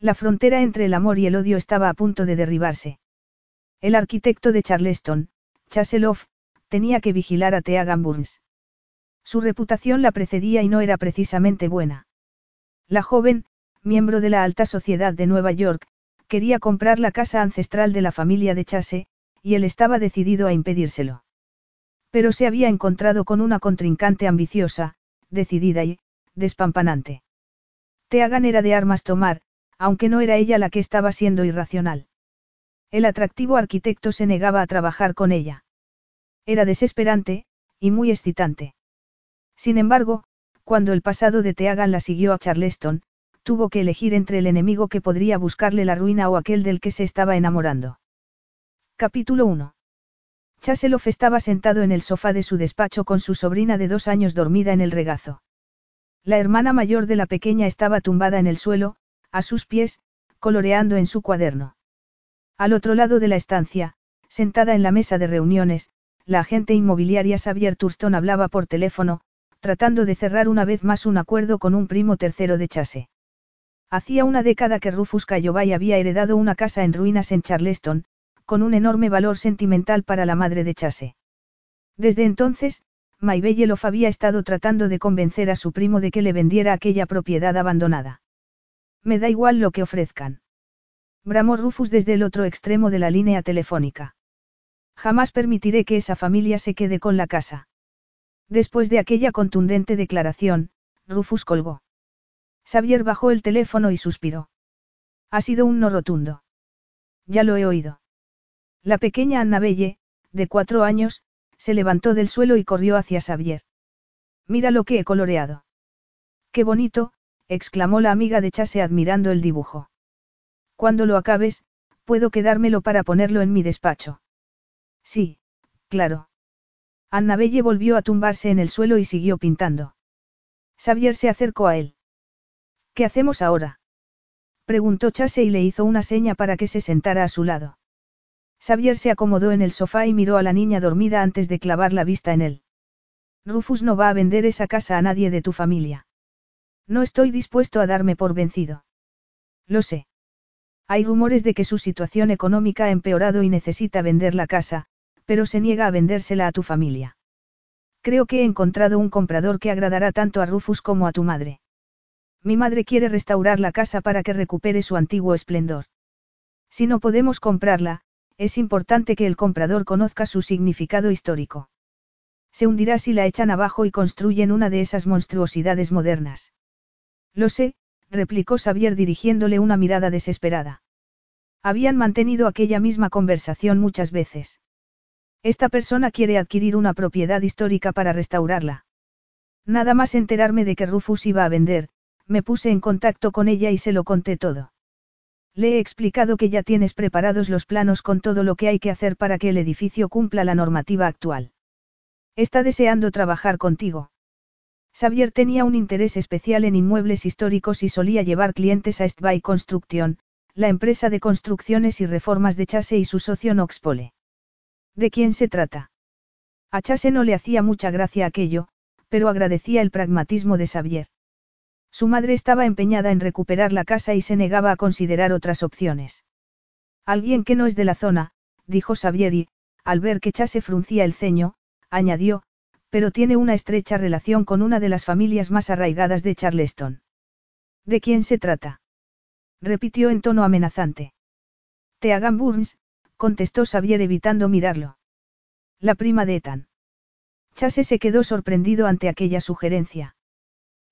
La frontera entre el amor y el odio estaba a punto de derribarse. El arquitecto de Charleston, Chaseloff, tenía que vigilar a Teagan Burns. Su reputación la precedía y no era precisamente buena. La joven, miembro de la alta sociedad de Nueva York, quería comprar la casa ancestral de la familia de Chase, y él estaba decidido a impedírselo. Pero se había encontrado con una contrincante ambiciosa, decidida y, despampanante. Teagan era de armas tomar, aunque no era ella la que estaba siendo irracional. El atractivo arquitecto se negaba a trabajar con ella. Era desesperante, y muy excitante. Sin embargo, cuando el pasado de Teagan la siguió a Charleston, tuvo que elegir entre el enemigo que podría buscarle la ruina o aquel del que se estaba enamorando. Capítulo 1. Chaseloff estaba sentado en el sofá de su despacho con su sobrina de dos años dormida en el regazo. La hermana mayor de la pequeña estaba tumbada en el suelo, a sus pies, coloreando en su cuaderno. Al otro lado de la estancia, sentada en la mesa de reuniones, la agente inmobiliaria Xavier Turston hablaba por teléfono, tratando de cerrar una vez más un acuerdo con un primo tercero de Chase. Hacía una década que Rufus Cayobay había heredado una casa en ruinas en Charleston, con un enorme valor sentimental para la madre de Chase. Desde entonces, Maybellelof había estado tratando de convencer a su primo de que le vendiera aquella propiedad abandonada. Me da igual lo que ofrezcan. Bramó Rufus desde el otro extremo de la línea telefónica. Jamás permitiré que esa familia se quede con la casa. Después de aquella contundente declaración, Rufus colgó. Xavier bajó el teléfono y suspiró. Ha sido un no rotundo. Ya lo he oído. La pequeña Annabelle, de cuatro años, se levantó del suelo y corrió hacia Xavier. Mira lo que he coloreado. Qué bonito, exclamó la amiga de Chase admirando el dibujo. Cuando lo acabes, puedo quedármelo para ponerlo en mi despacho. Sí, claro. Annabelle volvió a tumbarse en el suelo y siguió pintando. Xavier se acercó a él. ¿Qué hacemos ahora? Preguntó Chase y le hizo una seña para que se sentara a su lado. Xavier se acomodó en el sofá y miró a la niña dormida antes de clavar la vista en él. Rufus no va a vender esa casa a nadie de tu familia. No estoy dispuesto a darme por vencido. Lo sé. Hay rumores de que su situación económica ha empeorado y necesita vender la casa, pero se niega a vendérsela a tu familia. Creo que he encontrado un comprador que agradará tanto a Rufus como a tu madre. Mi madre quiere restaurar la casa para que recupere su antiguo esplendor. Si no podemos comprarla, es importante que el comprador conozca su significado histórico. Se hundirá si la echan abajo y construyen una de esas monstruosidades modernas. Lo sé, replicó Xavier dirigiéndole una mirada desesperada. Habían mantenido aquella misma conversación muchas veces. Esta persona quiere adquirir una propiedad histórica para restaurarla. Nada más enterarme de que Rufus iba a vender, me puse en contacto con ella y se lo conté todo. Le he explicado que ya tienes preparados los planos con todo lo que hay que hacer para que el edificio cumpla la normativa actual. Está deseando trabajar contigo. Xavier tenía un interés especial en inmuebles históricos y solía llevar clientes a Estbay Construction, la empresa de construcciones y reformas de Chase y su socio Noxpole. ¿De quién se trata? A Chase no le hacía mucha gracia aquello, pero agradecía el pragmatismo de Xavier. Su madre estaba empeñada en recuperar la casa y se negaba a considerar otras opciones. Alguien que no es de la zona, dijo Xavier y, al ver que Chase fruncía el ceño, añadió, pero tiene una estrecha relación con una de las familias más arraigadas de Charleston. ¿De quién se trata? repitió en tono amenazante. Teagan Burns, contestó Xavier evitando mirarlo. La prima de Ethan. Chase se quedó sorprendido ante aquella sugerencia.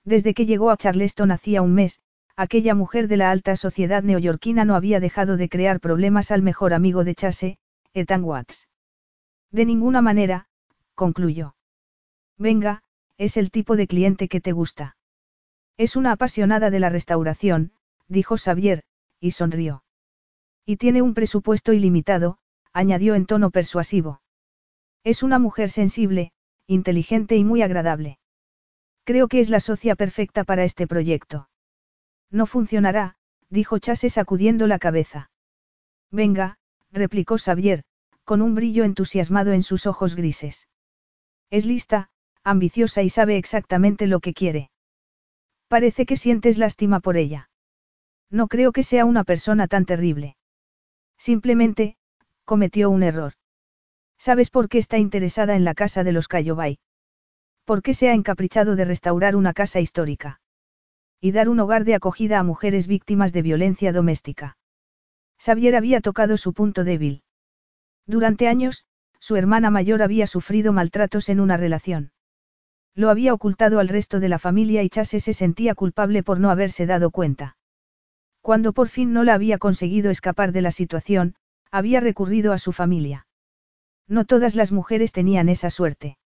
Desde que llegó a Charleston hacía un mes, aquella mujer de la alta sociedad neoyorquina no había dejado de crear problemas al mejor amigo de Chase, Ethan Watts. De ninguna manera, concluyó. Venga, es el tipo de cliente que te gusta. Es una apasionada de la restauración, dijo Xavier, y sonrió. Y tiene un presupuesto ilimitado, añadió en tono persuasivo. Es una mujer sensible, inteligente y muy agradable. Creo que es la socia perfecta para este proyecto. No funcionará, dijo Chase sacudiendo la cabeza. Venga, replicó Xavier, con un brillo entusiasmado en sus ojos grises. Es lista, ambiciosa y sabe exactamente lo que quiere. Parece que sientes lástima por ella. No creo que sea una persona tan terrible. Simplemente, cometió un error. ¿Sabes por qué está interesada en la casa de los Cayobay? ¿Por qué se ha encaprichado de restaurar una casa histórica? Y dar un hogar de acogida a mujeres víctimas de violencia doméstica. Xavier había tocado su punto débil. Durante años, su hermana mayor había sufrido maltratos en una relación. Lo había ocultado al resto de la familia y Chase se sentía culpable por no haberse dado cuenta. Cuando por fin no la había conseguido escapar de la situación, había recurrido a su familia. No todas las mujeres tenían esa suerte.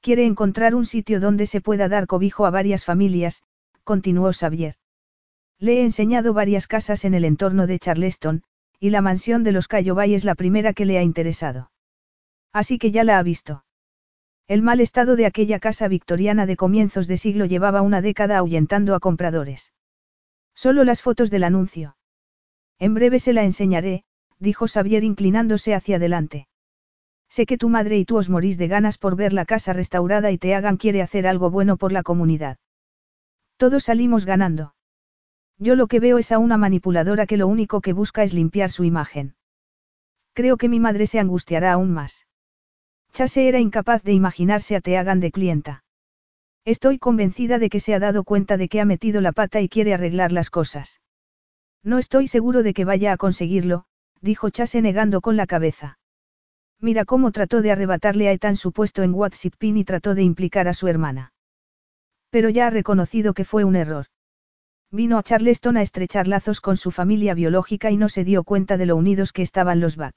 Quiere encontrar un sitio donde se pueda dar cobijo a varias familias, continuó Xavier. Le he enseñado varias casas en el entorno de Charleston, y la mansión de los Cayobay es la primera que le ha interesado. Así que ya la ha visto. El mal estado de aquella casa victoriana de comienzos de siglo llevaba una década ahuyentando a compradores. Solo las fotos del anuncio. En breve se la enseñaré, dijo Xavier inclinándose hacia adelante. Sé que tu madre y tú os morís de ganas por ver la casa restaurada y te hagan quiere hacer algo bueno por la comunidad. Todos salimos ganando. Yo lo que veo es a una manipuladora que lo único que busca es limpiar su imagen. Creo que mi madre se angustiará aún más. Chase era incapaz de imaginarse a Teagan de clienta. Estoy convencida de que se ha dado cuenta de que ha metido la pata y quiere arreglar las cosas. No estoy seguro de que vaya a conseguirlo, dijo Chase negando con la cabeza. Mira cómo trató de arrebatarle a Ethan su puesto en Pin y trató de implicar a su hermana. Pero ya ha reconocido que fue un error. Vino a Charleston a estrechar lazos con su familia biológica y no se dio cuenta de lo unidos que estaban los Bat.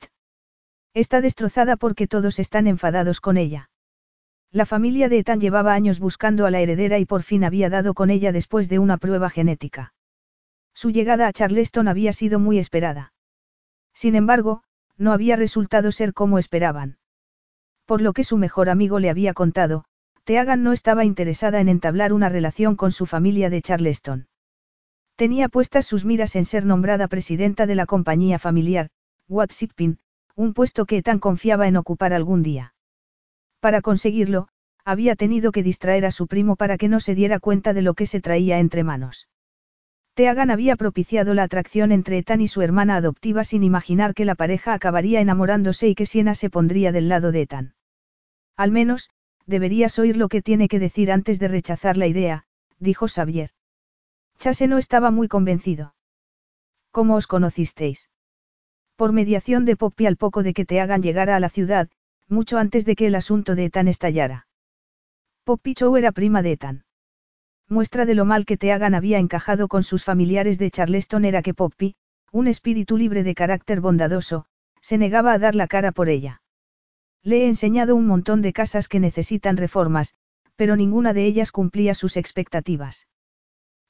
Está destrozada porque todos están enfadados con ella. La familia de Ethan llevaba años buscando a la heredera y por fin había dado con ella después de una prueba genética. Su llegada a Charleston había sido muy esperada. Sin embargo, no había resultado ser como esperaban. Por lo que su mejor amigo le había contado, Teagan no estaba interesada en entablar una relación con su familia de Charleston. Tenía puestas sus miras en ser nombrada presidenta de la compañía familiar, Watsipin, un puesto que tan confiaba en ocupar algún día. Para conseguirlo, había tenido que distraer a su primo para que no se diera cuenta de lo que se traía entre manos. Teagan había propiciado la atracción entre Ethan y su hermana adoptiva sin imaginar que la pareja acabaría enamorándose y que Siena se pondría del lado de Ethan. Al menos, deberías oír lo que tiene que decir antes de rechazar la idea, dijo Xavier. Chase no estaba muy convencido. ¿Cómo os conocisteis? Por mediación de Poppy al poco de que te hagan llegar a la ciudad, mucho antes de que el asunto de Ethan estallara. Poppy Chow era prima de Ethan. Muestra de lo mal que te hagan había encajado con sus familiares de Charleston era que Poppy, un espíritu libre de carácter bondadoso, se negaba a dar la cara por ella. Le he enseñado un montón de casas que necesitan reformas, pero ninguna de ellas cumplía sus expectativas.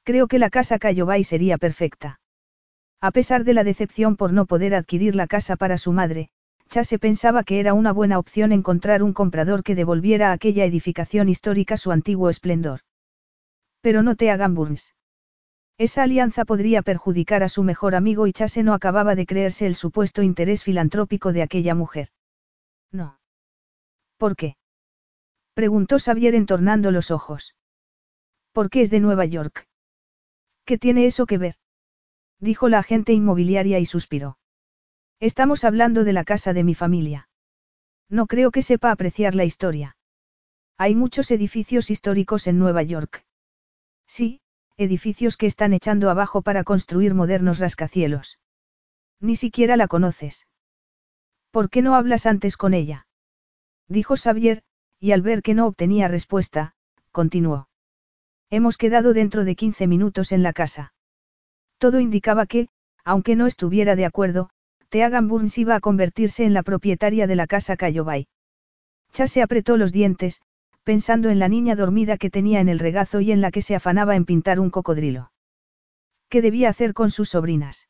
Creo que la casa Cayobay sería perfecta. A pesar de la decepción por no poder adquirir la casa para su madre, Chase pensaba que era una buena opción encontrar un comprador que devolviera a aquella edificación histórica su antiguo esplendor. Pero no te hagan burns. Esa alianza podría perjudicar a su mejor amigo y Chase no acababa de creerse el supuesto interés filantrópico de aquella mujer. No. ¿Por qué? Preguntó Xavier entornando los ojos. ¿Por qué es de Nueva York? ¿Qué tiene eso que ver? Dijo la agente inmobiliaria y suspiró. Estamos hablando de la casa de mi familia. No creo que sepa apreciar la historia. Hay muchos edificios históricos en Nueva York. Sí, edificios que están echando abajo para construir modernos rascacielos. Ni siquiera la conoces. ¿Por qué no hablas antes con ella? Dijo Xavier, y al ver que no obtenía respuesta, continuó. Hemos quedado dentro de 15 minutos en la casa. Todo indicaba que, aunque no estuviera de acuerdo, Teagan Burns iba a convertirse en la propietaria de la casa Cayobay. Chase se apretó los dientes, pensando en la niña dormida que tenía en el regazo y en la que se afanaba en pintar un cocodrilo. ¿Qué debía hacer con sus sobrinas?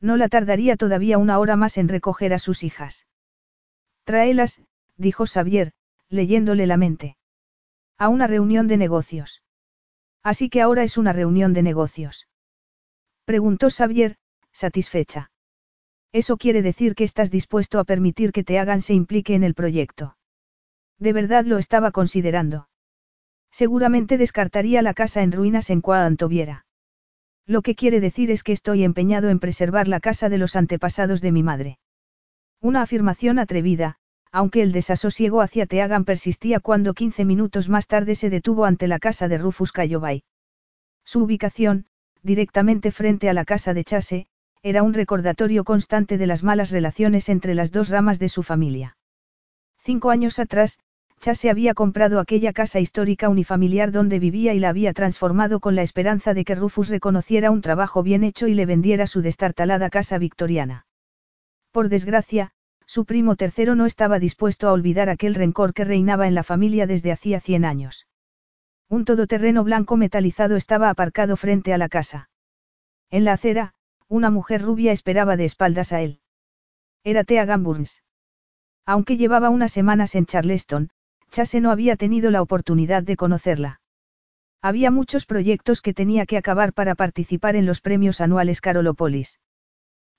No la tardaría todavía una hora más en recoger a sus hijas. Tráelas, dijo Xavier, leyéndole la mente. A una reunión de negocios. Así que ahora es una reunión de negocios. Preguntó Xavier, satisfecha. Eso quiere decir que estás dispuesto a permitir que te hagan se implique en el proyecto. De verdad lo estaba considerando. Seguramente descartaría la casa en ruinas en cuanto viera. Lo que quiere decir es que estoy empeñado en preservar la casa de los antepasados de mi madre. Una afirmación atrevida, aunque el desasosiego hacia Teagan persistía cuando 15 minutos más tarde se detuvo ante la casa de Rufus Cayobay. Su ubicación, directamente frente a la casa de Chase, era un recordatorio constante de las malas relaciones entre las dos ramas de su familia. Cinco años atrás, Chase había comprado aquella casa histórica unifamiliar donde vivía y la había transformado con la esperanza de que Rufus reconociera un trabajo bien hecho y le vendiera su destartalada casa victoriana. Por desgracia, su primo tercero no estaba dispuesto a olvidar aquel rencor que reinaba en la familia desde hacía cien años. Un todoterreno blanco metalizado estaba aparcado frente a la casa. En la acera, una mujer rubia esperaba de espaldas a él. Era Thea Gamburns. Aunque llevaba unas semanas en Charleston, Chase no había tenido la oportunidad de conocerla. Había muchos proyectos que tenía que acabar para participar en los premios anuales Carolopolis.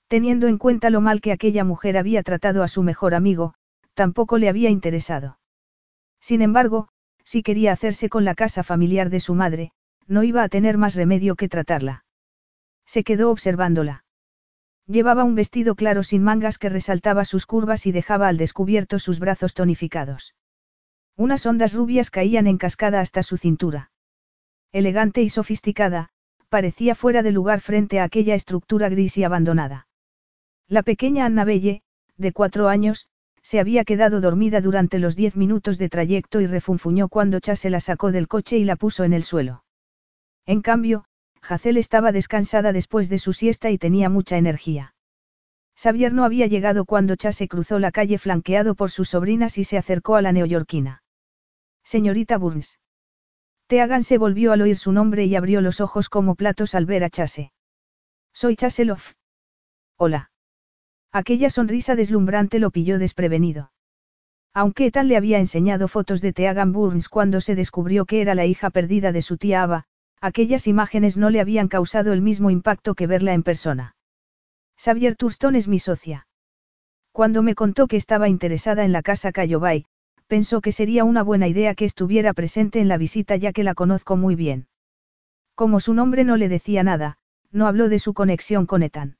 Teniendo en cuenta lo mal que aquella mujer había tratado a su mejor amigo, tampoco le había interesado. Sin embargo, si quería hacerse con la casa familiar de su madre, no iba a tener más remedio que tratarla. Se quedó observándola. Llevaba un vestido claro sin mangas que resaltaba sus curvas y dejaba al descubierto sus brazos tonificados. Unas ondas rubias caían en cascada hasta su cintura. Elegante y sofisticada, parecía fuera de lugar frente a aquella estructura gris y abandonada. La pequeña Annabelle, de cuatro años, se había quedado dormida durante los diez minutos de trayecto y refunfuñó cuando Chase la sacó del coche y la puso en el suelo. En cambio, Hazel estaba descansada después de su siesta y tenía mucha energía. Xavier no había llegado cuando Chase cruzó la calle flanqueado por sus sobrinas y se acercó a la neoyorquina. Señorita Burns. Teagan se volvió al oír su nombre y abrió los ojos como platos al ver a Chase. Soy Chaseloff. Hola. Aquella sonrisa deslumbrante lo pilló desprevenido. Aunque Ethan le había enseñado fotos de Teagan Burns cuando se descubrió que era la hija perdida de su tía Ava, aquellas imágenes no le habían causado el mismo impacto que verla en persona. Xavier Turston es mi socia. Cuando me contó que estaba interesada en la casa Cayobay, pensó que sería una buena idea que estuviera presente en la visita ya que la conozco muy bien. Como su nombre no le decía nada, no habló de su conexión con Ethan.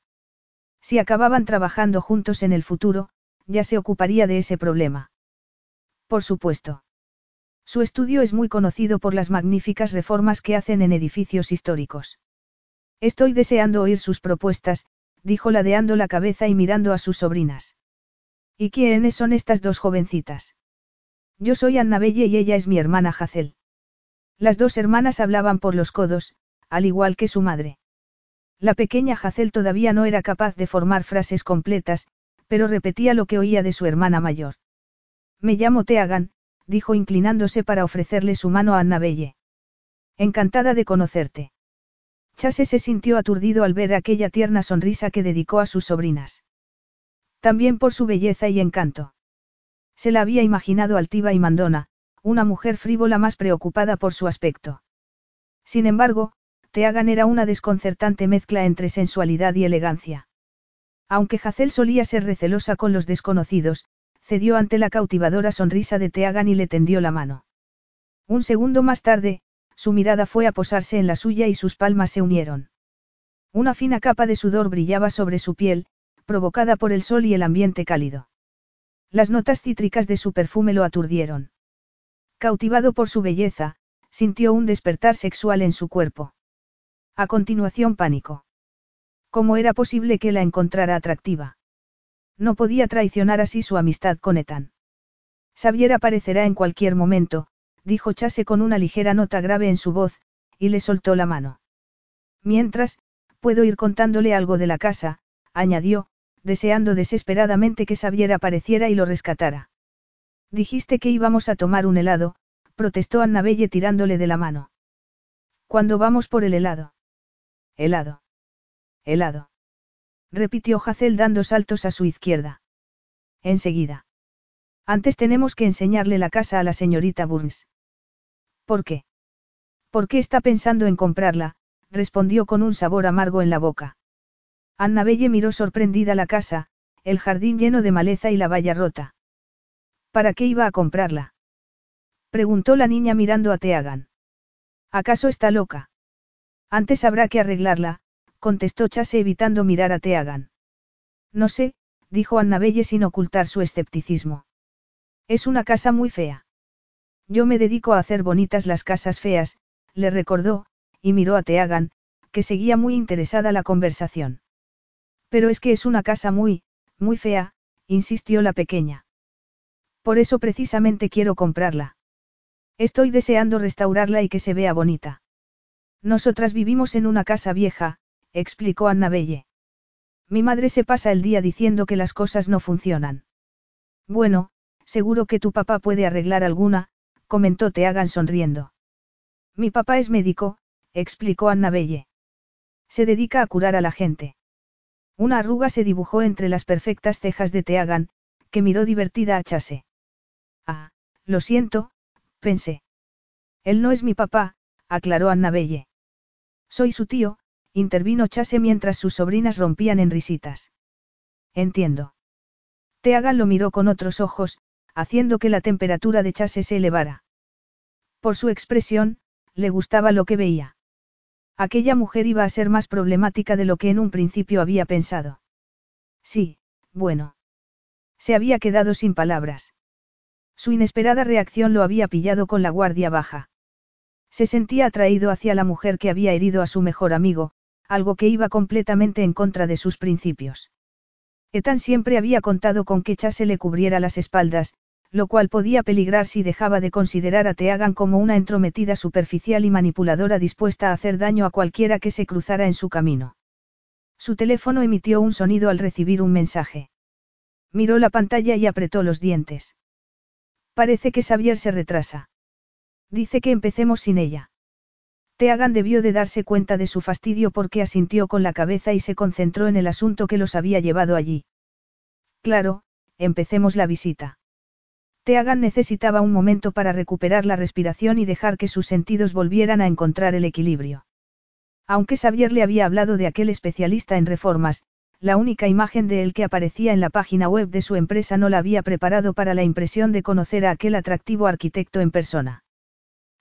Si acababan trabajando juntos en el futuro, ya se ocuparía de ese problema. Por supuesto. Su estudio es muy conocido por las magníficas reformas que hacen en edificios históricos. Estoy deseando oír sus propuestas, dijo ladeando la cabeza y mirando a sus sobrinas. ¿Y quiénes son estas dos jovencitas? Yo soy Annabelle y ella es mi hermana Hazel. Las dos hermanas hablaban por los codos, al igual que su madre. La pequeña Hazel todavía no era capaz de formar frases completas, pero repetía lo que oía de su hermana mayor. Me llamo Teagan, dijo inclinándose para ofrecerle su mano a Annabelle. Encantada de conocerte. Chase se sintió aturdido al ver aquella tierna sonrisa que dedicó a sus sobrinas. También por su belleza y encanto. Se la había imaginado altiva y mandona, una mujer frívola más preocupada por su aspecto. Sin embargo, Teagan era una desconcertante mezcla entre sensualidad y elegancia. Aunque Hazel solía ser recelosa con los desconocidos, cedió ante la cautivadora sonrisa de Teagan y le tendió la mano. Un segundo más tarde, su mirada fue a posarse en la suya y sus palmas se unieron. Una fina capa de sudor brillaba sobre su piel, provocada por el sol y el ambiente cálido. Las notas cítricas de su perfume lo aturdieron. Cautivado por su belleza, sintió un despertar sexual en su cuerpo. A continuación pánico. ¿Cómo era posible que la encontrara atractiva? No podía traicionar así su amistad con Ethan. Xavier aparecerá en cualquier momento, dijo Chase con una ligera nota grave en su voz, y le soltó la mano. Mientras, puedo ir contándole algo de la casa, añadió, deseando desesperadamente que Xavier apareciera y lo rescatara. Dijiste que íbamos a tomar un helado, protestó Annabelle tirándole de la mano. ¿Cuándo vamos por el helado? Helado. Helado. repitió Hazel dando saltos a su izquierda. Enseguida. Antes tenemos que enseñarle la casa a la señorita Burns. ¿Por qué? ¿Por qué está pensando en comprarla? respondió con un sabor amargo en la boca. Annabelle miró sorprendida la casa, el jardín lleno de maleza y la valla rota. ¿Para qué iba a comprarla? preguntó la niña mirando a Teagan. ¿Acaso está loca? Antes habrá que arreglarla, contestó Chase evitando mirar a Teagan. No sé, dijo Annabelle sin ocultar su escepticismo. Es una casa muy fea. Yo me dedico a hacer bonitas las casas feas, le recordó, y miró a Teagan, que seguía muy interesada la conversación. Pero es que es una casa muy, muy fea, insistió la pequeña. Por eso precisamente quiero comprarla. Estoy deseando restaurarla y que se vea bonita. Nosotras vivimos en una casa vieja, explicó Annabelle. Mi madre se pasa el día diciendo que las cosas no funcionan. Bueno, seguro que tu papá puede arreglar alguna, comentó Teagan sonriendo. Mi papá es médico, explicó Annabelle. Se dedica a curar a la gente. Una arruga se dibujó entre las perfectas cejas de Teagan, que miró divertida a Chase. Ah, lo siento, pensé. Él no es mi papá, aclaró Annabelle. Soy su tío, intervino Chase mientras sus sobrinas rompían en risitas. Entiendo. Teagan lo miró con otros ojos, haciendo que la temperatura de Chase se elevara. Por su expresión, le gustaba lo que veía. Aquella mujer iba a ser más problemática de lo que en un principio había pensado. Sí, bueno. Se había quedado sin palabras. Su inesperada reacción lo había pillado con la guardia baja. Se sentía atraído hacia la mujer que había herido a su mejor amigo, algo que iba completamente en contra de sus principios. Etan siempre había contado con que Chase le cubriera las espaldas, lo cual podía peligrar si dejaba de considerar a Teagan como una entrometida superficial y manipuladora dispuesta a hacer daño a cualquiera que se cruzara en su camino. Su teléfono emitió un sonido al recibir un mensaje. Miró la pantalla y apretó los dientes. Parece que Xavier se retrasa. Dice que empecemos sin ella. Teagan debió de darse cuenta de su fastidio porque asintió con la cabeza y se concentró en el asunto que los había llevado allí. Claro, empecemos la visita. Teagan necesitaba un momento para recuperar la respiración y dejar que sus sentidos volvieran a encontrar el equilibrio. Aunque Xavier le había hablado de aquel especialista en reformas, la única imagen de él que aparecía en la página web de su empresa no la había preparado para la impresión de conocer a aquel atractivo arquitecto en persona.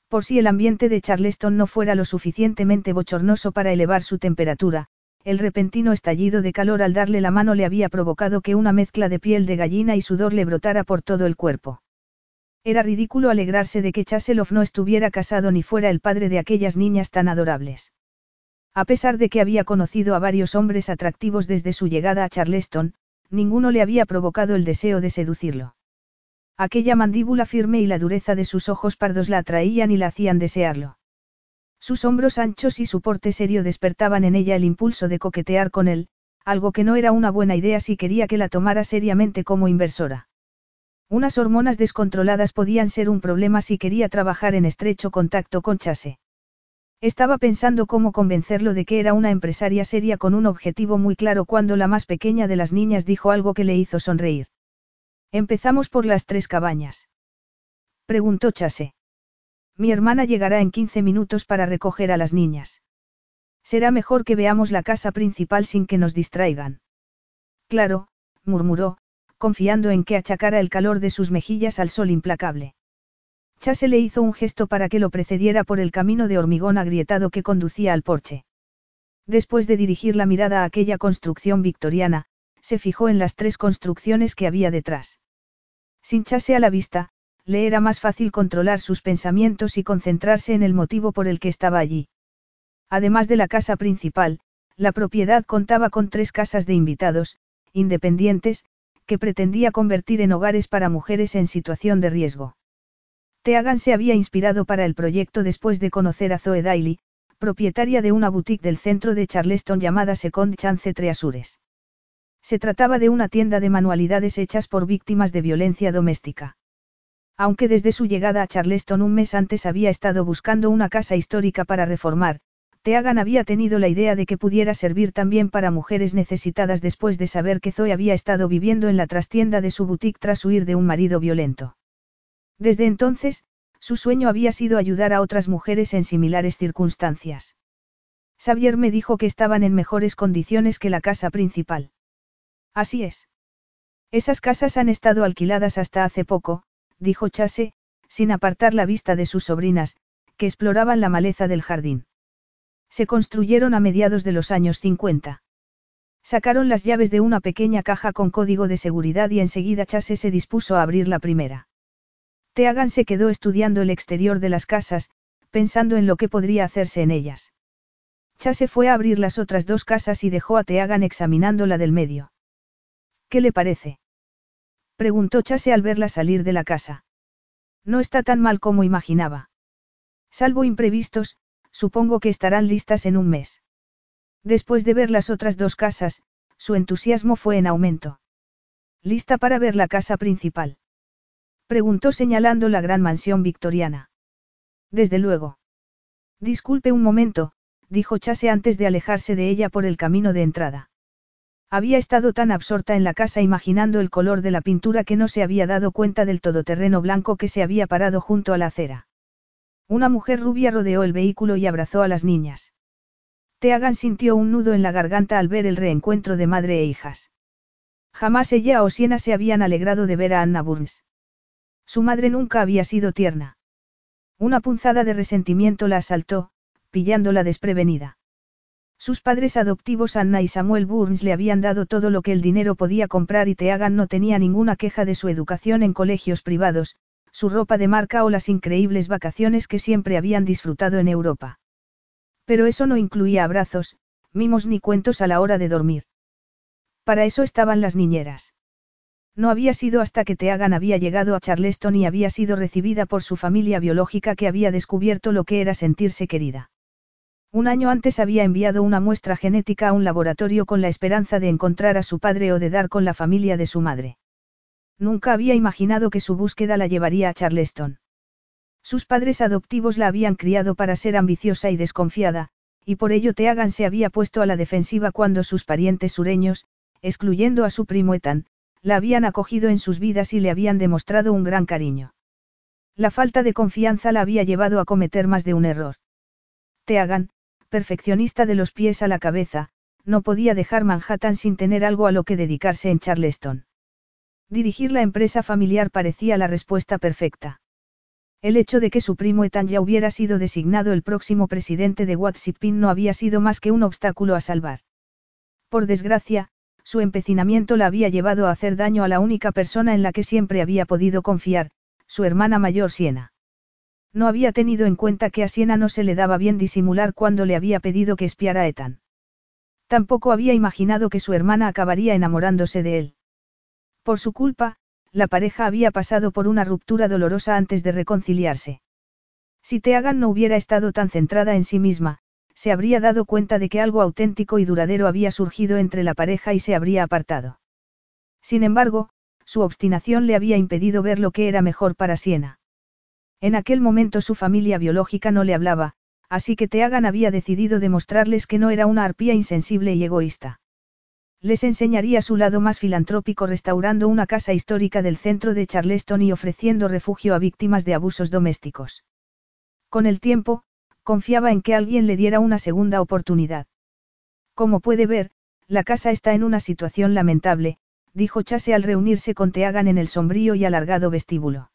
Por si el ambiente de Charleston no fuera lo suficientemente bochornoso para elevar su temperatura, el repentino estallido de calor al darle la mano le había provocado que una mezcla de piel de gallina y sudor le brotara por todo el cuerpo. Era ridículo alegrarse de que Chaselov no estuviera casado ni fuera el padre de aquellas niñas tan adorables. A pesar de que había conocido a varios hombres atractivos desde su llegada a Charleston, ninguno le había provocado el deseo de seducirlo. Aquella mandíbula firme y la dureza de sus ojos pardos la atraían y la hacían desearlo. Sus hombros anchos y su porte serio despertaban en ella el impulso de coquetear con él, algo que no era una buena idea si quería que la tomara seriamente como inversora. Unas hormonas descontroladas podían ser un problema si quería trabajar en estrecho contacto con Chase. Estaba pensando cómo convencerlo de que era una empresaria seria con un objetivo muy claro cuando la más pequeña de las niñas dijo algo que le hizo sonreír. Empezamos por las tres cabañas. Preguntó Chase. Mi hermana llegará en 15 minutos para recoger a las niñas. Será mejor que veamos la casa principal sin que nos distraigan. Claro, murmuró, confiando en que achacara el calor de sus mejillas al sol implacable. Chase le hizo un gesto para que lo precediera por el camino de hormigón agrietado que conducía al porche. Después de dirigir la mirada a aquella construcción victoriana, se fijó en las tres construcciones que había detrás. Sin Chase a la vista, le era más fácil controlar sus pensamientos y concentrarse en el motivo por el que estaba allí. Además de la casa principal, la propiedad contaba con tres casas de invitados, independientes, que pretendía convertir en hogares para mujeres en situación de riesgo. Teagan se había inspirado para el proyecto después de conocer a Zoe Daly, propietaria de una boutique del centro de Charleston llamada Second Chance Treasures. Se trataba de una tienda de manualidades hechas por víctimas de violencia doméstica. Aunque desde su llegada a Charleston un mes antes había estado buscando una casa histórica para reformar, Teagan había tenido la idea de que pudiera servir también para mujeres necesitadas después de saber que Zoe había estado viviendo en la trastienda de su boutique tras huir de un marido violento. Desde entonces, su sueño había sido ayudar a otras mujeres en similares circunstancias. Xavier me dijo que estaban en mejores condiciones que la casa principal. Así es. Esas casas han estado alquiladas hasta hace poco, dijo Chase, sin apartar la vista de sus sobrinas, que exploraban la maleza del jardín. Se construyeron a mediados de los años 50. Sacaron las llaves de una pequeña caja con código de seguridad y enseguida Chase se dispuso a abrir la primera. Teagan se quedó estudiando el exterior de las casas, pensando en lo que podría hacerse en ellas. Chase fue a abrir las otras dos casas y dejó a Teagan examinando la del medio. ¿Qué le parece? Preguntó Chase al verla salir de la casa. No está tan mal como imaginaba. Salvo imprevistos, supongo que estarán listas en un mes. Después de ver las otras dos casas, su entusiasmo fue en aumento. ¿Lista para ver la casa principal? Preguntó señalando la gran mansión victoriana. Desde luego. Disculpe un momento, dijo Chase antes de alejarse de ella por el camino de entrada. Había estado tan absorta en la casa imaginando el color de la pintura que no se había dado cuenta del todoterreno blanco que se había parado junto a la acera. Una mujer rubia rodeó el vehículo y abrazó a las niñas. Teagan sintió un nudo en la garganta al ver el reencuentro de madre e hijas. Jamás ella o Siena se habían alegrado de ver a Anna Burns. Su madre nunca había sido tierna. Una punzada de resentimiento la asaltó, pillándola desprevenida. Sus padres adoptivos Anna y Samuel Burns le habían dado todo lo que el dinero podía comprar y Teagan no tenía ninguna queja de su educación en colegios privados, su ropa de marca o las increíbles vacaciones que siempre habían disfrutado en Europa. Pero eso no incluía abrazos, mimos ni cuentos a la hora de dormir. Para eso estaban las niñeras. No había sido hasta que Teagan había llegado a Charleston y había sido recibida por su familia biológica que había descubierto lo que era sentirse querida. Un año antes había enviado una muestra genética a un laboratorio con la esperanza de encontrar a su padre o de dar con la familia de su madre. Nunca había imaginado que su búsqueda la llevaría a Charleston. Sus padres adoptivos la habían criado para ser ambiciosa y desconfiada, y por ello Teagan se había puesto a la defensiva cuando sus parientes sureños, excluyendo a su primo Ethan, la habían acogido en sus vidas y le habían demostrado un gran cariño. La falta de confianza la había llevado a cometer más de un error. Teagan, perfeccionista de los pies a la cabeza, no podía dejar Manhattan sin tener algo a lo que dedicarse en Charleston. Dirigir la empresa familiar parecía la respuesta perfecta. El hecho de que su primo Ethan ya hubiera sido designado el próximo presidente de Watsipin no había sido más que un obstáculo a salvar. Por desgracia, su empecinamiento la había llevado a hacer daño a la única persona en la que siempre había podido confiar, su hermana mayor Siena. No había tenido en cuenta que a Siena no se le daba bien disimular cuando le había pedido que espiara a Ethan. Tampoco había imaginado que su hermana acabaría enamorándose de él. Por su culpa, la pareja había pasado por una ruptura dolorosa antes de reconciliarse. Si Teagan no hubiera estado tan centrada en sí misma, se habría dado cuenta de que algo auténtico y duradero había surgido entre la pareja y se habría apartado. Sin embargo, su obstinación le había impedido ver lo que era mejor para Siena. En aquel momento su familia biológica no le hablaba, así que Teagan había decidido demostrarles que no era una arpía insensible y egoísta. Les enseñaría su lado más filantrópico restaurando una casa histórica del centro de Charleston y ofreciendo refugio a víctimas de abusos domésticos. Con el tiempo, confiaba en que alguien le diera una segunda oportunidad. Como puede ver, la casa está en una situación lamentable, dijo Chase al reunirse con Teagan en el sombrío y alargado vestíbulo.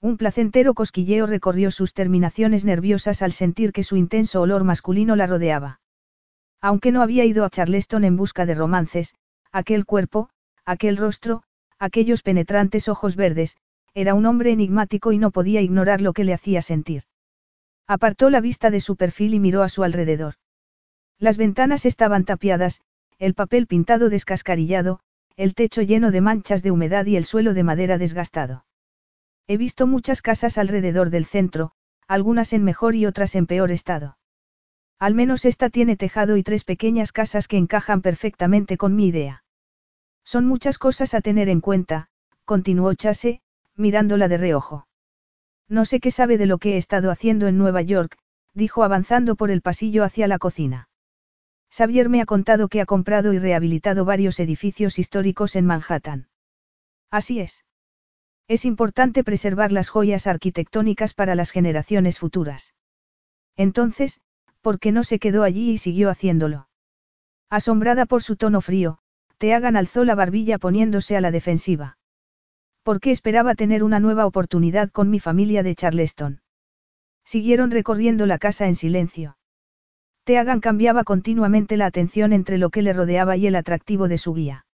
Un placentero cosquilleo recorrió sus terminaciones nerviosas al sentir que su intenso olor masculino la rodeaba. Aunque no había ido a Charleston en busca de romances, aquel cuerpo, aquel rostro, aquellos penetrantes ojos verdes, era un hombre enigmático y no podía ignorar lo que le hacía sentir. Apartó la vista de su perfil y miró a su alrededor. Las ventanas estaban tapiadas, el papel pintado descascarillado, el techo lleno de manchas de humedad y el suelo de madera desgastado. He visto muchas casas alrededor del centro, algunas en mejor y otras en peor estado. Al menos esta tiene tejado y tres pequeñas casas que encajan perfectamente con mi idea. Son muchas cosas a tener en cuenta, continuó Chase, mirándola de reojo. No sé qué sabe de lo que he estado haciendo en Nueva York, dijo avanzando por el pasillo hacia la cocina. Xavier me ha contado que ha comprado y rehabilitado varios edificios históricos en Manhattan. Así es. Es importante preservar las joyas arquitectónicas para las generaciones futuras. Entonces, ¿por qué no se quedó allí y siguió haciéndolo? Asombrada por su tono frío, Teagan alzó la barbilla poniéndose a la defensiva. ¿Por qué esperaba tener una nueva oportunidad con mi familia de Charleston? Siguieron recorriendo la casa en silencio. Teagan cambiaba continuamente la atención entre lo que le rodeaba y el atractivo de su guía.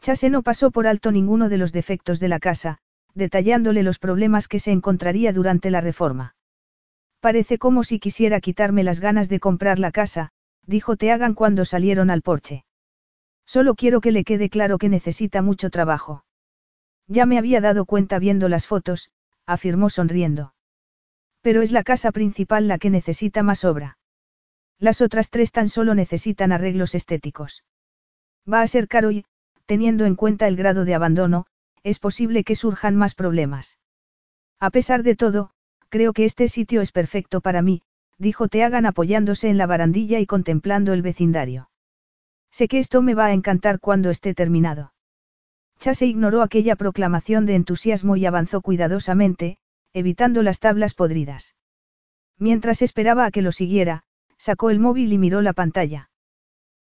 Chase no pasó por alto ninguno de los defectos de la casa, detallándole los problemas que se encontraría durante la reforma. Parece como si quisiera quitarme las ganas de comprar la casa, dijo Teagan cuando salieron al porche. Solo quiero que le quede claro que necesita mucho trabajo. Ya me había dado cuenta viendo las fotos, afirmó sonriendo. Pero es la casa principal la que necesita más obra. Las otras tres tan solo necesitan arreglos estéticos. Va a ser caro y, teniendo en cuenta el grado de abandono, es posible que surjan más problemas. A pesar de todo, creo que este sitio es perfecto para mí, dijo Teagan apoyándose en la barandilla y contemplando el vecindario. Sé que esto me va a encantar cuando esté terminado. Chase ignoró aquella proclamación de entusiasmo y avanzó cuidadosamente, evitando las tablas podridas. Mientras esperaba a que lo siguiera, Sacó el móvil y miró la pantalla.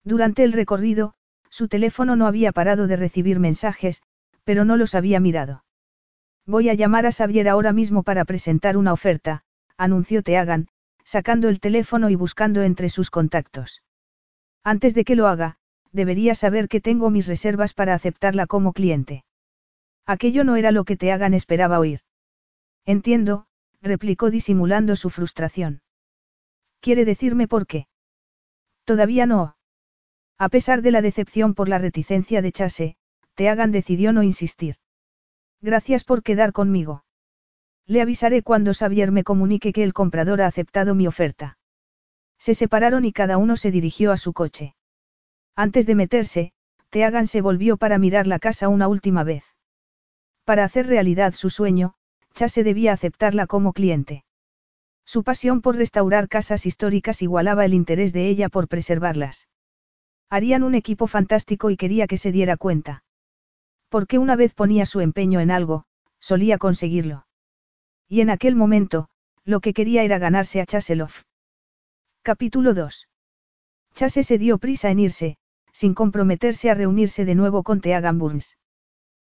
Durante el recorrido, su teléfono no había parado de recibir mensajes, pero no los había mirado. Voy a llamar a Xavier ahora mismo para presentar una oferta, anunció Teagan, sacando el teléfono y buscando entre sus contactos. Antes de que lo haga, debería saber que tengo mis reservas para aceptarla como cliente. Aquello no era lo que Teagan esperaba oír. Entiendo, replicó disimulando su frustración. ¿Quiere decirme por qué? Todavía no. A pesar de la decepción por la reticencia de Chase, Teagan decidió no insistir. Gracias por quedar conmigo. Le avisaré cuando Xavier me comunique que el comprador ha aceptado mi oferta. Se separaron y cada uno se dirigió a su coche. Antes de meterse, Teagan se volvió para mirar la casa una última vez. Para hacer realidad su sueño, Chase debía aceptarla como cliente. Su pasión por restaurar casas históricas igualaba el interés de ella por preservarlas. Harían un equipo fantástico y quería que se diera cuenta. Porque una vez ponía su empeño en algo, solía conseguirlo. Y en aquel momento, lo que quería era ganarse a Chaselov. Capítulo 2. Chase se dio prisa en irse, sin comprometerse a reunirse de nuevo con Teagan Burns.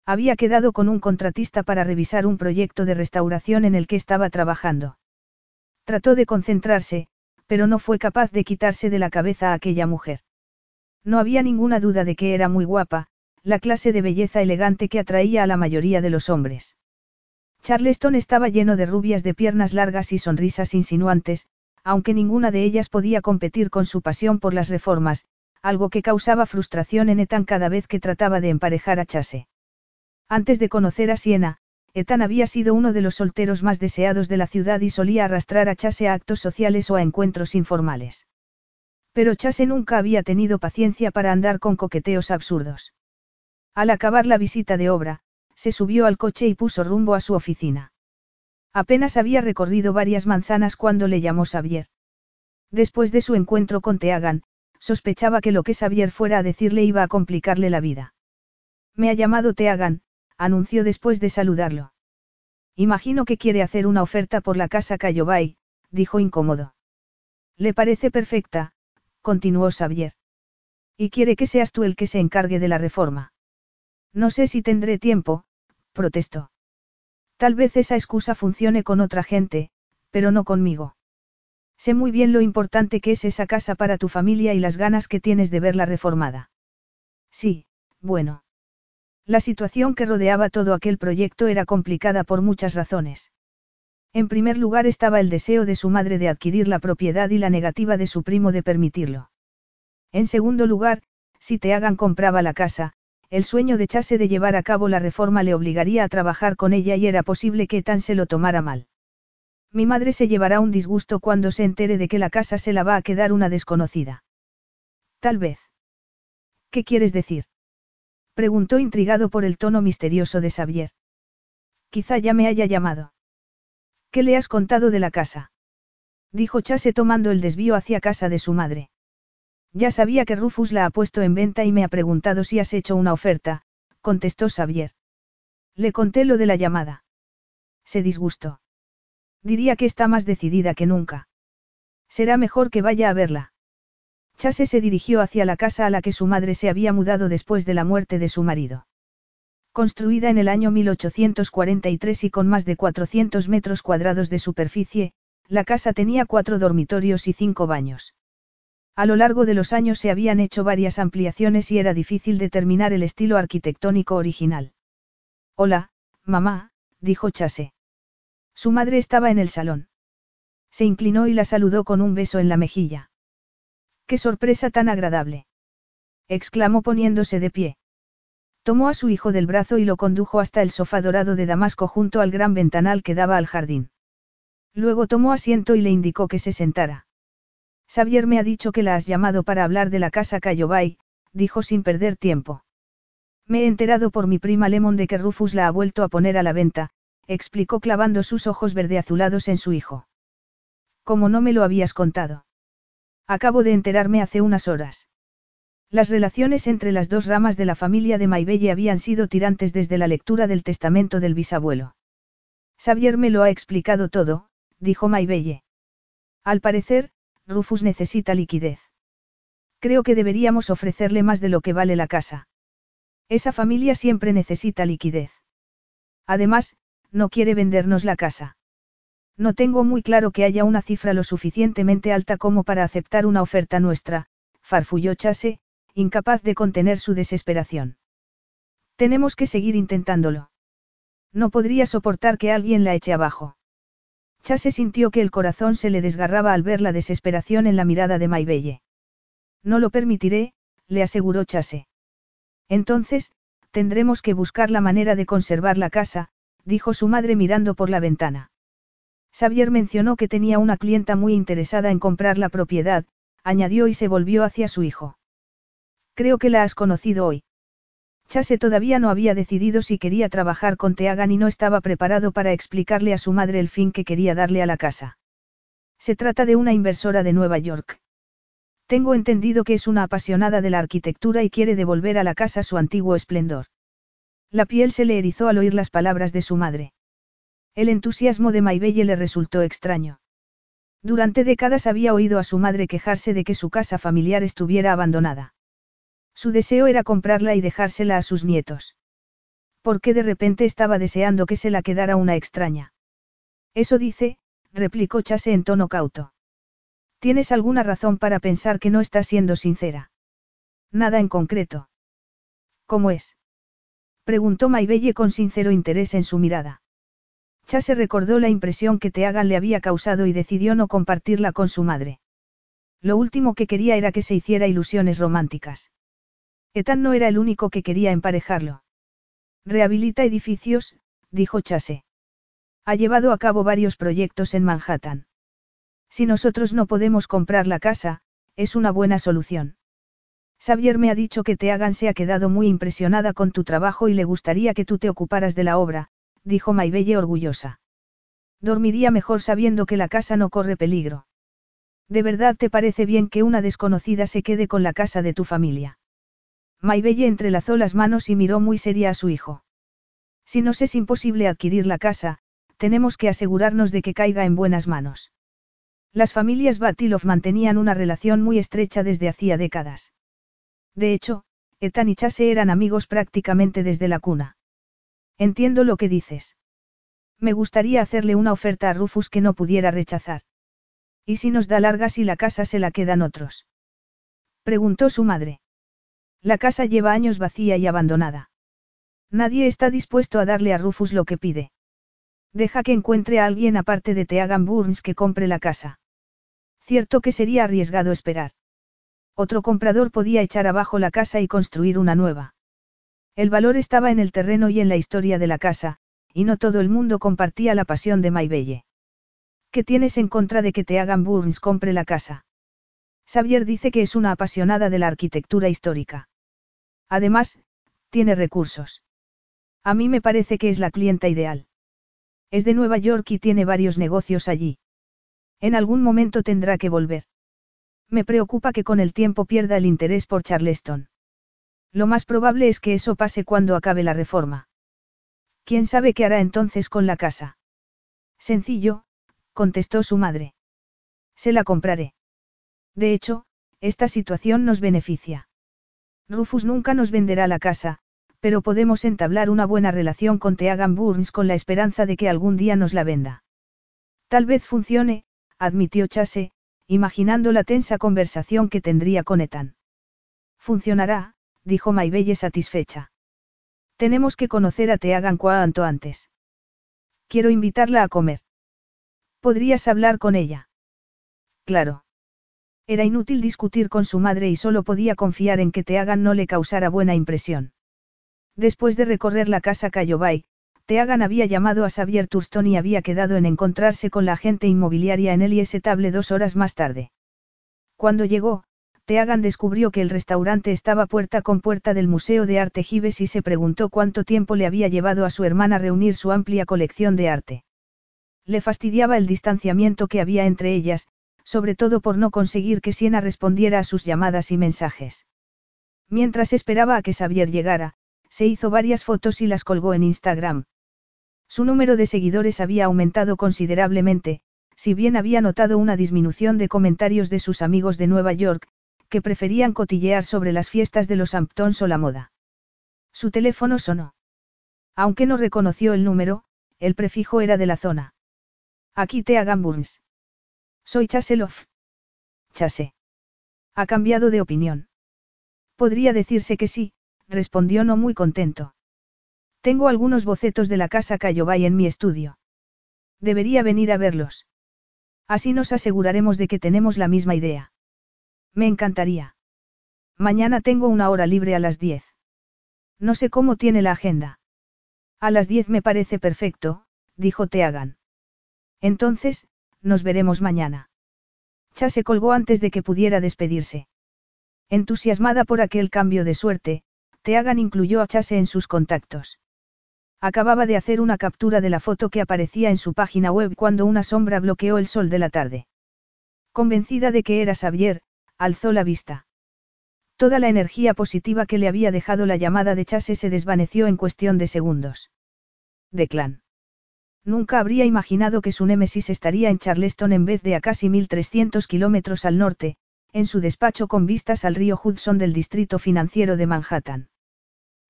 Había quedado con un contratista para revisar un proyecto de restauración en el que estaba trabajando. Trató de concentrarse, pero no fue capaz de quitarse de la cabeza a aquella mujer. No había ninguna duda de que era muy guapa, la clase de belleza elegante que atraía a la mayoría de los hombres. Charleston estaba lleno de rubias de piernas largas y sonrisas insinuantes, aunque ninguna de ellas podía competir con su pasión por las reformas, algo que causaba frustración en Ethan cada vez que trataba de emparejar a Chase. Antes de conocer a Siena, Ethan había sido uno de los solteros más deseados de la ciudad y solía arrastrar a Chase a actos sociales o a encuentros informales. Pero Chase nunca había tenido paciencia para andar con coqueteos absurdos. Al acabar la visita de obra, se subió al coche y puso rumbo a su oficina. Apenas había recorrido varias manzanas cuando le llamó Xavier. Después de su encuentro con Teagan, sospechaba que lo que Xavier fuera a decirle iba a complicarle la vida. Me ha llamado Teagan, anunció después de saludarlo. Imagino que quiere hacer una oferta por la casa Cayobay, dijo incómodo. Le parece perfecta, continuó Xavier. Y quiere que seas tú el que se encargue de la reforma. No sé si tendré tiempo, protestó. Tal vez esa excusa funcione con otra gente, pero no conmigo. Sé muy bien lo importante que es esa casa para tu familia y las ganas que tienes de verla reformada. Sí, bueno. La situación que rodeaba todo aquel proyecto era complicada por muchas razones. En primer lugar estaba el deseo de su madre de adquirir la propiedad y la negativa de su primo de permitirlo. En segundo lugar, si Teagan compraba la casa, el sueño de Chase de llevar a cabo la reforma le obligaría a trabajar con ella y era posible que Tan se lo tomara mal. Mi madre se llevará un disgusto cuando se entere de que la casa se la va a quedar una desconocida. Tal vez. ¿Qué quieres decir? Preguntó intrigado por el tono misterioso de Xavier. Quizá ya me haya llamado. ¿Qué le has contado de la casa? Dijo Chase tomando el desvío hacia casa de su madre. Ya sabía que Rufus la ha puesto en venta y me ha preguntado si has hecho una oferta, contestó Xavier. Le conté lo de la llamada. Se disgustó. Diría que está más decidida que nunca. Será mejor que vaya a verla. Chase se dirigió hacia la casa a la que su madre se había mudado después de la muerte de su marido. Construida en el año 1843 y con más de 400 metros cuadrados de superficie, la casa tenía cuatro dormitorios y cinco baños. A lo largo de los años se habían hecho varias ampliaciones y era difícil determinar el estilo arquitectónico original. Hola, mamá, dijo Chase. Su madre estaba en el salón. Se inclinó y la saludó con un beso en la mejilla. ¡Qué sorpresa tan agradable! exclamó poniéndose de pie. Tomó a su hijo del brazo y lo condujo hasta el sofá dorado de Damasco junto al gran ventanal que daba al jardín. Luego tomó asiento y le indicó que se sentara. Xavier me ha dicho que la has llamado para hablar de la casa Cayobay, dijo sin perder tiempo. Me he enterado por mi prima Lemon de que Rufus la ha vuelto a poner a la venta, explicó clavando sus ojos verdeazulados en su hijo. ¿Cómo no me lo habías contado? Acabo de enterarme hace unas horas. Las relaciones entre las dos ramas de la familia de Maibelle habían sido tirantes desde la lectura del testamento del bisabuelo. Xavier me lo ha explicado todo, dijo Maibelle. Al parecer, Rufus necesita liquidez. Creo que deberíamos ofrecerle más de lo que vale la casa. Esa familia siempre necesita liquidez. Además, no quiere vendernos la casa. No tengo muy claro que haya una cifra lo suficientemente alta como para aceptar una oferta nuestra, farfulló Chase, incapaz de contener su desesperación. Tenemos que seguir intentándolo. No podría soportar que alguien la eche abajo. Chase sintió que el corazón se le desgarraba al ver la desesperación en la mirada de Maybelle. No lo permitiré, le aseguró Chase. Entonces, tendremos que buscar la manera de conservar la casa, dijo su madre mirando por la ventana. Xavier mencionó que tenía una clienta muy interesada en comprar la propiedad, añadió y se volvió hacia su hijo. Creo que la has conocido hoy. Chase todavía no había decidido si quería trabajar con Teagan y no estaba preparado para explicarle a su madre el fin que quería darle a la casa. Se trata de una inversora de Nueva York. Tengo entendido que es una apasionada de la arquitectura y quiere devolver a la casa su antiguo esplendor. La piel se le erizó al oír las palabras de su madre. El entusiasmo de Maybelle le resultó extraño. Durante décadas había oído a su madre quejarse de que su casa familiar estuviera abandonada. Su deseo era comprarla y dejársela a sus nietos. ¿Por qué de repente estaba deseando que se la quedara una extraña? Eso dice, replicó Chase en tono cauto. ¿Tienes alguna razón para pensar que no está siendo sincera? Nada en concreto. ¿Cómo es? Preguntó Maybelle con sincero interés en su mirada. Chase recordó la impresión que Teagan le había causado y decidió no compartirla con su madre. Lo último que quería era que se hiciera ilusiones románticas. Ethan no era el único que quería emparejarlo. Rehabilita edificios, dijo Chase. Ha llevado a cabo varios proyectos en Manhattan. Si nosotros no podemos comprar la casa, es una buena solución. Xavier me ha dicho que Teagan se ha quedado muy impresionada con tu trabajo y le gustaría que tú te ocuparas de la obra, dijo Maybelle orgullosa. Dormiría mejor sabiendo que la casa no corre peligro. ¿De verdad te parece bien que una desconocida se quede con la casa de tu familia? Maybelle entrelazó las manos y miró muy seria a su hijo. Si nos es imposible adquirir la casa, tenemos que asegurarnos de que caiga en buenas manos. Las familias Batilov mantenían una relación muy estrecha desde hacía décadas. De hecho, Ethan y Chase eran amigos prácticamente desde la cuna. Entiendo lo que dices. Me gustaría hacerle una oferta a Rufus que no pudiera rechazar. ¿Y si nos da largas y la casa se la quedan otros? Preguntó su madre. La casa lleva años vacía y abandonada. Nadie está dispuesto a darle a Rufus lo que pide. Deja que encuentre a alguien aparte de Teagan Burns que compre la casa. Cierto que sería arriesgado esperar. Otro comprador podía echar abajo la casa y construir una nueva. El valor estaba en el terreno y en la historia de la casa, y no todo el mundo compartía la pasión de Maybelle. ¿Qué tienes en contra de que te hagan Burns compre la casa? Xavier dice que es una apasionada de la arquitectura histórica. Además, tiene recursos. A mí me parece que es la clienta ideal. Es de Nueva York y tiene varios negocios allí. En algún momento tendrá que volver. Me preocupa que con el tiempo pierda el interés por Charleston. Lo más probable es que eso pase cuando acabe la reforma. ¿Quién sabe qué hará entonces con la casa? Sencillo, contestó su madre. Se la compraré. De hecho, esta situación nos beneficia. Rufus nunca nos venderá la casa, pero podemos entablar una buena relación con Teagan Burns con la esperanza de que algún día nos la venda. Tal vez funcione, admitió Chase, imaginando la tensa conversación que tendría con Ethan. Funcionará, dijo Maybelle satisfecha. Tenemos que conocer a Teagan cuanto antes. Quiero invitarla a comer. ¿Podrías hablar con ella? Claro. Era inútil discutir con su madre y solo podía confiar en que Teagan no le causara buena impresión. Después de recorrer la casa Cayobay, Teagan había llamado a Xavier Turston y había quedado en encontrarse con la agente inmobiliaria en el Estable dos horas más tarde. Cuando llegó, Teagan descubrió que el restaurante estaba puerta con puerta del Museo de Arte Gives y se preguntó cuánto tiempo le había llevado a su hermana reunir su amplia colección de arte. Le fastidiaba el distanciamiento que había entre ellas, sobre todo por no conseguir que Siena respondiera a sus llamadas y mensajes. Mientras esperaba a que Xavier llegara, se hizo varias fotos y las colgó en Instagram. Su número de seguidores había aumentado considerablemente, si bien había notado una disminución de comentarios de sus amigos de Nueva York, que preferían cotillear sobre las fiestas de los Hamptons o la moda. Su teléfono sonó. Aunque no reconoció el número, el prefijo era de la zona. Aquí te hagan Burns. Soy Chaselov. Chase. Ha cambiado de opinión. Podría decirse que sí, respondió no muy contento. Tengo algunos bocetos de la casa Cayobay en mi estudio. Debería venir a verlos. Así nos aseguraremos de que tenemos la misma idea. Me encantaría. Mañana tengo una hora libre a las 10. No sé cómo tiene la agenda. A las 10 me parece perfecto, dijo Teagan. Entonces, nos veremos mañana. Cha se colgó antes de que pudiera despedirse. Entusiasmada por aquel cambio de suerte, Teagan incluyó a Chase en sus contactos. Acababa de hacer una captura de la foto que aparecía en su página web cuando una sombra bloqueó el sol de la tarde. Convencida de que era Xavier, alzó la vista. Toda la energía positiva que le había dejado la llamada de Chase se desvaneció en cuestión de segundos. De clan. Nunca habría imaginado que su némesis estaría en Charleston en vez de a casi 1.300 kilómetros al norte, en su despacho con vistas al río Hudson del distrito financiero de Manhattan.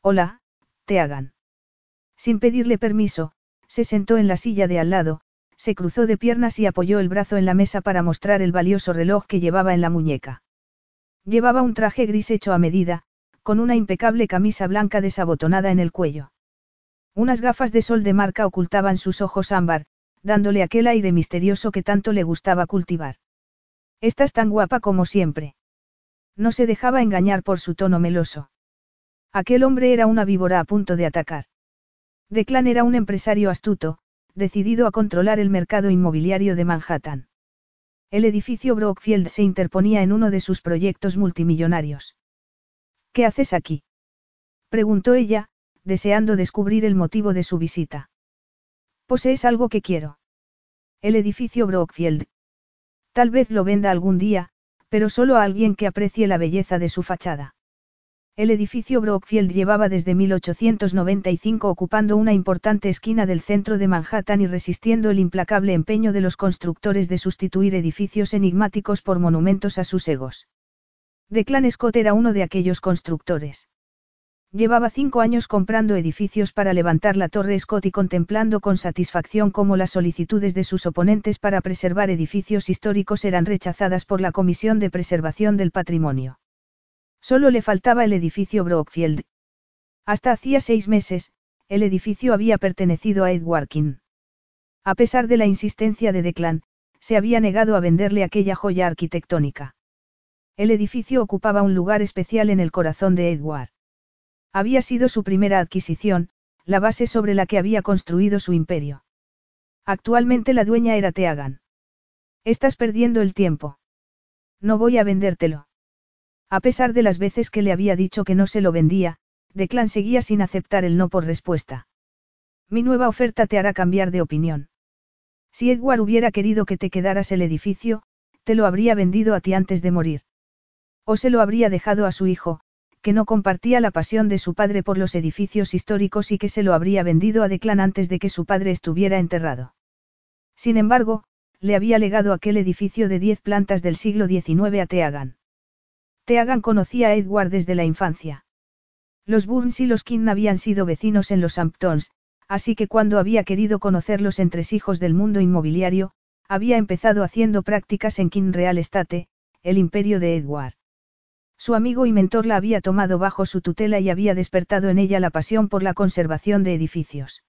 Hola, te hagan. Sin pedirle permiso, se sentó en la silla de al lado, se cruzó de piernas y apoyó el brazo en la mesa para mostrar el valioso reloj que llevaba en la muñeca. Llevaba un traje gris hecho a medida, con una impecable camisa blanca desabotonada en el cuello. Unas gafas de sol de marca ocultaban sus ojos ámbar, dándole aquel aire misterioso que tanto le gustaba cultivar. Estás tan guapa como siempre. No se dejaba engañar por su tono meloso. Aquel hombre era una víbora a punto de atacar. Declan era un empresario astuto, decidido a controlar el mercado inmobiliario de Manhattan. El edificio Brookfield se interponía en uno de sus proyectos multimillonarios. ¿Qué haces aquí? preguntó ella, deseando descubrir el motivo de su visita. Posees algo que quiero. El edificio Brookfield. Tal vez lo venda algún día, pero solo a alguien que aprecie la belleza de su fachada. El edificio Brookfield llevaba desde 1895 ocupando una importante esquina del centro de Manhattan y resistiendo el implacable empeño de los constructores de sustituir edificios enigmáticos por monumentos a sus egos. Declan Scott era uno de aquellos constructores. Llevaba cinco años comprando edificios para levantar la Torre Scott y contemplando con satisfacción cómo las solicitudes de sus oponentes para preservar edificios históricos eran rechazadas por la Comisión de Preservación del Patrimonio. Solo le faltaba el edificio Brookfield. Hasta hacía seis meses, el edificio había pertenecido a Edward King. A pesar de la insistencia de Declan, se había negado a venderle aquella joya arquitectónica. El edificio ocupaba un lugar especial en el corazón de Edward. Había sido su primera adquisición, la base sobre la que había construido su imperio. Actualmente la dueña era Teagan. Estás perdiendo el tiempo. No voy a vendértelo. A pesar de las veces que le había dicho que no se lo vendía, Declan seguía sin aceptar el no por respuesta. Mi nueva oferta te hará cambiar de opinión. Si Edward hubiera querido que te quedaras el edificio, te lo habría vendido a ti antes de morir. O se lo habría dejado a su hijo, que no compartía la pasión de su padre por los edificios históricos y que se lo habría vendido a Declan antes de que su padre estuviera enterrado. Sin embargo, le había legado aquel edificio de diez plantas del siglo XIX a Teagan. Teagan conocía a Edward desde la infancia. Los Burns y los King habían sido vecinos en los Hamptons, así que cuando había querido conocer los entresijos del mundo inmobiliario, había empezado haciendo prácticas en King Real Estate, el imperio de Edward. Su amigo y mentor la había tomado bajo su tutela y había despertado en ella la pasión por la conservación de edificios.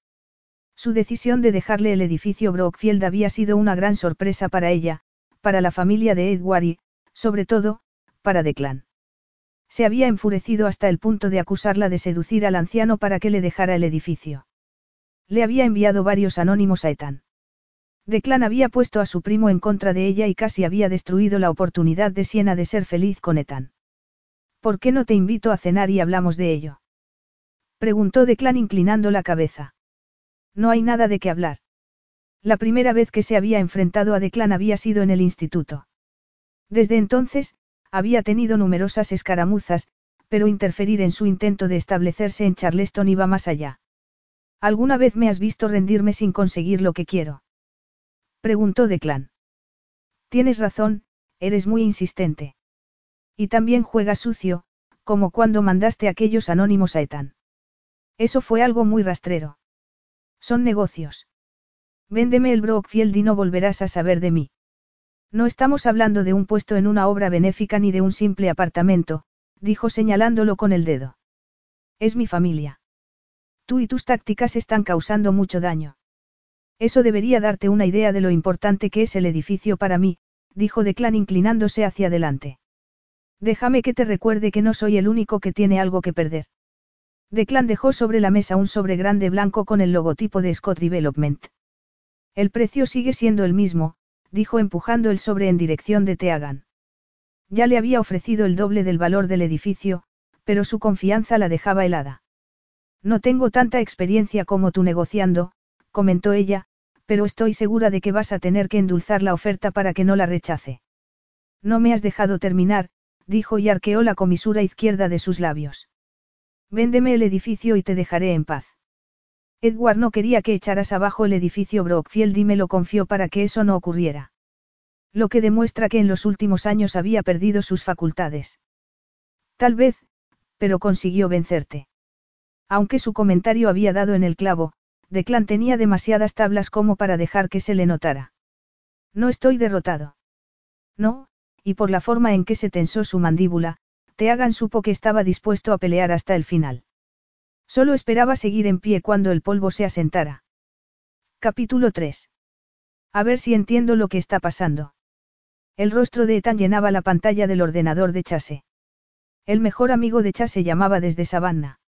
Su decisión de dejarle el edificio Brockfield había sido una gran sorpresa para ella, para la familia de Edward y, sobre todo, para Declan. Se había enfurecido hasta el punto de acusarla de seducir al anciano para que le dejara el edificio. Le había enviado varios anónimos a Ethan. Declan había puesto a su primo en contra de ella y casi había destruido la oportunidad de Siena de ser feliz con Ethan. ¿Por qué no te invito a cenar y hablamos de ello? Preguntó Declan inclinando la cabeza. No hay nada de qué hablar. La primera vez que se había enfrentado a Declan había sido en el instituto. Desde entonces, había tenido numerosas escaramuzas, pero interferir en su intento de establecerse en Charleston iba más allá. ¿Alguna vez me has visto rendirme sin conseguir lo que quiero? Preguntó Declan. Tienes razón, eres muy insistente. Y también juegas sucio, como cuando mandaste a aquellos anónimos a Ethan. Eso fue algo muy rastrero. Son negocios. Véndeme el Brockfield y no volverás a saber de mí. No estamos hablando de un puesto en una obra benéfica ni de un simple apartamento, dijo señalándolo con el dedo. Es mi familia. Tú y tus tácticas están causando mucho daño. Eso debería darte una idea de lo importante que es el edificio para mí, dijo Declan inclinándose hacia adelante. Déjame que te recuerde que no soy el único que tiene algo que perder. Declan dejó sobre la mesa un sobre grande blanco con el logotipo de Scott Development. El precio sigue siendo el mismo, dijo empujando el sobre en dirección de Teagan. Ya le había ofrecido el doble del valor del edificio, pero su confianza la dejaba helada. No tengo tanta experiencia como tú negociando, comentó ella, pero estoy segura de que vas a tener que endulzar la oferta para que no la rechace. No me has dejado terminar, dijo y arqueó la comisura izquierda de sus labios. Véndeme el edificio y te dejaré en paz. Edward no quería que echaras abajo el edificio Brockfield y me lo confió para que eso no ocurriera. Lo que demuestra que en los últimos años había perdido sus facultades. Tal vez, pero consiguió vencerte. Aunque su comentario había dado en el clavo, Declan tenía demasiadas tablas como para dejar que se le notara. No estoy derrotado. No, y por la forma en que se tensó su mandíbula, Teagan supo que estaba dispuesto a pelear hasta el final. Solo esperaba seguir en pie cuando el polvo se asentara. Capítulo 3. A ver si entiendo lo que está pasando. El rostro de Ethan llenaba la pantalla del ordenador de Chase. El mejor amigo de Chase llamaba desde Savannah.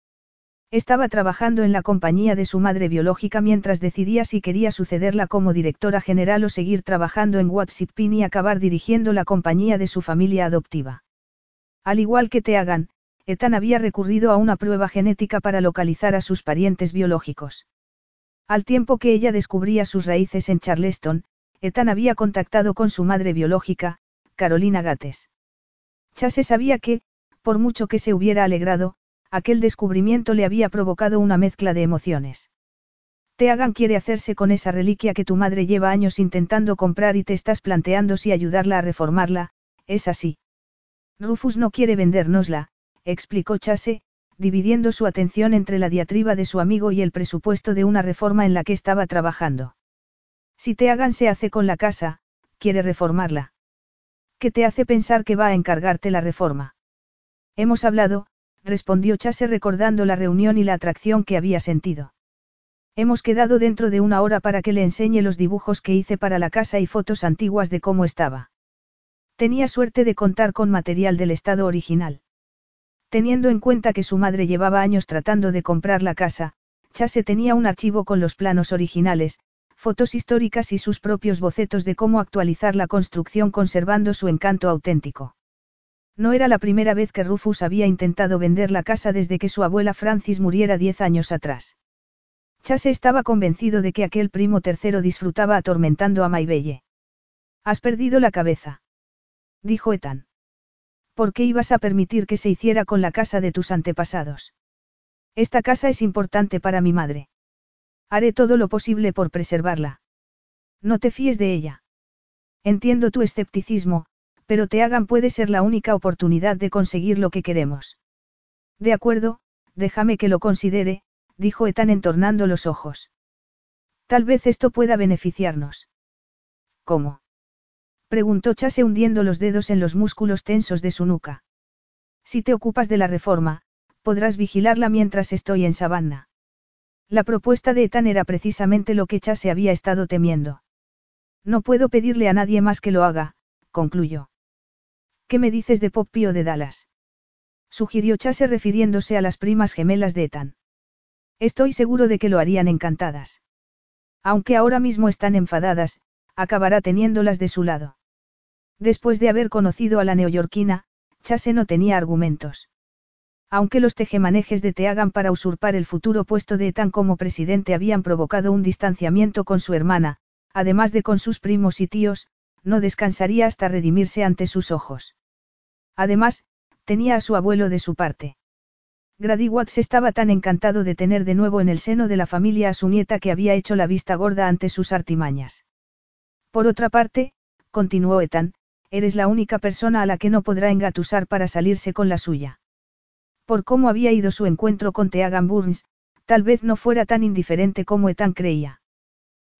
Estaba trabajando en la compañía de su madre biológica mientras decidía si quería sucederla como directora general o seguir trabajando en Pin y acabar dirigiendo la compañía de su familia adoptiva. Al igual que Teagan, Ethan había recurrido a una prueba genética para localizar a sus parientes biológicos. Al tiempo que ella descubría sus raíces en Charleston, Ethan había contactado con su madre biológica, Carolina Gates. Chase sabía que, por mucho que se hubiera alegrado, aquel descubrimiento le había provocado una mezcla de emociones. Teagan quiere hacerse con esa reliquia que tu madre lleva años intentando comprar y te estás planteando si ayudarla a reformarla, es así. Rufus no quiere vendérnosla, explicó Chase, dividiendo su atención entre la diatriba de su amigo y el presupuesto de una reforma en la que estaba trabajando. Si te hagan se hace con la casa, quiere reformarla. ¿Qué te hace pensar que va a encargarte la reforma? Hemos hablado, respondió Chase recordando la reunión y la atracción que había sentido. Hemos quedado dentro de una hora para que le enseñe los dibujos que hice para la casa y fotos antiguas de cómo estaba. Tenía suerte de contar con material del estado original. Teniendo en cuenta que su madre llevaba años tratando de comprar la casa, Chase tenía un archivo con los planos originales, fotos históricas y sus propios bocetos de cómo actualizar la construcción conservando su encanto auténtico. No era la primera vez que Rufus había intentado vender la casa desde que su abuela Francis muriera diez años atrás. Chase estaba convencido de que aquel primo tercero disfrutaba atormentando a Maybelle. Has perdido la cabeza. Dijo Ethan. ¿Por qué ibas a permitir que se hiciera con la casa de tus antepasados? Esta casa es importante para mi madre. Haré todo lo posible por preservarla. No te fíes de ella. Entiendo tu escepticismo, pero te hagan puede ser la única oportunidad de conseguir lo que queremos. De acuerdo, déjame que lo considere, dijo Ethan entornando los ojos. Tal vez esto pueda beneficiarnos. ¿Cómo? preguntó Chase hundiendo los dedos en los músculos tensos de su nuca. Si te ocupas de la reforma, podrás vigilarla mientras estoy en Savannah. La propuesta de Ethan era precisamente lo que Chase había estado temiendo. No puedo pedirle a nadie más que lo haga, concluyó. ¿Qué me dices de Poppy o de Dallas? Sugirió Chase refiriéndose a las primas gemelas de Ethan. Estoy seguro de que lo harían encantadas. Aunque ahora mismo están enfadadas, acabará teniéndolas de su lado. Después de haber conocido a la neoyorquina, Chase no tenía argumentos. Aunque los tejemanejes de Teagan para usurpar el futuro puesto de Ethan como presidente habían provocado un distanciamiento con su hermana, además de con sus primos y tíos, no descansaría hasta redimirse ante sus ojos. Además, tenía a su abuelo de su parte. Grady Watts estaba tan encantado de tener de nuevo en el seno de la familia a su nieta que había hecho la vista gorda ante sus artimañas. Por otra parte, continuó Ethan, eres la única persona a la que no podrá engatusar para salirse con la suya. Por cómo había ido su encuentro con Teagan Burns, tal vez no fuera tan indiferente como Ethan creía.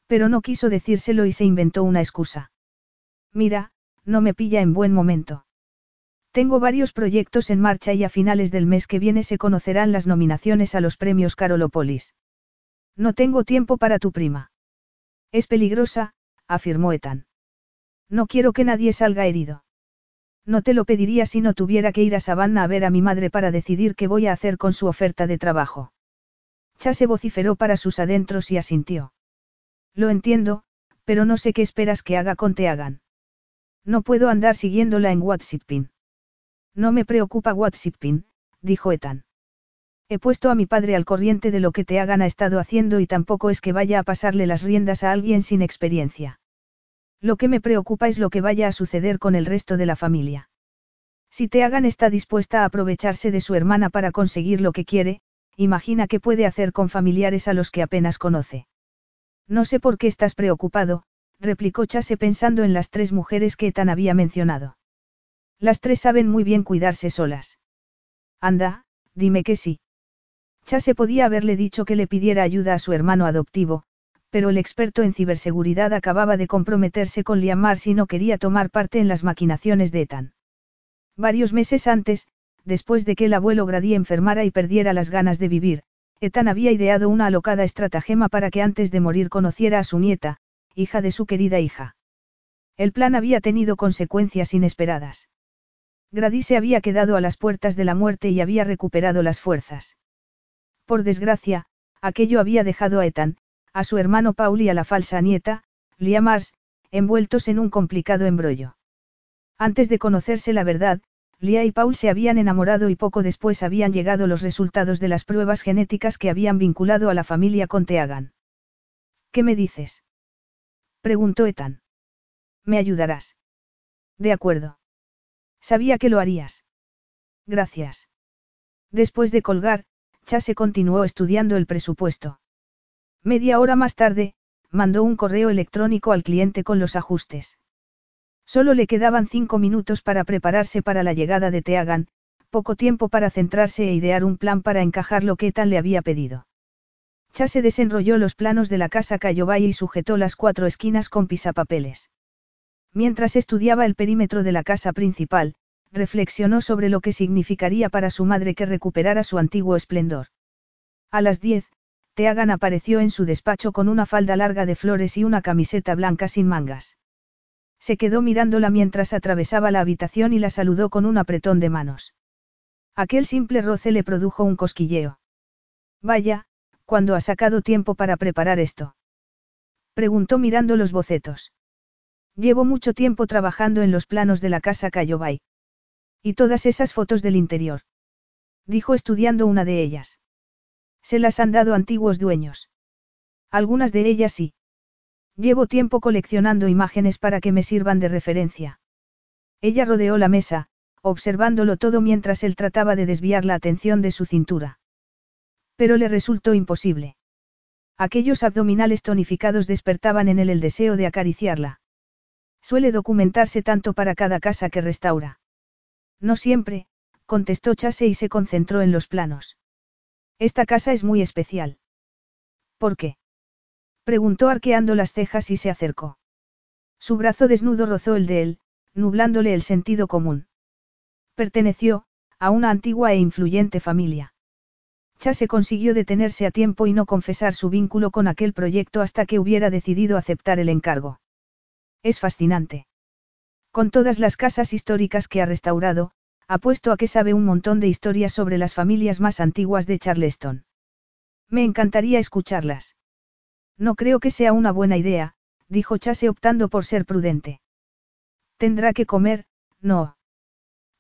Pero no quiso decírselo y se inventó una excusa. Mira, no me pilla en buen momento. Tengo varios proyectos en marcha y a finales del mes que viene se conocerán las nominaciones a los premios Carolopolis. No tengo tiempo para tu prima. Es peligrosa, afirmó Ethan. No quiero que nadie salga herido. No te lo pediría si no tuviera que ir a Savannah a ver a mi madre para decidir qué voy a hacer con su oferta de trabajo. Chase vociferó para sus adentros y asintió. Lo entiendo, pero no sé qué esperas que haga con te hagan. No puedo andar siguiéndola en WhatsApp. No me preocupa WhatsApp, dijo Ethan. He puesto a mi padre al corriente de lo que te hagan ha estado haciendo y tampoco es que vaya a pasarle las riendas a alguien sin experiencia. Lo que me preocupa es lo que vaya a suceder con el resto de la familia. Si te hagan está dispuesta a aprovecharse de su hermana para conseguir lo que quiere, imagina qué puede hacer con familiares a los que apenas conoce. No sé por qué estás preocupado, replicó Chase pensando en las tres mujeres que Ethan había mencionado. Las tres saben muy bien cuidarse solas. Anda, dime que sí. Chase podía haberle dicho que le pidiera ayuda a su hermano adoptivo, pero el experto en ciberseguridad acababa de comprometerse con Liamar si no quería tomar parte en las maquinaciones de Ethan. Varios meses antes, después de que el abuelo Grady enfermara y perdiera las ganas de vivir, Ethan había ideado una alocada estratagema para que antes de morir conociera a su nieta, hija de su querida hija. El plan había tenido consecuencias inesperadas. Grady se había quedado a las puertas de la muerte y había recuperado las fuerzas. Por desgracia, aquello había dejado a Ethan, a su hermano Paul y a la falsa nieta, Lia Mars, envueltos en un complicado embrollo. Antes de conocerse la verdad, Lia y Paul se habían enamorado y poco después habían llegado los resultados de las pruebas genéticas que habían vinculado a la familia con Teagan. ¿Qué me dices? Preguntó Ethan. ¿Me ayudarás? De acuerdo. Sabía que lo harías. Gracias. Después de colgar, Chase continuó estudiando el presupuesto. Media hora más tarde, mandó un correo electrónico al cliente con los ajustes. Solo le quedaban cinco minutos para prepararse para la llegada de Teagan, poco tiempo para centrarse e idear un plan para encajar lo que Tan le había pedido. Chase desenrolló los planos de la casa Cayobay y sujetó las cuatro esquinas con pisapapeles. Mientras estudiaba el perímetro de la casa principal, reflexionó sobre lo que significaría para su madre que recuperara su antiguo esplendor. A las diez, Teagan apareció en su despacho con una falda larga de flores y una camiseta blanca sin mangas. Se quedó mirándola mientras atravesaba la habitación y la saludó con un apretón de manos. Aquel simple roce le produjo un cosquilleo. Vaya, ¿Cuándo ha sacado tiempo para preparar esto? Preguntó mirando los bocetos. Llevo mucho tiempo trabajando en los planos de la casa Cayobay. Y todas esas fotos del interior. Dijo estudiando una de ellas. Se las han dado antiguos dueños. Algunas de ellas sí. Llevo tiempo coleccionando imágenes para que me sirvan de referencia. Ella rodeó la mesa, observándolo todo mientras él trataba de desviar la atención de su cintura. Pero le resultó imposible. Aquellos abdominales tonificados despertaban en él el deseo de acariciarla. Suele documentarse tanto para cada casa que restaura. No siempre, contestó Chase y se concentró en los planos. Esta casa es muy especial. ¿Por qué? Preguntó arqueando las cejas y se acercó. Su brazo desnudo rozó el de él, nublándole el sentido común. Perteneció, a una antigua e influyente familia. Chase consiguió detenerse a tiempo y no confesar su vínculo con aquel proyecto hasta que hubiera decidido aceptar el encargo. Es fascinante. Con todas las casas históricas que ha restaurado, apuesto a que sabe un montón de historias sobre las familias más antiguas de Charleston. Me encantaría escucharlas. No creo que sea una buena idea, dijo Chase optando por ser prudente. Tendrá que comer, no.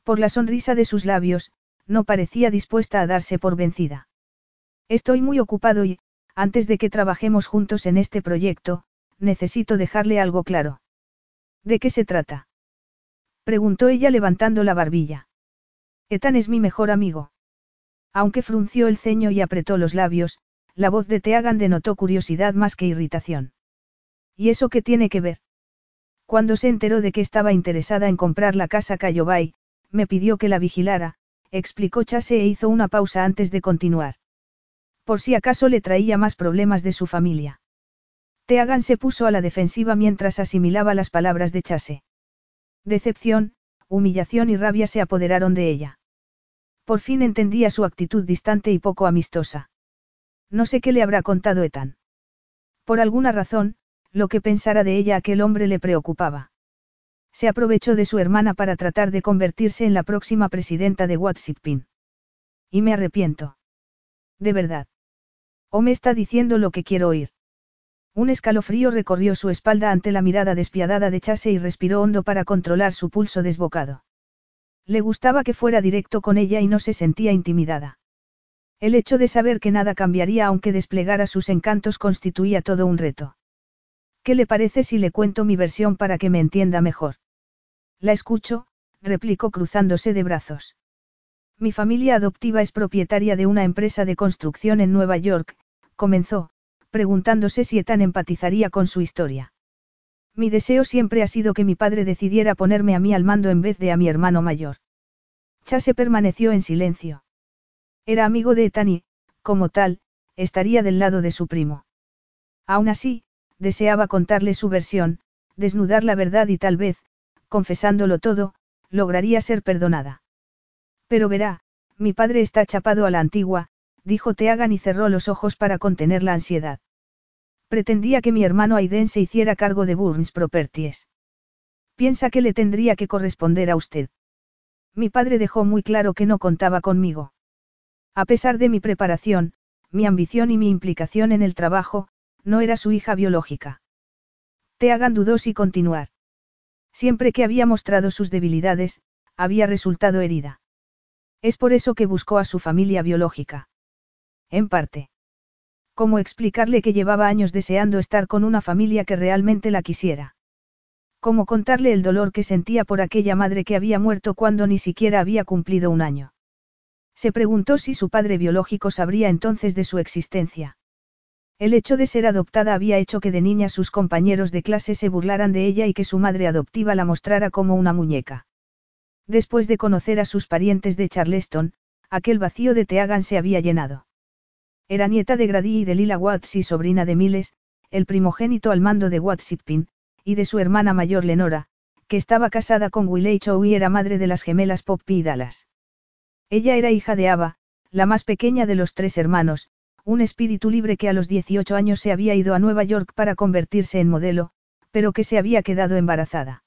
Por la sonrisa de sus labios, no parecía dispuesta a darse por vencida. Estoy muy ocupado y, antes de que trabajemos juntos en este proyecto, necesito dejarle algo claro. ¿De qué se trata? Preguntó ella levantando la barbilla. Ethan es mi mejor amigo. Aunque frunció el ceño y apretó los labios, la voz de Teagan denotó curiosidad más que irritación. ¿Y eso qué tiene que ver? Cuando se enteró de que estaba interesada en comprar la casa Cayobay, me pidió que la vigilara, explicó Chase e hizo una pausa antes de continuar. Por si acaso le traía más problemas de su familia. Teagan se puso a la defensiva mientras asimilaba las palabras de Chase. Decepción, humillación y rabia se apoderaron de ella. Por fin entendía su actitud distante y poco amistosa. No sé qué le habrá contado Ethan. Por alguna razón, lo que pensara de ella aquel hombre le preocupaba. Se aprovechó de su hermana para tratar de convertirse en la próxima presidenta de Pin. Y me arrepiento. De verdad. O me está diciendo lo que quiero oír. Un escalofrío recorrió su espalda ante la mirada despiadada de Chase y respiró hondo para controlar su pulso desbocado. Le gustaba que fuera directo con ella y no se sentía intimidada. El hecho de saber que nada cambiaría aunque desplegara sus encantos constituía todo un reto. ¿Qué le parece si le cuento mi versión para que me entienda mejor? La escucho, replicó cruzándose de brazos. Mi familia adoptiva es propietaria de una empresa de construcción en Nueva York, comenzó, preguntándose si Ethan empatizaría con su historia. Mi deseo siempre ha sido que mi padre decidiera ponerme a mí al mando en vez de a mi hermano mayor. Chase permaneció en silencio. Era amigo de Ethan y, como tal, estaría del lado de su primo. Aún así, deseaba contarle su versión, desnudar la verdad y tal vez, confesándolo todo, lograría ser perdonada. Pero verá, mi padre está chapado a la antigua, dijo Teagan y cerró los ojos para contener la ansiedad. Pretendía que mi hermano Aiden se hiciera cargo de Burns Properties. Piensa que le tendría que corresponder a usted. Mi padre dejó muy claro que no contaba conmigo. A pesar de mi preparación, mi ambición y mi implicación en el trabajo, no era su hija biológica. Teagan dudó si continuar. Siempre que había mostrado sus debilidades, había resultado herida. Es por eso que buscó a su familia biológica. En parte. ¿Cómo explicarle que llevaba años deseando estar con una familia que realmente la quisiera? ¿Cómo contarle el dolor que sentía por aquella madre que había muerto cuando ni siquiera había cumplido un año? Se preguntó si su padre biológico sabría entonces de su existencia. El hecho de ser adoptada había hecho que de niña sus compañeros de clase se burlaran de ella y que su madre adoptiva la mostrara como una muñeca. Después de conocer a sus parientes de Charleston, aquel vacío de Teagan se había llenado. Era nieta de Grady y de Lila Watts y sobrina de Miles, el primogénito al mando de Wattsipin, y de su hermana mayor Lenora, que estaba casada con Willie Chow y era madre de las gemelas Poppy y Dallas. Ella era hija de Ava, la más pequeña de los tres hermanos, un espíritu libre que a los 18 años se había ido a Nueva York para convertirse en modelo, pero que se había quedado embarazada.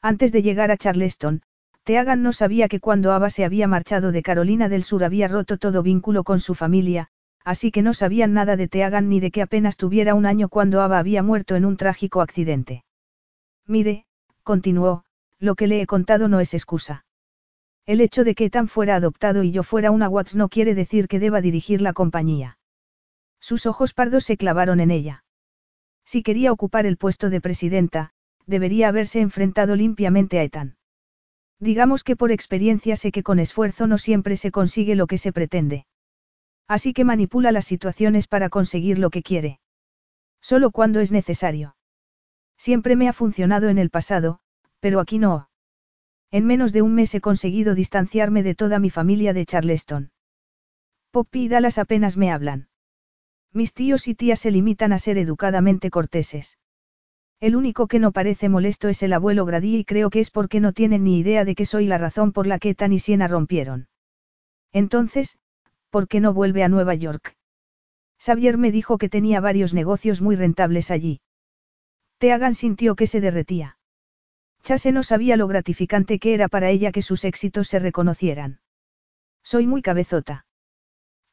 Antes de llegar a Charleston, Teagan no sabía que cuando Ava se había marchado de Carolina del Sur había roto todo vínculo con su familia, así que no sabían nada de Teagan ni de que apenas tuviera un año cuando Ava había muerto en un trágico accidente. Mire, continuó, lo que le he contado no es excusa. El hecho de que Tan fuera adoptado y yo fuera una Watts no quiere decir que deba dirigir la compañía. Sus ojos pardos se clavaron en ella. Si quería ocupar el puesto de presidenta, debería haberse enfrentado limpiamente a Ethan. Digamos que por experiencia sé que con esfuerzo no siempre se consigue lo que se pretende. Así que manipula las situaciones para conseguir lo que quiere. Solo cuando es necesario. Siempre me ha funcionado en el pasado, pero aquí no. En menos de un mes he conseguido distanciarme de toda mi familia de Charleston. Poppy y Dallas apenas me hablan. Mis tíos y tías se limitan a ser educadamente corteses. El único que no parece molesto es el abuelo Grady y creo que es porque no tienen ni idea de que soy la razón por la que Tan y Siena rompieron. Entonces, ¿por qué no vuelve a Nueva York? Xavier me dijo que tenía varios negocios muy rentables allí. Teagan sintió que se derretía. Chase no sabía lo gratificante que era para ella que sus éxitos se reconocieran. Soy muy cabezota.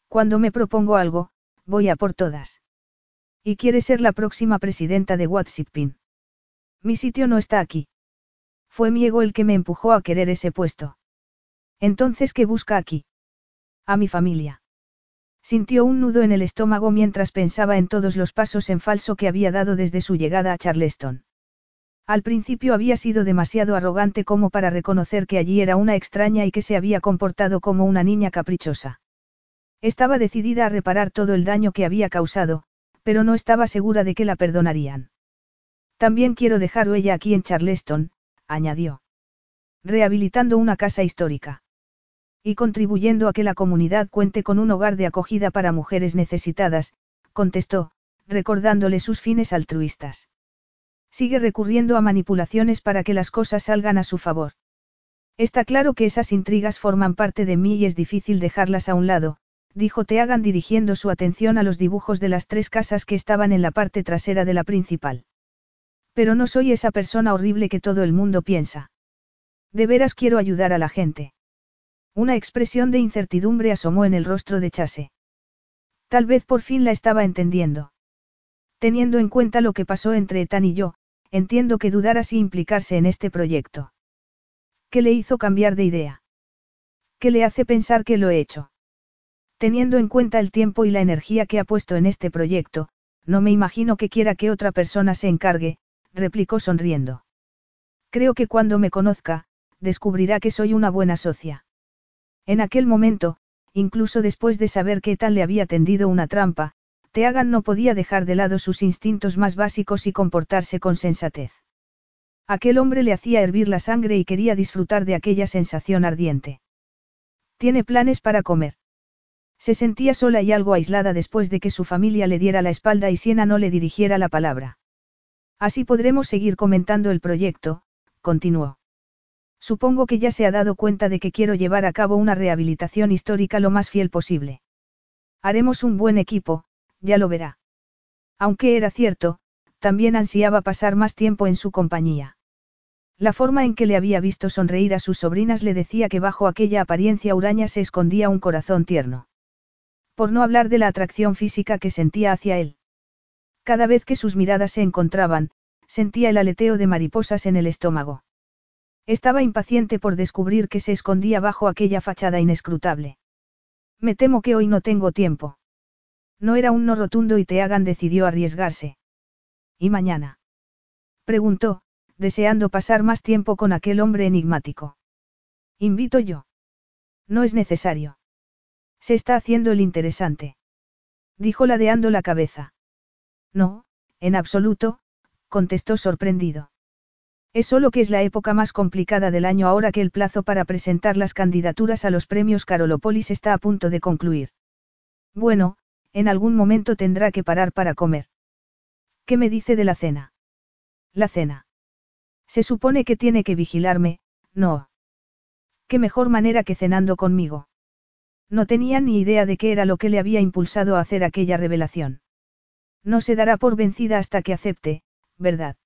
Cuando me propongo algo, voy a por todas. Y quiere ser la próxima presidenta de WhatsApp. Mi sitio no está aquí. Fue mi ego el que me empujó a querer ese puesto. Entonces, ¿qué busca aquí? A mi familia. Sintió un nudo en el estómago mientras pensaba en todos los pasos en falso que había dado desde su llegada a Charleston. Al principio había sido demasiado arrogante como para reconocer que allí era una extraña y que se había comportado como una niña caprichosa. Estaba decidida a reparar todo el daño que había causado, pero no estaba segura de que la perdonarían. También quiero dejar huella aquí en Charleston, añadió. Rehabilitando una casa histórica. Y contribuyendo a que la comunidad cuente con un hogar de acogida para mujeres necesitadas, contestó, recordándole sus fines altruistas. Sigue recurriendo a manipulaciones para que las cosas salgan a su favor. Está claro que esas intrigas forman parte de mí y es difícil dejarlas a un lado, dijo Teagan dirigiendo su atención a los dibujos de las tres casas que estaban en la parte trasera de la principal. Pero no soy esa persona horrible que todo el mundo piensa. De veras quiero ayudar a la gente. Una expresión de incertidumbre asomó en el rostro de Chase. Tal vez por fin la estaba entendiendo. Teniendo en cuenta lo que pasó entre Etan y yo, entiendo que dudara si implicarse en este proyecto. ¿Qué le hizo cambiar de idea? ¿Qué le hace pensar que lo he hecho? Teniendo en cuenta el tiempo y la energía que ha puesto en este proyecto, no me imagino que quiera que otra persona se encargue, replicó sonriendo. Creo que cuando me conozca, descubrirá que soy una buena socia. En aquel momento, incluso después de saber que tal le había tendido una trampa, Teagan no podía dejar de lado sus instintos más básicos y comportarse con sensatez. Aquel hombre le hacía hervir la sangre y quería disfrutar de aquella sensación ardiente. Tiene planes para comer. Se sentía sola y algo aislada después de que su familia le diera la espalda y Siena no le dirigiera la palabra. Así podremos seguir comentando el proyecto, continuó. Supongo que ya se ha dado cuenta de que quiero llevar a cabo una rehabilitación histórica lo más fiel posible. Haremos un buen equipo, ya lo verá. Aunque era cierto, también ansiaba pasar más tiempo en su compañía. La forma en que le había visto sonreír a sus sobrinas le decía que bajo aquella apariencia huraña se escondía un corazón tierno. Por no hablar de la atracción física que sentía hacia él. Cada vez que sus miradas se encontraban, sentía el aleteo de mariposas en el estómago. Estaba impaciente por descubrir que se escondía bajo aquella fachada inescrutable. Me temo que hoy no tengo tiempo. No era un no rotundo y Teagan decidió arriesgarse. ¿Y mañana? Preguntó, deseando pasar más tiempo con aquel hombre enigmático. Invito yo. No es necesario. Se está haciendo el interesante. Dijo ladeando la cabeza. No, en absoluto, contestó sorprendido. Es solo que es la época más complicada del año ahora que el plazo para presentar las candidaturas a los premios Carolópolis está a punto de concluir. Bueno, en algún momento tendrá que parar para comer. ¿Qué me dice de la cena? La cena. Se supone que tiene que vigilarme, no. ¿Qué mejor manera que cenando conmigo? No tenía ni idea de qué era lo que le había impulsado a hacer aquella revelación. No se dará por vencida hasta que acepte, ¿verdad?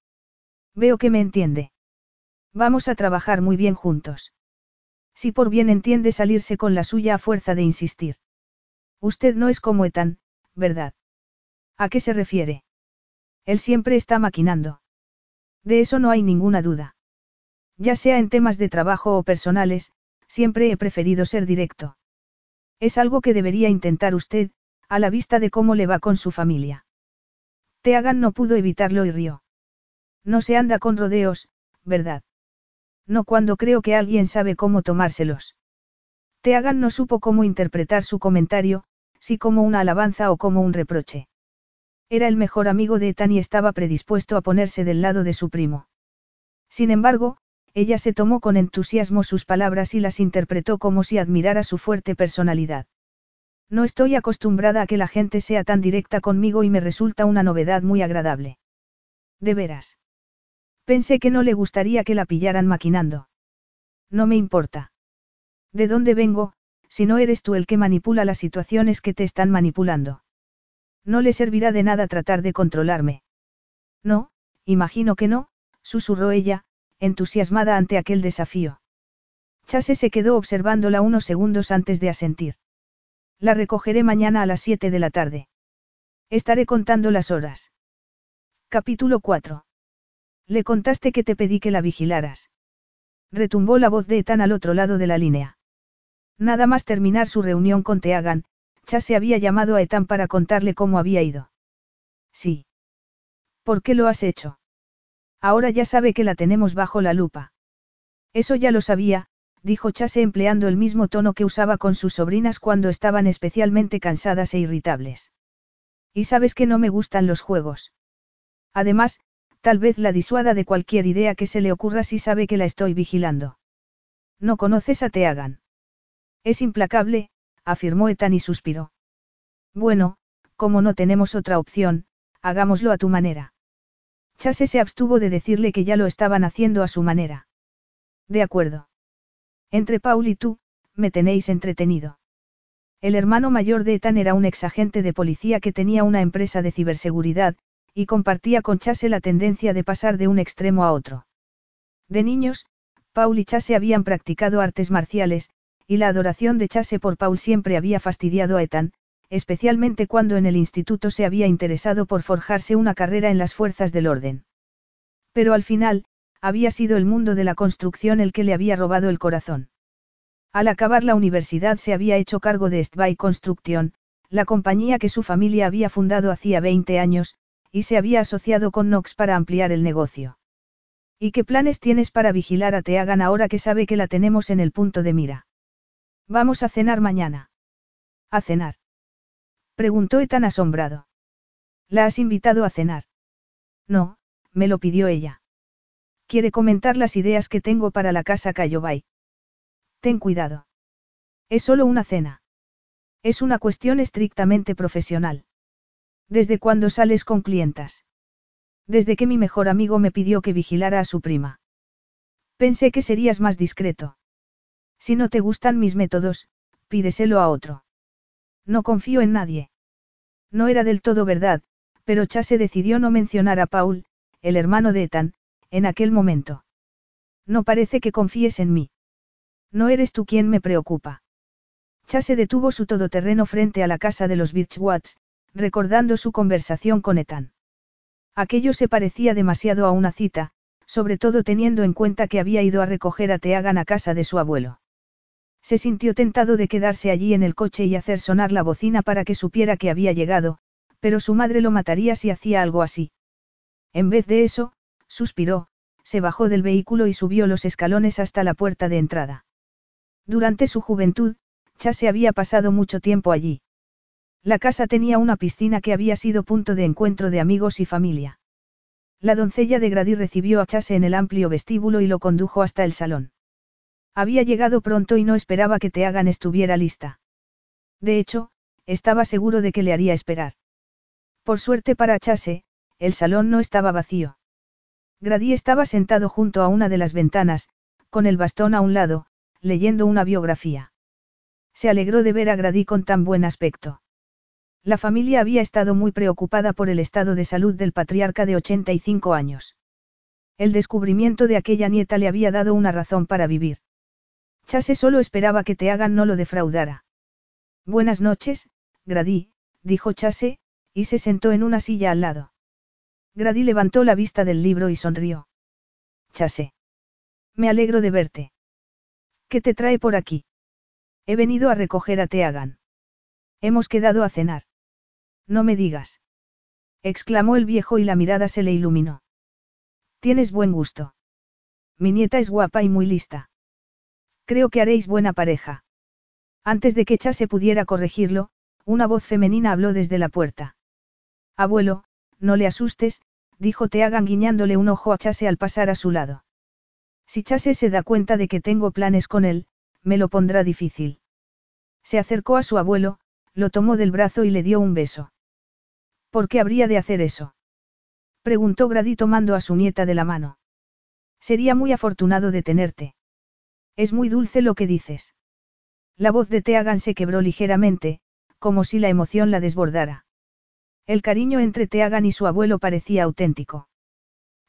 Veo que me entiende. Vamos a trabajar muy bien juntos. Si por bien entiende salirse con la suya a fuerza de insistir. Usted no es como Ethan, ¿verdad? ¿A qué se refiere? Él siempre está maquinando. De eso no hay ninguna duda. Ya sea en temas de trabajo o personales, siempre he preferido ser directo. Es algo que debería intentar usted, A la vista de cómo le va con su familia. Teagan no pudo evitarlo y rió. No se anda con rodeos, ¿verdad? No cuando creo que alguien sabe cómo tomárselos. Teagan no supo cómo interpretar su comentario, si como una alabanza o como un reproche. Era el mejor amigo de Ethan y estaba predispuesto a ponerse del lado de su primo. Sin embargo, ella se tomó con entusiasmo sus palabras y las interpretó como si admirara su fuerte personalidad. No estoy acostumbrada a que la gente sea tan directa conmigo y me resulta una novedad muy agradable. De veras. Pensé que no le gustaría que la pillaran maquinando. No me importa. ¿De dónde vengo, si no eres tú el que manipula las situaciones que te están manipulando? No le servirá de nada tratar de controlarme. No, imagino que no, susurró ella, entusiasmada ante aquel desafío. Chase se quedó observándola unos segundos antes de asentir. La recogeré mañana a las 7 de la tarde. Estaré contando las horas. Capítulo 4. Le contaste que te pedí que la vigilaras. Retumbó la voz de Ethan al otro lado de la línea. Nada más terminar su reunión con Teagan, Chase había llamado a Ethan para contarle cómo había ido. Sí. ¿Por qué lo has hecho? Ahora ya sabe que la tenemos bajo la lupa. Eso ya lo sabía, dijo Chase empleando el mismo tono que usaba con sus sobrinas cuando estaban especialmente cansadas e irritables. Y sabes que no me gustan los juegos. Además, Tal vez la disuada de cualquier idea que se le ocurra si sabe que la estoy vigilando. No conoces a Teagan. Es implacable, afirmó Ethan y suspiró. Bueno, como no tenemos otra opción, hagámoslo a tu manera. Chase se abstuvo de decirle que ya lo estaban haciendo a su manera. De acuerdo. Entre Paul y tú, me tenéis entretenido. El hermano mayor de Ethan era un exagente de policía que tenía una empresa de ciberseguridad, y compartía con Chase la tendencia de pasar de un extremo a otro. De niños, Paul y Chase habían practicado artes marciales, y la adoración de Chase por Paul siempre había fastidiado a Ethan, especialmente cuando en el instituto se había interesado por forjarse una carrera en las fuerzas del orden. Pero al final, había sido el mundo de la construcción el que le había robado el corazón. Al acabar la universidad se había hecho cargo de Stby Construction, la compañía que su familia había fundado hacía 20 años, y se había asociado con Knox para ampliar el negocio. ¿Y qué planes tienes para vigilar a Teagan ahora que sabe que la tenemos en el punto de mira? Vamos a cenar mañana. ¿A cenar? Preguntó Ethan asombrado. ¿La has invitado a cenar? No, me lo pidió ella. Quiere comentar las ideas que tengo para la casa Cayobay. Ten cuidado. Es solo una cena. Es una cuestión estrictamente profesional. ¿Desde cuándo sales con clientas? Desde que mi mejor amigo me pidió que vigilara a su prima. Pensé que serías más discreto. Si no te gustan mis métodos, pídeselo a otro. No confío en nadie. No era del todo verdad, pero Chase decidió no mencionar a Paul, el hermano de Ethan, en aquel momento. No parece que confíes en mí. No eres tú quien me preocupa. Chase detuvo su todoterreno frente a la casa de los Birchwatts, recordando su conversación con Ethan. Aquello se parecía demasiado a una cita, sobre todo teniendo en cuenta que había ido a recoger a Teagan a casa de su abuelo. Se sintió tentado de quedarse allí en el coche y hacer sonar la bocina para que supiera que había llegado, pero su madre lo mataría si hacía algo así. En vez de eso, suspiró, se bajó del vehículo y subió los escalones hasta la puerta de entrada. Durante su juventud, Chase había pasado mucho tiempo allí. La casa tenía una piscina que había sido punto de encuentro de amigos y familia. La doncella de Grady recibió a Chase en el amplio vestíbulo y lo condujo hasta el salón. Había llegado pronto y no esperaba que Teagan estuviera lista. De hecho, estaba seguro de que le haría esperar. Por suerte para Chase, el salón no estaba vacío. Grady estaba sentado junto a una de las ventanas, con el bastón a un lado, leyendo una biografía. Se alegró de ver a Grady con tan buen aspecto. La familia había estado muy preocupada por el estado de salud del patriarca de 85 años. El descubrimiento de aquella nieta le había dado una razón para vivir. Chase solo esperaba que Teagan no lo defraudara. Buenas noches, Grady, dijo Chase, y se sentó en una silla al lado. Grady levantó la vista del libro y sonrió. Chase. Me alegro de verte. ¿Qué te trae por aquí? He venido a recoger a Teagan. Hemos quedado a cenar. No me digas. exclamó el viejo y la mirada se le iluminó. Tienes buen gusto. Mi nieta es guapa y muy lista. Creo que haréis buena pareja. Antes de que Chase pudiera corregirlo, una voz femenina habló desde la puerta. Abuelo, no le asustes, dijo Teagan guiñándole un ojo a Chase al pasar a su lado. Si Chase se da cuenta de que tengo planes con él, me lo pondrá difícil. Se acercó a su abuelo, lo tomó del brazo y le dio un beso. ¿Por qué habría de hacer eso? Preguntó Grady tomando a su nieta de la mano. Sería muy afortunado de tenerte. Es muy dulce lo que dices. La voz de Teagan se quebró ligeramente, como si la emoción la desbordara. El cariño entre Teagan y su abuelo parecía auténtico.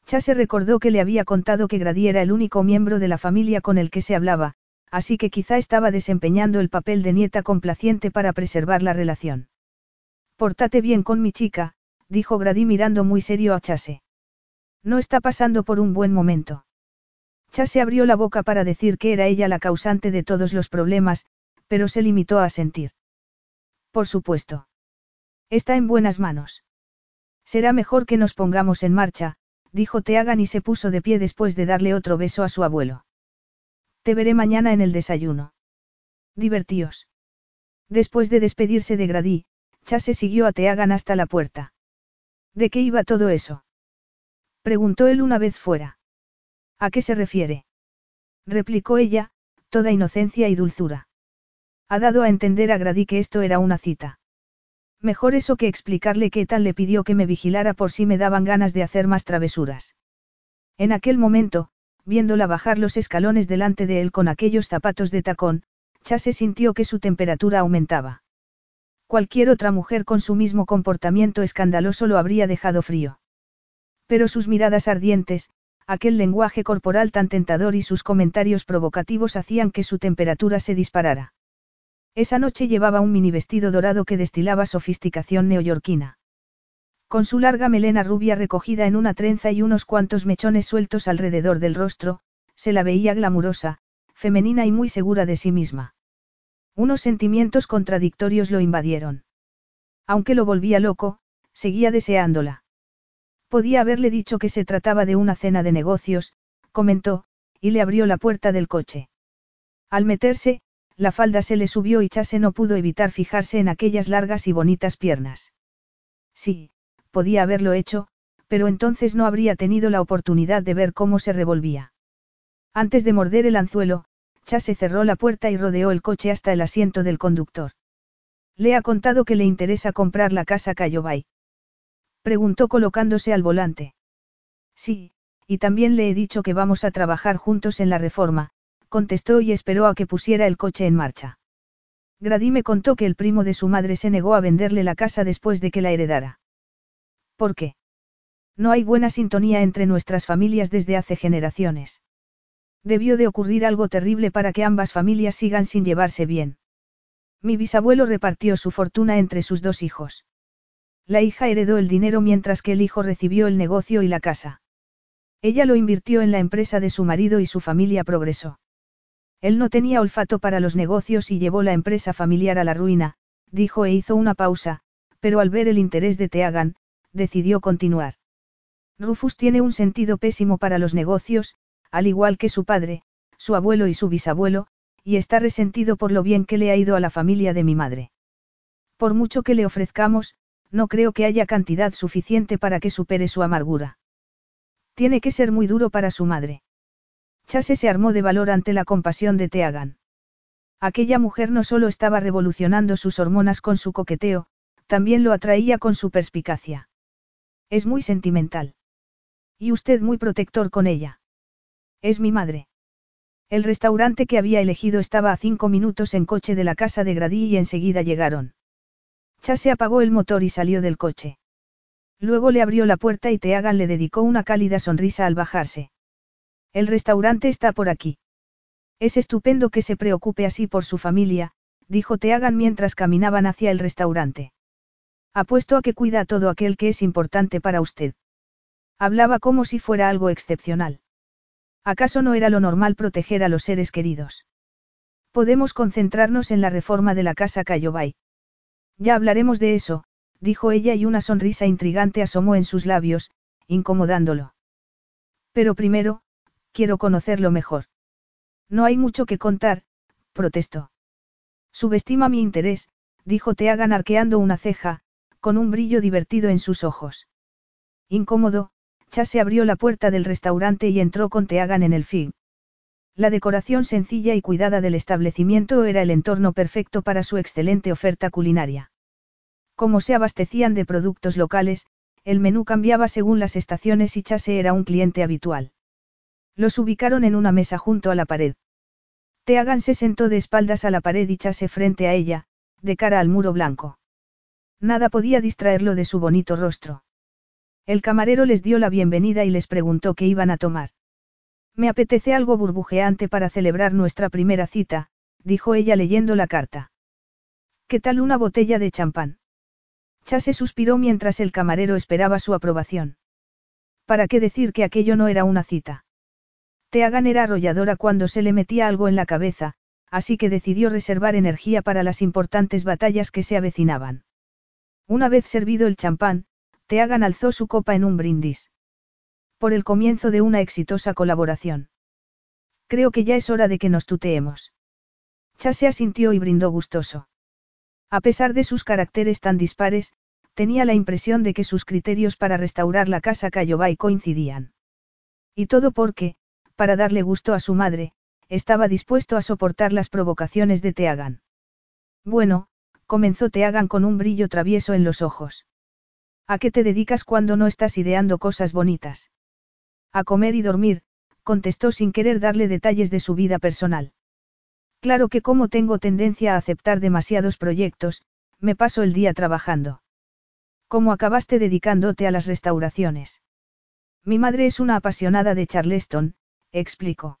Chase recordó que le había contado que Grady era el único miembro de la familia con el que se hablaba, así que quizá estaba desempeñando el papel de nieta complaciente para preservar la relación. Pórtate bien con mi chica, dijo Grady mirando muy serio a Chase. No está pasando por un buen momento. Chase abrió la boca para decir que era ella la causante de todos los problemas, pero se limitó a sentir. Por supuesto. Está en buenas manos. Será mejor que nos pongamos en marcha, dijo Teagan y se puso de pie después de darle otro beso a su abuelo. Te veré mañana en el desayuno. Divertíos. Después de despedirse de Grady, Chase siguió a Teagan hasta la puerta. ¿De qué iba todo eso? Preguntó él una vez fuera. ¿A qué se refiere? Replicó ella, toda inocencia y dulzura. Ha dado a entender a Grady que esto era una cita. Mejor eso que explicarle que Ethan le pidió que me vigilara por si me daban ganas de hacer más travesuras. En aquel momento, viéndola bajar los escalones delante de él con aquellos zapatos de tacón, Chase sintió que su temperatura aumentaba. Cualquier otra mujer con su mismo comportamiento escandaloso lo habría dejado frío. Pero sus miradas ardientes, aquel lenguaje corporal tan tentador y sus comentarios provocativos hacían que su temperatura se disparara. Esa noche llevaba un mini vestido dorado que destilaba sofisticación neoyorquina. Con su larga melena rubia recogida en una trenza y unos cuantos mechones sueltos alrededor del rostro, se la veía glamurosa, femenina y muy segura de sí misma. Unos sentimientos contradictorios lo invadieron. Aunque lo volvía loco, seguía deseándola. Podía haberle dicho que se trataba de una cena de negocios, comentó, y le abrió la puerta del coche. Al meterse, la falda se le subió y Chase no pudo evitar fijarse en aquellas largas y bonitas piernas. Sí, podía haberlo hecho, pero entonces no habría tenido la oportunidad de ver cómo se revolvía. Antes de morder el anzuelo, Chase cerró la puerta y rodeó el coche hasta el asiento del conductor. Le ha contado que le interesa comprar la casa Cayobay. Preguntó colocándose al volante. Sí, y también le he dicho que vamos a trabajar juntos en la reforma, contestó y esperó a que pusiera el coche en marcha. Grady me contó que el primo de su madre se negó a venderle la casa después de que la heredara. ¿Por qué? No hay buena sintonía entre nuestras familias desde hace generaciones. Debió de ocurrir algo terrible para que ambas familias sigan sin llevarse bien. Mi bisabuelo repartió su fortuna entre sus dos hijos. La hija heredó el dinero mientras que el hijo recibió el negocio y la casa. Ella lo invirtió en la empresa de su marido y su familia progresó. Él no tenía olfato para los negocios y llevó la empresa familiar a la ruina, dijo e hizo una pausa, pero al ver el interés de Teagan, decidió continuar. Rufus tiene un sentido pésimo para los negocios, al igual que su padre, su abuelo y su bisabuelo, y está resentido por lo bien que le ha ido a la familia de mi madre. Por mucho que le ofrezcamos, no creo que haya cantidad suficiente para que supere su amargura. Tiene que ser muy duro para su madre. Chase se armó de valor ante la compasión de Teagan. Aquella mujer no solo estaba revolucionando sus hormonas con su coqueteo, también lo atraía con su perspicacia. Es muy sentimental. Y usted muy protector con ella. Es mi madre. El restaurante que había elegido estaba a cinco minutos en coche de la casa de Grady y enseguida llegaron. Chase apagó el motor y salió del coche. Luego le abrió la puerta y Teagan le dedicó una cálida sonrisa al bajarse. El restaurante está por aquí. Es estupendo que se preocupe así por su familia, dijo Teagan mientras caminaban hacia el restaurante. Apuesto a que cuida a todo aquel que es importante para usted. Hablaba como si fuera algo excepcional. ¿Acaso no era lo normal proteger a los seres queridos? Podemos concentrarnos en la reforma de la casa Cayobay. Ya hablaremos de eso, dijo ella y una sonrisa intrigante asomó en sus labios, incomodándolo. Pero primero, quiero conocerlo mejor. No hay mucho que contar, protestó. Subestima mi interés, dijo Teagan arqueando una ceja, con un brillo divertido en sus ojos. Incómodo, Chase abrió la puerta del restaurante y entró con Teagan en el fin. La decoración sencilla y cuidada del establecimiento era el entorno perfecto para su excelente oferta culinaria. Como se abastecían de productos locales, el menú cambiaba según las estaciones y Chase era un cliente habitual. Los ubicaron en una mesa junto a la pared. Teagan se sentó de espaldas a la pared y Chase frente a ella, de cara al muro blanco. Nada podía distraerlo de su bonito rostro. El camarero les dio la bienvenida y les preguntó qué iban a tomar. Me apetece algo burbujeante para celebrar nuestra primera cita, dijo ella leyendo la carta. ¿Qué tal una botella de champán? Chase suspiró mientras el camarero esperaba su aprobación. ¿Para qué decir que aquello no era una cita? Teagan era arrolladora cuando se le metía algo en la cabeza, así que decidió reservar energía para las importantes batallas que se avecinaban. Una vez servido el champán, Teagan alzó su copa en un brindis. Por el comienzo de una exitosa colaboración. Creo que ya es hora de que nos tuteemos. Chase asintió y brindó gustoso. A pesar de sus caracteres tan dispares, tenía la impresión de que sus criterios para restaurar la casa Cayobay coincidían. Y todo porque, para darle gusto a su madre, estaba dispuesto a soportar las provocaciones de Teagan. Bueno, comenzó Teagan con un brillo travieso en los ojos. ¿A qué te dedicas cuando no estás ideando cosas bonitas? A comer y dormir, contestó sin querer darle detalles de su vida personal. Claro que como tengo tendencia a aceptar demasiados proyectos, me paso el día trabajando. ¿Cómo acabaste dedicándote a las restauraciones? Mi madre es una apasionada de Charleston, explicó.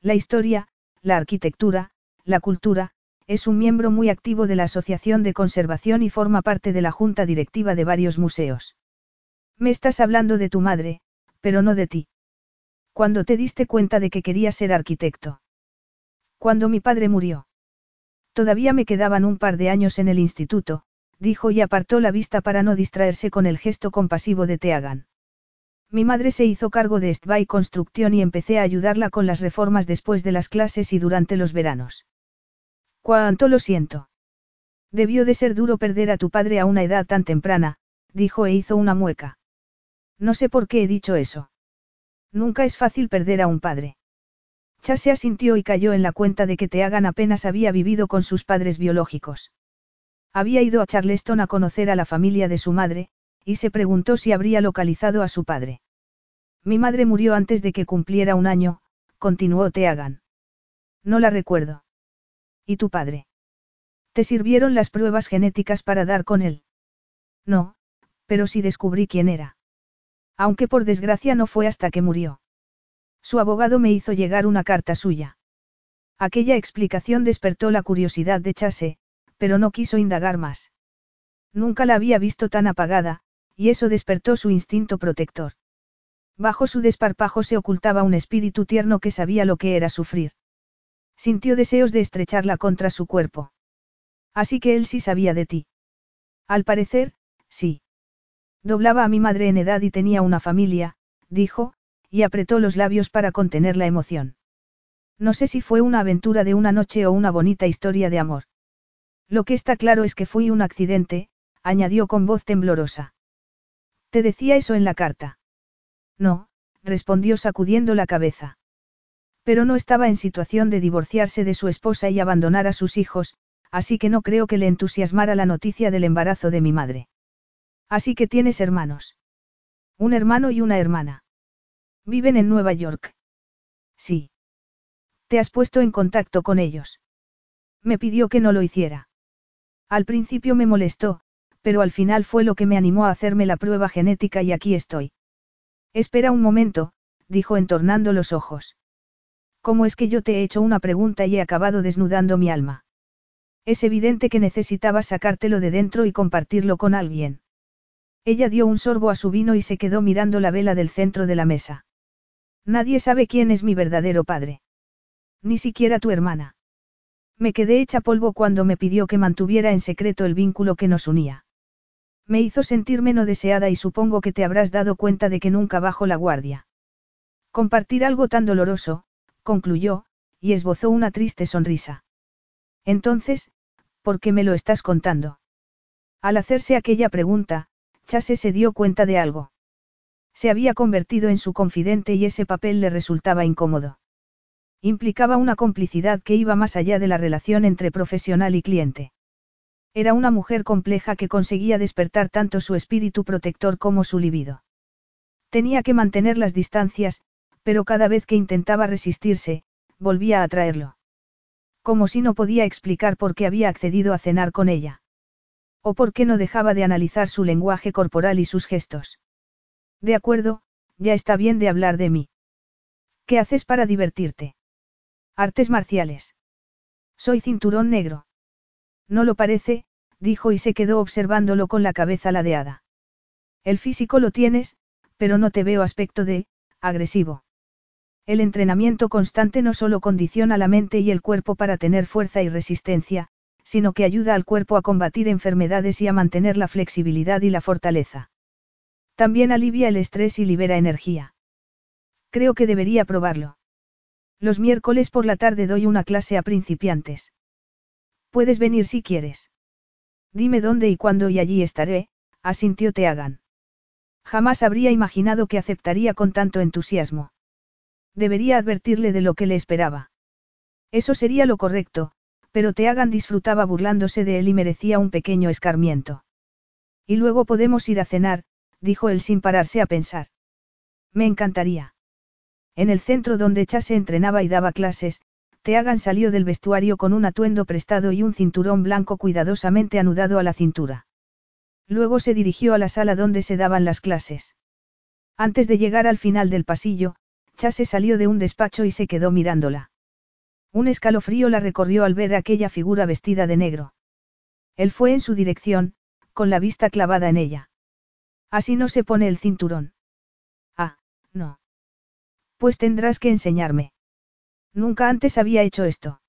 La historia, la arquitectura, la cultura, es un miembro muy activo de la Asociación de Conservación y forma parte de la junta directiva de varios museos. Me estás hablando de tu madre, pero no de ti. Cuando te diste cuenta de que quería ser arquitecto. Cuando mi padre murió. Todavía me quedaban un par de años en el instituto, dijo y apartó la vista para no distraerse con el gesto compasivo de Teagan. Mi madre se hizo cargo de Estbay Construcción y empecé a ayudarla con las reformas después de las clases y durante los veranos. Cuánto lo siento. Debió de ser duro perder a tu padre a una edad tan temprana, dijo e hizo una mueca. No sé por qué he dicho eso. Nunca es fácil perder a un padre. Chase asintió y cayó en la cuenta de que Teagan apenas había vivido con sus padres biológicos. Había ido a Charleston a conocer a la familia de su madre, y se preguntó si habría localizado a su padre. Mi madre murió antes de que cumpliera un año, continuó Teagan. No la recuerdo. ¿Y tu padre? ¿Te sirvieron las pruebas genéticas para dar con él? No, pero sí descubrí quién era. Aunque por desgracia no fue hasta que murió. Su abogado me hizo llegar una carta suya. Aquella explicación despertó la curiosidad de Chase, pero no quiso indagar más. Nunca la había visto tan apagada, y eso despertó su instinto protector. Bajo su desparpajo se ocultaba un espíritu tierno que sabía lo que era sufrir. Sintió deseos de estrecharla contra su cuerpo. Así que él sí sabía de ti. Al parecer, sí. Doblaba a mi madre en edad y tenía una familia, dijo, y apretó los labios para contener la emoción. No sé si fue una aventura de una noche o una bonita historia de amor. Lo que está claro es que fui un accidente, añadió con voz temblorosa. ¿Te decía eso en la carta? No, respondió sacudiendo la cabeza. Pero no estaba en situación de divorciarse de su esposa y abandonar a sus hijos, así que no creo que le entusiasmara la noticia del embarazo de mi madre. Así que tienes hermanos. Un hermano y una hermana. Viven en Nueva York. Sí. ¿Te has puesto en contacto con ellos? Me pidió que no lo hiciera. Al principio me molestó, pero al final fue lo que me animó a hacerme la prueba genética y aquí estoy. Espera un momento, dijo entornando los ojos. ¿Cómo es que yo te he hecho una pregunta y he acabado desnudando mi alma? Es evidente que necesitabas sacártelo de dentro y compartirlo con alguien. Ella dio un sorbo a su vino y se quedó mirando la vela del centro de la mesa. Nadie sabe quién es mi verdadero padre. Ni siquiera tu hermana. Me quedé hecha polvo cuando me pidió que mantuviera en secreto el vínculo que nos unía. Me hizo sentirme no deseada y supongo que te habrás dado cuenta de que nunca bajo la guardia. Compartir algo tan doloroso, concluyó, y esbozó una triste sonrisa. Entonces, ¿por qué me lo estás contando? Al hacerse aquella pregunta, Chase se dio cuenta de algo. Se había convertido en su confidente y ese papel le resultaba incómodo. Implicaba una complicidad que iba más allá de la relación entre profesional y cliente. Era una mujer compleja que conseguía despertar tanto su espíritu protector como su libido. Tenía que mantener las distancias, pero cada vez que intentaba resistirse, volvía a atraerlo. Como si no podía explicar por qué había accedido a cenar con ella. O por qué no dejaba de analizar su lenguaje corporal y sus gestos. De acuerdo, ya está bien de hablar de mí. ¿Qué haces para divertirte? Artes marciales. Soy cinturón negro. No lo parece, dijo y se quedó observándolo con la cabeza ladeada. El físico lo tienes, pero no te veo aspecto de, agresivo. El entrenamiento constante no solo condiciona la mente y el cuerpo para tener fuerza y resistencia, sino que ayuda al cuerpo a combatir enfermedades y a mantener la flexibilidad y la fortaleza. También alivia el estrés y libera energía. Creo que debería probarlo. Los miércoles por la tarde doy una clase a principiantes. Puedes venir si quieres. Dime dónde y cuándo y allí estaré, asintió Teagan. Jamás habría imaginado que aceptaría con tanto entusiasmo. Debería advertirle de lo que le esperaba. Eso sería lo correcto, pero Teagan disfrutaba burlándose de él y merecía un pequeño escarmiento. Y luego podemos ir a cenar, dijo él sin pararse a pensar. Me encantaría. En el centro donde Chase entrenaba y daba clases, Teagan salió del vestuario con un atuendo prestado y un cinturón blanco cuidadosamente anudado a la cintura. Luego se dirigió a la sala donde se daban las clases. Antes de llegar al final del pasillo, Chase salió de un despacho y se quedó mirándola. Un escalofrío la recorrió al ver aquella figura vestida de negro. Él fue en su dirección, con la vista clavada en ella. Así no se pone el cinturón. Ah, no. Pues tendrás que enseñarme. Nunca antes había hecho esto.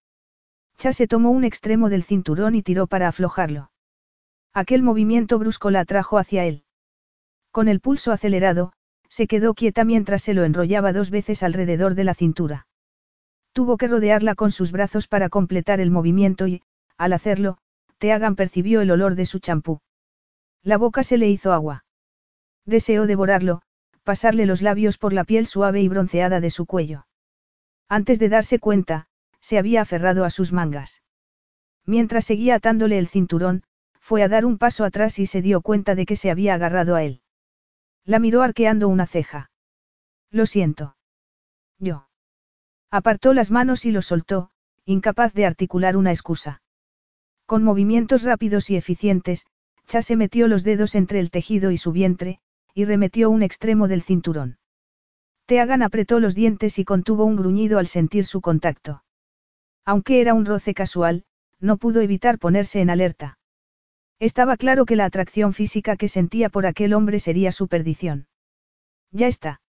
Chase tomó un extremo del cinturón y tiró para aflojarlo. Aquel movimiento brusco la atrajo hacia él. Con el pulso acelerado, se quedó quieta mientras se lo enrollaba dos veces alrededor de la cintura. Tuvo que rodearla con sus brazos para completar el movimiento y, al hacerlo, Teagan percibió el olor de su champú. La boca se le hizo agua. Deseó devorarlo, pasarle los labios por la piel suave y bronceada de su cuello. Antes de darse cuenta, se había aferrado a sus mangas. Mientras seguía atándole el cinturón, fue a dar un paso atrás y se dio cuenta de que se había agarrado a él. La miró arqueando una ceja. Lo siento. Yo. Apartó las manos y lo soltó, incapaz de articular una excusa. Con movimientos rápidos y eficientes, Chase metió los dedos entre el tejido y su vientre, y remetió un extremo del cinturón. Teagan apretó los dientes y contuvo un gruñido al sentir su contacto. Aunque era un roce casual, no pudo evitar ponerse en alerta. Estaba claro que la atracción física que sentía por aquel hombre sería su perdición. Ya está.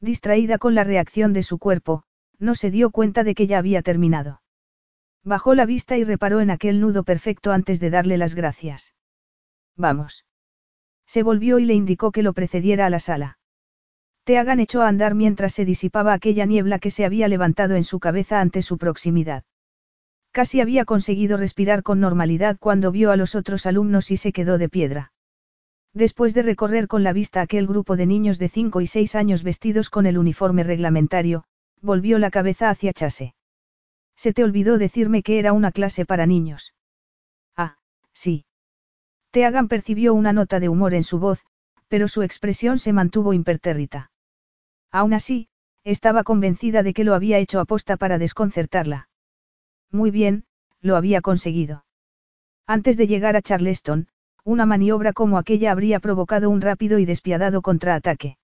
Distraída con la reacción de su cuerpo, no se dio cuenta de que ya había terminado. Bajó la vista y reparó en aquel nudo perfecto antes de darle las gracias. Vamos. Se volvió y le indicó que lo precediera a la sala. Teagan echó a andar mientras se disipaba aquella niebla que se había levantado en su cabeza ante su proximidad. Casi había conseguido respirar con normalidad cuando vio a los otros alumnos y se quedó de piedra. Después de recorrer con la vista aquel grupo de niños de 5 y 6 años vestidos con el uniforme reglamentario, volvió la cabeza hacia Chase. Se te olvidó decirme que era una clase para niños. Ah, sí. Teagan percibió una nota de humor en su voz, pero su expresión se mantuvo impertérrita. Aún así, estaba convencida de que lo había hecho aposta para desconcertarla. Muy bien, lo había conseguido. Antes de llegar a Charleston, una maniobra como aquella habría provocado un rápido y despiadado contraataque.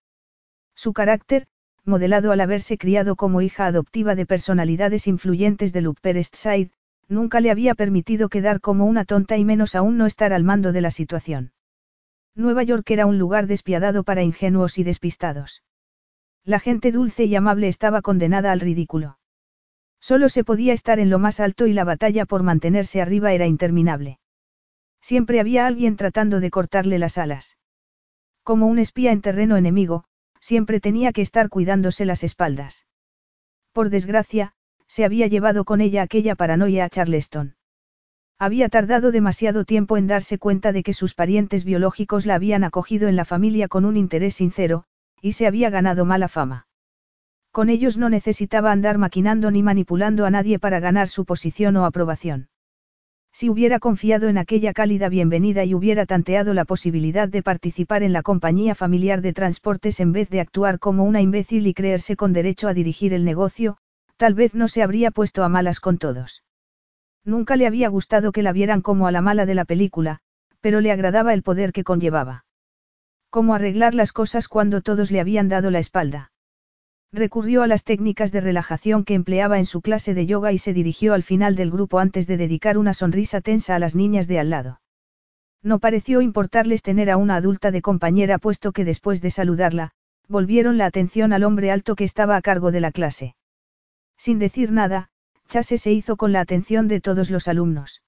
Su carácter, modelado al haberse criado como hija adoptiva de personalidades influyentes del Upper East Side, nunca le había permitido quedar como una tonta y menos aún no estar al mando de la situación. Nueva York era un lugar despiadado para ingenuos y despistados. La gente dulce y amable estaba condenada al ridículo. Solo se podía estar en lo más alto y la batalla por mantenerse arriba era interminable. Siempre había alguien tratando de cortarle las alas. Como un espía en terreno enemigo, siempre tenía que estar cuidándose las espaldas. Por desgracia, se había llevado con ella aquella paranoia a Charleston. Había tardado demasiado tiempo en darse cuenta de que sus parientes biológicos la habían acogido en la familia con un interés sincero, y se había ganado mala fama. Con ellos no necesitaba andar maquinando ni manipulando a nadie para ganar su posición o aprobación. Si hubiera confiado en aquella cálida bienvenida y hubiera tanteado la posibilidad de participar en la compañía familiar de transportes en vez de actuar como una imbécil y creerse con derecho a dirigir el negocio, tal vez no se habría puesto a malas con todos. Nunca le había gustado que la vieran como a la mala de la película, pero le agradaba el poder que conllevaba. Cómo arreglar las cosas cuando todos le habían dado la espalda. Recurrió a las técnicas de relajación que empleaba en su clase de yoga y se dirigió al final del grupo antes de dedicar una sonrisa tensa a las niñas de al lado. No pareció importarles tener a una adulta de compañera puesto que después de saludarla, volvieron la atención al hombre alto que estaba a cargo de la clase. Sin decir nada, Chase se hizo con la atención de todos los alumnos.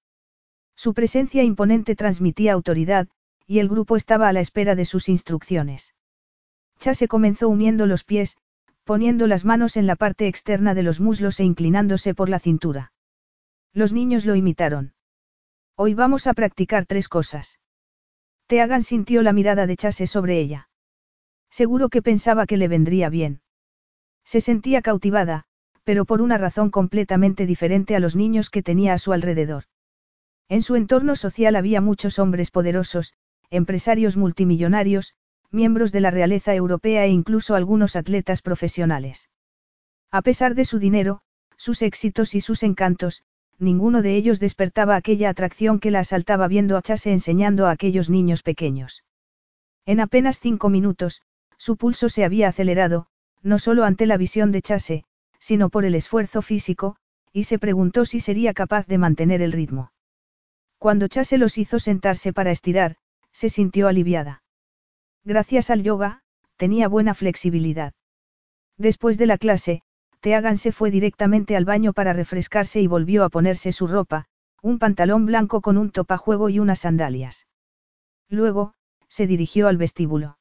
Su presencia imponente transmitía autoridad, y el grupo estaba a la espera de sus instrucciones. Chase comenzó uniendo los pies, poniendo las manos en la parte externa de los muslos e inclinándose por la cintura. Los niños lo imitaron. Hoy vamos a practicar tres cosas. Teagan sintió la mirada de Chase sobre ella. Seguro que pensaba que le vendría bien. Se sentía cautivada, pero por una razón completamente diferente a los niños que tenía a su alrededor. En su entorno social había muchos hombres poderosos, empresarios multimillonarios, miembros de la realeza europea e incluso algunos atletas profesionales. A pesar de su dinero, sus éxitos y sus encantos, ninguno de ellos despertaba aquella atracción que la asaltaba viendo a Chase enseñando a aquellos niños pequeños. En apenas cinco minutos, su pulso se había acelerado, no solo ante la visión de Chase, sino por el esfuerzo físico, y se preguntó si sería capaz de mantener el ritmo. Cuando Chase los hizo sentarse para estirar, se sintió aliviada. Gracias al yoga, tenía buena flexibilidad. Después de la clase, Teagan se fue directamente al baño para refrescarse y volvió a ponerse su ropa, un pantalón blanco con un topajuego y unas sandalias. Luego, se dirigió al vestíbulo.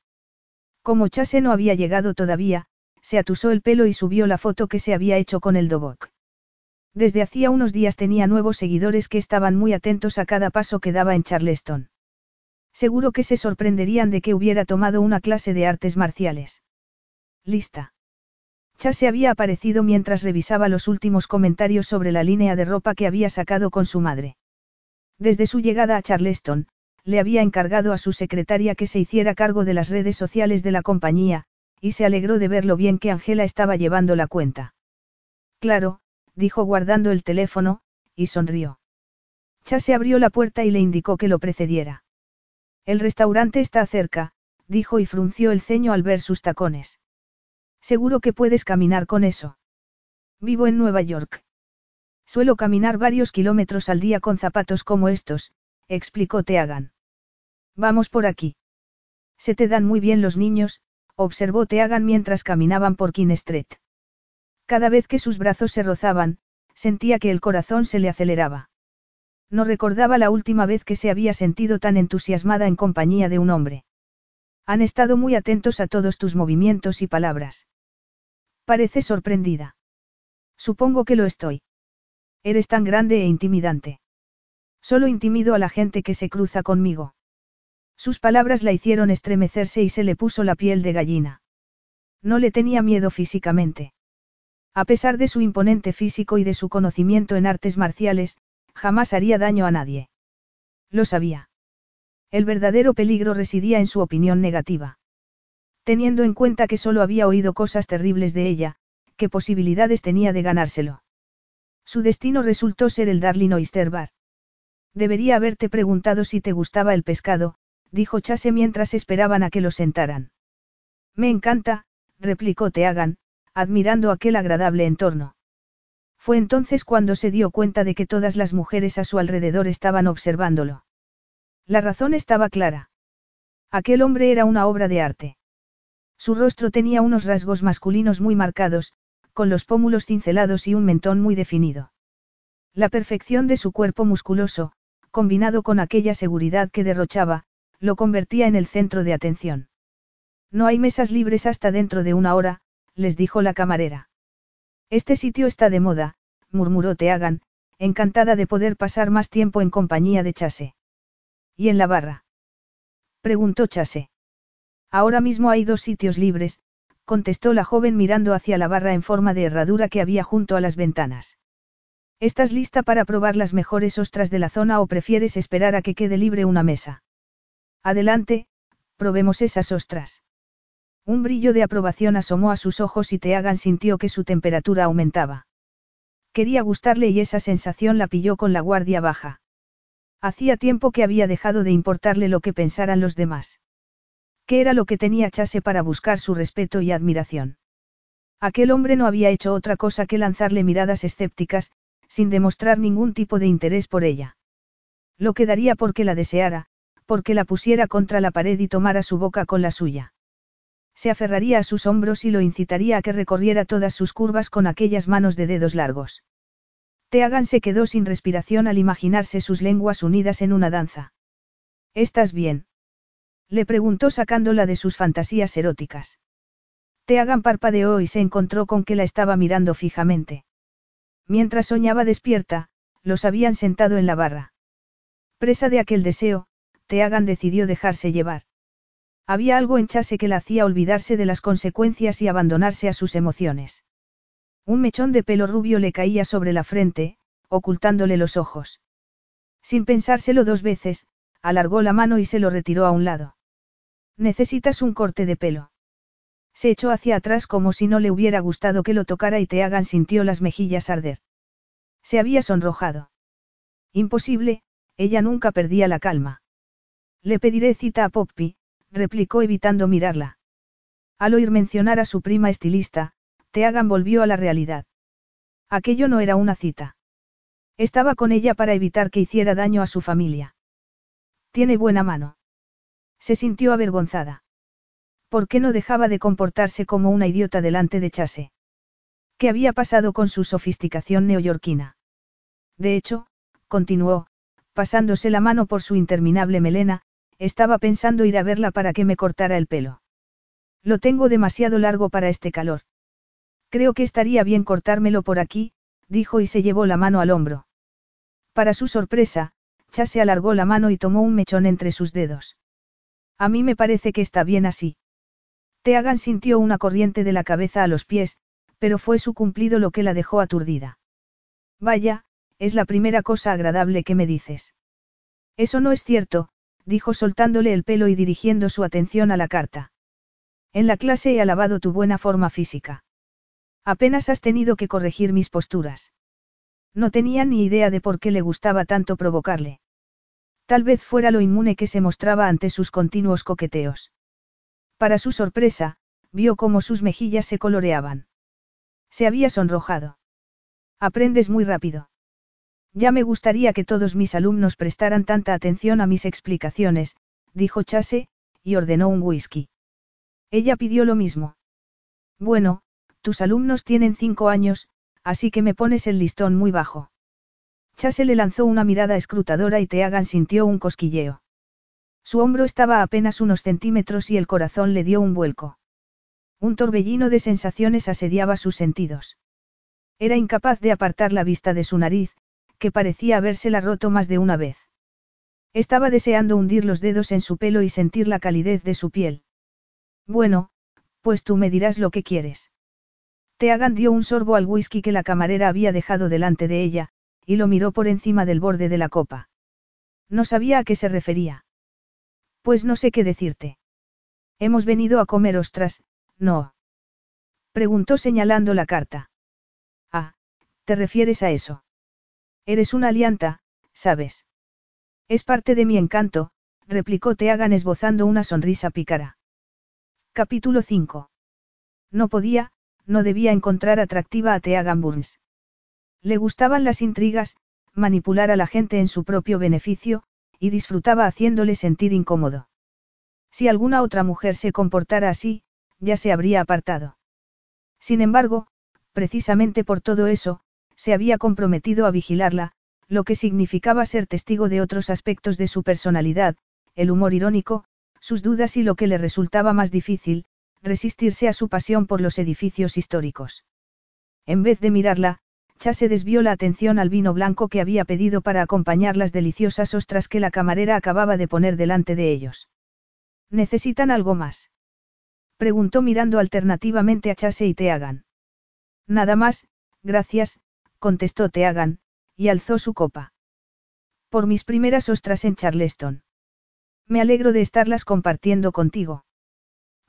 Como Chase no había llegado todavía, se atusó el pelo y subió la foto que se había hecho con el Dobok. Desde hacía unos días tenía nuevos seguidores que estaban muy atentos a cada paso que daba en Charleston. Seguro que se sorprenderían de que hubiera tomado una clase de artes marciales. Lista. Chase había aparecido mientras revisaba los últimos comentarios sobre la línea de ropa que había sacado con su madre. Desde su llegada a Charleston, le había encargado a su secretaria que se hiciera cargo de las redes sociales de la compañía, y se alegró de ver lo bien que Angela estaba llevando la cuenta. Claro, dijo guardando el teléfono, y sonrió. Chase abrió la puerta y le indicó que lo precediera. El restaurante está cerca, dijo y frunció el ceño al ver sus tacones. Seguro que puedes caminar con eso. Vivo en Nueva York. Suelo caminar varios kilómetros al día con zapatos como estos, explicó Teagan. Vamos por aquí. Se te dan muy bien los niños, observó Teagan mientras caminaban por King Street. Cada vez que sus brazos se rozaban, sentía que el corazón se le aceleraba. No recordaba la última vez que se había sentido tan entusiasmada en compañía de un hombre. Han estado muy atentos a todos tus movimientos y palabras. Parece sorprendida. Supongo que lo estoy. Eres tan grande e intimidante. Solo intimido a la gente que se cruza conmigo. Sus palabras la hicieron estremecerse y se le puso la piel de gallina. No le tenía miedo físicamente. A pesar de su imponente físico y de su conocimiento en artes marciales, jamás haría daño a nadie. Lo sabía. El verdadero peligro residía en su opinión negativa. Teniendo en cuenta que solo había oído cosas terribles de ella, ¿qué posibilidades tenía de ganárselo? Su destino resultó ser el Darling Oyster Bar. Debería haberte preguntado si te gustaba el pescado, dijo Chase mientras esperaban a que lo sentaran. Me encanta, replicó Teagan, admirando aquel agradable entorno. Fue entonces cuando se dio cuenta de que todas las mujeres a su alrededor estaban observándolo. La razón estaba clara. Aquel hombre era una obra de arte. Su rostro tenía unos rasgos masculinos muy marcados, con los pómulos cincelados y un mentón muy definido. La perfección de su cuerpo musculoso, combinado con aquella seguridad que derrochaba, lo convertía en el centro de atención. No hay mesas libres hasta dentro de una hora, les dijo la camarera. Este sitio está de moda, murmuró Teagan, encantada de poder pasar más tiempo en compañía de Chase. ¿Y en la barra? preguntó Chase. Ahora mismo hay dos sitios libres, contestó la joven mirando hacia la barra en forma de herradura que había junto a las ventanas. ¿Estás lista para probar las mejores ostras de la zona o prefieres esperar a que quede libre una mesa? Adelante, probemos esas ostras. Un brillo de aprobación asomó a sus ojos y Teagan sintió que su temperatura aumentaba. Quería gustarle y esa sensación la pilló con la guardia baja. Hacía tiempo que había dejado de importarle lo que pensaran los demás. ¿Qué era lo que tenía Chase para buscar su respeto y admiración? Aquel hombre no había hecho otra cosa que lanzarle miradas escépticas, sin demostrar ningún tipo de interés por ella. Lo quedaría porque la deseara, porque la pusiera contra la pared y tomara su boca con la suya. Se aferraría a sus hombros y lo incitaría a que recorriera todas sus curvas con aquellas manos de dedos largos. Teagan se quedó sin respiración al imaginarse sus lenguas unidas en una danza. ¿Estás bien? Le preguntó sacándola de sus fantasías eróticas. Teagan parpadeó y se encontró con que la estaba mirando fijamente. Mientras soñaba despierta, los habían sentado en la barra. Presa de aquel deseo, Teagan decidió dejarse llevar. Había algo en Chase que la hacía olvidarse de las consecuencias y abandonarse a sus emociones. Un mechón de pelo rubio le caía sobre la frente, ocultándole los ojos. Sin pensárselo dos veces, alargó la mano y se lo retiró a un lado. Necesitas un corte de pelo. Se echó hacia atrás como si no le hubiera gustado que lo tocara y Teagan sintió las mejillas arder. Se había sonrojado. Imposible, ella nunca perdía la calma. Le pediré cita a Poppy, replicó evitando mirarla. Al oír mencionar a su prima estilista, Teagan volvió a la realidad. Aquello no era una cita. Estaba con ella para evitar que hiciera daño a su familia. Tiene buena mano. Se sintió avergonzada. ¿Por qué no dejaba de comportarse como una idiota delante de Chase? ¿Qué había pasado con su sofisticación neoyorquina? De hecho, continuó, pasándose la mano por su interminable melena, estaba pensando ir a verla para que me cortara el pelo. Lo tengo demasiado largo para este calor. Creo que estaría bien cortármelo por aquí, dijo y se llevó la mano al hombro. Para su sorpresa, Chase alargó la mano y tomó un mechón entre sus dedos. A mí me parece que está bien así. Teagan sintió una corriente de la cabeza a los pies, pero fue su cumplido lo que la dejó aturdida. Vaya, es la primera cosa agradable que me dices. Eso no es cierto, dijo soltándole el pelo y dirigiendo su atención a la carta. En la clase he alabado tu buena forma física. Apenas has tenido que corregir mis posturas. No tenía ni idea de por qué le gustaba tanto provocarle. Tal vez fuera lo inmune que se mostraba ante sus continuos coqueteos. Para su sorpresa, vio cómo sus mejillas se coloreaban. Se había sonrojado. Aprendes muy rápido. Ya me gustaría que todos mis alumnos prestaran tanta atención a mis explicaciones, dijo Chase, y ordenó un whisky. Ella pidió lo mismo. Bueno, tus alumnos tienen cinco años, así que me pones el listón muy bajo. Chase le lanzó una mirada escrutadora y Teagan sintió un cosquilleo. Su hombro estaba apenas unos centímetros y el corazón le dio un vuelco. Un torbellino de sensaciones asediaba sus sentidos. Era incapaz de apartar la vista de su nariz, que parecía habérsela roto más de una vez. Estaba deseando hundir los dedos en su pelo y sentir la calidez de su piel. Bueno, pues tú me dirás lo que quieres. Teagan dio un sorbo al whisky que la camarera había dejado delante de ella, y lo miró por encima del borde de la copa. No sabía a qué se refería. Pues no sé qué decirte. Hemos venido a comer ostras, no. Preguntó señalando la carta. Ah, ¿te refieres a eso? Eres una alianta, ¿sabes? Es parte de mi encanto, replicó Teagan esbozando una sonrisa pícara. Capítulo 5. No podía, no debía encontrar atractiva a Teagan Burns. Le gustaban las intrigas, manipular a la gente en su propio beneficio, y disfrutaba haciéndole sentir incómodo. Si alguna otra mujer se comportara así, ya se habría apartado. Sin embargo, precisamente por todo eso, se había comprometido a vigilarla, lo que significaba ser testigo de otros aspectos de su personalidad, el humor irónico, sus dudas y lo que le resultaba más difícil, resistirse a su pasión por los edificios históricos. En vez de mirarla, Chase desvió la atención al vino blanco que había pedido para acompañar las deliciosas ostras que la camarera acababa de poner delante de ellos. ¿Necesitan algo más? Preguntó mirando alternativamente a Chase y Teagan. Nada más, gracias, contestó Teagan, y alzó su copa. Por mis primeras ostras en Charleston. Me alegro de estarlas compartiendo contigo.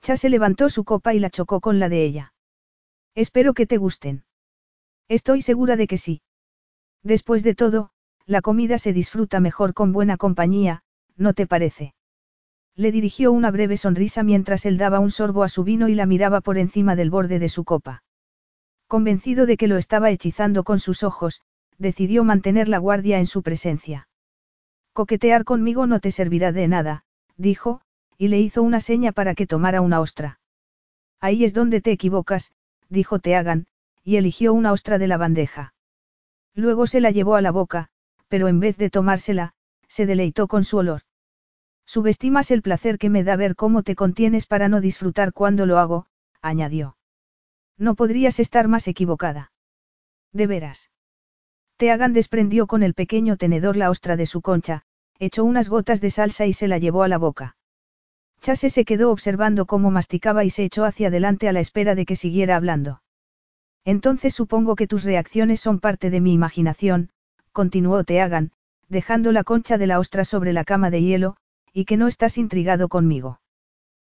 Chase levantó su copa y la chocó con la de ella. Espero que te gusten. Estoy segura de que sí. Después de todo, la comida se disfruta mejor con buena compañía, ¿no te parece? Le dirigió una breve sonrisa mientras él daba un sorbo a su vino y la miraba por encima del borde de su copa. Convencido de que lo estaba hechizando con sus ojos, decidió mantener la guardia en su presencia. Coquetear conmigo no te servirá de nada, dijo, y le hizo una seña para que tomara una ostra. Ahí es donde te equivocas, dijo Teagan, y eligió una ostra de la bandeja. Luego se la llevó a la boca, pero en vez de tomársela, se deleitó con su olor. Subestimas el placer que me da ver cómo te contienes para no disfrutar cuando lo hago, añadió. No podrías estar más equivocada. De veras. Teagan desprendió con el pequeño tenedor la ostra de su concha, echó unas gotas de salsa y se la llevó a la boca. Chase se quedó observando cómo masticaba y se echó hacia adelante a la espera de que siguiera hablando. Entonces supongo que tus reacciones son parte de mi imaginación, continuó Teagan, dejando la concha de la ostra sobre la cama de hielo, y que no estás intrigado conmigo.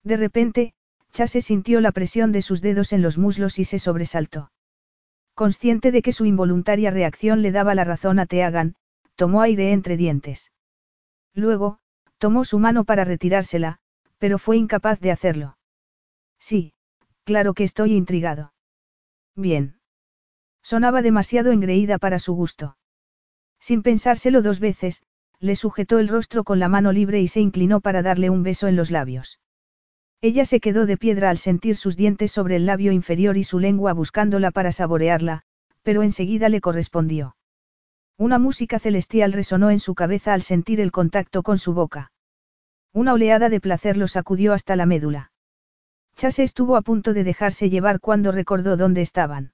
De repente, Chase sintió la presión de sus dedos en los muslos y se sobresaltó. Consciente de que su involuntaria reacción le daba la razón a Teagan, tomó aire entre dientes. Luego, tomó su mano para retirársela, pero fue incapaz de hacerlo. Sí, claro que estoy intrigado. Bien. Sonaba demasiado engreída para su gusto. Sin pensárselo dos veces, le sujetó el rostro con la mano libre y se inclinó para darle un beso en los labios. Ella se quedó de piedra al sentir sus dientes sobre el labio inferior y su lengua buscándola para saborearla, pero enseguida le correspondió. Una música celestial resonó en su cabeza al sentir el contacto con su boca. Una oleada de placer lo sacudió hasta la médula. Chase estuvo a punto de dejarse llevar cuando recordó dónde estaban.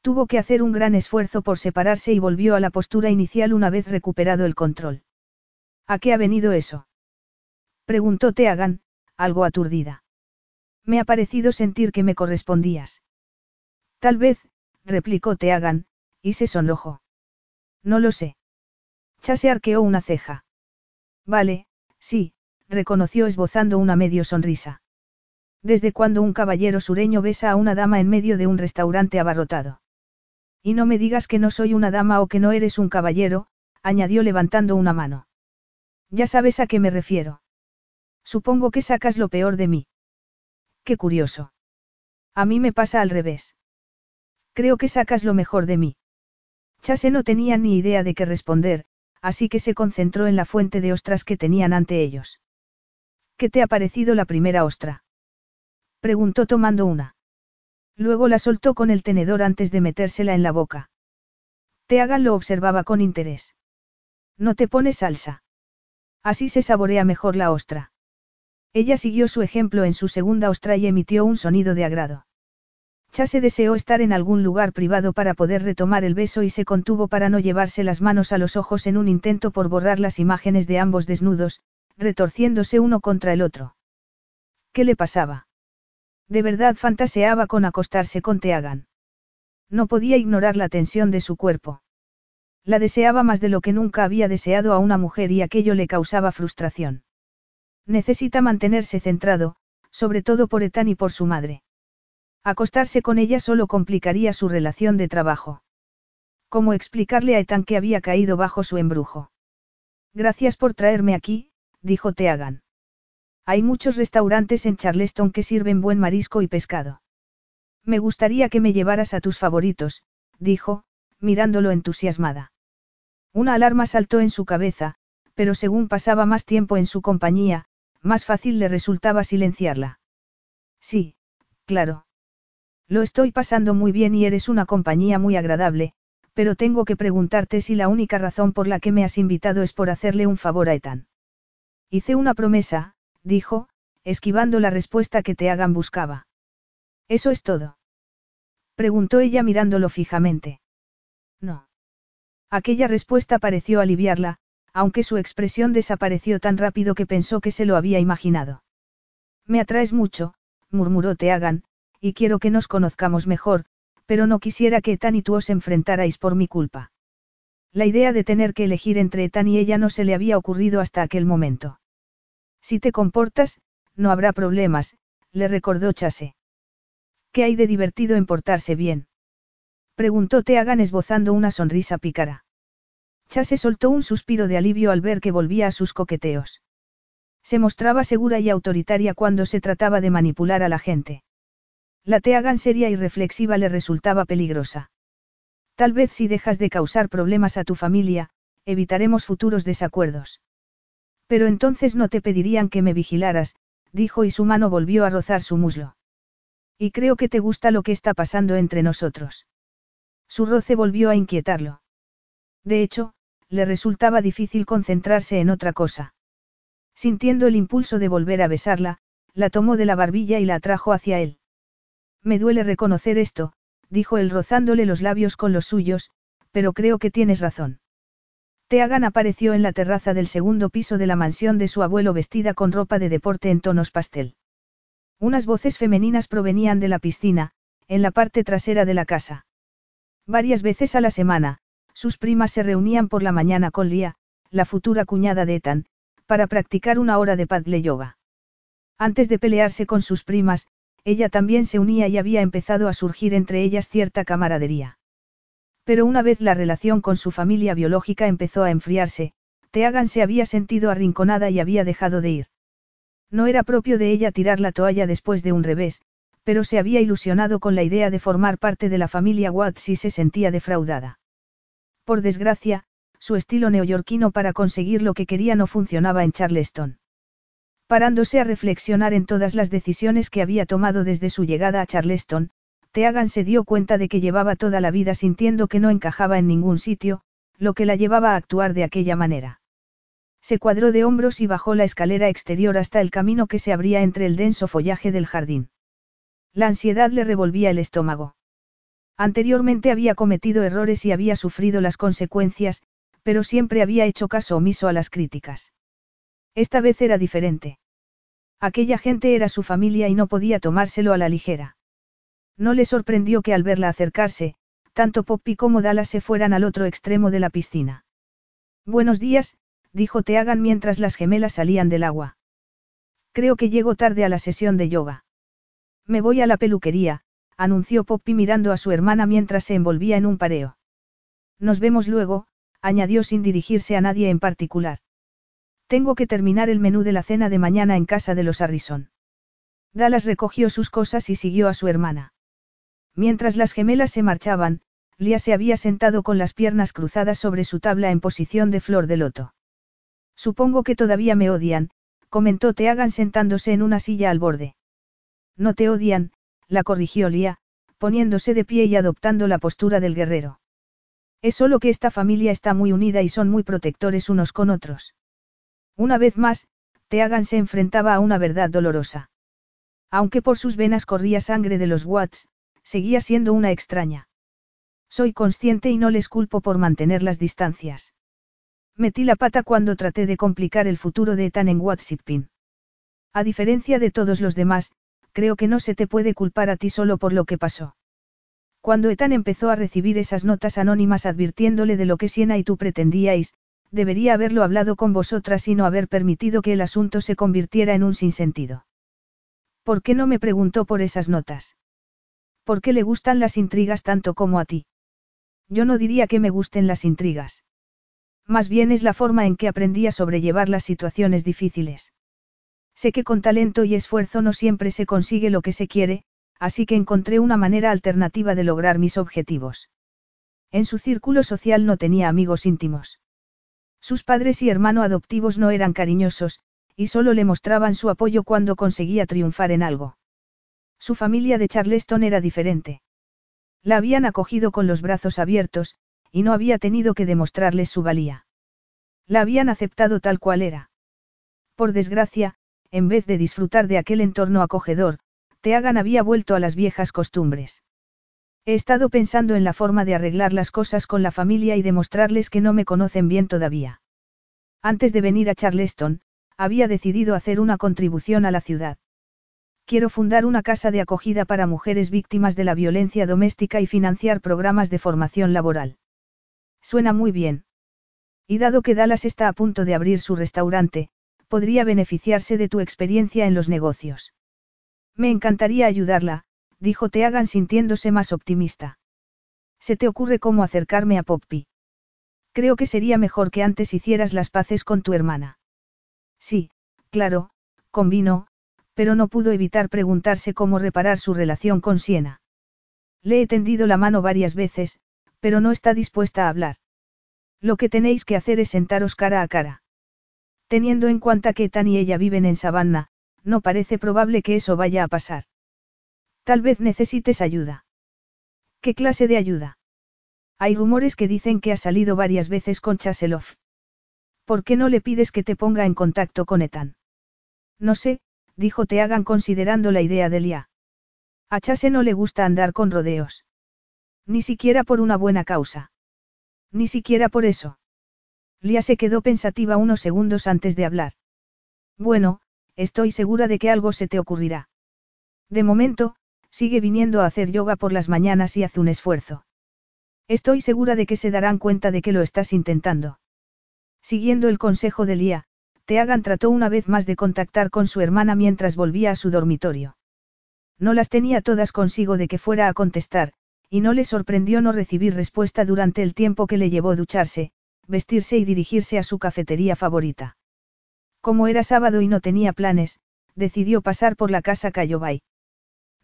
Tuvo que hacer un gran esfuerzo por separarse y volvió a la postura inicial una vez recuperado el control. ¿A qué ha venido eso? Preguntó Teagan, algo aturdida. Me ha parecido sentir que me correspondías. Tal vez, replicó Teagan, y se sonrojó. No lo sé. Chase arqueó una ceja. Vale, sí, reconoció esbozando una medio sonrisa. ¿Desde cuando un caballero sureño besa a una dama en medio de un restaurante abarrotado? Y no me digas que no soy una dama o que no eres un caballero, añadió levantando una mano. Ya sabes a qué me refiero. Supongo que sacas lo peor de mí. Qué curioso. A mí me pasa al revés. Creo que sacas lo mejor de mí. Chase no tenía ni idea de qué responder, así que se concentró en la fuente de ostras que tenían ante ellos. ¿Qué te ha parecido la primera ostra? Preguntó tomando una. Luego la soltó con el tenedor antes de metérsela en la boca. Teagan lo observaba con interés. No te pones salsa. Así se saborea mejor la ostra. Ella siguió su ejemplo en su segunda ostra y emitió un sonido de agrado. Chase deseó estar en algún lugar privado para poder retomar el beso y se contuvo para no llevarse las manos a los ojos en un intento por borrar las imágenes de ambos desnudos, retorciéndose uno contra el otro. ¿Qué le pasaba? De verdad fantaseaba con acostarse con Teagan. No podía ignorar la tensión de su cuerpo. La deseaba más de lo que nunca había deseado a una mujer y aquello le causaba frustración. Necesita mantenerse centrado, sobre todo por Ethan y por su madre. Acostarse con ella solo complicaría su relación de trabajo. ¿Cómo explicarle a Ethan que había caído bajo su embrujo? Gracias por traerme aquí, dijo Teagan. Hay muchos restaurantes en Charleston que sirven buen marisco y pescado. Me gustaría que me llevaras a tus favoritos, dijo, mirándolo entusiasmada. Una alarma saltó en su cabeza, pero según pasaba más tiempo en su compañía, más fácil le resultaba silenciarla. Sí, claro. Lo estoy pasando muy bien y eres una compañía muy agradable, Pero tengo que preguntarte si la única razón por la que me has invitado es por hacerle un favor a Ethan. Hice una promesa, dijo, esquivando la respuesta que te hagan buscaba. ¿Eso es todo? Preguntó ella mirándolo fijamente. No. Aquella respuesta pareció aliviarla, aunque su expresión desapareció tan rápido que pensó que se lo había imaginado. Me atraes mucho, murmuró Teagan, y quiero que nos conozcamos mejor, pero no quisiera que Etan y tú os enfrentarais por mi culpa. La idea de tener que elegir entre Etan y ella no se le había ocurrido hasta aquel momento. Si te comportas, no habrá problemas, le recordó Chase. ¿Qué hay de divertido en portarse bien? Preguntó Teagan esbozando una sonrisa pícara. Chase soltó un suspiro de alivio al ver que volvía a sus coqueteos. Se mostraba segura y autoritaria cuando se trataba de manipular a la gente. La Teagan seria y reflexiva le resultaba peligrosa. Tal vez si dejas de causar problemas a tu familia, evitaremos futuros desacuerdos. Pero entonces no te pedirían que me vigilaras, dijo y su mano volvió a rozar su muslo. Y creo que te gusta lo que está pasando entre nosotros. Su roce volvió a inquietarlo. De hecho, le resultaba difícil concentrarse en otra cosa. Sintiendo el impulso de volver a besarla, la tomó de la barbilla y la atrajo hacia él. Me duele reconocer esto, dijo él rozándole los labios con los suyos, pero creo que tienes razón. Teagan apareció en la terraza del segundo piso de la mansión de su abuelo vestida con ropa de deporte en tonos pastel. Unas voces femeninas provenían de la piscina, en la parte trasera de la casa. Varias veces a la semana, sus primas se reunían por la mañana con Lia, la futura cuñada de Ethan, para practicar una hora de padle yoga. Antes de pelearse con sus primas, ella también se unía y había empezado a surgir entre ellas cierta camaradería. Pero una vez la relación con su familia biológica empezó a enfriarse, Teagan se había sentido arrinconada y había dejado de ir. No era propio de ella tirar la toalla después de un revés, pero se había ilusionado con la idea de formar parte de la familia Watts y se sentía defraudada. Por desgracia, su estilo neoyorquino para conseguir lo que quería no funcionaba en Charleston. Parándose a reflexionar en todas las decisiones que había tomado desde su llegada a Charleston, Teagan se dio cuenta de que llevaba toda la vida sintiendo que no encajaba en ningún sitio, lo que la llevaba a actuar de aquella manera. Se cuadró de hombros y bajó la escalera exterior hasta el camino que se abría entre el denso follaje del jardín. La ansiedad le revolvía el estómago. Anteriormente había cometido errores y había sufrido las consecuencias, pero siempre había hecho caso omiso a las críticas. Esta vez era diferente. Aquella gente era su familia y no podía tomárselo a la ligera. No le sorprendió que al verla acercarse, tanto Poppy como Dallas se fueran al otro extremo de la piscina. Buenos días, dijo Teagan mientras las gemelas salían del agua. Creo que llego tarde a la sesión de yoga. Me voy a la peluquería, anunció Poppy mirando a su hermana mientras se envolvía en un pareo. Nos vemos luego, añadió sin dirigirse a nadie en particular. Tengo que terminar el menú de la cena de mañana en casa de los Harrison. Dallas recogió sus cosas y siguió a su hermana. Mientras las gemelas se marchaban, Lia se había sentado con las piernas cruzadas sobre su tabla en posición de flor de loto. Supongo que todavía me odian, comentó Teagan sentándose en una silla al borde. No te odian, la corrigió Lia, poniéndose de pie y adoptando la postura del guerrero. Es solo que esta familia está muy unida y son muy protectores unos con otros. Una vez más, Teagan se enfrentaba a una verdad dolorosa. Aunque por sus venas corría sangre de los Watts, seguía siendo una extraña. Soy consciente y no les culpo por mantener las distancias. Metí la pata cuando traté de complicar el futuro de Ethan en Watsipin. A diferencia de todos los demás, creo que no se te puede culpar a ti solo por lo que pasó. Cuando Ethan empezó a recibir esas notas anónimas advirtiéndole de lo que Siena y tú pretendíais, debería haberlo hablado con vosotras y no haber permitido que el asunto se convirtiera en un sinsentido. ¿Por qué no me preguntó por esas notas? ¿Por qué le gustan las intrigas tanto como a ti? Yo no diría que me gusten las intrigas. Más bien es la forma en que aprendí a sobrellevar las situaciones difíciles. Sé que con talento y esfuerzo no siempre se consigue lo que se quiere, así que encontré una manera alternativa de lograr mis objetivos. En su círculo social no tenía amigos íntimos. Sus padres y hermano adoptivos no eran cariñosos, y solo le mostraban su apoyo cuando conseguía triunfar en algo. Su familia de Charleston era diferente. La habían acogido con los brazos abiertos, y no había tenido que demostrarles su valía. La habían aceptado tal cual era. Por desgracia, en vez de disfrutar de aquel entorno acogedor, Teagan había vuelto a las viejas costumbres. He estado pensando en la forma de arreglar las cosas con la familia y demostrarles que no me conocen bien todavía. Antes de venir a Charleston, había decidido hacer una contribución a la ciudad. Quiero fundar una casa de acogida para mujeres víctimas de la violencia doméstica y financiar programas de formación laboral. Suena muy bien. Y dado que Dallas está a punto de abrir su restaurante, podría beneficiarse de tu experiencia en los negocios. Me encantaría ayudarla, dijo Teagan sintiéndose más optimista. ¿Se te ocurre cómo acercarme a Poppy? Creo que sería mejor que antes hicieras las paces con tu hermana. Sí, claro, convino, pero no pudo evitar preguntarse cómo reparar su relación con Siena. Le he tendido la mano varias veces, pero no está dispuesta a hablar. Lo que tenéis que hacer es sentaros cara a cara. Teniendo en cuenta que Tan y ella viven en Savannah, no parece probable que eso vaya a pasar. Tal vez necesites ayuda. ¿Qué clase de ayuda? Hay rumores que dicen que ha salido varias veces con Chaselov. ¿Por qué no le pides que te ponga en contacto con Ethan? No sé, dijo Teagan considerando la idea de Lia. A Chase no le gusta andar con rodeos. Ni siquiera por una buena causa. Ni siquiera por eso. Lia se quedó pensativa unos segundos antes de hablar. Bueno, estoy segura de que algo se te ocurrirá. De momento, sigue viniendo a hacer yoga por las mañanas y hace un esfuerzo. Estoy segura de que se darán cuenta de que lo estás intentando. Siguiendo el consejo de Lia, Teagan trató una vez más de contactar con su hermana mientras volvía a su dormitorio. No las tenía todas consigo de que fuera a contestar, y no le sorprendió no recibir respuesta durante el tiempo que le llevó ducharse, vestirse y dirigirse a su cafetería favorita. Como era sábado y no tenía planes, decidió pasar por la casa Cayobay.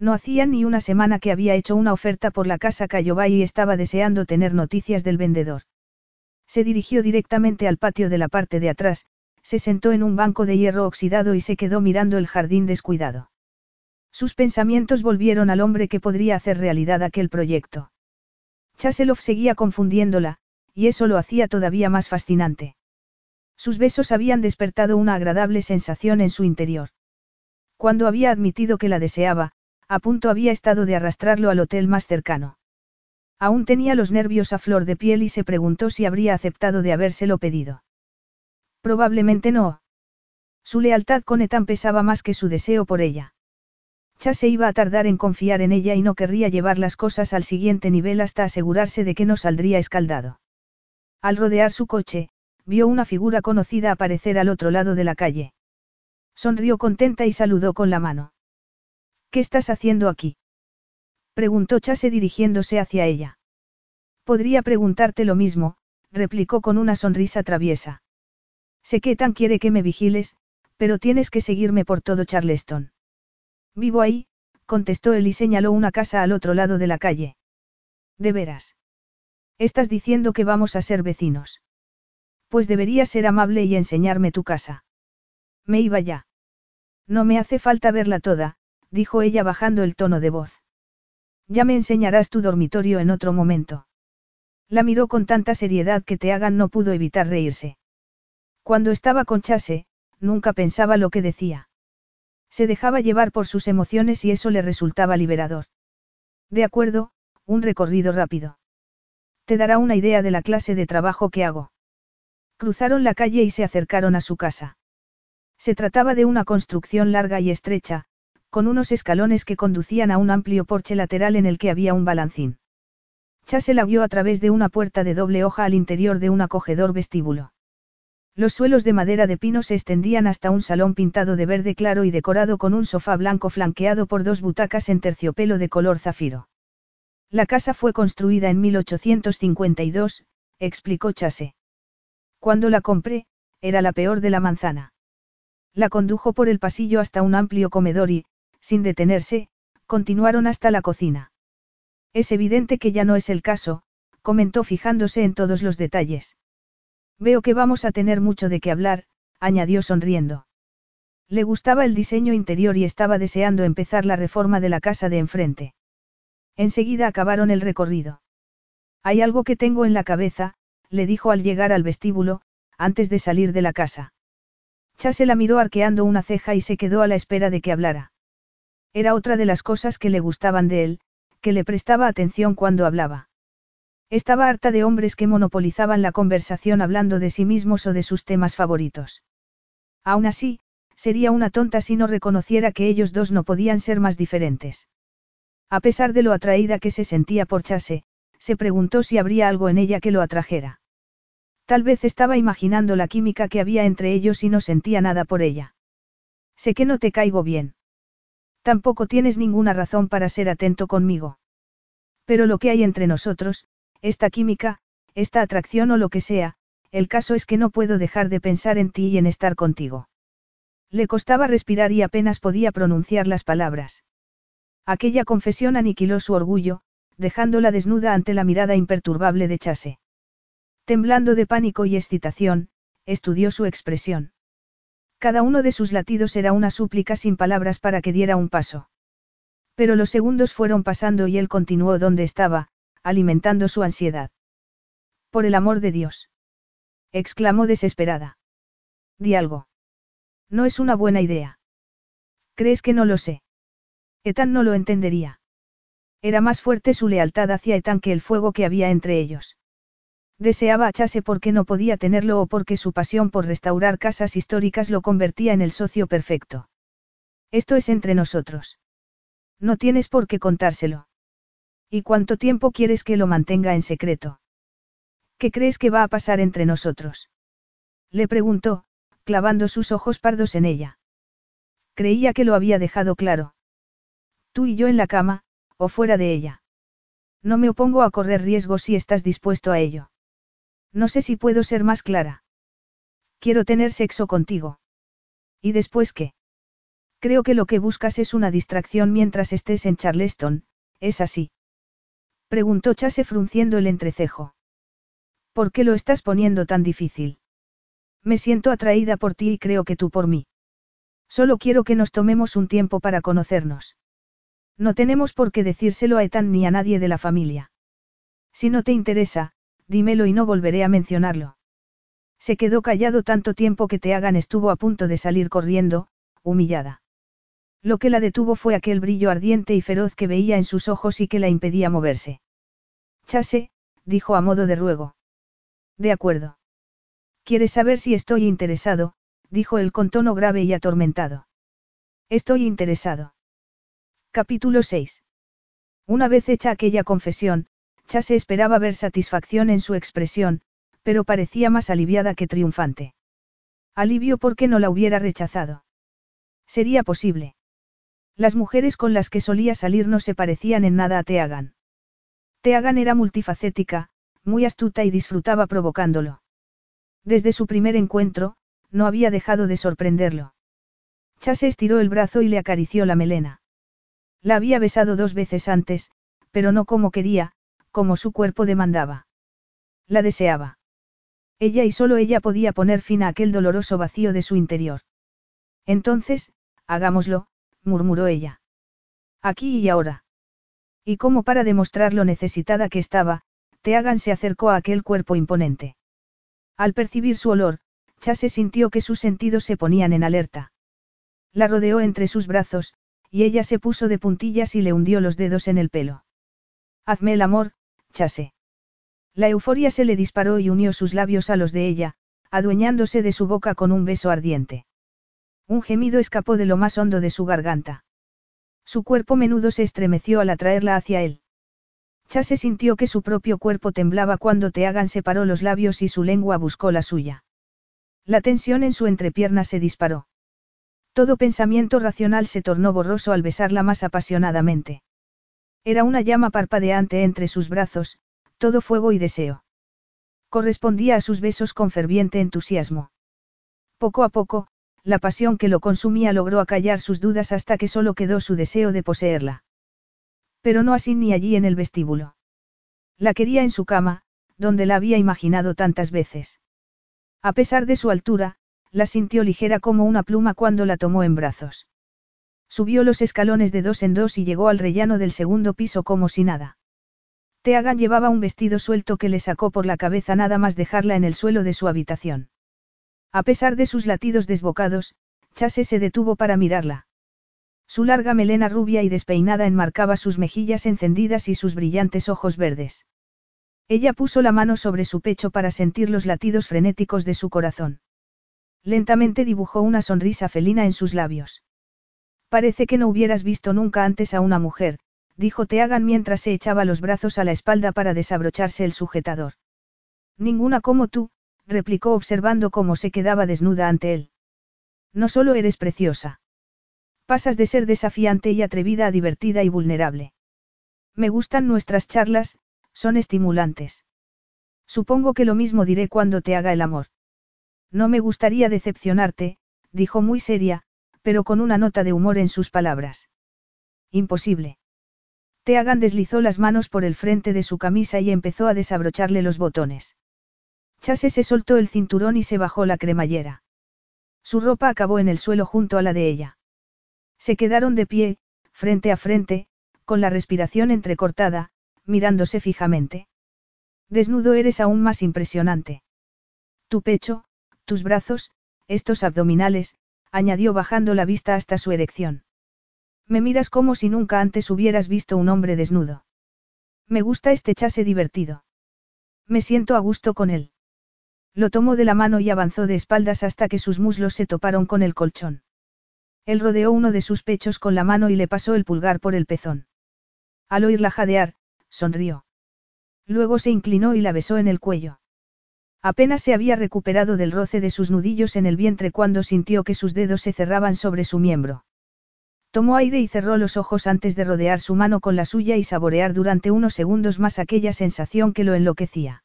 No hacía ni una semana que había hecho una oferta por la casa Cayobay y estaba deseando tener noticias del vendedor. Se dirigió directamente al patio de la parte de atrás, se sentó en un banco de hierro oxidado y se quedó mirando el jardín descuidado. Sus pensamientos volvieron al hombre que podría hacer realidad aquel proyecto. Chaselov seguía confundiéndola, y eso lo hacía todavía más fascinante. Sus besos habían despertado una agradable sensación en su interior. Cuando había admitido que la deseaba, a punto había estado de arrastrarlo al hotel más cercano. Aún tenía los nervios a flor de piel y se preguntó si habría aceptado de habérselo pedido. Probablemente no. Su lealtad con Ethan pesaba más que su deseo por ella. Chase se iba a tardar en confiar en ella y no querría llevar las cosas al siguiente nivel hasta asegurarse de que no saldría escaldado. Al rodear su coche, vio una figura conocida aparecer al otro lado de la calle. Sonrió contenta y saludó con la mano. ¿Qué estás haciendo aquí? preguntó Chase dirigiéndose hacia ella. Podría preguntarte lo mismo, replicó con una sonrisa traviesa. Sé que tan quiere que me vigiles, pero tienes que seguirme por todo Charleston. Vivo ahí, contestó él y señaló una casa al otro lado de la calle. ¿De veras? Estás diciendo que vamos a ser vecinos. Pues deberías ser amable y enseñarme tu casa. Me iba ya. No me hace falta verla toda, dijo ella bajando el tono de voz. Ya me enseñarás tu dormitorio en otro momento. La miró con tanta seriedad que Teagan no pudo evitar reírse. Cuando estaba con Chase, nunca pensaba lo que decía. Se dejaba llevar por sus emociones y eso le resultaba liberador. De acuerdo, un recorrido rápido. Te dará una idea de la clase de trabajo que hago. Cruzaron la calle y se acercaron a su casa. Se trataba de una construcción larga y estrecha, con unos escalones que conducían a un amplio porche lateral en el que había un balancín. Chase la guió a través de una puerta de doble hoja al interior de un acogedor vestíbulo. Los suelos de madera de pino se extendían hasta un salón pintado de verde claro y decorado con un sofá blanco flanqueado por dos butacas en terciopelo de color zafiro. La casa fue construida en 1852, explicó Chase. Cuando la compré, era la peor de la manzana. La condujo por el pasillo hasta un amplio comedor y, sin detenerse, continuaron hasta la cocina. Es evidente que ya no es el caso, comentó fijándose en todos los detalles. Veo que vamos a tener mucho de qué hablar, añadió sonriendo. Le gustaba el diseño interior y estaba deseando empezar la reforma de la casa de enfrente. Enseguida acabaron el recorrido. Hay algo que tengo en la cabeza, le dijo al llegar al vestíbulo, antes de salir de la casa. Chase la miró arqueando una ceja y se quedó a la espera de que hablara. Era otra de las cosas que le gustaban de él, que le prestaba atención cuando hablaba. Estaba harta de hombres que monopolizaban la conversación hablando de sí mismos o de sus temas favoritos. Aún así, sería una tonta si no reconociera que ellos dos no podían ser más diferentes. A pesar de lo atraída que se sentía por Chase, se preguntó si habría algo en ella que lo atrajera. Tal vez estaba imaginando la química que había entre ellos y no sentía nada por ella. Sé que no te caigo bien. Tampoco tienes ninguna razón para ser atento conmigo. Pero lo que hay entre nosotros, esta química, esta atracción o lo que sea, el caso es que no puedo dejar de pensar en ti y en estar contigo. Le costaba respirar y apenas podía pronunciar las palabras. Aquella confesión aniquiló su orgullo, dejándola desnuda ante la mirada imperturbable de Chase. Temblando de pánico y excitación, estudió su expresión. Cada uno de sus latidos era una súplica sin palabras para que diera un paso. Pero los segundos fueron pasando y él continuó donde estaba, alimentando su ansiedad. Por el amor de Dios. exclamó desesperada. Di algo. No es una buena idea. ¿Crees que no lo sé? Ethan no lo entendería. Era más fuerte su lealtad hacia Ethan que el fuego que había entre ellos. Deseaba a Chase porque no podía tenerlo o porque su pasión por restaurar casas históricas lo convertía en el socio perfecto. Esto es entre nosotros. No tienes por qué contárselo. ¿Y cuánto tiempo quieres que lo mantenga en secreto? ¿Qué crees que va a pasar entre nosotros? Le preguntó, clavando sus ojos pardos en ella. Creía que lo había dejado claro. Tú y yo en la cama, o fuera de ella. No me opongo a correr riesgos si estás dispuesto a ello. No sé si puedo ser más clara. Quiero tener sexo contigo. ¿Y después qué? Creo que lo que buscas es una distracción mientras estés en Charleston, ¿es así? Preguntó Chase frunciendo el entrecejo. ¿Por qué lo estás poniendo tan difícil? Me siento atraída por ti y creo que tú por mí. Solo quiero que nos tomemos un tiempo para conocernos. No tenemos por qué decírselo a Ethan ni a nadie de la familia. Si no te interesa, dímelo y no volveré a mencionarlo. Se quedó callado tanto tiempo que Teagan estuvo a punto de salir corriendo, humillada. Lo que la detuvo fue aquel brillo ardiente y feroz que veía en sus ojos y que la impedía moverse. Chase, dijo a modo de ruego. De acuerdo. ¿Quieres saber si estoy interesado? dijo él con tono grave y atormentado. Estoy interesado. Capítulo 6. Una vez hecha aquella confesión, Chase esperaba ver satisfacción en su expresión, pero parecía más aliviada que triunfante. Alivio porque no la hubiera rechazado. Sería posible. Las mujeres con las que solía salir no se parecían en nada a Teagan. Teagan era multifacética, muy astuta y disfrutaba provocándolo. Desde su primer encuentro, no había dejado de sorprenderlo. Chase estiró el brazo y le acarició la melena. La había besado dos veces antes, pero no como quería, como su cuerpo demandaba. La deseaba. Ella y solo ella podía poner fin a aquel doloroso vacío de su interior. Entonces, hagámoslo, murmuró ella. Aquí y ahora. Y como para demostrar lo necesitada que estaba, Teagan se acercó a aquel cuerpo imponente. Al percibir su olor, Chase sintió que sus sentidos se ponían en alerta. La rodeó entre sus brazos, y ella se puso de puntillas y le hundió los dedos en el pelo. Hazme el amor, Chase. La euforia se le disparó y unió sus labios a los de ella, adueñándose de su boca con un beso ardiente. Un gemido escapó de lo más hondo de su garganta. Su cuerpo menudo se estremeció al atraerla hacia él. Chase sintió que su propio cuerpo temblaba cuando Teagan separó los labios y su lengua buscó la suya. La tensión en su entrepierna se disparó. Todo pensamiento racional se tornó borroso al besarla más apasionadamente. Era una llama parpadeante entre sus brazos, todo fuego y deseo. Correspondía a sus besos con ferviente entusiasmo. Poco a poco, la pasión que lo consumía logró acallar sus dudas hasta que solo quedó su deseo de poseerla. Pero no así ni allí en el vestíbulo. La quería en su cama, donde la había imaginado tantas veces. A pesar de su altura, la sintió ligera como una pluma cuando la tomó en brazos. Subió los escalones de dos en dos y llegó al rellano del segundo piso como si nada. Teagan llevaba un vestido suelto que le sacó por la cabeza nada más dejarla en el suelo de su habitación. A pesar de sus latidos desbocados, Chase se detuvo para mirarla. Su larga melena rubia y despeinada enmarcaba sus mejillas encendidas y sus brillantes ojos verdes. Ella puso la mano sobre su pecho para sentir los latidos frenéticos de su corazón. Lentamente dibujó una sonrisa felina en sus labios. Parece que no hubieras visto nunca antes a una mujer, dijo Teagan mientras se echaba los brazos a la espalda para desabrocharse el sujetador. Ninguna como tú, replicó observando cómo se quedaba desnuda ante él. No solo eres preciosa. Pasas de ser desafiante y atrevida a divertida y vulnerable. Me gustan nuestras charlas, son estimulantes. Supongo que lo mismo diré cuando te haga el amor. No me gustaría decepcionarte, dijo muy seria, pero con una nota de humor en sus palabras. Imposible. Teagan deslizó las manos por el frente de su camisa y empezó a desabrocharle los botones. Chase se soltó el cinturón y se bajó la cremallera. Su ropa acabó en el suelo junto a la de ella. Se quedaron de pie, frente a frente, con la respiración entrecortada, mirándose fijamente. Desnudo eres aún más impresionante. Tu pecho, tus brazos, estos abdominales, añadió bajando la vista hasta su erección. Me miras como si nunca antes hubieras visto un hombre desnudo. Me gusta este chase divertido. Me siento a gusto con él. Lo tomó de la mano y avanzó de espaldas hasta que sus muslos se toparon con el colchón. Él rodeó uno de sus pechos con la mano y le pasó el pulgar por el pezón. Al oírla jadear, sonrió. Luego se inclinó y la besó en el cuello. Apenas se había recuperado del roce de sus nudillos en el vientre cuando sintió que sus dedos se cerraban sobre su miembro. Tomó aire y cerró los ojos antes de rodear su mano con la suya y saborear durante unos segundos más aquella sensación que lo enloquecía.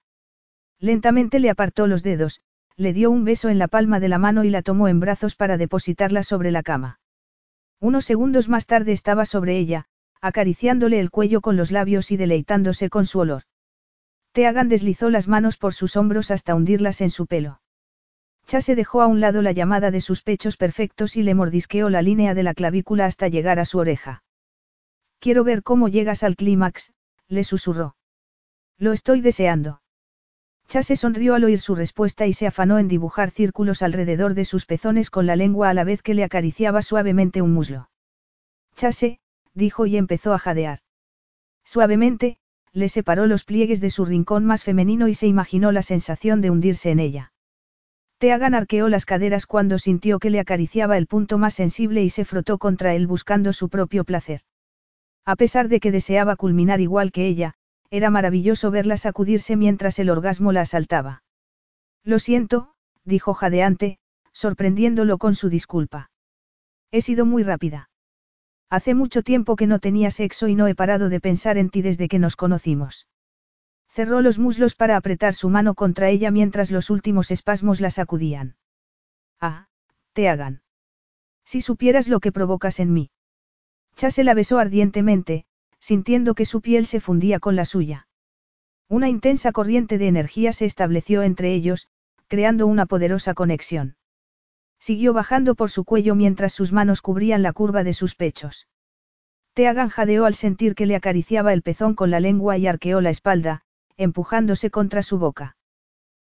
Lentamente le apartó los dedos, le dio un beso en la palma de la mano y la tomó en brazos para depositarla sobre la cama. Unos segundos más tarde estaba sobre ella, acariciándole el cuello con los labios y deleitándose con su olor. Teagan deslizó las manos por sus hombros hasta hundirlas en su pelo. Chase dejó a un lado la llamada de sus pechos perfectos y le mordisqueó la línea de la clavícula hasta llegar a su oreja. Quiero ver cómo llegas al clímax, le susurró. Lo estoy deseando. Chase sonrió al oír su respuesta y se afanó en dibujar círculos alrededor de sus pezones con la lengua a la vez que le acariciaba suavemente un muslo. Chase, dijo y empezó a jadear. Suavemente, le separó los pliegues de su rincón más femenino y se imaginó la sensación de hundirse en ella. Teagan arqueó las caderas cuando sintió que le acariciaba el punto más sensible y se frotó contra él buscando su propio placer. A pesar de que deseaba culminar igual que ella, era maravilloso verla sacudirse mientras el orgasmo la asaltaba. Lo siento, dijo jadeante, sorprendiéndolo con su disculpa. He sido muy rápida. Hace mucho tiempo que no tenía sexo y no he parado de pensar en ti desde que nos conocimos. Cerró los muslos para apretar su mano contra ella mientras los últimos espasmos la sacudían. Ah, te hagan. Si supieras lo que provocas en mí. Chase la besó ardientemente, sintiendo que su piel se fundía con la suya. Una intensa corriente de energía se estableció entre ellos, creando una poderosa conexión. Siguió bajando por su cuello mientras sus manos cubrían la curva de sus pechos. Teagan jadeó al sentir que le acariciaba el pezón con la lengua y arqueó la espalda, empujándose contra su boca.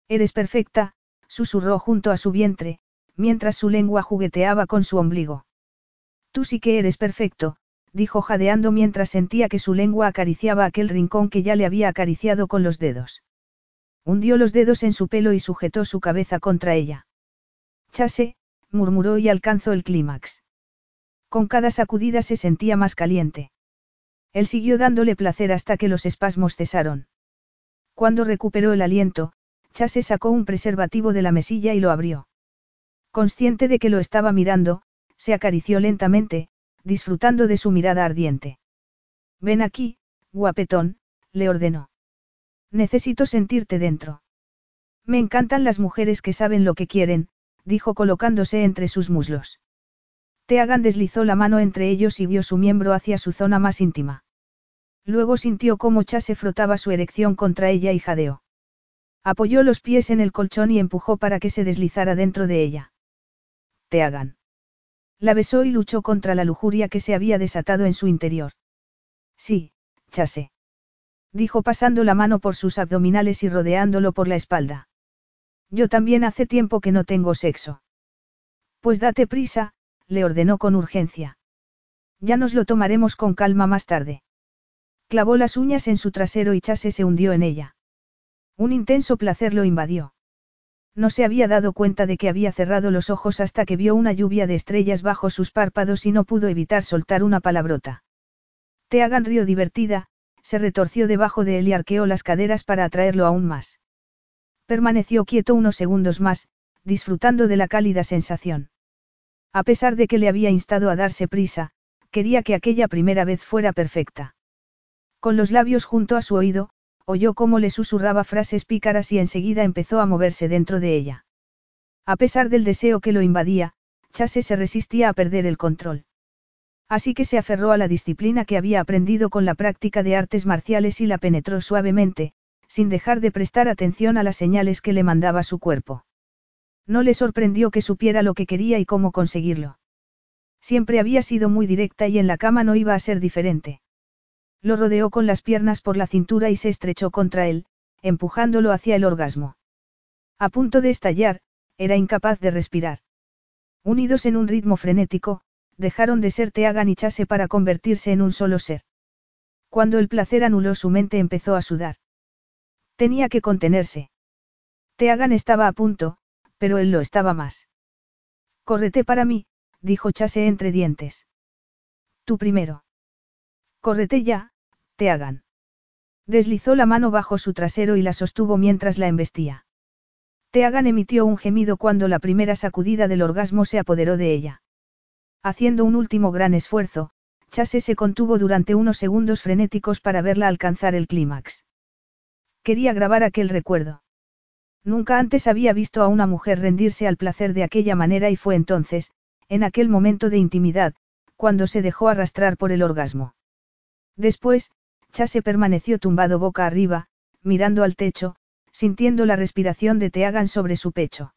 Eres perfecta, susurró junto a su vientre, mientras su lengua jugueteaba con su ombligo. Tú sí que eres perfecto, dijo jadeando mientras sentía que su lengua acariciaba aquel rincón que ya le había acariciado con los dedos. Hundió los dedos en su pelo y sujetó su cabeza contra ella. Chase, murmuró y alcanzó el clímax. Con cada sacudida se sentía más caliente. Él siguió dándole placer hasta que los espasmos cesaron. Cuando recuperó el aliento, Chase sacó un preservativo de la mesilla y lo abrió. Consciente de que lo estaba mirando, se acarició lentamente, disfrutando de su mirada ardiente. Ven aquí, guapetón, le ordenó. Necesito sentirte dentro. Me encantan las mujeres que saben lo que quieren, dijo colocándose entre sus muslos. Teagan deslizó la mano entre ellos y vio su miembro hacia su zona más íntima. Luego sintió cómo Chase frotaba su erección contra ella y jadeó. Apoyó los pies en el colchón y empujó para que se deslizara dentro de ella. Te hagan. La besó y luchó contra la lujuria que se había desatado en su interior. Sí, Chase. Dijo pasando la mano por sus abdominales y rodeándolo por la espalda. Yo también hace tiempo que no tengo sexo. Pues date prisa, le ordenó con urgencia. Ya nos lo tomaremos con calma más tarde. Clavó las uñas en su trasero y Chase se hundió en ella. Un intenso placer lo invadió. No se había dado cuenta de que había cerrado los ojos hasta que vio una lluvia de estrellas bajo sus párpados y no pudo evitar soltar una palabrota. Te hagan río divertida, se retorció debajo de él y arqueó las caderas para atraerlo aún más. Permaneció quieto unos segundos más, disfrutando de la cálida sensación. A pesar de que le había instado a darse prisa, quería que aquella primera vez fuera perfecta. Con los labios junto a su oído, oyó cómo le susurraba frases pícaras y enseguida empezó a moverse dentro de ella. A pesar del deseo que lo invadía, Chase se resistía a perder el control. Así que se aferró a la disciplina que había aprendido con la práctica de artes marciales y la penetró suavemente, sin dejar de prestar atención a las señales que le mandaba su cuerpo. No le sorprendió que supiera lo que quería y cómo conseguirlo. Siempre había sido muy directa y en la cama no iba a ser diferente. Lo rodeó con las piernas por la cintura y se estrechó contra él, empujándolo hacia el orgasmo. A punto de estallar, era incapaz de respirar. Unidos en un ritmo frenético, dejaron de ser Teagan y Chase para convertirse en un solo ser. Cuando el placer anuló su mente empezó a sudar. Tenía que contenerse. Teagan estaba a punto, pero él lo estaba más. Córrete para mí, dijo Chase entre dientes. Tú primero. Córrete ya, te hagan. Deslizó la mano bajo su trasero y la sostuvo mientras la embestía. Teagan emitió un gemido cuando la primera sacudida del orgasmo se apoderó de ella. Haciendo un último gran esfuerzo, Chase se contuvo durante unos segundos frenéticos para verla alcanzar el clímax. Quería grabar aquel recuerdo. Nunca antes había visto a una mujer rendirse al placer de aquella manera y fue entonces, en aquel momento de intimidad, cuando se dejó arrastrar por el orgasmo. Después, Chase permaneció tumbado boca arriba, mirando al techo, sintiendo la respiración de Teagan sobre su pecho.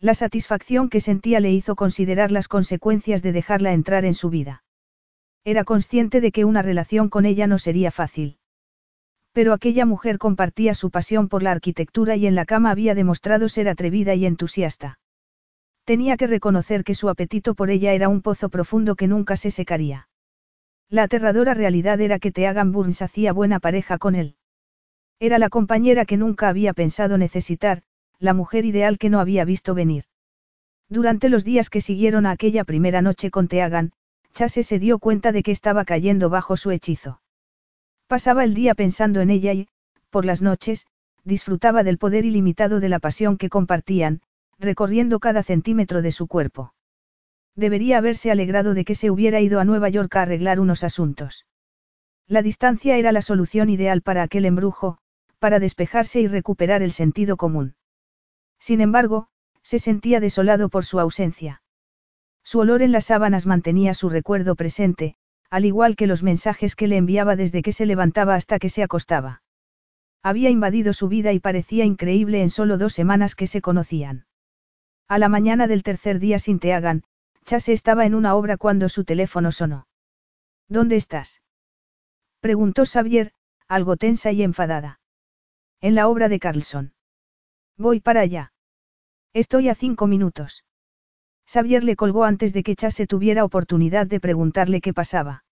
La satisfacción que sentía le hizo considerar las consecuencias de dejarla entrar en su vida. Era consciente de que una relación con ella no sería fácil. Pero aquella mujer compartía su pasión por la arquitectura y en la cama había demostrado ser atrevida y entusiasta. Tenía que reconocer que su apetito por ella era un pozo profundo que nunca se secaría. La aterradora realidad era que Teagan Burns hacía buena pareja con él. Era la compañera que nunca había pensado necesitar, la mujer ideal que no había visto venir. Durante los días que siguieron a aquella primera noche con Teagan, Chase se dio cuenta de que estaba cayendo bajo su hechizo. Pasaba el día pensando en ella y, por las noches, disfrutaba del poder ilimitado de la pasión que compartían, recorriendo cada centímetro de su cuerpo. Debería haberse alegrado de que se hubiera ido a Nueva York a arreglar unos asuntos. La distancia era la solución ideal para aquel embrujo, para despejarse y recuperar el sentido común. Sin embargo, se sentía desolado por su ausencia. Su olor en las sábanas mantenía su recuerdo presente, al igual que los mensajes que le enviaba desde que se levantaba hasta que se acostaba. Había invadido su vida y parecía increíble en solo dos semanas que se conocían. A la mañana del tercer día sin Teagan, Chase estaba en una obra cuando su teléfono sonó. ¿Dónde estás? preguntó Xavier, algo tensa y enfadada. En la obra de Carlson. Voy para allá. Estoy a cinco minutos. Xavier le colgó antes de que Chase tuviera oportunidad de preguntarle qué pasaba.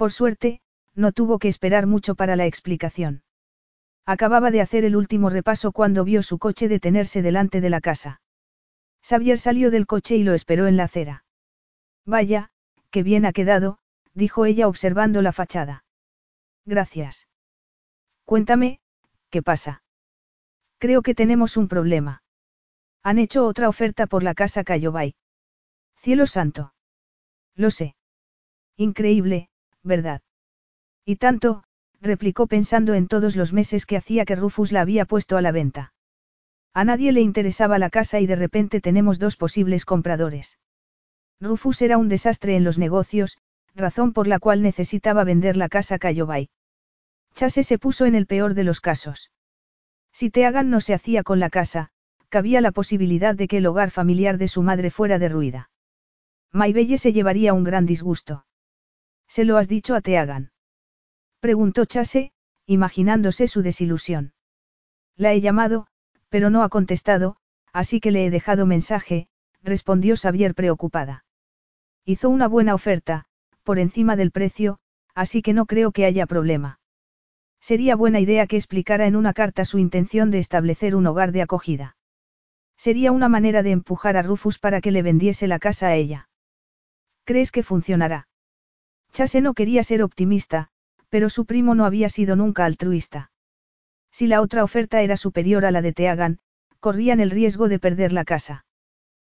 Por suerte, no tuvo que esperar mucho para la explicación. Acababa de hacer el último repaso cuando vio su coche detenerse delante de la casa. Xavier salió del coche y lo esperó en la acera. Vaya, qué bien ha quedado, dijo ella observando la fachada. Gracias. Cuéntame, ¿qué pasa? Creo que tenemos un problema. Han hecho otra oferta por la casa Cayobay. Cielo santo. Lo sé. Increíble, ¿verdad? Y tanto, replicó pensando en todos los meses que hacía que Rufus la había puesto a la venta. A nadie le interesaba la casa y de repente tenemos dos posibles compradores. Rufus era un desastre en los negocios, razón por la cual necesitaba vender la casa Cayobay. Chase se puso en el peor de los casos. Si Teagan no se hacía con la casa, cabía la posibilidad de que el hogar familiar de su madre fuera derruida. Maybelle se llevaría un gran disgusto. ¿Se lo has dicho a Teagan? Preguntó Chase, imaginándose su desilusión. La he llamado, pero no ha contestado, así que le he dejado mensaje, respondió Xavier preocupada. Hizo una buena oferta, por encima del precio, así que no creo que haya problema. Sería buena idea que explicara en una carta su intención de establecer un hogar de acogida. Sería una manera de empujar a Rufus para que le vendiese la casa a ella. ¿Crees que funcionará? Chase no quería ser optimista, pero su primo no había sido nunca altruista. Si la otra oferta era superior a la de Teagan, corrían el riesgo de perder la casa.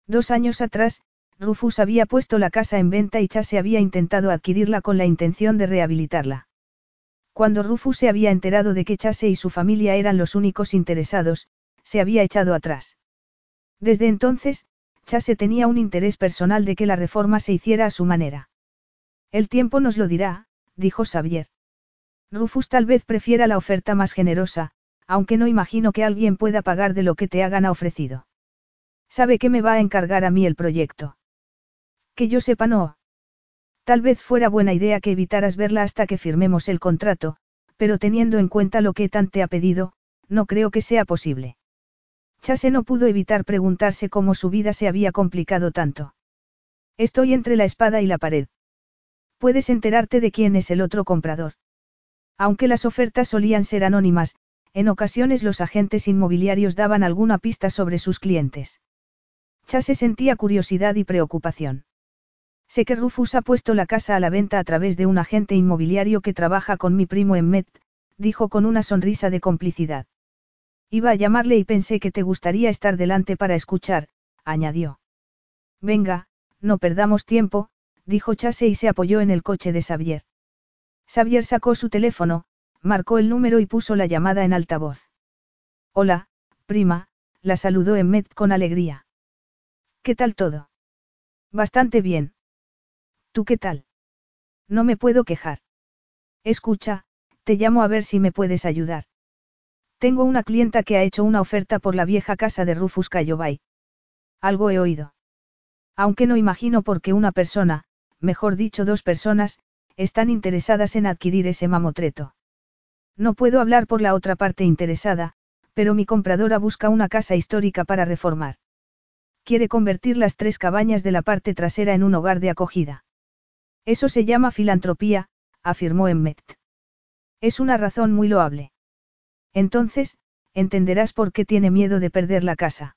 Dos años atrás, Rufus había puesto la casa en venta y Chase había intentado adquirirla con la intención de rehabilitarla. Cuando Rufus se había enterado de que Chase y su familia eran los únicos interesados, se había echado atrás. Desde entonces, Chase tenía un interés personal de que la reforma se hiciera a su manera. El tiempo nos lo dirá, dijo Xavier. Rufus tal vez prefiera la oferta más generosa, aunque no imagino que alguien pueda pagar de lo que te hagan ofrecido. ¿Sabe que me va a encargar a mí el proyecto? Que yo sepa no. Tal vez fuera buena idea que evitaras verla hasta que firmemos el contrato, pero teniendo en cuenta lo que Tan te ha pedido, no creo que sea posible. Chase no pudo evitar preguntarse cómo su vida se había complicado tanto. Estoy entre la espada y la pared. Puedes enterarte de quién es el otro comprador. Aunque las ofertas solían ser anónimas, en ocasiones los agentes inmobiliarios daban alguna pista sobre sus clientes. Chase sentía curiosidad y preocupación. Sé que Rufus ha puesto la casa a la venta a través de un agente inmobiliario que trabaja con mi primo en Met, dijo con una sonrisa de complicidad. Iba a llamarle y pensé que te gustaría estar delante para escuchar, añadió. Venga, no perdamos tiempo, dijo Chase y se apoyó en el coche de Xavier. Xavier sacó su teléfono, marcó el número y puso la llamada en altavoz. Hola, prima, la saludó Emmet con alegría. ¿Qué tal todo? Bastante bien. ¿Tú qué tal? No me puedo quejar. Escucha, te llamo a ver si me puedes ayudar. Tengo una clienta que ha hecho una oferta por la vieja casa de Rufus Cayobay. Algo he oído. Aunque no imagino por qué una persona, mejor dicho dos personas, están interesadas en adquirir ese mamotreto. No puedo hablar por la otra parte interesada, pero mi compradora busca una casa histórica para reformar. Quiere convertir las tres cabañas de la parte trasera en un hogar de acogida. Eso se llama filantropía, afirmó Emmet. Es una razón muy loable. Entonces, entenderás por qué tiene miedo de perder la casa.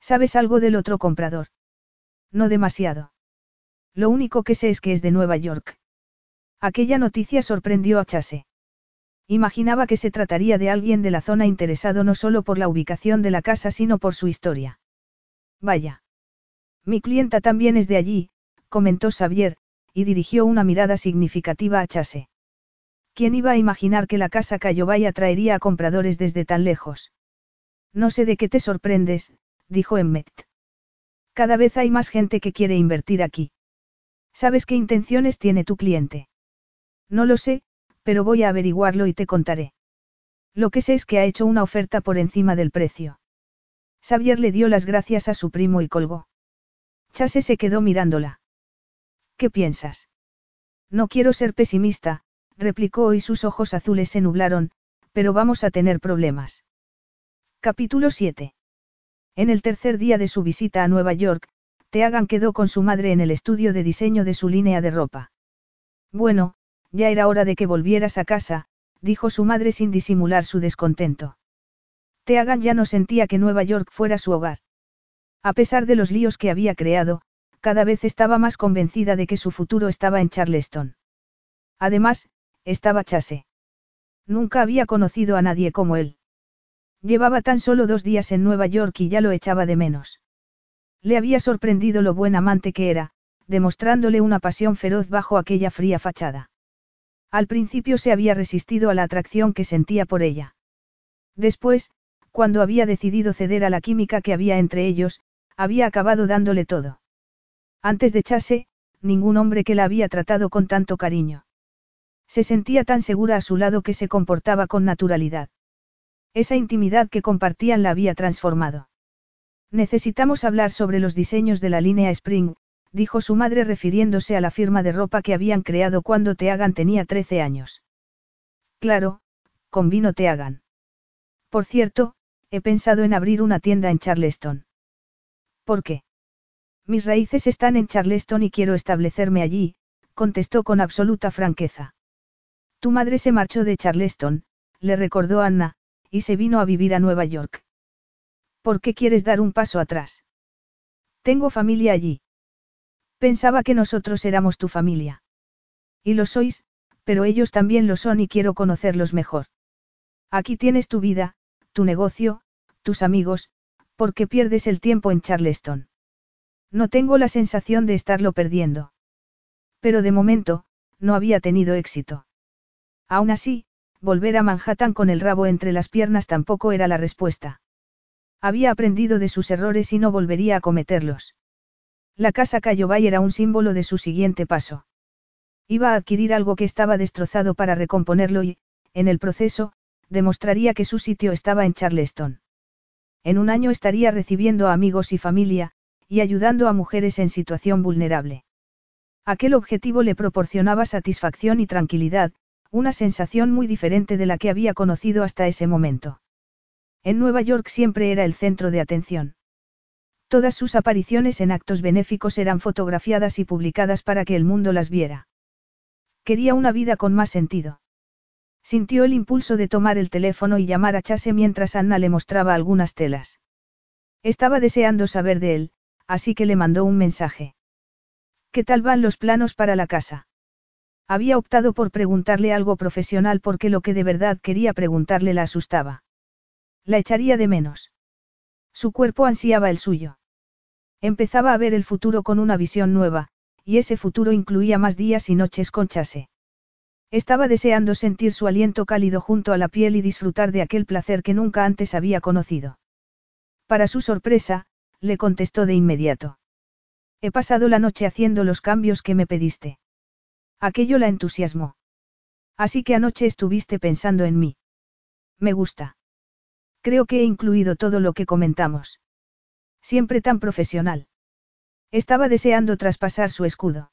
¿Sabes algo del otro comprador? No demasiado. Lo único que sé es que es de Nueva York. Aquella noticia sorprendió a Chase. Imaginaba que se trataría de alguien de la zona interesado no solo por la ubicación de la casa sino por su historia. Vaya. Mi clienta también es de allí, comentó Xavier, y dirigió una mirada significativa a Chase. ¿Quién iba a imaginar que la casa Cayobay atraería a compradores desde tan lejos? No sé de qué te sorprendes, dijo Emmet. Cada vez hay más gente que quiere invertir aquí. ¿Sabes qué intenciones tiene tu cliente? No lo sé, pero voy a averiguarlo y te contaré. Lo que sé es que ha hecho una oferta por encima del precio. Xavier le dio las gracias a su primo y colgó. Chase se quedó mirándola. ¿Qué piensas? No quiero ser pesimista, replicó y sus ojos azules se nublaron, pero vamos a tener problemas. Capítulo 7. En el tercer día de su visita a Nueva York, Teagan quedó con su madre en el estudio de diseño de su línea de ropa. Bueno, ya era hora de que volvieras a casa, dijo su madre sin disimular su descontento. Teagan ya no sentía que Nueva York fuera su hogar. A pesar de los líos que había creado, cada vez estaba más convencida de que su futuro estaba en Charleston. Además, estaba Chase. Nunca había conocido a nadie como él. Llevaba tan solo dos días en Nueva York y ya lo echaba de menos. Le había sorprendido lo buen amante que era, demostrándole una pasión feroz bajo aquella fría fachada. Al principio se había resistido a la atracción que sentía por ella. Después, cuando había decidido ceder a la química que había entre ellos, había acabado dándole todo. Antes de Chase, ningún hombre que la había tratado con tanto cariño. Se sentía tan segura a su lado que se comportaba con naturalidad. Esa intimidad que compartían la había transformado. Necesitamos hablar sobre los diseños de la línea Spring, dijo su madre refiriéndose a la firma de ropa que habían creado cuando Teagan tenía 13 años. Claro, con vino te hagan. Por cierto, he pensado en abrir una tienda en Charleston. ¿Por qué? Mis raíces están en Charleston y quiero establecerme allí, contestó con absoluta franqueza. Tu madre se marchó de Charleston, le recordó Anna, y se vino a vivir a Nueva York. ¿Por qué quieres dar un paso atrás? Tengo familia allí. Pensaba que nosotros éramos tu familia. Y lo sois, pero ellos también lo son y quiero conocerlos mejor. Aquí tienes tu vida, tu negocio, tus amigos, ¿por qué pierdes el tiempo en Charleston? No tengo la sensación de estarlo perdiendo. Pero de momento, no había tenido éxito. Aún así, volver a Manhattan con el rabo entre las piernas tampoco era la respuesta. Había aprendido de sus errores y no volvería a cometerlos. La casa Cayobay era un símbolo de su siguiente paso. Iba a adquirir algo que estaba destrozado para recomponerlo y, en el proceso, demostraría que su sitio estaba en Charleston. En un año estaría recibiendo a amigos y familia, y ayudando a mujeres en situación vulnerable. Aquel objetivo le proporcionaba satisfacción y tranquilidad, una sensación muy diferente de la que había conocido hasta ese momento. En Nueva York siempre era el centro de atención. Todas sus apariciones en actos benéficos eran fotografiadas y publicadas para que el mundo las viera. Quería una vida con más sentido. Sintió el impulso de tomar el teléfono y llamar a Chase mientras Anna le mostraba algunas telas. Estaba deseando saber de él, así que le mandó un mensaje. ¿Qué tal van los planos para la casa? Había optado por preguntarle algo profesional porque lo que de verdad quería preguntarle la asustaba. La echaría de menos. Su cuerpo ansiaba el suyo. Empezaba a ver el futuro con una visión nueva, y ese futuro incluía más días y noches con Chase. Estaba deseando sentir su aliento cálido junto a la piel y disfrutar de aquel placer que nunca antes había conocido. Para su sorpresa, le contestó de inmediato. He pasado la noche haciendo los cambios que me pediste. Aquello la entusiasmó. Así que anoche estuviste pensando en mí. Me gusta. Creo que he incluido todo lo que comentamos. Siempre tan profesional. Estaba deseando traspasar su escudo.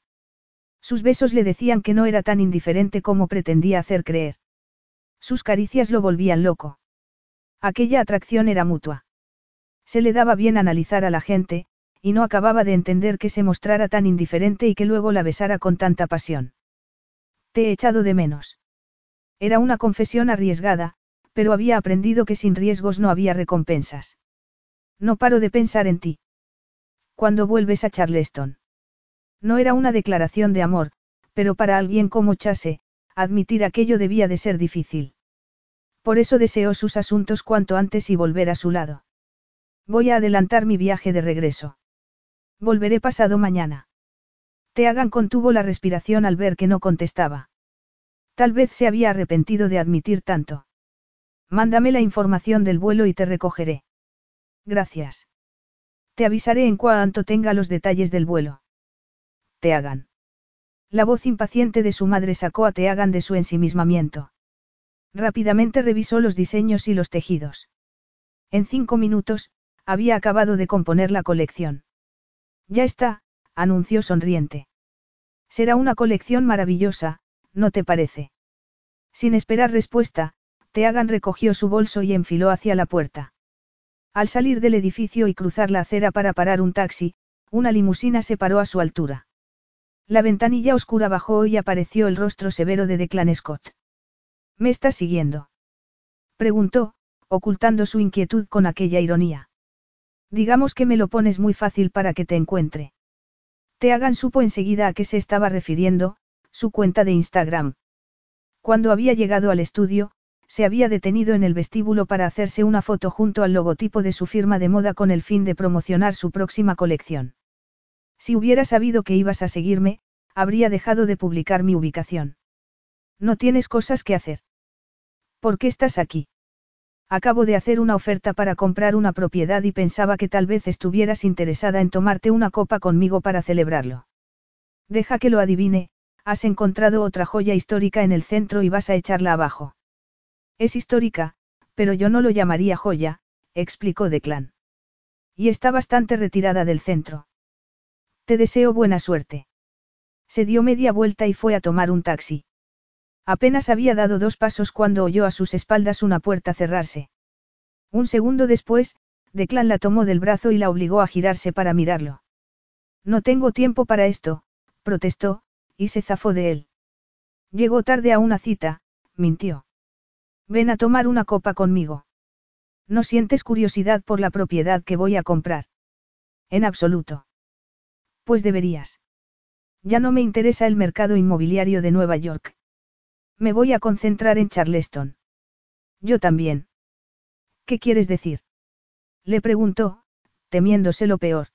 Sus besos le decían que no era tan indiferente como pretendía hacer creer. Sus caricias lo volvían loco. Aquella atracción era mutua. Se le daba bien analizar a la gente, y no acababa de entender que se mostrara tan indiferente y que luego la besara con tanta pasión. Te he echado de menos. Era una confesión arriesgada, pero había aprendido que sin riesgos no había recompensas. No paro de pensar en ti. Cuando vuelves a Charleston? No era una declaración de amor, pero para alguien como Chase, admitir aquello debía de ser difícil. Por eso deseó sus asuntos cuanto antes y volver a su lado. Voy a adelantar mi viaje de regreso. Volveré pasado mañana. Te hagan contuvo la respiración al ver que no contestaba. Tal vez se había arrepentido de admitir tanto. Mándame la información del vuelo y te recogeré. Gracias. Te avisaré en cuanto tenga los detalles del vuelo. Te hagan. La voz impaciente de su madre sacó a Teagan de su ensimismamiento. Rápidamente revisó los diseños y los tejidos. En cinco minutos, había acabado de componer la colección. Ya está, anunció sonriente. Será una colección maravillosa, ¿no te parece? Sin esperar respuesta, Teagan recogió su bolso y enfiló hacia la puerta. Al salir del edificio y cruzar la acera para parar un taxi, una limusina se paró a su altura. La ventanilla oscura bajó y apareció el rostro severo de Declan Scott. ¿Me estás siguiendo? Preguntó, ocultando su inquietud con aquella ironía. Digamos que me lo pones muy fácil para que te encuentre. Teagan supo enseguida a qué se estaba refiriendo, su cuenta de Instagram. Cuando había llegado al estudio, se había detenido en el vestíbulo para hacerse una foto junto al logotipo de su firma de moda con el fin de promocionar su próxima colección. Si hubiera sabido que ibas a seguirme, habría dejado de publicar mi ubicación. No tienes cosas que hacer. ¿Por qué estás aquí? Acabo de hacer una oferta para comprar una propiedad y pensaba que tal vez estuvieras interesada en tomarte una copa conmigo para celebrarlo. Deja que lo adivine, has encontrado otra joya histórica en el centro y vas a echarla abajo. Es histórica, pero yo no lo llamaría joya, explicó Declan. Y está bastante retirada del centro. Te deseo buena suerte. Se dio media vuelta y fue a tomar un taxi. Apenas había dado dos pasos cuando oyó a sus espaldas una puerta cerrarse. Un segundo después, Declan la tomó del brazo y la obligó a girarse para mirarlo. No tengo tiempo para esto, protestó, y se zafó de él. Llegó tarde a una cita, mintió. Ven a tomar una copa conmigo. ¿No sientes curiosidad por la propiedad que voy a comprar? En absoluto. Pues deberías. Ya no me interesa el mercado inmobiliario de Nueva York. Me voy a concentrar en Charleston. Yo también. ¿Qué quieres decir? Le preguntó, temiéndose lo peor.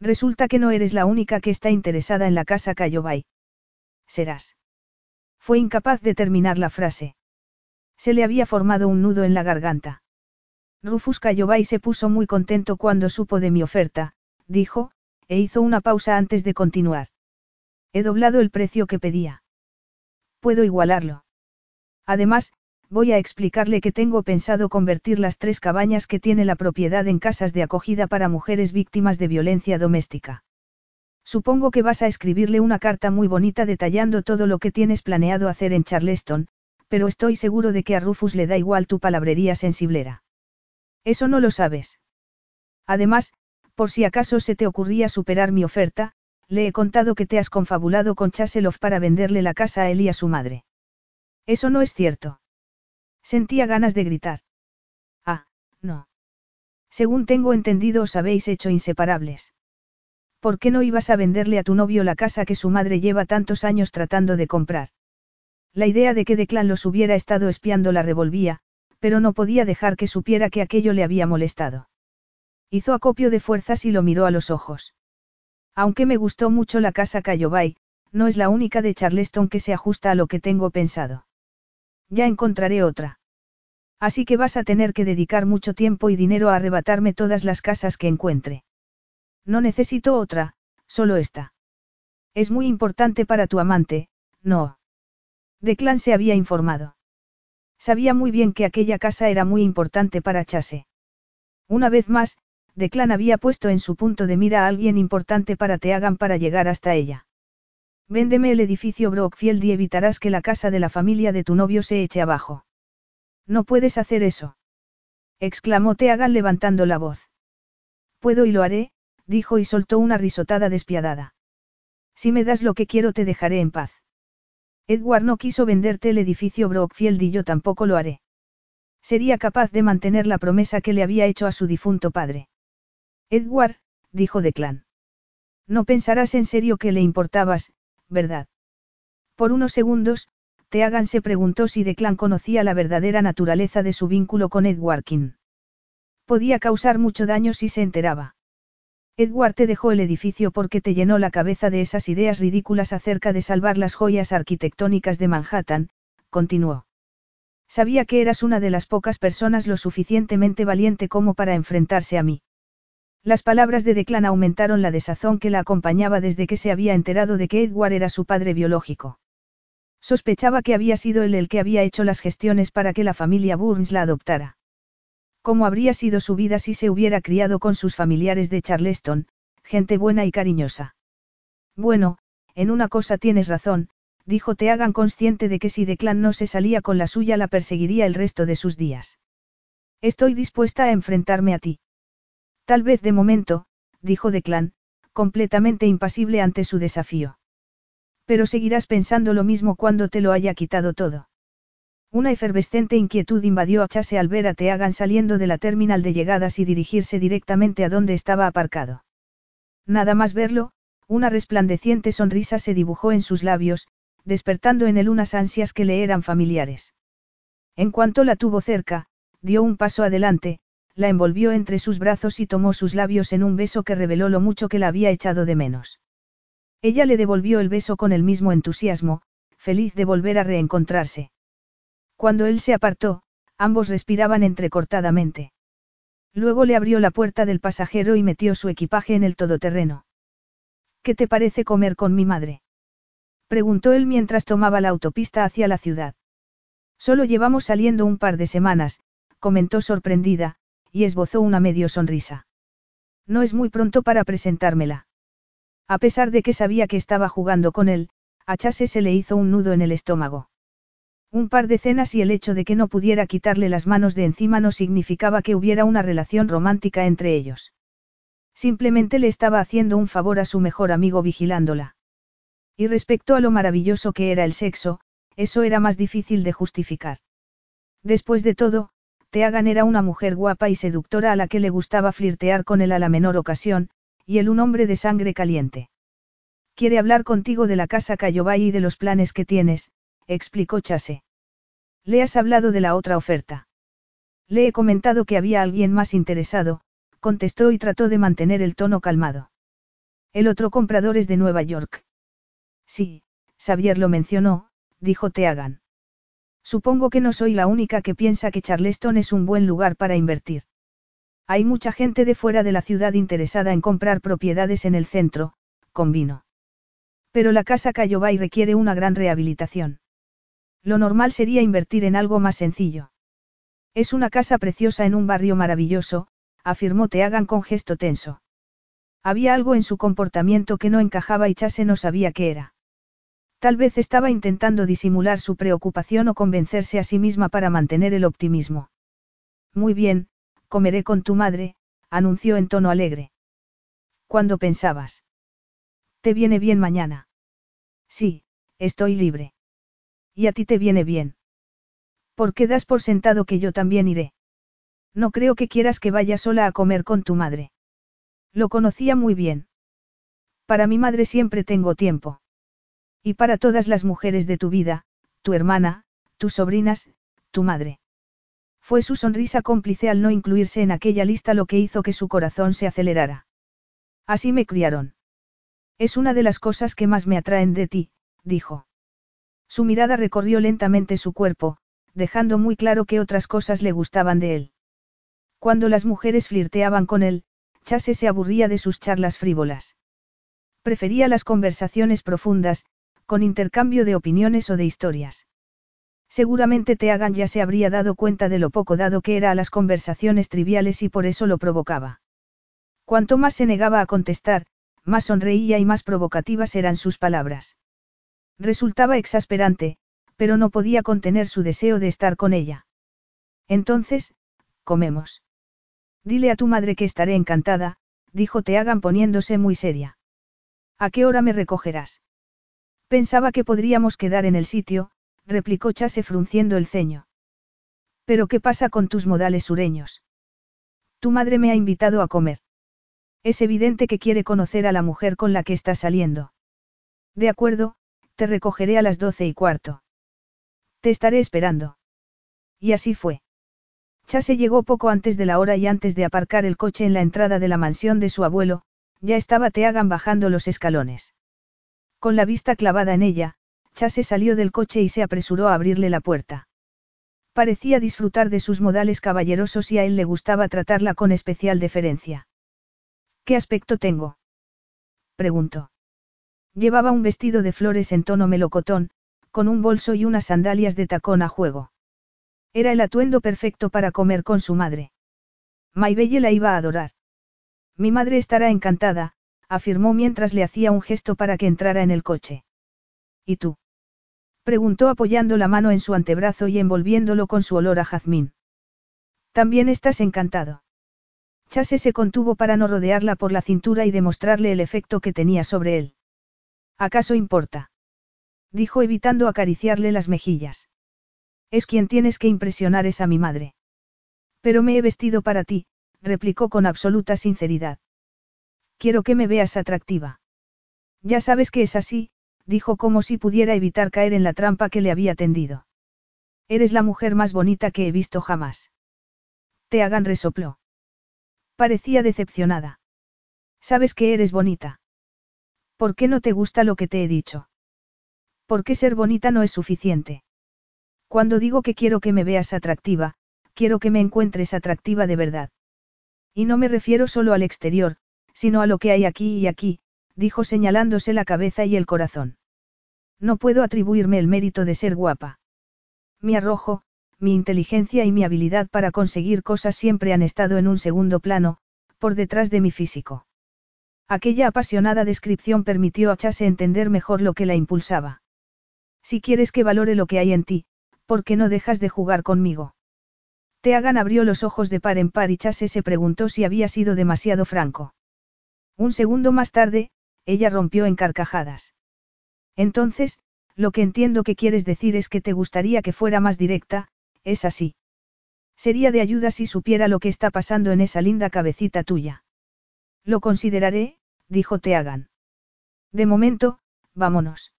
Resulta que no eres la única que está interesada en la casa Cayobay. Serás. Fue incapaz de terminar la frase. Se le había formado un nudo en la garganta. Rufus Cayobay se puso muy contento cuando supo de mi oferta, dijo, e hizo una pausa antes de continuar. He doblado el precio que pedía. Puedo igualarlo. Además, voy a explicarle que tengo pensado convertir las tres cabañas que tiene la propiedad en casas de acogida para mujeres víctimas de violencia doméstica. Supongo que vas a escribirle una carta muy bonita detallando todo lo que tienes planeado hacer en Charleston, pero estoy seguro de que a Rufus le da igual tu palabrería sensiblera. Eso no lo sabes. Además, por si acaso se te ocurría superar mi oferta, le he contado que te has confabulado con Chaselov para venderle la casa a él y a su madre. Eso no es cierto. Sentía ganas de gritar. Ah, no. Según tengo entendido os habéis hecho inseparables. ¿Por qué no ibas a venderle a tu novio la casa que su madre lleva tantos años tratando de comprar? La idea de que Declan los hubiera estado espiando la revolvía, pero no podía dejar que supiera que aquello le había molestado. Hizo acopio de fuerzas y lo miró a los ojos. Aunque me gustó mucho la casa Cayobay, no es la única de Charleston que se ajusta a lo que tengo pensado. Ya encontraré otra. Así que vas a tener que dedicar mucho tiempo y dinero a arrebatarme todas las casas que encuentre. No necesito otra, solo esta. Es muy importante para tu amante, no. Declan se había informado. Sabía muy bien que aquella casa era muy importante para Chase. Una vez más, Declan había puesto en su punto de mira a alguien importante para Teagan para llegar hasta ella. Véndeme el edificio Brockfield y evitarás que la casa de la familia de tu novio se eche abajo. No puedes hacer eso. exclamó Teagan levantando la voz. Puedo y lo haré, dijo y soltó una risotada despiadada. Si me das lo que quiero te dejaré en paz. Edward no quiso venderte el edificio Brockfield y yo tampoco lo haré. Sería capaz de mantener la promesa que le había hecho a su difunto padre. Edward, dijo Declan. No pensarás en serio que le importabas, ¿verdad? Por unos segundos, Teagan se preguntó si Declan conocía la verdadera naturaleza de su vínculo con Edward King. Podía causar mucho daño si se enteraba. Edward te dejó el edificio porque te llenó la cabeza de esas ideas ridículas acerca de salvar las joyas arquitectónicas de Manhattan, continuó. Sabía que eras una de las pocas personas lo suficientemente valiente como para enfrentarse a mí. Las palabras de Declan aumentaron la desazón que la acompañaba desde que se había enterado de que Edward era su padre biológico. Sospechaba que había sido él el que había hecho las gestiones para que la familia Burns la adoptara. ¿Cómo habría sido su vida si se hubiera criado con sus familiares de Charleston, gente buena y cariñosa? Bueno, en una cosa tienes razón, dijo Teagan consciente de que si Declan no se salía con la suya la perseguiría el resto de sus días. Estoy dispuesta a enfrentarme a ti. Tal vez de momento, dijo Declan, completamente impasible ante su desafío. Pero seguirás pensando lo mismo cuando te lo haya quitado todo. Una efervescente inquietud invadió a Chase al ver a Teagan saliendo de la terminal de llegadas y dirigirse directamente a donde estaba aparcado. Nada más verlo, una resplandeciente sonrisa se dibujó en sus labios, despertando en él unas ansias que le eran familiares. En cuanto la tuvo cerca, dio un paso adelante, la envolvió entre sus brazos y tomó sus labios en un beso que reveló lo mucho que la había echado de menos. Ella le devolvió el beso con el mismo entusiasmo, feliz de volver a reencontrarse. Cuando él se apartó, ambos respiraban entrecortadamente. Luego le abrió la puerta del pasajero y metió su equipaje en el todoterreno. ¿Qué te parece comer con mi madre? Preguntó él mientras tomaba la autopista hacia la ciudad. Solo llevamos saliendo un par de semanas, comentó sorprendida, y esbozó una medio sonrisa. No es muy pronto para presentármela. A pesar de que sabía que estaba jugando con él, a Chase se le hizo un nudo en el estómago. Un par de cenas y el hecho de que no pudiera quitarle las manos de encima no significaba que hubiera una relación romántica entre ellos. Simplemente le estaba haciendo un favor a su mejor amigo vigilándola. Y respecto a lo maravilloso que era el sexo, eso era más difícil de justificar. Después de todo, Teagan era una mujer guapa y seductora a la que le gustaba flirtear con él a la menor ocasión, y él un hombre de sangre caliente. Quiere hablar contigo de la casa Cayobay y de los planes que tienes, explicó Chase. Le has hablado de la otra oferta. Le he comentado que había alguien más interesado, contestó y trató de mantener el tono calmado. El otro comprador es de Nueva York. Sí, Xavier lo mencionó, dijo Teagan. Supongo que no soy la única que piensa que Charleston es un buen lugar para invertir. Hay mucha gente de fuera de la ciudad interesada en comprar propiedades en el centro, convino. Pero la casa Cayobay requiere una gran rehabilitación. Lo normal sería invertir en algo más sencillo. Es una casa preciosa en un barrio maravilloso, afirmó Teagan con gesto tenso. Había algo en su comportamiento que no encajaba y Chase no sabía qué era. Tal vez estaba intentando disimular su preocupación o convencerse a sí misma para mantener el optimismo. Muy bien, comeré con tu madre, anunció en tono alegre. ¿Cuándo pensabas? ¿Te viene bien mañana? Sí, estoy libre. ¿Y a ti te viene bien? ¿Por qué das por sentado que yo también iré? No creo que quieras que vaya sola a comer con tu madre. Lo conocía muy bien. Para mi madre siempre tengo tiempo. Y para todas las mujeres de tu vida, tu hermana, tus sobrinas, tu madre. Fue su sonrisa cómplice al no incluirse en aquella lista lo que hizo que su corazón se acelerara. Así me criaron. Es una de las cosas que más me atraen de ti, dijo. Su mirada recorrió lentamente su cuerpo, dejando muy claro que otras cosas le gustaban de él. Cuando las mujeres flirteaban con él, Chase se aburría de sus charlas frívolas. Prefería las conversaciones profundas, con intercambio de opiniones o de historias. Seguramente Teagan ya se habría dado cuenta de lo poco dado que era a las conversaciones triviales y por eso lo provocaba. Cuanto más se negaba a contestar, más sonreía y más provocativas eran sus palabras. Resultaba exasperante, pero no podía contener su deseo de estar con ella. Entonces, comemos. Dile a tu madre que estaré encantada, dijo Teagan poniéndose muy seria. ¿A qué hora me recogerás? Pensaba que podríamos quedar en el sitio, replicó Chase frunciendo el ceño. Pero ¿qué pasa con tus modales sureños? Tu madre me ha invitado a comer. Es evidente que quiere conocer a la mujer con la que está saliendo. De acuerdo, te recogeré a las doce y cuarto. Te estaré esperando. Y así fue. Chase llegó poco antes de la hora y antes de aparcar el coche en la entrada de la mansión de su abuelo, ya estaba Teagan bajando los escalones. Con la vista clavada en ella, Chase salió del coche y se apresuró a abrirle la puerta. Parecía disfrutar de sus modales caballerosos y a él le gustaba tratarla con especial deferencia. ¿Qué aspecto tengo? preguntó. Llevaba un vestido de flores en tono melocotón, con un bolso y unas sandalias de tacón a juego. Era el atuendo perfecto para comer con su madre. Maybelle la iba a adorar. Mi madre estará encantada, afirmó mientras le hacía un gesto para que entrara en el coche. ¿Y tú? preguntó apoyando la mano en su antebrazo y envolviéndolo con su olor a jazmín. También estás encantado. Chase se contuvo para no rodearla por la cintura y demostrarle el efecto que tenía sobre él. ¿Acaso importa? dijo evitando acariciarle las mejillas. Es quien tienes que impresionar es a mi madre. Pero me he vestido para ti, replicó con absoluta sinceridad. Quiero que me veas atractiva. Ya sabes que es así, dijo como si pudiera evitar caer en la trampa que le había tendido. Eres la mujer más bonita que he visto jamás. Te hagan resopló. Parecía decepcionada. Sabes que eres bonita. ¿Por qué no te gusta lo que te he dicho? ¿Por qué ser bonita no es suficiente? Cuando digo que quiero que me veas atractiva, quiero que me encuentres atractiva de verdad. Y no me refiero solo al exterior, sino a lo que hay aquí y aquí, dijo señalándose la cabeza y el corazón. No puedo atribuirme el mérito de ser guapa. Mi arrojo, mi inteligencia y mi habilidad para conseguir cosas siempre han estado en un segundo plano, por detrás de mi físico. Aquella apasionada descripción permitió a Chase entender mejor lo que la impulsaba. Si quieres que valore lo que hay en ti, ¿Por qué no dejas de jugar conmigo? Teagan abrió los ojos de par en par y Chase se preguntó si había sido demasiado franco. Un segundo más tarde, ella rompió en carcajadas. Entonces, lo que entiendo que quieres decir es que te gustaría que fuera más directa, es así. Sería de ayuda si supiera lo que está pasando en esa linda cabecita tuya. Lo consideraré, dijo Teagan. De momento, vámonos.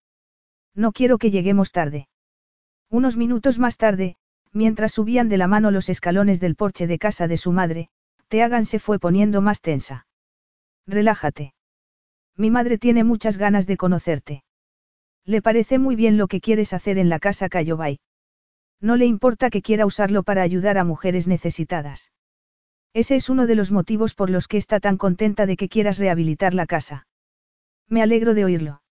No quiero que lleguemos tarde. Unos minutos más tarde, mientras subían de la mano los escalones del porche de casa de su madre, Teagan se fue poniendo más tensa. Relájate. Mi madre tiene muchas ganas de conocerte. Le parece muy bien lo que quieres hacer en la casa Cayobay. No le importa que quiera usarlo para ayudar a mujeres necesitadas. Ese es uno de los motivos por los que está tan contenta de que quieras rehabilitar la casa. Me alegro de oírlo.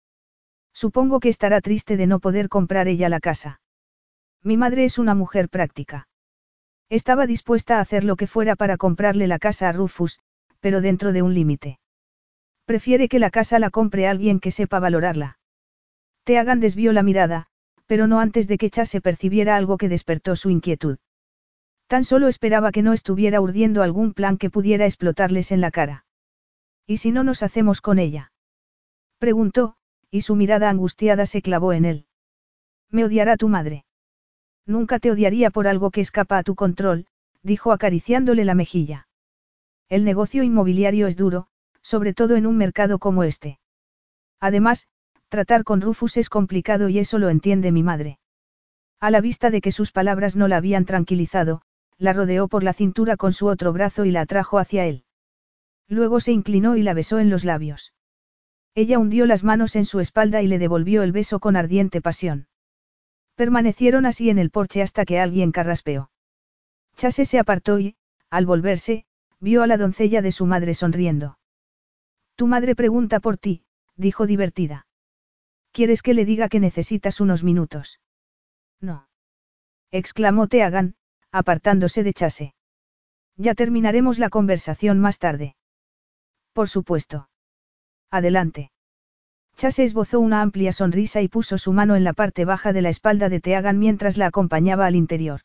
Supongo que estará triste de no poder comprar ella la casa. Mi madre es una mujer práctica. Estaba dispuesta a hacer lo que fuera para comprarle la casa a Rufus, pero dentro de un límite. Prefiere que la casa la compre alguien que sepa valorarla. Teagan desvió la mirada, pero no antes de que Chase percibiera algo que despertó su inquietud. Tan solo esperaba que no estuviera urdiendo algún plan que pudiera explotarles en la cara. ¿Y si no nos hacemos con ella? Preguntó, y su mirada angustiada se clavó en él. Me odiará tu madre. Nunca te odiaría por algo que escapa a tu control, dijo acariciándole la mejilla. El negocio inmobiliario es duro, sobre todo en un mercado como este. Además, tratar con Rufus es complicado y eso lo entiende mi madre. A la vista de que sus palabras no la habían tranquilizado, la rodeó por la cintura con su otro brazo y la atrajo hacia él. Luego se inclinó y la besó en los labios. Ella hundió las manos en su espalda y le devolvió el beso con ardiente pasión. Permanecieron así en el porche hasta que alguien carraspeó. Chase se apartó y, al volverse, vio a la doncella de su madre sonriendo. Tu madre pregunta por ti, dijo divertida. ¿Quieres que le diga que necesitas unos minutos? No. exclamó Teagan, apartándose de Chase. Ya terminaremos la conversación más tarde. Por supuesto. Adelante. Chase esbozó una amplia sonrisa y puso su mano en la parte baja de la espalda de Teagan mientras la acompañaba al interior.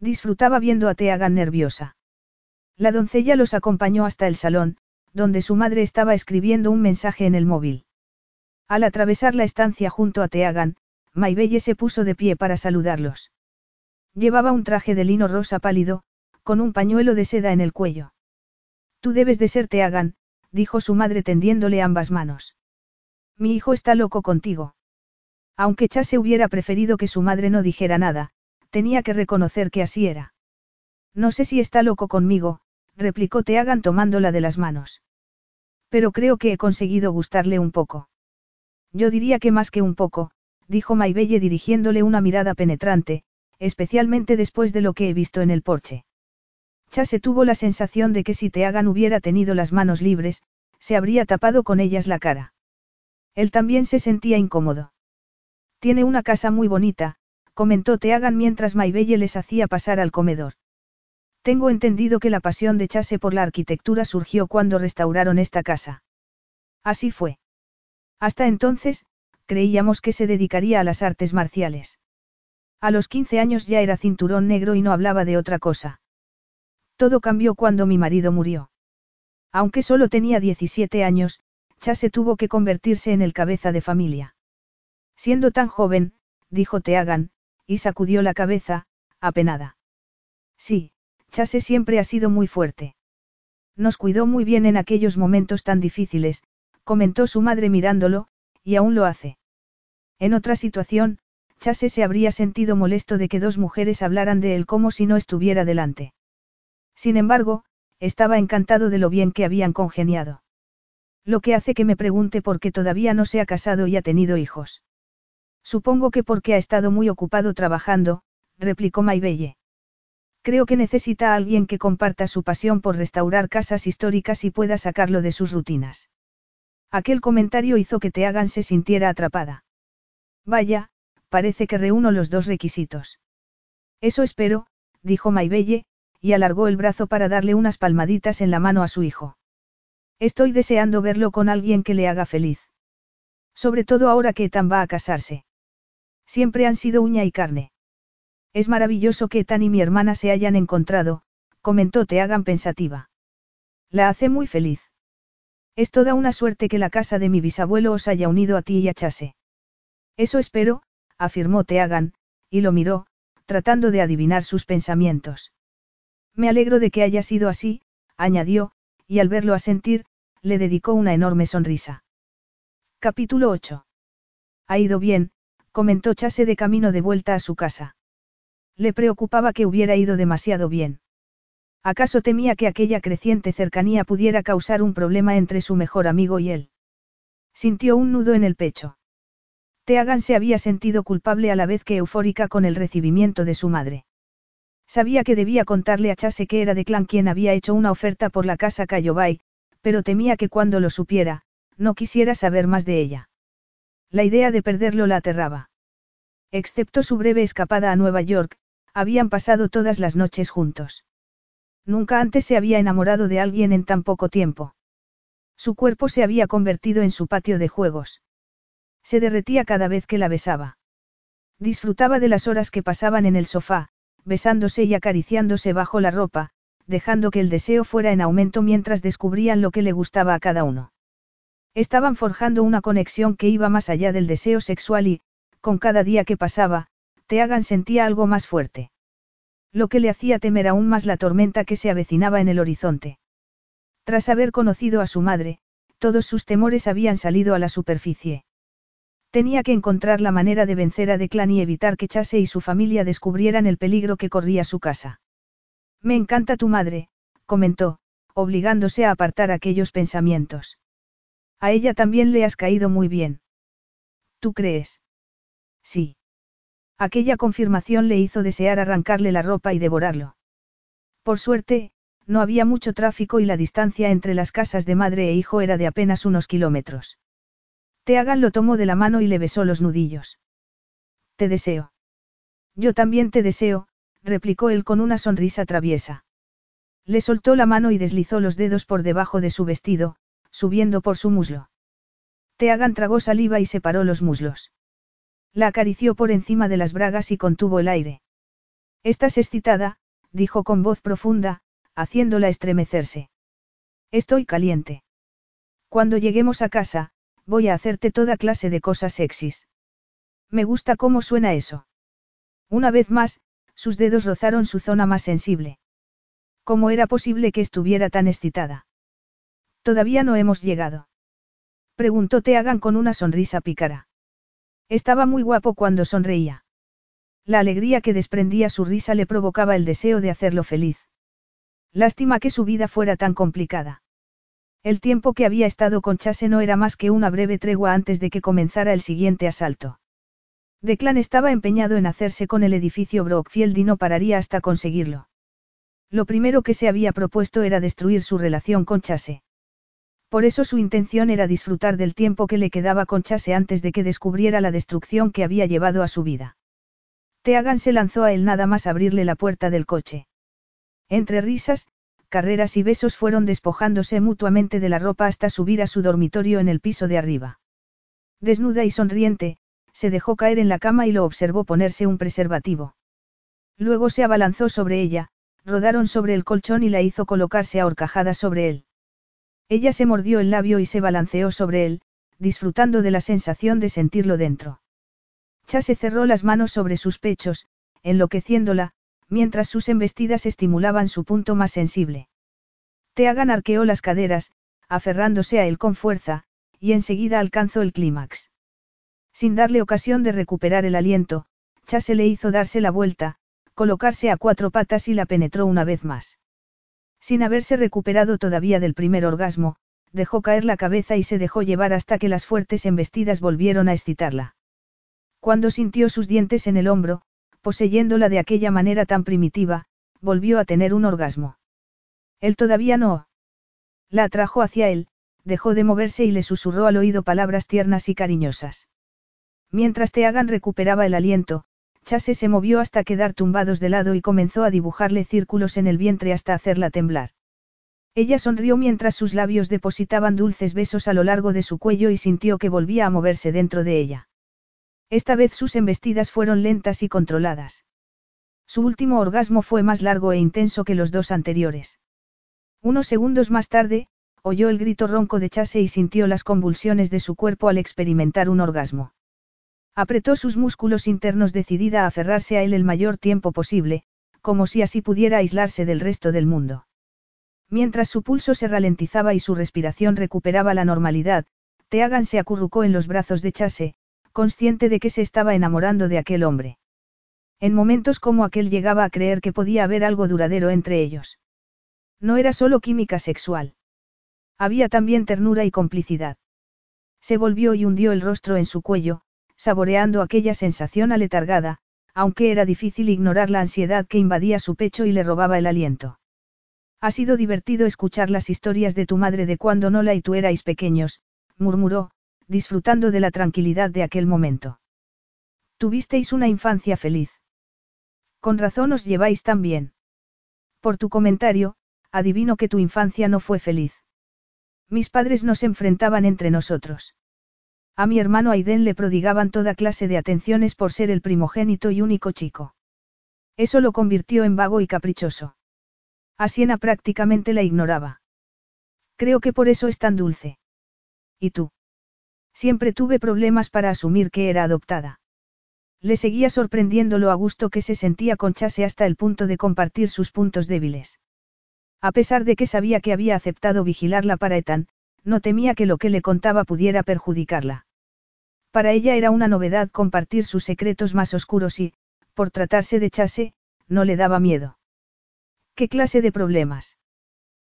Disfrutaba viendo a Teagan nerviosa. La doncella los acompañó hasta el salón, donde su madre estaba escribiendo un mensaje en el móvil. Al atravesar la estancia junto a Teagan, Maybelle se puso de pie para saludarlos. Llevaba un traje de lino rosa pálido, con un pañuelo de seda en el cuello. Tú debes de ser Teagan, dijo su madre tendiéndole ambas manos. Mi hijo está loco contigo. Aunque Chase hubiera preferido que su madre no dijera nada, tenía que reconocer que así era. No sé si está loco conmigo, replicó Teagan tomándola de las manos. Pero creo que he conseguido gustarle un poco. Yo diría que más que un poco, dijo Maybelle dirigiéndole una mirada penetrante, especialmente después de lo que he visto en el porche. Chase tuvo la sensación de que si Teagan hubiera tenido las manos libres, se habría tapado con ellas la cara. Él también se sentía incómodo. Tiene una casa muy bonita, comentó Teagan mientras Maybelle les hacía pasar al comedor. Tengo entendido que la pasión de Chase por la arquitectura surgió cuando restauraron esta casa. Así fue. Hasta entonces, creíamos que se dedicaría a las artes marciales. A los 15 años ya era cinturón negro y no hablaba de otra cosa. Todo cambió cuando mi marido murió. Aunque solo tenía 17 años, Chase tuvo que convertirse en el cabeza de familia. Siendo tan joven, dijo Teagan, y sacudió la cabeza, apenada. Sí, Chase siempre ha sido muy fuerte. Nos cuidó muy bien en aquellos momentos tan difíciles, comentó su madre mirándolo, y aún lo hace. En otra situación, Se habría sentido molesto de que dos mujeres hablaran de él como si no estuviera delante. Sin embargo, estaba encantado de lo bien que habían congeniado. Lo que hace que me pregunte por qué todavía no se ha casado y ha tenido hijos. Supongo que porque ha estado muy ocupado trabajando, replicó Maybelle. Creo que necesita a alguien que comparta su pasión por restaurar casas históricas y pueda sacarlo de sus rutinas. Aquel comentario hizo que Teagan se sintiera atrapada. Vaya, parece que reúno los dos requisitos. Eso espero, dijo Maybelle, y alargó el brazo para darle unas palmaditas en la mano a su hijo. Estoy deseando verlo con alguien que le haga feliz. Sobre todo ahora que Ethan va a casarse. Siempre han sido uña y carne. Es maravilloso que Ethan y mi hermana se hayan encontrado, comentó Teagan pensativa. La hace muy feliz. Es toda una suerte que la casa de mi bisabuelo os haya unido a ti y a Chase. Eso espero, afirmó Teagan, y lo miró, tratando de adivinar sus pensamientos. Me alegro de que haya sido así, añadió, y al verlo asentir, le dedicó una enorme sonrisa. Capítulo 8. Ha ido bien, comentó Chase de camino de vuelta a su casa. Le preocupaba que hubiera ido demasiado bien. ¿Acaso temía que aquella creciente cercanía pudiera causar un problema entre su mejor amigo y él? Sintió un nudo en el pecho. Teagan se había sentido culpable a la vez que eufórica con el recibimiento de su madre. Sabía que debía contarle a Chase que era de clan quien había hecho una oferta por la casa Cayobay, pero temía que cuando lo supiera, no quisiera saber más de ella. La idea de perderlo la aterraba. Excepto su breve escapada a Nueva York, habían pasado todas las noches juntos. Nunca antes se había enamorado de alguien en tan poco tiempo. Su cuerpo se había convertido en su patio de juegos. Se derretía cada vez que la besaba. Disfrutaba de las horas que pasaban en el sofá, besándose y acariciándose bajo la ropa, dejando que el deseo fuera en aumento mientras descubrían lo que le gustaba a cada uno. Estaban forjando una conexión que iba más allá del deseo sexual y, con cada día que pasaba, Teagan sentía algo más fuerte. Lo que le hacía temer aún más la tormenta que se avecinaba en el horizonte. Tras haber conocido a su madre, todos sus temores habían salido a la superficie. Tenía que encontrar la manera de vencer a Declan y evitar que Chase y su familia descubrieran el peligro que corría su casa. Me encanta tu madre, comentó, obligándose a apartar aquellos pensamientos. A ella también le has caído muy bien. ¿Tú crees? Sí. Aquella confirmación le hizo desear arrancarle la ropa y devorarlo. Por suerte, no había mucho tráfico y la distancia entre las casas de madre e hijo era de apenas unos kilómetros. Teagan lo tomó de la mano y le besó los nudillos. Te deseo. Yo también te deseo, replicó él con una sonrisa traviesa. Le soltó la mano y deslizó los dedos por debajo de su vestido, subiendo por su muslo. Teagan tragó saliva y separó los muslos. La acarició por encima de las bragas y contuvo el aire. Estás excitada, dijo con voz profunda, haciéndola estremecerse. Estoy caliente. Cuando lleguemos a casa, voy a hacerte toda clase de cosas sexys. Me gusta cómo suena eso. Una vez más, sus dedos rozaron su zona más sensible. ¿Cómo era posible que estuviera tan excitada? Todavía no hemos llegado. Preguntó Teagan con una sonrisa pícara. Estaba muy guapo cuando sonreía. La alegría que desprendía su risa le provocaba el deseo de hacerlo feliz. Lástima que su vida fuera tan complicada. El tiempo que había estado con Chase no era más que una breve tregua antes de que comenzara el siguiente asalto. Declan estaba empeñado en hacerse con el edificio Brockfield y no pararía hasta conseguirlo. Lo primero que se había propuesto era destruir su relación con Chase. Por eso su intención era disfrutar del tiempo que le quedaba con Chase antes de que descubriera la destrucción que había llevado a su vida. Teagan se lanzó a él nada más abrirle la puerta del coche. Entre risas, carreras y besos fueron despojándose mutuamente de la ropa hasta subir a su dormitorio en el piso de arriba. Desnuda y sonriente, se dejó caer en la cama y lo observó ponerse un preservativo. Luego se abalanzó sobre ella, rodaron sobre el colchón y la hizo colocarse a horcajadas sobre él. Ella se mordió el labio y se balanceó sobre él, disfrutando de la sensación de sentirlo dentro. se cerró las manos sobre sus pechos, enloqueciéndola, mientras sus embestidas estimulaban su punto más sensible. Teagan arqueó las caderas, aferrándose a él con fuerza, y enseguida alcanzó el clímax. Sin darle ocasión de recuperar el aliento, Chase le hizo darse la vuelta, colocarse a cuatro patas y la penetró una vez más. Sin haberse recuperado todavía del primer orgasmo, dejó caer la cabeza y se dejó llevar hasta que las fuertes embestidas volvieron a excitarla. Cuando sintió sus dientes en el hombro, poseyéndola de aquella manera tan primitiva, volvió a tener un orgasmo. Él todavía no. La atrajo hacia él, dejó de moverse y le susurró al oído palabras tiernas y cariñosas. Mientras Teagan recuperaba el aliento, Chase se movió hasta quedar tumbados de lado y comenzó a dibujarle círculos en el vientre hasta hacerla temblar. Ella sonrió mientras sus labios depositaban dulces besos a lo largo de su cuello y sintió que volvía a moverse dentro de ella. Esta vez sus embestidas fueron lentas y controladas. Su último orgasmo fue más largo e intenso que los dos anteriores. Unos segundos más tarde, oyó el grito ronco de Chase y sintió las convulsiones de su cuerpo al experimentar un orgasmo. Apretó sus músculos internos decidida a aferrarse a él el mayor tiempo posible, como si así pudiera aislarse del resto del mundo. Mientras su pulso se ralentizaba y su respiración recuperaba la normalidad, Teagan se acurrucó en los brazos de Chase, consciente de que se estaba enamorando de aquel hombre. En momentos como aquel llegaba a creer que podía haber algo duradero entre ellos. No era solo química sexual. Había también ternura y complicidad. Se volvió y hundió el rostro en su cuello, saboreando aquella sensación aletargada, aunque era difícil ignorar la ansiedad que invadía su pecho y le robaba el aliento. Ha sido divertido escuchar las historias de tu madre de cuando Nola y tú erais pequeños, murmuró, disfrutando de la tranquilidad de aquel momento. Tuvisteis una infancia feliz. Con razón os lleváis tan bien. Por tu comentario, adivino que tu infancia no fue feliz. Mis padres nos enfrentaban entre nosotros. A mi hermano Aiden le prodigaban toda clase de atenciones por ser el primogénito y único chico. Eso lo convirtió en vago y caprichoso. A Siena prácticamente la ignoraba. Creo que por eso es tan dulce. ¿Y tú? Siempre tuve problemas para asumir que era adoptada. Le seguía sorprendiendo lo a gusto que se sentía con Chase hasta el punto de compartir sus puntos débiles. A pesar de que sabía que había aceptado vigilarla para Ethan, no temía que lo que le contaba pudiera perjudicarla. Para ella era una novedad compartir sus secretos más oscuros y, por tratarse de Chase, no le daba miedo. ¿Qué clase de problemas?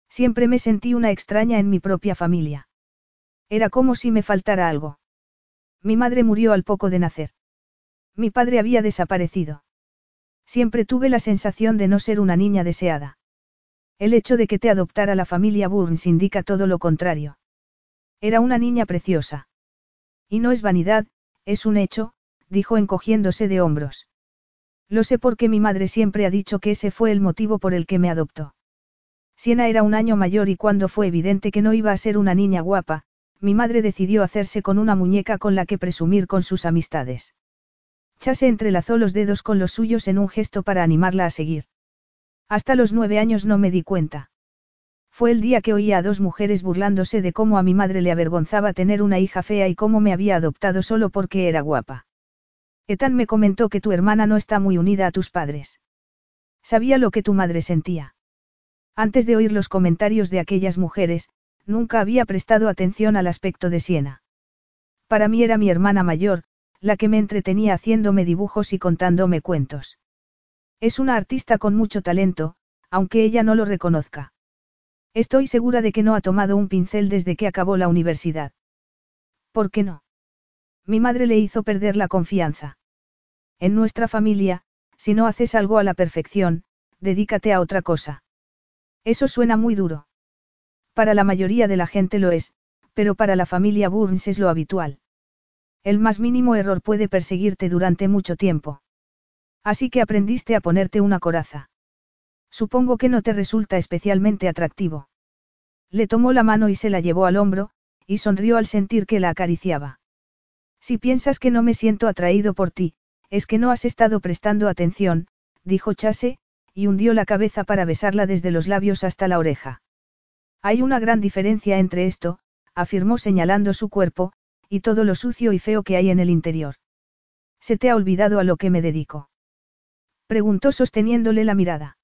Siempre me sentí una extraña en mi propia familia. Era como si me faltara algo. Mi madre murió al poco de nacer. Mi padre había desaparecido. Siempre tuve la sensación de no ser una niña deseada. El hecho de que te adoptara la familia Burns indica todo lo contrario. Era una niña preciosa. Y no es vanidad, es un hecho, dijo encogiéndose de hombros. Lo sé porque mi madre siempre ha dicho que ese fue el motivo por el que me adoptó. Siena era un año mayor y cuando fue evidente que no iba a ser una niña guapa, mi madre decidió hacerse con una muñeca con la que presumir con sus amistades. Chase entrelazó los dedos con los suyos en un gesto para animarla a seguir. Hasta los nueve años no me di cuenta. Fue el día que oía a dos mujeres burlándose de cómo a mi madre le avergonzaba tener una hija fea y cómo me había adoptado solo porque era guapa. Ethan me comentó que tu hermana no está muy unida a tus padres. Sabía lo que tu madre sentía. Antes de oír los comentarios de aquellas mujeres, nunca había prestado atención al aspecto de Siena. Para mí era mi hermana mayor, la que me entretenía haciéndome dibujos y contándome cuentos. Es una artista con mucho talento, aunque ella no lo reconozca. Estoy segura de que no ha tomado un pincel desde que acabó la universidad. ¿Por qué no? Mi madre le hizo perder la confianza. En nuestra familia, si no haces algo a la perfección, dedícate a otra cosa. Eso suena muy duro. Para la mayoría de la gente lo es, pero para la familia Burns es lo habitual. El más mínimo error puede perseguirte durante mucho tiempo. Así que aprendiste a ponerte una coraza. Supongo que no te resulta especialmente atractivo. Le tomó la mano y se la llevó al hombro, y sonrió al sentir que la acariciaba. Si piensas que no me siento atraído por ti, es que no has estado prestando atención, dijo Chase, y hundió la cabeza para besarla desde los labios hasta la oreja. Hay una gran diferencia entre esto, afirmó señalando su cuerpo, y todo lo sucio y feo que hay en el interior. ¿Se te ha olvidado a lo que me dedico? Preguntó sosteniéndole la mirada.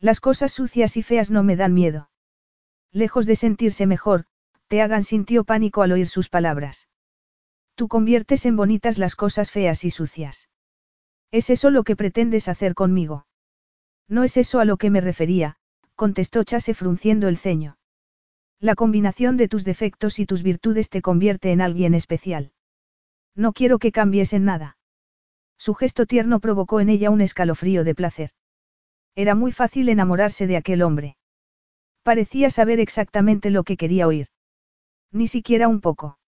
Las cosas sucias y feas no me dan miedo. Lejos de sentirse mejor, te hagan sintió pánico al oír sus palabras. Tú conviertes en bonitas las cosas feas y sucias. ¿Es eso lo que pretendes hacer conmigo? No es eso a lo que me refería, contestó Chase frunciendo el ceño. La combinación de tus defectos y tus virtudes te convierte en alguien especial. No quiero que cambies en nada. Su gesto tierno provocó en ella un escalofrío de placer. Era muy fácil enamorarse de aquel hombre. Parecía saber exactamente lo que quería oír. Ni siquiera un poco.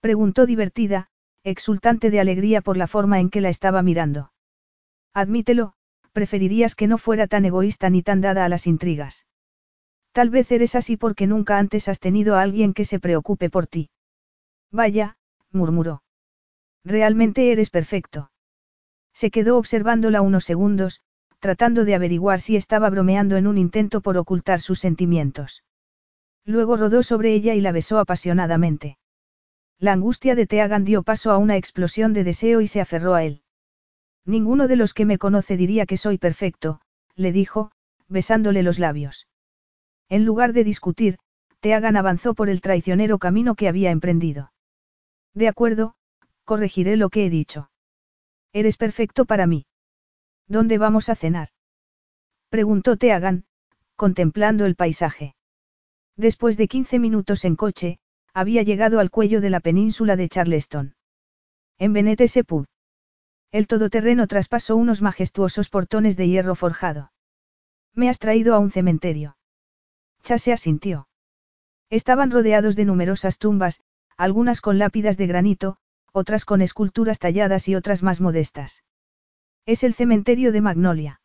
Preguntó divertida, exultante de alegría por la forma en que la estaba mirando. Admítelo, preferirías que no fuera tan egoísta ni tan dada a las intrigas. Tal vez eres así porque nunca antes has tenido a alguien que se preocupe por ti. Vaya, murmuró. Realmente eres perfecto. Se quedó observándola unos segundos, tratando de averiguar si estaba bromeando en un intento por ocultar sus sentimientos. Luego rodó sobre ella y la besó apasionadamente. La angustia de Teagan dio paso a una explosión de deseo y se aferró a él. Ninguno de los que me conoce diría que soy perfecto, le dijo, besándole los labios. En lugar de discutir, Teagan avanzó por el traicionero camino que había emprendido. De acuerdo, corregiré lo que he dicho. Eres perfecto para mí. ¿Dónde vamos a cenar? Preguntó Teagan, contemplando el paisaje. Después de 15 minutos en coche, había llegado al cuello de la península de Charleston. En Benete Pub. El todoterreno traspasó unos majestuosos portones de hierro forjado. Me has traído a un cementerio. Chase asintió. Estaban rodeados de numerosas tumbas, algunas con lápidas de granito, otras con esculturas talladas y otras más modestas. Es el cementerio de Magnolia.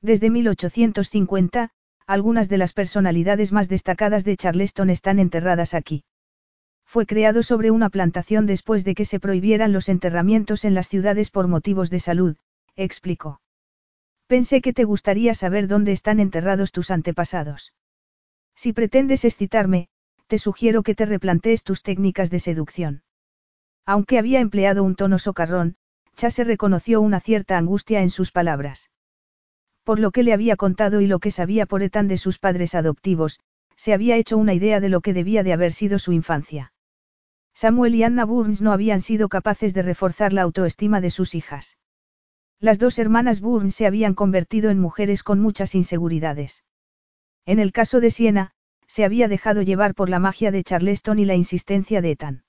Desde 1850, algunas de las personalidades más destacadas de Charleston están enterradas aquí. Fue creado sobre una plantación después de que se prohibieran los enterramientos en las ciudades por motivos de salud, explicó. Pensé que te gustaría saber dónde están enterrados tus antepasados. Si pretendes excitarme, te sugiero que te replantees tus técnicas de seducción. Aunque había empleado un tono socarrón, Chase reconoció una cierta angustia en sus palabras. Por lo que le había contado y lo que sabía por Ethan de sus padres adoptivos, se había hecho una idea de lo que debía de haber sido su infancia. Samuel y Anna Burns no habían sido capaces de reforzar la autoestima de sus hijas. Las dos hermanas Burns se habían convertido en mujeres con muchas inseguridades. En el caso de Siena, se había dejado llevar por la magia de Charleston y la insistencia de Ethan.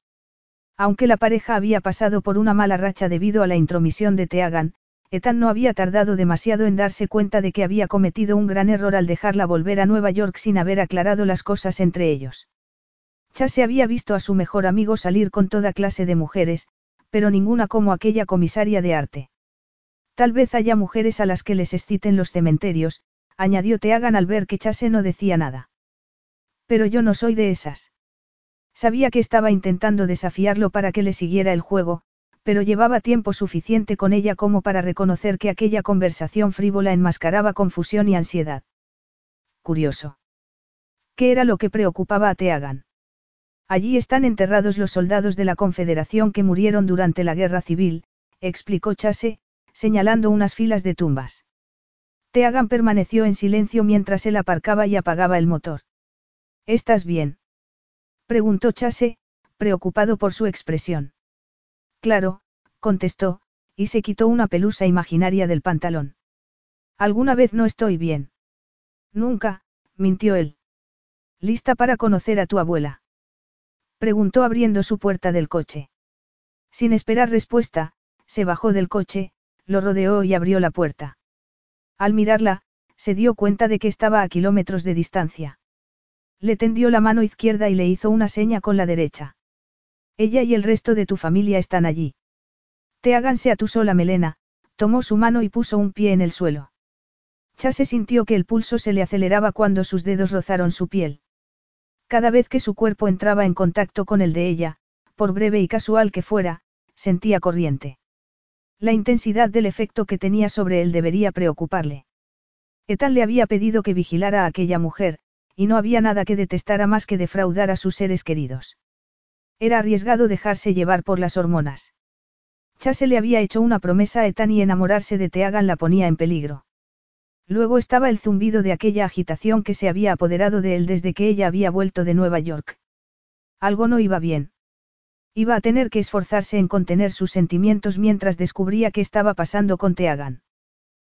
Aunque la pareja había pasado por una mala racha debido a la intromisión de Teagan, Ethan no había tardado demasiado en darse cuenta de que había cometido un gran error al dejarla volver a Nueva York sin haber aclarado las cosas entre ellos. Chase había visto a su mejor amigo salir con toda clase de mujeres, pero ninguna como aquella comisaria de arte. Tal vez haya mujeres a las que les exciten los cementerios, añadió Teagan al ver que Chase no decía nada. Pero yo no soy de esas. Sabía que estaba intentando desafiarlo para que le siguiera el juego, pero llevaba tiempo suficiente con ella como para reconocer que aquella conversación frívola enmascaraba confusión y ansiedad. Curioso. ¿Qué era lo que preocupaba a Teagan? Allí están enterrados los soldados de la Confederación que murieron durante la Guerra Civil, explicó Chase, señalando unas filas de tumbas. Teagan permaneció en silencio mientras él aparcaba y apagaba el motor. ¿Estás bien? Preguntó Chase, preocupado por su expresión. Claro, contestó, y se quitó una pelusa imaginaria del pantalón. ¿Alguna vez no estoy bien? Nunca, mintió él. ¿Lista para conocer a tu abuela? Preguntó abriendo su puerta del coche. Sin esperar respuesta, se bajó del coche, lo rodeó y abrió la puerta. Al mirarla, se dio cuenta de que estaba a kilómetros de distancia. Le tendió la mano izquierda y le hizo una seña con la derecha. Ella y el resto de tu familia están allí. Te háganse a tu sola melena, tomó su mano y puso un pie en el suelo. Chase sintió que el pulso se le aceleraba cuando sus dedos rozaron su piel. Cada vez que su cuerpo entraba en contacto con el de ella, por breve y casual que fuera, sentía corriente. La intensidad del efecto que tenía sobre él debería preocuparle. Ethan le había pedido que vigilara a aquella mujer, y no había nada que detestara más que defraudar a sus seres queridos. Era arriesgado dejarse llevar por las hormonas. Chase le había hecho una promesa a Ethan y enamorarse de Teagan la ponía en peligro. Luego estaba el zumbido de aquella agitación que se había apoderado de él desde que ella había vuelto de Nueva York. Algo no iba bien. Iba a tener que esforzarse en contener sus sentimientos mientras descubría qué estaba pasando con Teagan.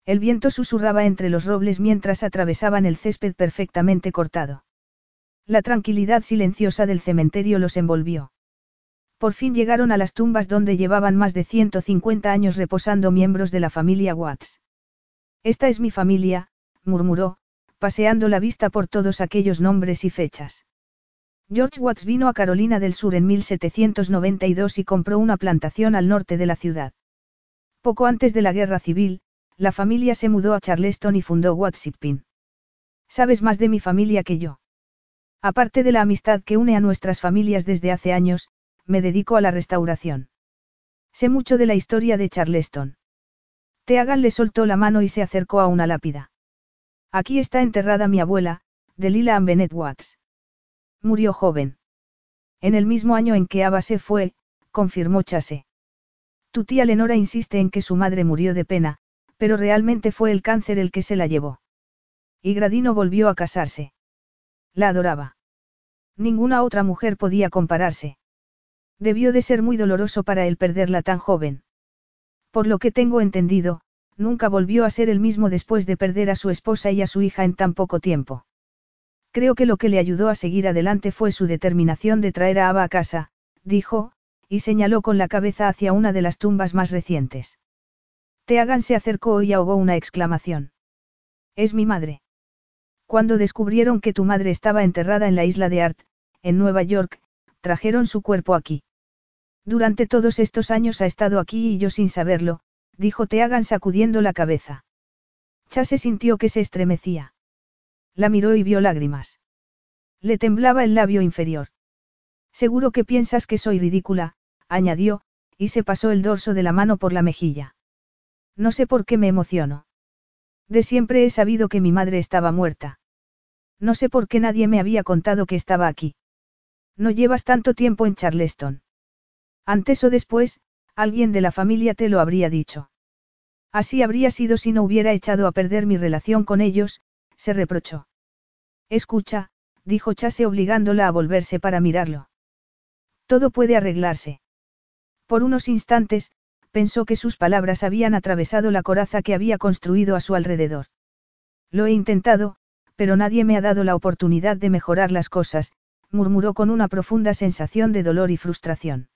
El viento susurraba entre los robles mientras atravesaban el césped perfectamente cortado. La tranquilidad silenciosa del cementerio los envolvió. Por fin llegaron a las tumbas donde llevaban más de 150 años reposando miembros de la familia Watts. Esta es mi familia, murmuró, paseando la vista por todos aquellos nombres y fechas. George Watts vino a Carolina del Sur en 1792 y compró una plantación al norte de la ciudad. Poco antes de la guerra civil, la familia se mudó a Charleston y fundó Watsipin. Sabes más de mi familia que yo. Aparte de la amistad que une a nuestras familias desde hace años, me dedico a la restauración. Sé mucho de la historia de Charleston. Teagan le soltó la mano y se acercó a una lápida. Aquí está enterrada mi abuela, Delila Bennett Watts. Murió joven. En el mismo año en que Ava se fue, confirmó Chase. Tu tía Lenora insiste en que su madre murió de pena, pero realmente fue el cáncer el que se la llevó. Y Gradino volvió a casarse. La adoraba. Ninguna otra mujer podía compararse. Debió de ser muy doloroso para él perderla tan joven. Por lo que tengo entendido, nunca volvió a ser el mismo después de perder a su esposa y a su hija en tan poco tiempo. Creo que lo que le ayudó a seguir adelante fue su determinación de traer a Ava a casa, dijo, y señaló con la cabeza hacia una de las tumbas más recientes. Teagan se acercó y ahogó una exclamación. Es mi madre. Cuando descubrieron que tu madre estaba enterrada en la isla de Art, en Nueva York, trajeron su cuerpo aquí. Durante todos estos años ha estado aquí y yo sin saberlo, dijo Teagan sacudiendo la cabeza. Chase sintió que se estremecía. La miró y vio lágrimas. Le temblaba el labio inferior. Seguro que piensas que soy ridícula, añadió, y se pasó el dorso de la mano por la mejilla. No sé por qué me emociono. De siempre he sabido que mi madre estaba muerta. No sé por qué nadie me había contado que estaba aquí. No llevas tanto tiempo en Charleston. Antes o después, alguien de la familia te lo habría dicho. Así habría sido si no hubiera echado a perder mi relación con ellos, se reprochó. Escucha, dijo Chase obligándola a volverse para mirarlo. Todo puede arreglarse. Por unos instantes, pensó que sus palabras habían atravesado la coraza que había construido a su alrededor. Lo he intentado, pero nadie me ha dado la oportunidad de mejorar las cosas, murmuró con una profunda sensación de dolor y frustración.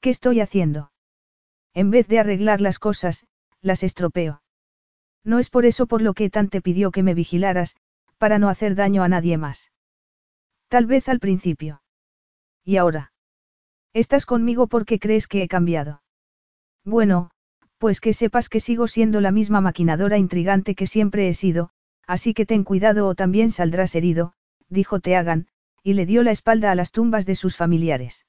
¿Qué estoy haciendo? En vez de arreglar las cosas, las estropeo. No es por eso por lo que Tan te pidió que me vigilaras, para no hacer daño a nadie más. Tal vez al principio. ¿Y ahora? Estás conmigo porque crees que he cambiado. Bueno, pues que sepas que sigo siendo la misma maquinadora intrigante que siempre he sido, así que ten cuidado o también saldrás herido, dijo Teagan, y le dio la espalda a las tumbas de sus familiares.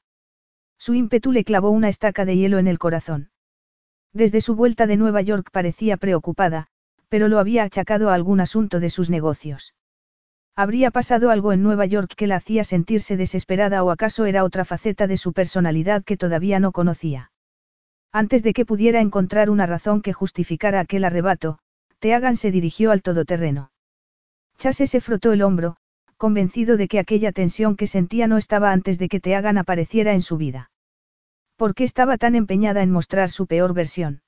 Su ímpetu le clavó una estaca de hielo en el corazón. Desde su vuelta de Nueva York parecía preocupada, pero lo había achacado a algún asunto de sus negocios. Habría pasado algo en Nueva York que la hacía sentirse desesperada o acaso era otra faceta de su personalidad que todavía no conocía. Antes de que pudiera encontrar una razón que justificara aquel arrebato, Teagan se dirigió al todoterreno. Chase se frotó el hombro, convencido de que aquella tensión que sentía no estaba antes de que Teagan apareciera en su vida. ¿Por qué estaba tan empeñada en mostrar su peor versión?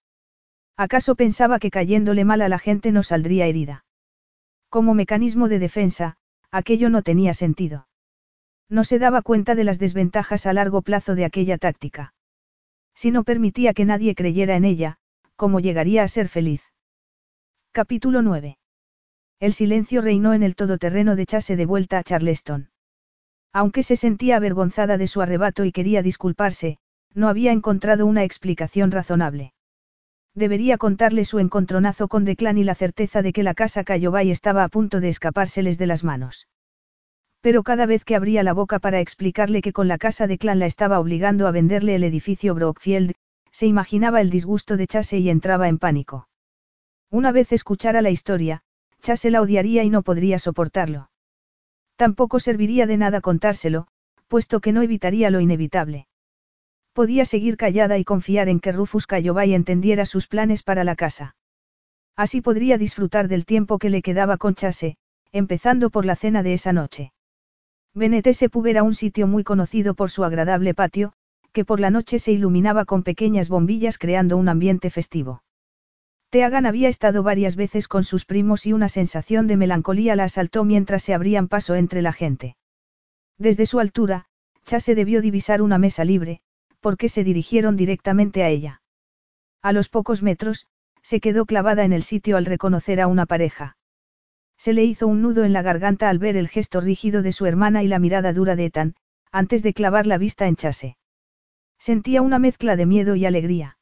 ¿Acaso pensaba que cayéndole mal a la gente no saldría herida? Como mecanismo de defensa, aquello no tenía sentido. No se daba cuenta de las desventajas a largo plazo de aquella táctica. Si no permitía que nadie creyera en ella, ¿cómo llegaría a ser feliz? Capítulo 9. El silencio reinó en el todoterreno de Chase de vuelta a Charleston. Aunque se sentía avergonzada de su arrebato y quería disculparse, no había encontrado una explicación razonable. Debería contarle su encontronazo con Declan y la certeza de que la casa Cayobay estaba a punto de escapárseles de las manos. Pero cada vez que abría la boca para explicarle que con la casa de Clan la estaba obligando a venderle el edificio Brockfield, se imaginaba el disgusto de Chase y entraba en pánico. Una vez escuchara la historia, Chase la odiaría y no podría soportarlo. Tampoco serviría de nada contárselo, puesto que no evitaría lo inevitable. Podía seguir callada y confiar en que Rufus Cayobay entendiera sus planes para la casa. Así podría disfrutar del tiempo que le quedaba con Chase, empezando por la cena de esa noche. Benetese Pub era un sitio muy conocido por su agradable patio, que por la noche se iluminaba con pequeñas bombillas creando un ambiente festivo. Teagan había estado varias veces con sus primos y una sensación de melancolía la asaltó mientras se abrían paso entre la gente. Desde su altura, Chase debió divisar una mesa libre, porque se dirigieron directamente a ella. A los pocos metros, se quedó clavada en el sitio al reconocer a una pareja. Se le hizo un nudo en la garganta al ver el gesto rígido de su hermana y la mirada dura de Ethan, antes de clavar la vista en Chase. Sentía una mezcla de miedo y alegría.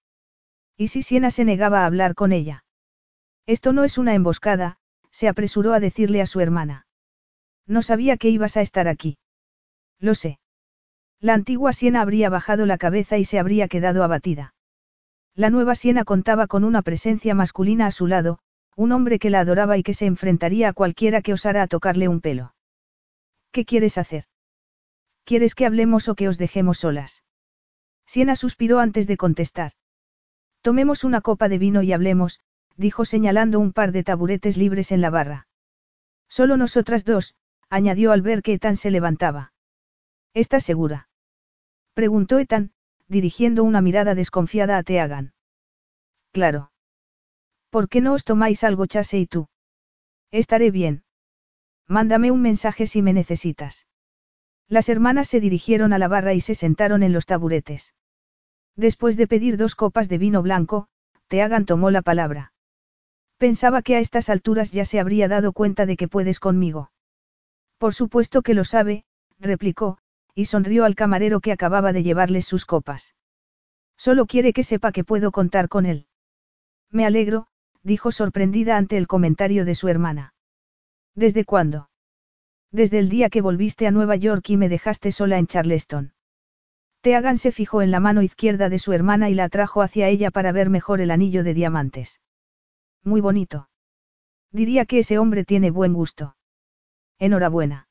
¿Y si Siena se negaba a hablar con ella? Esto no es una emboscada, se apresuró a decirle a su hermana. No sabía que ibas a estar aquí. Lo sé. La antigua Siena habría bajado la cabeza y se habría quedado abatida. La nueva Siena contaba con una presencia masculina a su lado, un hombre que la adoraba y que se enfrentaría a cualquiera que osara tocarle un pelo. ¿Qué quieres hacer? ¿Quieres que hablemos o que os dejemos solas? Siena suspiró antes de contestar. Tomemos una copa de vino y hablemos, dijo señalando un par de taburetes libres en la barra. Solo nosotras dos, añadió al ver que Ethan se levantaba. ¿Estás segura? Preguntó Ethan, dirigiendo una mirada desconfiada a Teagan. Claro. ¿Por qué no os tomáis algo Chase y tú? Estaré bien. Mándame un mensaje si me necesitas. Las hermanas se dirigieron a la barra y se sentaron en los taburetes. Después de pedir dos copas de vino blanco, Teagan tomó la palabra. Pensaba que a estas alturas ya se habría dado cuenta de que puedes conmigo. Por supuesto que lo sabe, replicó, y sonrió al camarero que acababa de llevarles sus copas. Solo quiere que sepa que puedo contar con él. Me alegro, dijo sorprendida ante el comentario de su hermana. ¿Desde cuándo? Desde el día que volviste a Nueva York y me dejaste sola en Charleston. Teagan se fijó en la mano izquierda de su hermana y la atrajo hacia ella para ver mejor el anillo de diamantes. Muy bonito. Diría que ese hombre tiene buen gusto. Enhorabuena.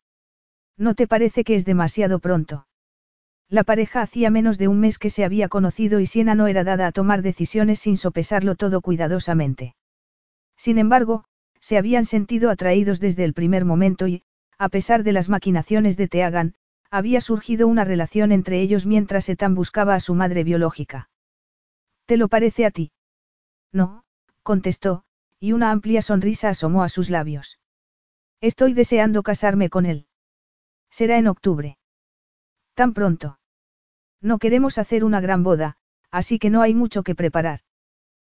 ¿No te parece que es demasiado pronto? La pareja hacía menos de un mes que se había conocido y Siena no era dada a tomar decisiones sin sopesarlo todo cuidadosamente. Sin embargo, se habían sentido atraídos desde el primer momento y, a pesar de las maquinaciones de Teagan, había surgido una relación entre ellos mientras Ethan buscaba a su madre biológica. ¿Te lo parece a ti? No, contestó, y una amplia sonrisa asomó a sus labios. Estoy deseando casarme con él. Será en octubre. Tan pronto. No queremos hacer una gran boda, así que no hay mucho que preparar.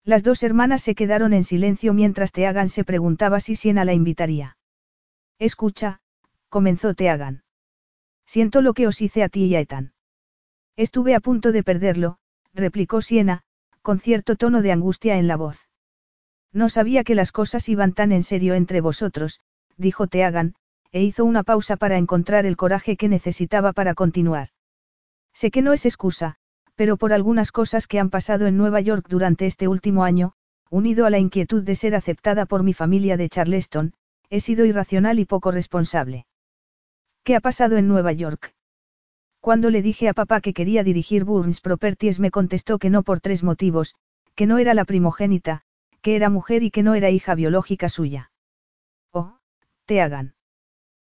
Las dos hermanas se quedaron en silencio mientras Teagan se preguntaba si Siena la invitaría. Escucha, comenzó Teagan. Siento lo que os hice a ti y a Ethan. Estuve a punto de perderlo, replicó Siena, con cierto tono de angustia en la voz. No sabía que las cosas iban tan en serio entre vosotros, dijo Teagan, e hizo una pausa para encontrar el coraje que necesitaba para continuar. Sé que no es excusa, pero por algunas cosas que han pasado en Nueva York durante este último año, unido a la inquietud de ser aceptada por mi familia de Charleston, he sido irracional y poco responsable. ¿Qué ha pasado en Nueva York? Cuando le dije a papá que quería dirigir Burns Properties me contestó que no por tres motivos, que no era la primogénita, que era mujer y que no era hija biológica suya. Oh, te hagan.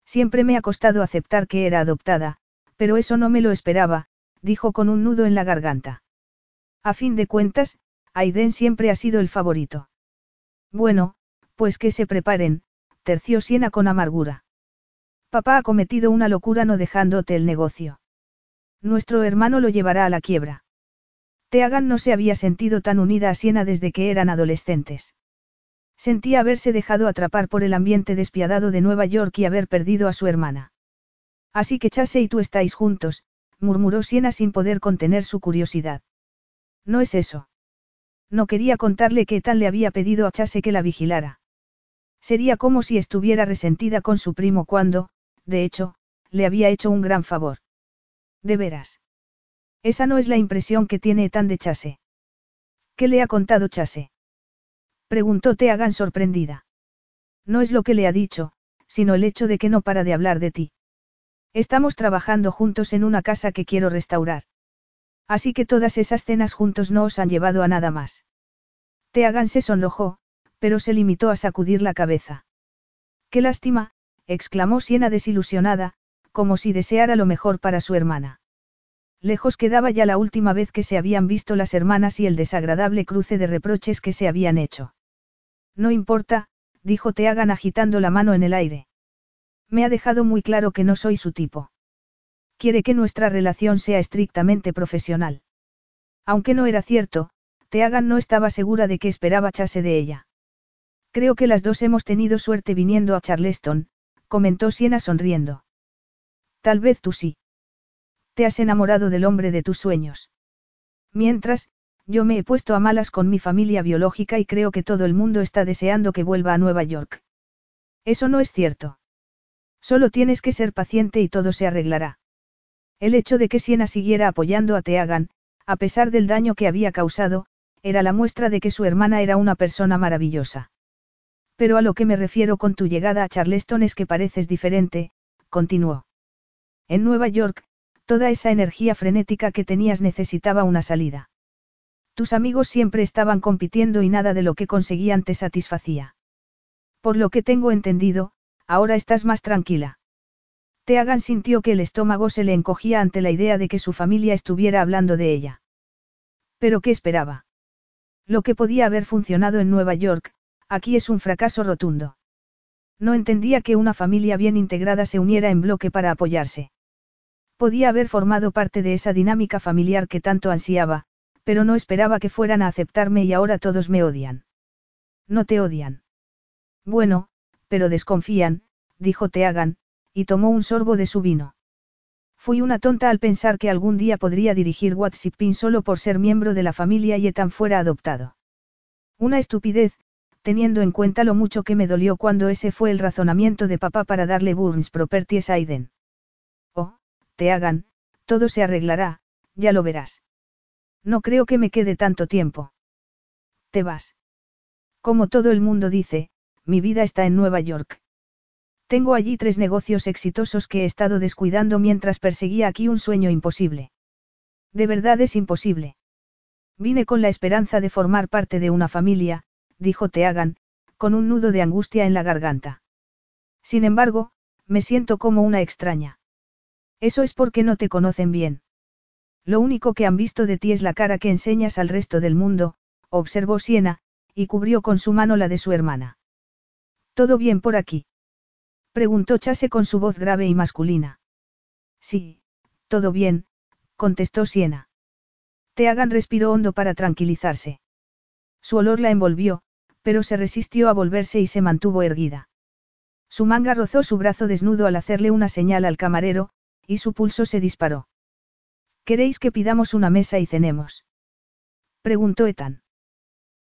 Siempre me ha costado aceptar que era adoptada, pero eso no me lo esperaba, dijo con un nudo en la garganta. A fin de cuentas, Aiden siempre ha sido el favorito. Bueno, pues que se preparen, terció Siena con amargura. Papá ha cometido una locura no dejándote el negocio. Nuestro hermano lo llevará a la quiebra. Teagan no se había sentido tan unida a Siena desde que eran adolescentes. Sentía haberse dejado atrapar por el ambiente despiadado de Nueva York y haber perdido a su hermana. Así que Chase y tú estáis juntos, murmuró Siena sin poder contener su curiosidad. No es eso. No quería contarle que tal le había pedido a Chase que la vigilara. Sería como si estuviera resentida con su primo cuando, de hecho, le había hecho un gran favor. De veras. Esa no es la impresión que tiene Etan de Chase. ¿Qué le ha contado Chase? Preguntó Teagan sorprendida. No es lo que le ha dicho, sino el hecho de que no para de hablar de ti. Estamos trabajando juntos en una casa que quiero restaurar. Así que todas esas cenas juntos no os han llevado a nada más. Teagan se sonrojó, pero se limitó a sacudir la cabeza. Qué lástima, exclamó Siena desilusionada, como si deseara lo mejor para su hermana. Lejos quedaba ya la última vez que se habían visto las hermanas y el desagradable cruce de reproches que se habían hecho. No importa, dijo Teagan agitando la mano en el aire. Me ha dejado muy claro que no soy su tipo. Quiere que nuestra relación sea estrictamente profesional. Aunque no era cierto, Teagan no estaba segura de que esperaba Chase de ella. Creo que las dos hemos tenido suerte viniendo a Charleston, comentó Siena sonriendo. Tal vez tú sí. Te has enamorado del hombre de tus sueños. Mientras, yo me he puesto a malas con mi familia biológica y creo que todo el mundo está deseando que vuelva a Nueva York. Eso no es cierto. Solo tienes que ser paciente y todo se arreglará. El hecho de que Siena siguiera apoyando a Teagan, a pesar del daño que había causado, era la muestra de que su hermana era una persona maravillosa. Pero a lo que me refiero con tu llegada a Charleston es que pareces diferente, continuó. En Nueva York, toda esa energía frenética que tenías necesitaba una salida. Tus amigos siempre estaban compitiendo y nada de lo que conseguían te satisfacía. Por lo que tengo entendido, ahora estás más tranquila. Teagan sintió que el estómago se le encogía ante la idea de que su familia estuviera hablando de ella. ¿Pero qué esperaba? Lo que podía haber funcionado en Nueva York, aquí es un fracaso rotundo. No entendía que una familia bien integrada se uniera en bloque para apoyarse. Podía haber formado parte de esa dinámica familiar que tanto ansiaba, pero no esperaba que fueran a aceptarme y ahora todos me odian. No te odian. Bueno, pero desconfían, dijo Teagan, y tomó un sorbo de su vino. Fui una tonta al pensar que algún día podría dirigir Pin solo por ser miembro de la familia y Ethan fuera adoptado. Una estupidez, teniendo en cuenta lo mucho que me dolió cuando ese fue el razonamiento de papá para darle Burns Properties a Aiden. Oh, te hagan, todo se arreglará, ya lo verás. No creo que me quede tanto tiempo. Te vas. Como todo el mundo dice, mi vida está en Nueva York. Tengo allí tres negocios exitosos que he estado descuidando mientras perseguía aquí un sueño imposible. De verdad es imposible. Vine con la esperanza de formar parte de una familia, dijo Teagan, con un nudo de angustia en la garganta. Sin embargo, me siento como una extraña. Eso es porque no te conocen bien. Lo único que han visto de ti es la cara que enseñas al resto del mundo, observó Siena, y cubrió con su mano la de su hermana. ¿Todo bien por aquí? Preguntó Chase con su voz grave y masculina. Sí, todo bien, contestó Siena. Teagan respiró hondo para tranquilizarse. Su olor la envolvió, pero se resistió a volverse y se mantuvo erguida. Su manga rozó su brazo desnudo al hacerle una señal al camarero, y su pulso se disparó. ¿Queréis que pidamos una mesa y cenemos? preguntó Ethan.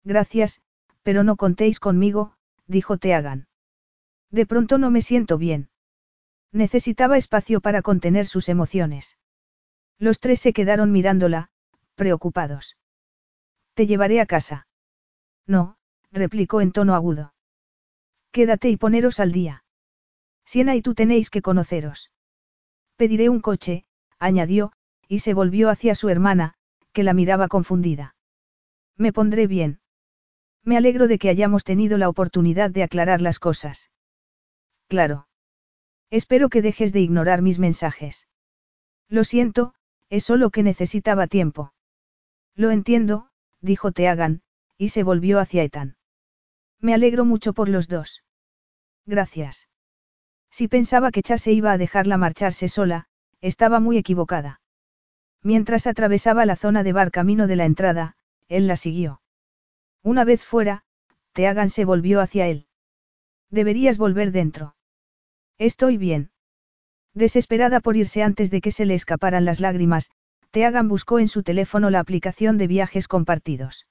Gracias, pero no contéis conmigo, dijo Teagan. De pronto no me siento bien. Necesitaba espacio para contener sus emociones. Los tres se quedaron mirándola, preocupados. Te llevaré a casa. No, replicó en tono agudo. Quédate y poneros al día. Siena y tú tenéis que conoceros. Pediré un coche, añadió, y se volvió hacia su hermana, que la miraba confundida. Me pondré bien. Me alegro de que hayamos tenido la oportunidad de aclarar las cosas. Claro. Espero que dejes de ignorar mis mensajes. Lo siento, es solo que necesitaba tiempo. Lo entiendo, dijo Teagan, y se volvió hacia Ethan. Me alegro mucho por los dos. Gracias. Si pensaba que Chase iba a dejarla marcharse sola, estaba muy equivocada. Mientras atravesaba la zona de bar camino de la entrada, él la siguió. Una vez fuera, Teagan se volvió hacia él. Deberías volver dentro. Estoy bien. Desesperada por irse antes de que se le escaparan las lágrimas, Teagan buscó en su teléfono la aplicación de viajes compartidos.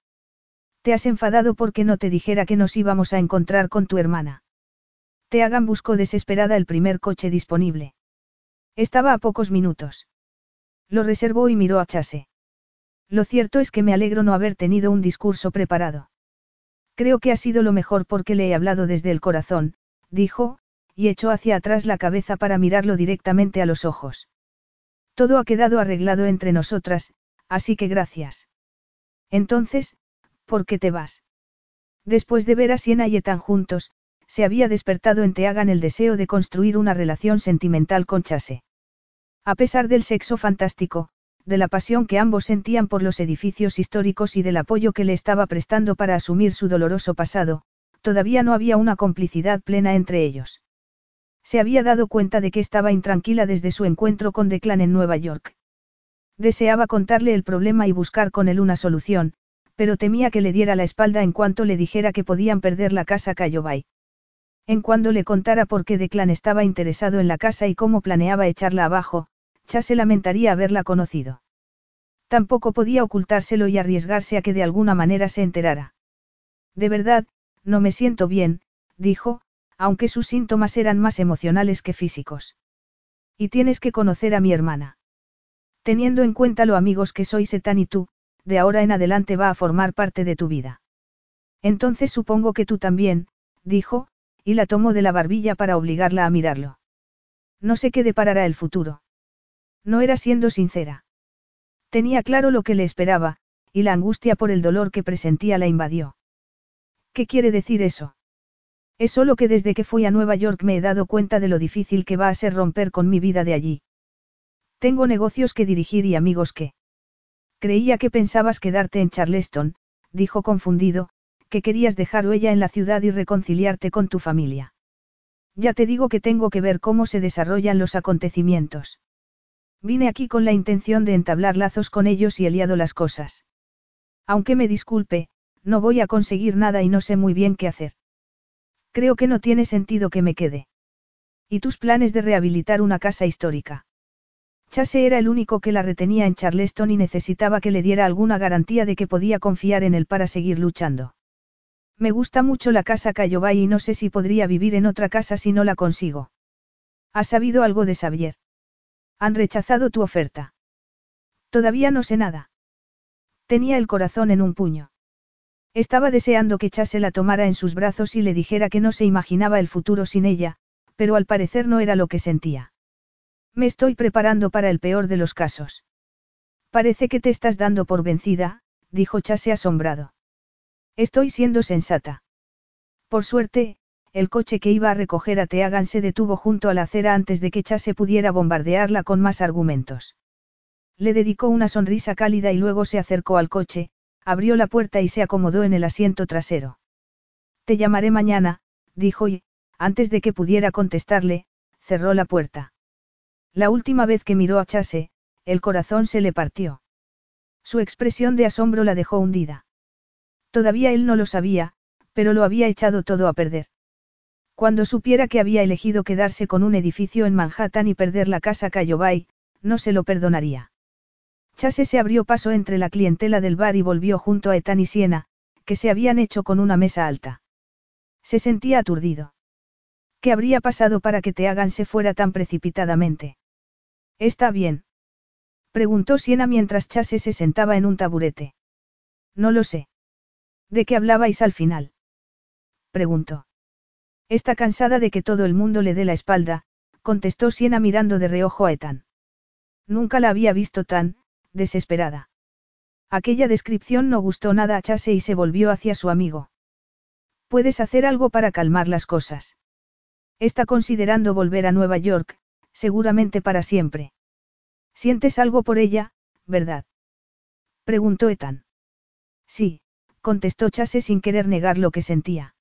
Te has enfadado porque no te dijera que nos íbamos a encontrar con tu hermana. Teagan buscó desesperada el primer coche disponible. Estaba a pocos minutos. Lo reservó y miró a Chase. Lo cierto es que me alegro no haber tenido un discurso preparado. Creo que ha sido lo mejor porque le he hablado desde el corazón, dijo, y echó hacia atrás la cabeza para mirarlo directamente a los ojos. Todo ha quedado arreglado entre nosotras, así que gracias. Entonces, ¿por qué te vas? Después de ver a Siena y Ethan juntos, se había despertado en Teagan el deseo de construir una relación sentimental con Chase. A pesar del sexo fantástico, de la pasión que ambos sentían por los edificios históricos y del apoyo que le estaba prestando para asumir su doloroso pasado, todavía no había una complicidad plena entre ellos. Se había dado cuenta de que estaba intranquila desde su encuentro con Declan en Nueva York. Deseaba contarle el problema y buscar con él una solución, pero temía que le diera la espalda en cuanto le dijera que podían perder la casa Cayobay. En cuando le contara por qué Declan estaba interesado en la casa y cómo planeaba echarla abajo, Se lamentaría haberla conocido. Tampoco podía ocultárselo y arriesgarse a que de alguna manera se enterara. De verdad, no me siento bien, dijo, aunque sus síntomas eran más emocionales que físicos. Y tienes que conocer a mi hermana. Teniendo en cuenta lo amigos que sois Ethan y tú, de ahora en adelante va a formar parte de tu vida. Entonces supongo que tú también, dijo, y la tomó de la barbilla para obligarla a mirarlo. No sé qué deparará el futuro. No era siendo sincera. Tenía claro lo que le esperaba, y la angustia por el dolor que presentía la invadió. ¿Qué quiere decir eso? Es solo que desde que fui a Nueva York me he dado cuenta de lo difícil que va a ser romper con mi vida de allí. Tengo negocios que dirigir y amigos que... Creía que pensabas quedarte en Charleston, dijo confundido, que querías dejar huella en la ciudad y reconciliarte con tu familia. Ya te digo que tengo que ver cómo se desarrollan los acontecimientos. Vine aquí con la intención de entablar lazos con ellos y he liado las cosas. Aunque me disculpe, no voy a conseguir nada y no sé muy bien qué hacer. Creo que no tiene sentido que me quede. ¿Y tus planes de rehabilitar una casa histórica? Chase era el único que la retenía en Charleston y necesitaba que le diera alguna garantía de que podía confiar en él para seguir luchando. Me gusta mucho la casa Cayobay y no sé si podría vivir en otra casa si no la consigo. ¿Has sabido algo de Xavier? Han rechazado tu oferta. Todavía no sé nada. Tenía el corazón en un puño. Estaba deseando que Chase la tomara en sus brazos y le dijera que no se imaginaba el futuro sin ella, pero al parecer no era lo que sentía. Me estoy preparando para el peor de los casos. Parece que te estás dando por vencida, dijo Chase asombrado. Estoy siendo sensata. Por suerte, el coche que iba a recoger a Teagan se detuvo junto a la acera antes de que Chase pudiera bombardearla con más argumentos. Le dedicó una sonrisa cálida y luego se acercó al coche, abrió la puerta y se acomodó en el asiento trasero. Te llamaré mañana, dijo y, antes de que pudiera contestarle, cerró la puerta. La última vez que miró a Chase, el corazón se le partió. Su expresión de asombro la dejó hundida. Todavía él no lo sabía, pero lo había echado todo a perder. Cuando supiera que había elegido quedarse con un edificio en Manhattan y perder la casa Cayobay, no se lo perdonaría. Chase se abrió paso entre la clientela del bar y volvió junto a Ethan y Siena, que se habían hecho con una mesa alta. Se sentía aturdido. ¿Qué habría pasado para que te hagan se fuera tan precipitadamente? ¿Está bien? Preguntó Siena mientras Chase se sentaba en un taburete. No lo sé. ¿De qué hablabais al final? Preguntó. Está cansada de que todo el mundo le dé la espalda, contestó Siena mirando de reojo a Ethan. Nunca la había visto tan, desesperada. Aquella descripción no gustó nada a Chase y se volvió hacia su amigo. Puedes hacer algo para calmar las cosas. Está considerando volver a Nueva York, seguramente para siempre. ¿Sientes algo por ella, verdad? Preguntó Ethan. Sí, contestó Chase sin querer negar lo que sentía.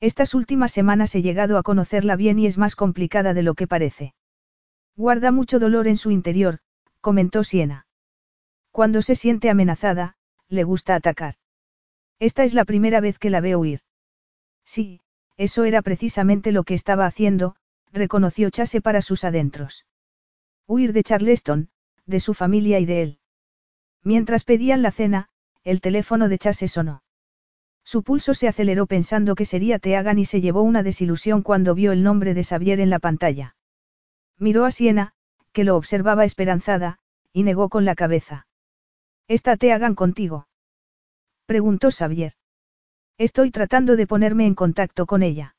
Estas últimas semanas he llegado a conocerla bien y es más complicada de lo que parece. Guarda mucho dolor en su interior, comentó Siena. Cuando se siente amenazada, le gusta atacar. Esta es la primera vez que la veo huir. Sí, eso era precisamente lo que estaba haciendo, reconoció Chase para sus adentros. Huir de Charleston, de su familia y de él. Mientras pedían la cena, el teléfono de Chase sonó. Su pulso se aceleró pensando que sería Teagan y se llevó una desilusión cuando vio el nombre de Xavier en la pantalla. Miró a Siena, que lo observaba esperanzada, y negó con la cabeza. ¿Esta te hagan contigo? Preguntó Xavier. Estoy tratando de ponerme en contacto con ella.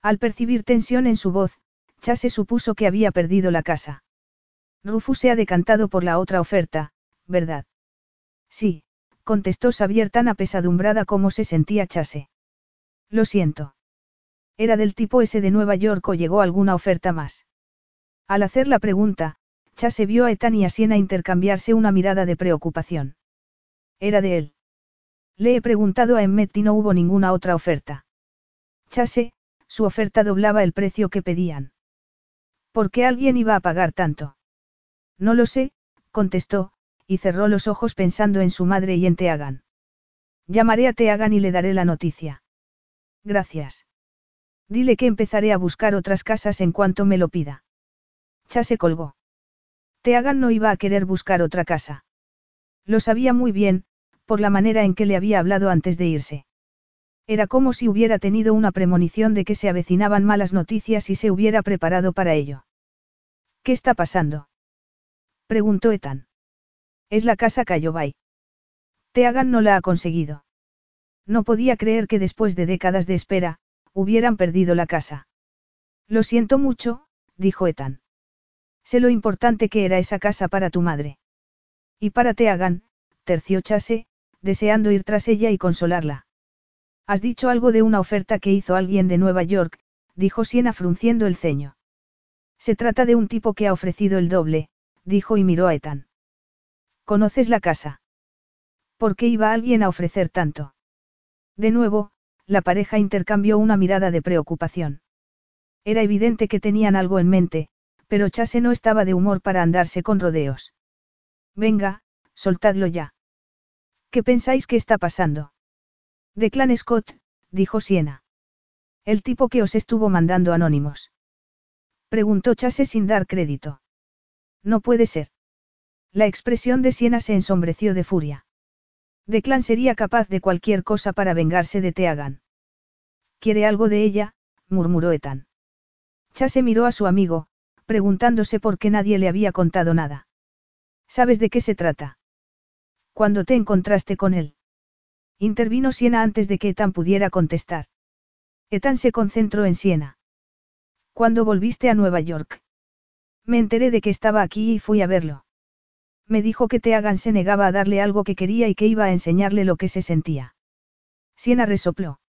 Al percibir tensión en su voz, Chase supuso que había perdido la casa. Rufus se ha decantado por la otra oferta, ¿verdad? Sí, contestó Xavier tan apesadumbrada como se sentía Chase. Lo siento. ¿Era del tipo ese de Nueva York o llegó alguna oferta más? Al hacer la pregunta, se vio a Ethan y a Siena intercambiarse una mirada de preocupación. Era de él. Le he preguntado a Emmet y no hubo ninguna otra oferta. Chase, su oferta doblaba el precio que pedían. ¿Por qué alguien iba a pagar tanto? No lo sé, contestó, y cerró los ojos pensando en su madre y en Teagan. Llamaré a Teagan y le daré la noticia. Gracias. Dile que empezaré a buscar otras casas en cuanto me lo pida. Chase colgó. Teagan no iba a querer buscar otra casa. Lo sabía muy bien, por la manera en que le había hablado antes de irse. Era como si hubiera tenido una premonición de que se avecinaban malas noticias y se hubiera preparado para ello. ¿Qué está pasando? preguntó Ethan. Es la casa Cayobay. Teagan no la ha conseguido. No podía creer que después de décadas de espera, hubieran perdido la casa. Lo siento mucho, dijo Ethan. Sé lo importante que era esa casa para tu madre. Y para Teagan, terció Chase, deseando ir tras ella y consolarla. Has dicho algo de una oferta que hizo alguien de Nueva York, dijo Siena frunciendo el ceño. Se trata de un tipo que ha ofrecido el doble, dijo y miró a Ethan. ¿Conoces la casa? ¿Por qué iba alguien a ofrecer tanto? De nuevo, la pareja intercambió una mirada de preocupación. Era evidente que tenían algo en mente, pero Chase no estaba de humor para andarse con rodeos. Venga, soltadlo ya. ¿Qué pensáis que está pasando? De Clan Scott, dijo Siena. El tipo que os estuvo mandando anónimos. Preguntó Chase sin dar crédito. No puede ser. La expresión de Siena se ensombreció de furia. Declan sería capaz de cualquier cosa para vengarse de Teagan. ¿Quiere algo de ella? murmuró Ethan. Chase miró a su amigo, preguntándose por qué nadie le había contado nada. ¿Sabes de qué se trata? ¿Cuándo te encontraste con él? Intervino Siena antes de que Ethan pudiera contestar. Ethan se concentró en Siena. ¿Cuándo volviste a Nueva York? Me enteré de que estaba aquí y fui a verlo. Me dijo que Teagan se negaba a darle algo que quería y que iba a enseñarle lo que se sentía. Siena resopló.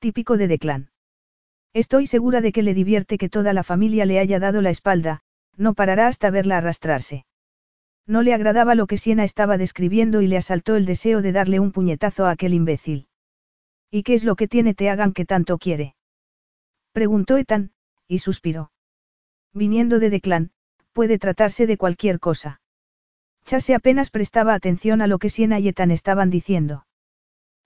Típico de Declan. Estoy segura de que le divierte que toda la familia le haya dado la espalda, no parará hasta verla arrastrarse. No le agradaba lo que Siena estaba describiendo y le asaltó el deseo de darle un puñetazo a aquel imbécil. ¿Y qué es lo que tiene Teagan que tanto quiere? Preguntó Ethan, y suspiró. Viniendo de Declan, puede tratarse de cualquier cosa. Chase apenas prestaba atención a lo que Siena y Ethan estaban diciendo.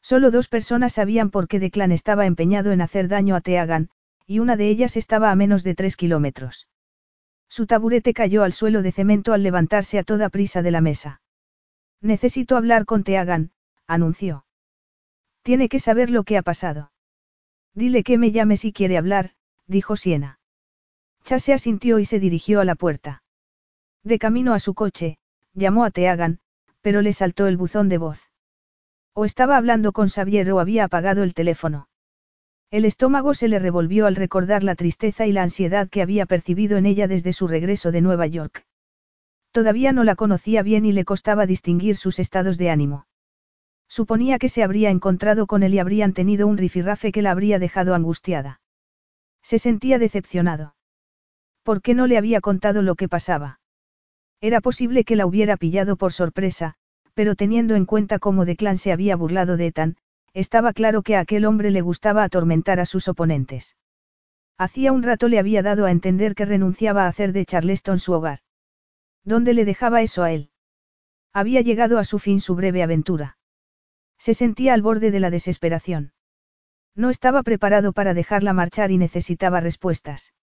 Solo dos personas sabían por qué Declan estaba empeñado en hacer daño a Teagan, y una de ellas estaba a menos de tres kilómetros. Su taburete cayó al suelo de cemento al levantarse a toda prisa de la mesa. Necesito hablar con Teagan, anunció. Tiene que saber lo que ha pasado. Dile que me llame si quiere hablar, dijo Siena. Chase asintió y se dirigió a la puerta. De camino a su coche, llamó a Teagan, pero le saltó el buzón de voz. O estaba hablando con Xavier o había apagado el teléfono. El estómago se le revolvió al recordar la tristeza y la ansiedad que había percibido en ella desde su regreso de Nueva York. Todavía no la conocía bien y le costaba distinguir sus estados de ánimo. Suponía que se habría encontrado con él y habrían tenido un rifirrafe que la habría dejado angustiada. Se sentía decepcionado. ¿Por qué no le había contado lo que pasaba? Era posible que la hubiera pillado por sorpresa, pero teniendo en cuenta cómo Declan se había burlado de Ethan, estaba claro que a aquel hombre le gustaba atormentar a sus oponentes. Hacía un rato le había dado a entender que renunciaba a hacer de Charleston su hogar. ¿Dónde le dejaba eso a él? Había llegado a su fin su breve aventura. Se sentía al borde de la desesperación. No estaba preparado para dejarla marchar y necesitaba respuestas.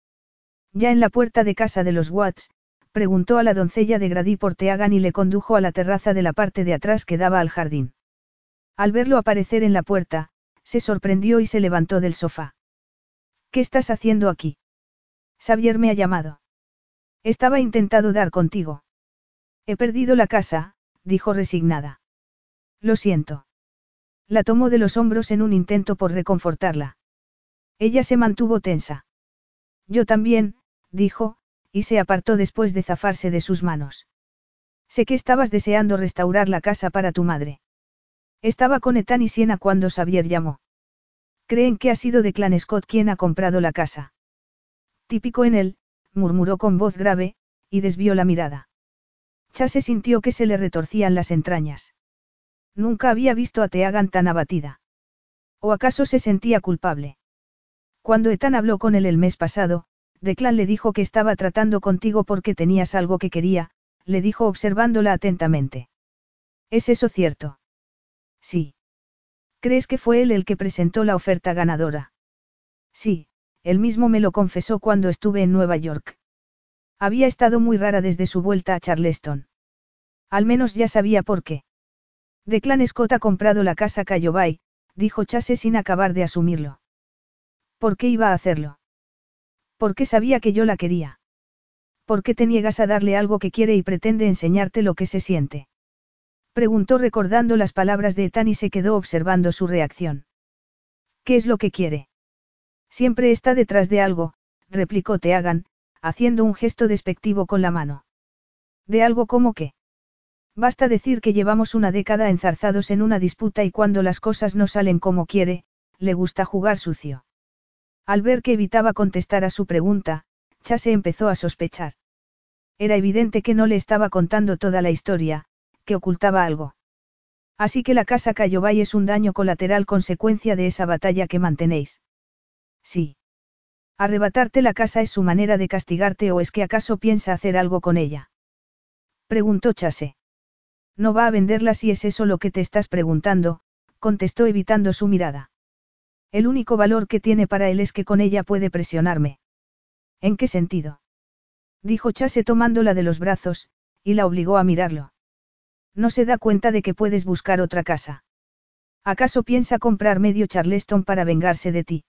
Ya en la puerta de casa de los Watts, preguntó a la doncella de Grady por Teagan y le condujo a la terraza de la parte de atrás que daba al jardín. Al verlo aparecer en la puerta, se sorprendió y se levantó del sofá. ¿Qué estás haciendo aquí? Xavier me ha llamado. Estaba intentado dar contigo. He perdido la casa, dijo resignada. Lo siento. La tomó de los hombros en un intento por reconfortarla. Ella se mantuvo tensa. Yo también, dijo, y se apartó después de zafarse de sus manos. Sé que estabas deseando restaurar la casa para tu madre. Estaba con Ethan y Siena cuando Xavier llamó. Creen que ha sido de Clan Scott quien ha comprado la casa. Típico en él, murmuró con voz grave, y desvió la mirada. Chase sintió que se le retorcían las entrañas. Nunca había visto a Teagan tan abatida. ¿O acaso se sentía culpable? Cuando Ethan habló con él el mes pasado, Declan le dijo que estaba tratando contigo porque tenías algo que quería, le dijo observándola atentamente. ¿Es eso cierto? Sí. ¿Crees que fue él el que presentó la oferta ganadora? Sí, él mismo me lo confesó cuando estuve en Nueva York. Había estado muy rara desde su vuelta a Charleston. Al menos ya sabía por qué. Declan Scott ha comprado la casa Cayobay, dijo Chase sin acabar de asumirlo. ¿Por qué iba a hacerlo? Porque sabía que yo la quería. ¿Por qué te niegas a darle algo que quiere y pretende enseñarte lo que se siente? Preguntó recordando las palabras de Ethan y se quedó observando su reacción. ¿Qué es lo que quiere? Siempre está detrás de algo, replicó Teagan, haciendo un gesto despectivo con la mano. ¿De algo como qué? Basta decir que llevamos una década enzarzados en una disputa y cuando las cosas no salen como quiere, le gusta jugar sucio. Al ver que evitaba contestar a su pregunta, Chase empezó a sospechar. Era evidente que no le estaba contando toda la historia, que ocultaba algo. Así que la casa Cayobay es un daño colateral consecuencia de esa batalla que mantenéis. Sí. Arrebatarte la casa es su manera de castigarte o es que acaso piensa hacer algo con ella. Preguntó Chase. No va a venderla si es eso lo que te estás preguntando, contestó evitando su mirada. El único valor que tiene para él es que con ella puede presionarme. ¿En qué sentido? Dijo Chase tomándola de los brazos, y la obligó a mirarlo. No se da cuenta de que puedes buscar otra casa. ¿Acaso piensa comprar medio Charleston para vengarse de ti?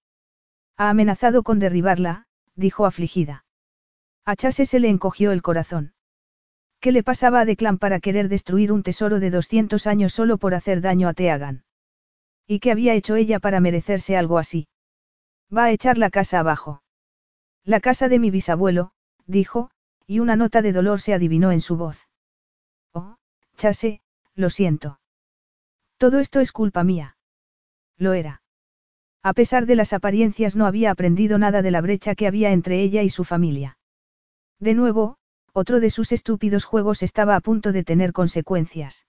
Ha amenazado con derribarla, dijo afligida. A Chase se le encogió el corazón. ¿Qué le pasaba a Declan para querer destruir un tesoro de 200 años solo por hacer daño a Teagan? ¿Y qué había hecho ella para merecerse algo así? Va a echar la casa abajo. La casa de mi bisabuelo, dijo, y una nota de dolor se adivinó en su voz. Oh, Chase, lo siento. Todo esto es culpa mía. Lo era. A pesar de las apariencias no había aprendido nada de la brecha que había entre ella y su familia. De nuevo, otro de sus estúpidos juegos estaba a punto de tener consecuencias.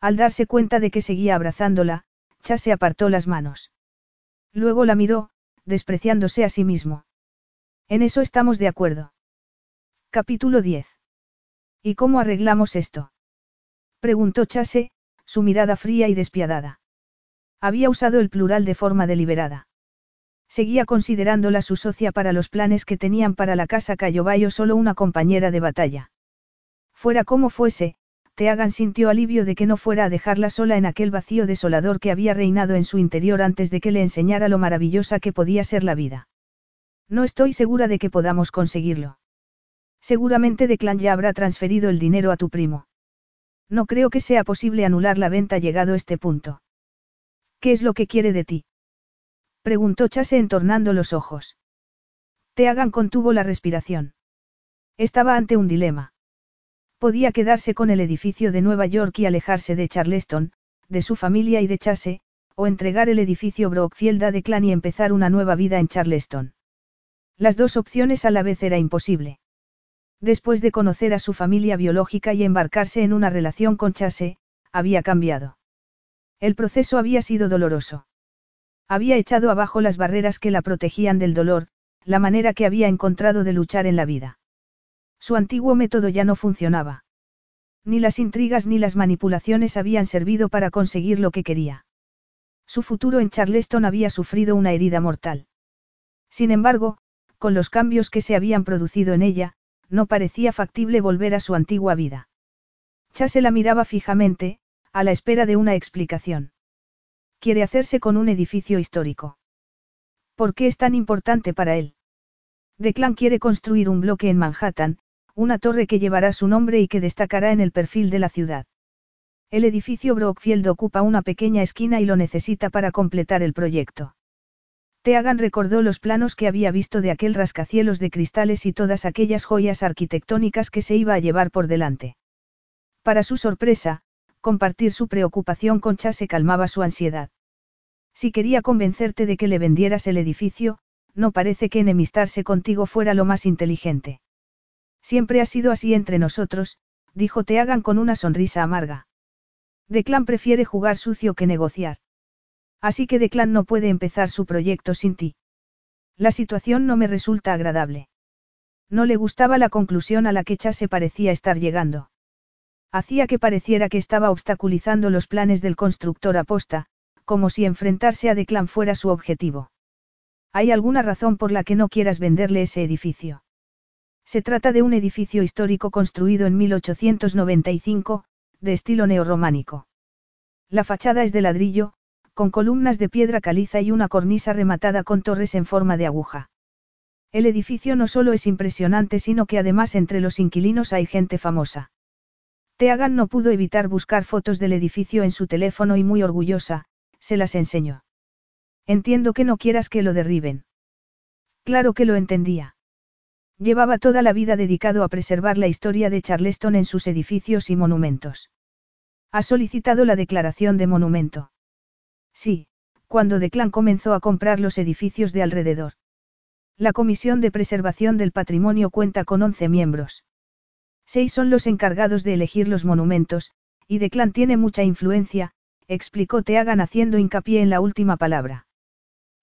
Al darse cuenta de que seguía abrazándola, Chase apartó las manos. Luego la miró, despreciándose a sí mismo. En eso estamos de acuerdo. Capítulo 10. ¿Y cómo arreglamos esto? Preguntó Chase, su mirada fría y despiadada. Había usado el plural de forma deliberada. Seguía considerándola su socia para los planes que tenían para la casa Cayobayo solo una compañera de batalla. Fuera como fuese, Teagan sintió alivio de que no fuera a dejarla sola en aquel vacío desolador que había reinado en su interior antes de que le enseñara lo maravillosa que podía ser la vida. No estoy segura de que podamos conseguirlo. Seguramente Declan ya habrá transferido el dinero a tu primo. No creo que sea posible anular la venta llegado este punto. ¿Qué es lo que quiere de ti? Preguntó Chase entornando los ojos. Teagan contuvo la respiración. Estaba ante un dilema. Podía quedarse con el edificio de Nueva York y alejarse de Charleston, de su familia y de Chase, o entregar el edificio Brockfield a Declan y empezar una nueva vida en Charleston. Las dos opciones a la vez era imposible. Después de conocer a su familia biológica y embarcarse en una relación con Chase, había cambiado. El proceso había sido doloroso. Había echado abajo las barreras que la protegían del dolor, la manera que había encontrado de luchar en la vida. Su antiguo método ya no funcionaba. Ni las intrigas ni las manipulaciones habían servido para conseguir lo que quería. Su futuro en Charleston había sufrido una herida mortal. Sin embargo, con los cambios que se habían producido en ella, no parecía factible volver a su antigua vida. Chase la miraba fijamente, a la espera de una explicación. Quiere hacerse con un edificio histórico. ¿Por qué es tan importante para él? Declan quiere construir un bloque en Manhattan, una torre que llevará su nombre y que destacará en el perfil de la ciudad. El edificio Brockfield ocupa una pequeña esquina y lo necesita para completar el proyecto. Teagan recordó los planos que había visto de aquel rascacielos de cristales y todas aquellas joyas arquitectónicas que se iba a llevar por delante. Para su sorpresa, compartir su preocupación con Chase calmaba su ansiedad. Si quería convencerte de que le vendieras el edificio, no parece que enemistarse contigo fuera lo más inteligente. Siempre ha sido así entre nosotros, dijo Teagan con una sonrisa amarga. Declan prefiere jugar sucio que negociar. Así que Declan no puede empezar su proyecto sin ti. La situación no me resulta agradable. No le gustaba la conclusión a la que Chase parecía estar llegando. Hacía que pareciera que estaba obstaculizando los planes del constructor aposta, como si enfrentarse a Declan fuera su objetivo. ¿Hay alguna razón por la que no quieras venderle ese edificio? Se trata de un edificio histórico construido en 1895, de estilo neorrománico. La fachada es de ladrillo, con columnas de piedra caliza y una cornisa rematada con torres en forma de aguja. El edificio no solo es impresionante, sino que además entre los inquilinos hay gente famosa. Teagan no pudo evitar buscar fotos del edificio en su teléfono y muy orgullosa, se las enseñó. Entiendo que no quieras que lo derriben. Claro que lo entendía. Llevaba toda la vida dedicado a preservar la historia de Charleston en sus edificios y monumentos. Ha solicitado la declaración de monumento. Sí, cuando Declan comenzó a comprar los edificios de alrededor. La Comisión de Preservación del Patrimonio cuenta con 11 miembros. Seis son los encargados de elegir los monumentos, y Declan tiene mucha influencia, explicó Teagan haciendo hincapié en la última palabra.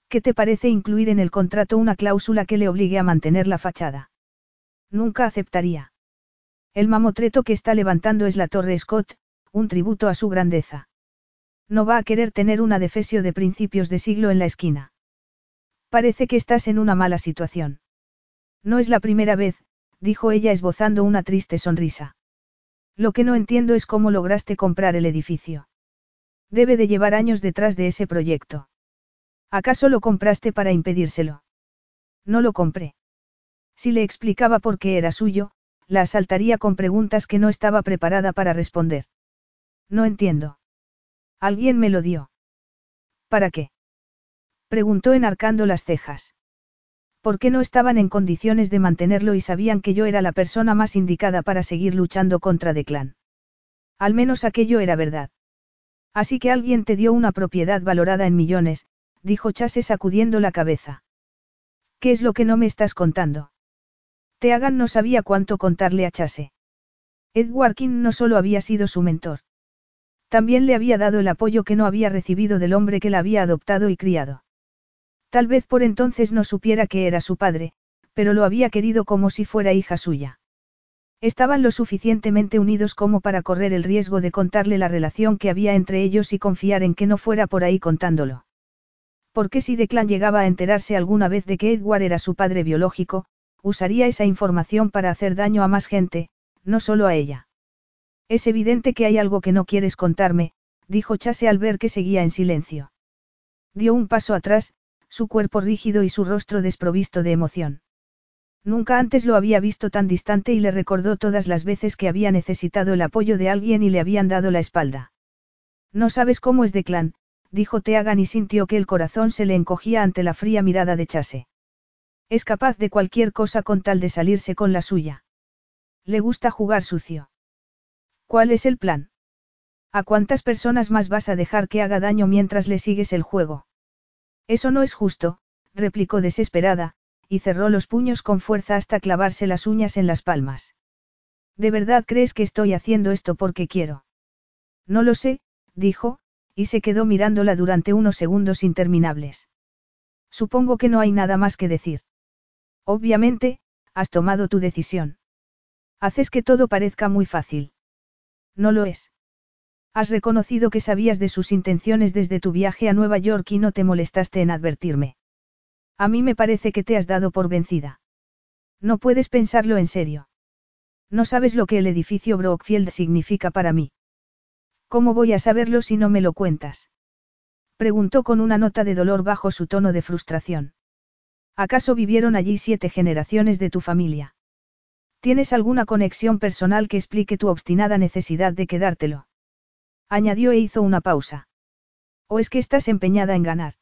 ¿Qué te parece incluir en el contrato una cláusula que le obligue a mantener la fachada? Nunca aceptaría. El mamotreto que está levantando es la Torre Scott, un tributo a su grandeza. No va a querer tener una defesio de principios de siglo en la esquina. Parece que estás en una mala situación. No es la primera vez, dijo ella esbozando una triste sonrisa. Lo que no entiendo es cómo lograste comprar el edificio. Debe de llevar años detrás de ese proyecto. ¿Acaso lo compraste para impedírselo? No lo compré. Si le explicaba por qué era suyo, la asaltaría con preguntas que no estaba preparada para responder. No entiendo. Alguien me lo dio. ¿Para qué? Preguntó enarcando las cejas. ¿Por qué no estaban en condiciones de mantenerlo y sabían que yo era la persona más indicada para seguir luchando contra Declan? Al menos aquello era verdad. Así que alguien te dio una propiedad valorada en millones, dijo Chase sacudiendo la cabeza. ¿Qué es lo que no me estás contando? Teagan no sabía cuánto contarle a Chase. Edward King no solo había sido su mentor. También le había dado el apoyo que no había recibido del hombre que la había adoptado y criado. Tal vez por entonces no supiera que era su padre, pero lo había querido como si fuera hija suya. Estaban lo suficientemente unidos como para correr el riesgo de contarle la relación que había entre ellos y confiar en que no fuera por ahí contándolo. Porque si Declan llegaba a enterarse alguna vez de que Edward era su padre biológico, usaría esa información para hacer daño a más gente, no solo a ella. Es evidente que hay algo que no quieres contarme, dijo Chase al ver que seguía en silencio. Dio un paso atrás, su cuerpo rígido y su rostro desprovisto de emoción. Nunca antes lo había visto tan distante y le recordó todas las veces que había necesitado el apoyo de alguien y le habían dado la espalda. No sabes cómo es de clan, dijo Teagan y sintió que el corazón se le encogía ante la fría mirada de Chase. Es capaz de cualquier cosa con tal de salirse con la suya. Le gusta jugar sucio. ¿Cuál es el plan? ¿A cuántas personas más vas a dejar que haga daño mientras le sigues el juego? Eso no es justo, replicó desesperada, y cerró los puños con fuerza hasta clavarse las uñas en las palmas. ¿De verdad crees que estoy haciendo esto porque quiero? No lo sé, dijo, y se quedó mirándola durante unos segundos interminables. Supongo que no hay nada más que decir. Obviamente, has tomado tu decisión. Haces que todo parezca muy fácil. No lo es. Has reconocido que sabías de sus intenciones desde tu viaje a Nueva York y no te molestaste en advertirme. A mí me parece que te has dado por vencida. No puedes pensarlo en serio. No sabes lo que el edificio Brockfield significa para mí. ¿Cómo voy a saberlo si no me lo cuentas? Preguntó con una nota de dolor bajo su tono de frustración. ¿Acaso vivieron allí siete generaciones de tu familia? ¿Tienes alguna conexión personal que explique tu obstinada necesidad de quedártelo? Añadió e hizo una pausa. ¿O es que estás empeñada en ganar?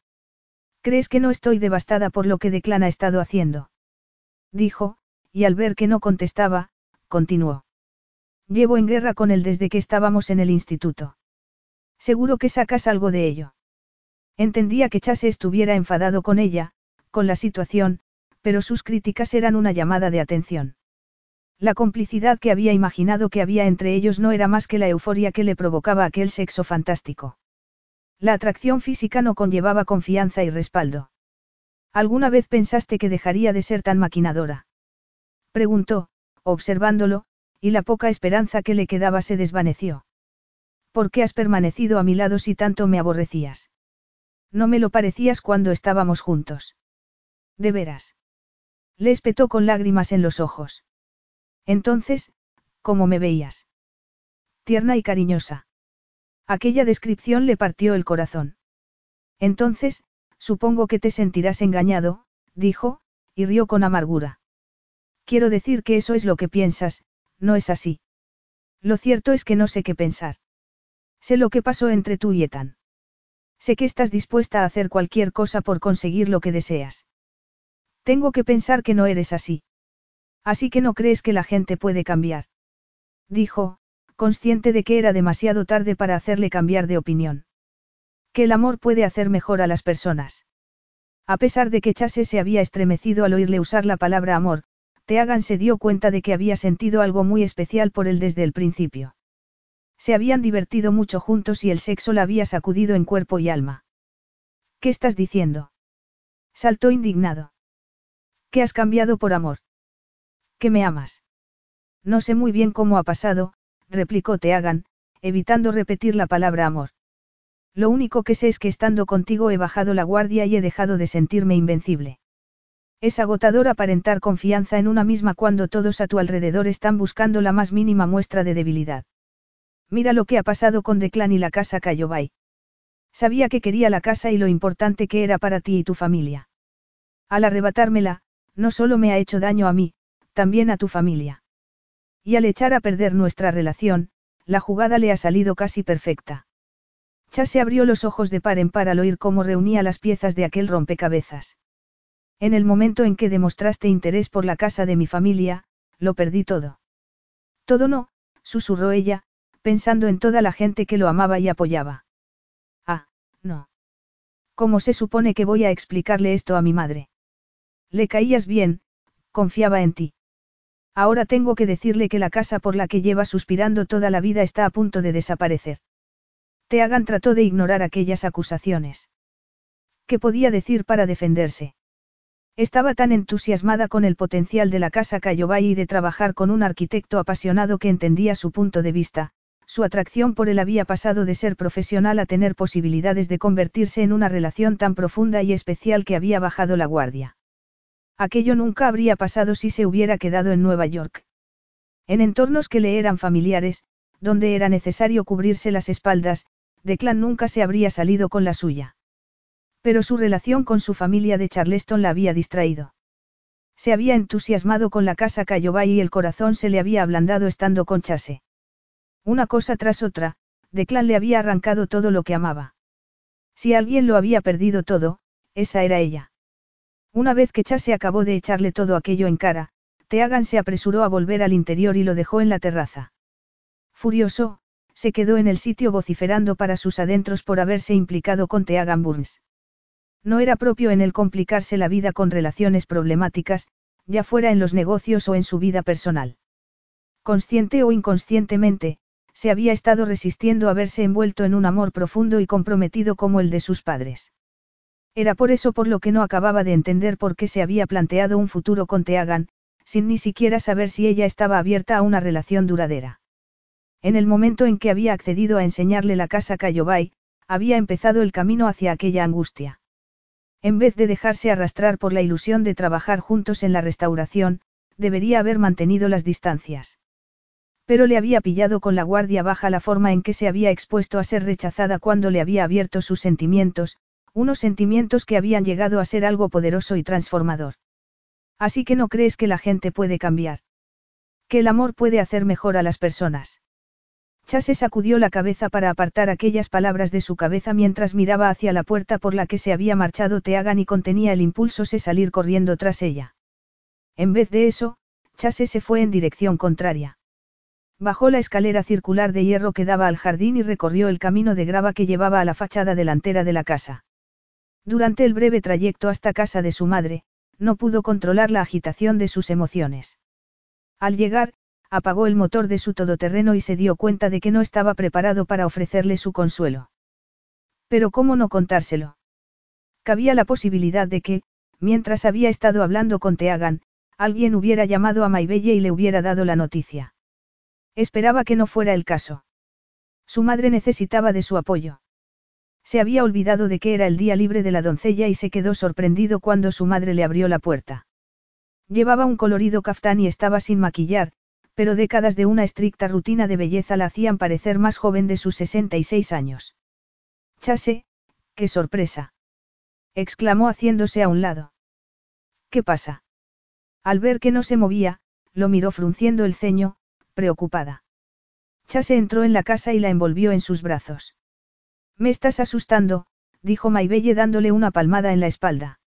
¿Crees que no estoy devastada por lo que Declan ha estado haciendo? Dijo, y al ver que no contestaba, continuó. Llevo en guerra con él desde que estábamos en el instituto. Seguro que sacas algo de ello. Entendía que Chase estuviera enfadado con ella, con la situación, pero sus críticas eran una llamada de atención. La complicidad que había imaginado que había entre ellos no era más que la euforia que le provocaba aquel sexo fantástico. La atracción física no conllevaba confianza y respaldo. ¿Alguna vez pensaste que dejaría de ser tan maquinadora? Preguntó, observándolo, y la poca esperanza que le quedaba se desvaneció. ¿Por qué has permanecido a mi lado si tanto me aborrecías? No me lo parecías cuando estábamos juntos. De veras. Le espetó con lágrimas en los ojos. Entonces, ¿cómo me veías? Tierna y cariñosa. Aquella descripción le partió el corazón. Entonces, supongo que te sentirás engañado, dijo, y rió con amargura. Quiero decir que eso es lo que piensas, no es así. Lo cierto es que no sé qué pensar. Sé lo que pasó entre tú y Ethan. Sé que estás dispuesta a hacer cualquier cosa por conseguir lo que deseas. Tengo que pensar que no eres así. Así que no crees que la gente puede cambiar. Dijo, consciente de que era demasiado tarde para hacerle cambiar de opinión. Que el amor puede hacer mejor a las personas. A pesar de que Chase se había estremecido al oírle usar la palabra amor, Teagan se dio cuenta de que había sentido algo muy especial por él desde el principio. Se habían divertido mucho juntos y el sexo la había sacudido en cuerpo y alma. ¿Qué estás diciendo? Saltó indignado. ¿Qué has cambiado por amor? ¿Que me amas? No sé muy bien cómo ha pasado, replicó Teagan, evitando repetir la palabra amor. Lo único que sé es que estando contigo he bajado la guardia y he dejado de sentirme invencible. Es agotador aparentar confianza en una misma cuando todos a tu alrededor están buscando la más mínima muestra de debilidad. Mira lo que ha pasado con Declan y la casa Cayobay. Sabía que quería la casa y lo importante que era para ti y tu familia. Al arrebatármela, no solo me ha hecho daño a mí, también a tu familia. Y al echar a perder nuestra relación, la jugada le ha salido casi perfecta. Chase abrió los ojos de par en par al oír cómo reunía las piezas de aquel rompecabezas. En el momento en que demostraste interés por la casa de mi familia, lo perdí todo. Todo no, susurró ella, pensando en toda la gente que lo amaba y apoyaba. Ah, no. ¿Cómo se supone que voy a explicarle esto a mi madre? Le caías bien, confiaba en ti. Ahora tengo que decirle que la casa por la que lleva suspirando toda la vida está a punto de desaparecer. Teagan trató de ignorar aquellas acusaciones. ¿Qué podía decir para defenderse? Estaba tan entusiasmada con el potencial de la casa Cayobay y de trabajar con un arquitecto apasionado que entendía su punto de vista, su atracción por él había pasado de ser profesional a tener posibilidades de convertirse en una relación tan profunda y especial que había bajado la guardia. Aquello nunca habría pasado si se hubiera quedado en Nueva York. En entornos que le eran familiares, donde era necesario cubrirse las espaldas, Declan nunca se habría salido con la suya. Pero su relación con su familia de Charleston la había distraído. Se había entusiasmado con la casa Cayobay y el corazón se le había ablandado estando con Chase. Una cosa tras otra, Declan le había arrancado todo lo que amaba. Si alguien lo había perdido todo, esa era ella. Una vez que Chase acabó de echarle todo aquello en cara, Teagan se apresuró a volver al interior y lo dejó en la terraza. Furioso, se quedó en el sitio vociferando para sus adentros por haberse implicado con Teagan Burns. No era propio en él complicarse la vida con relaciones problemáticas, ya fuera en los negocios o en su vida personal. Consciente o inconscientemente, se había estado resistiendo a verse envuelto en un amor profundo y comprometido como el de sus padres. Era por eso por lo que no acababa de entender por qué se había planteado un futuro con Teagan, sin ni siquiera saber si ella estaba abierta a una relación duradera. En el momento en que había accedido a enseñarle la casa Cayobay, había empezado el camino hacia aquella angustia. En vez de dejarse arrastrar por la ilusión de trabajar juntos en la restauración, debería haber mantenido las distancias. Pero le había pillado con la guardia baja la forma en que se había expuesto a ser rechazada cuando le había abierto sus sentimientos, unos sentimientos que habían llegado a ser algo poderoso y transformador. Así que no crees que la gente puede cambiar. Que el amor puede hacer mejor a las personas. Chase sacudió la cabeza para apartar aquellas palabras de su cabeza mientras miraba hacia la puerta por la que se había marchado Teagan y contenía el impulso de salir corriendo tras ella. En vez de eso, Chase se fue en dirección contraria. Bajó la escalera circular de hierro que daba al jardín y recorrió el camino de grava que llevaba a la fachada delantera de la casa. Durante el breve trayecto hasta casa de su madre, no pudo controlar la agitación de sus emociones. Al llegar, apagó el motor de su todoterreno y se dio cuenta de que no estaba preparado para ofrecerle su consuelo. Pero ¿cómo no contárselo? Cabía la posibilidad de que, mientras había estado hablando con Teagan, alguien hubiera llamado a Maibelle y le hubiera dado la noticia. Esperaba que no fuera el caso. Su madre necesitaba de su apoyo. Se había olvidado de que era el día libre de la doncella y se quedó sorprendido cuando su madre le abrió la puerta. Llevaba un colorido caftán y estaba sin maquillar, pero décadas de una estricta rutina de belleza la hacían parecer más joven de sus 66 años. Chase, qué sorpresa. exclamó haciéndose a un lado. ¿Qué pasa? Al ver que no se movía, lo miró frunciendo el ceño, preocupada. Chase entró en la casa y la envolvió en sus brazos. Me estás asustando, dijo Maybelle dándole una palmada en la espalda.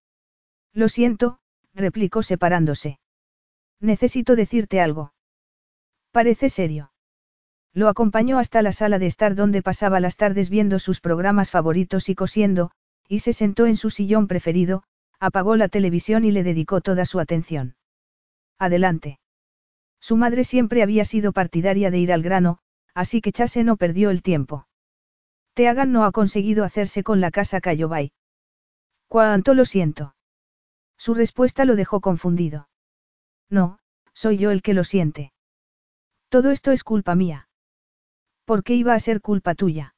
Lo siento, replicó separándose. Necesito decirte algo. Parece serio. Lo acompañó hasta la sala de estar donde pasaba las tardes viendo sus programas favoritos y cosiendo, y se sentó en su sillón preferido, apagó la televisión y le dedicó toda su atención. Adelante. Su madre siempre había sido partidaria de ir al grano, así que Chase no perdió el tiempo. Teagan no ha conseguido hacerse con la casa Cayobay. Cuánto lo siento. Su respuesta lo dejó confundido. No, soy yo el que lo siente. Todo esto es culpa mía. ¿Por qué iba a ser culpa tuya?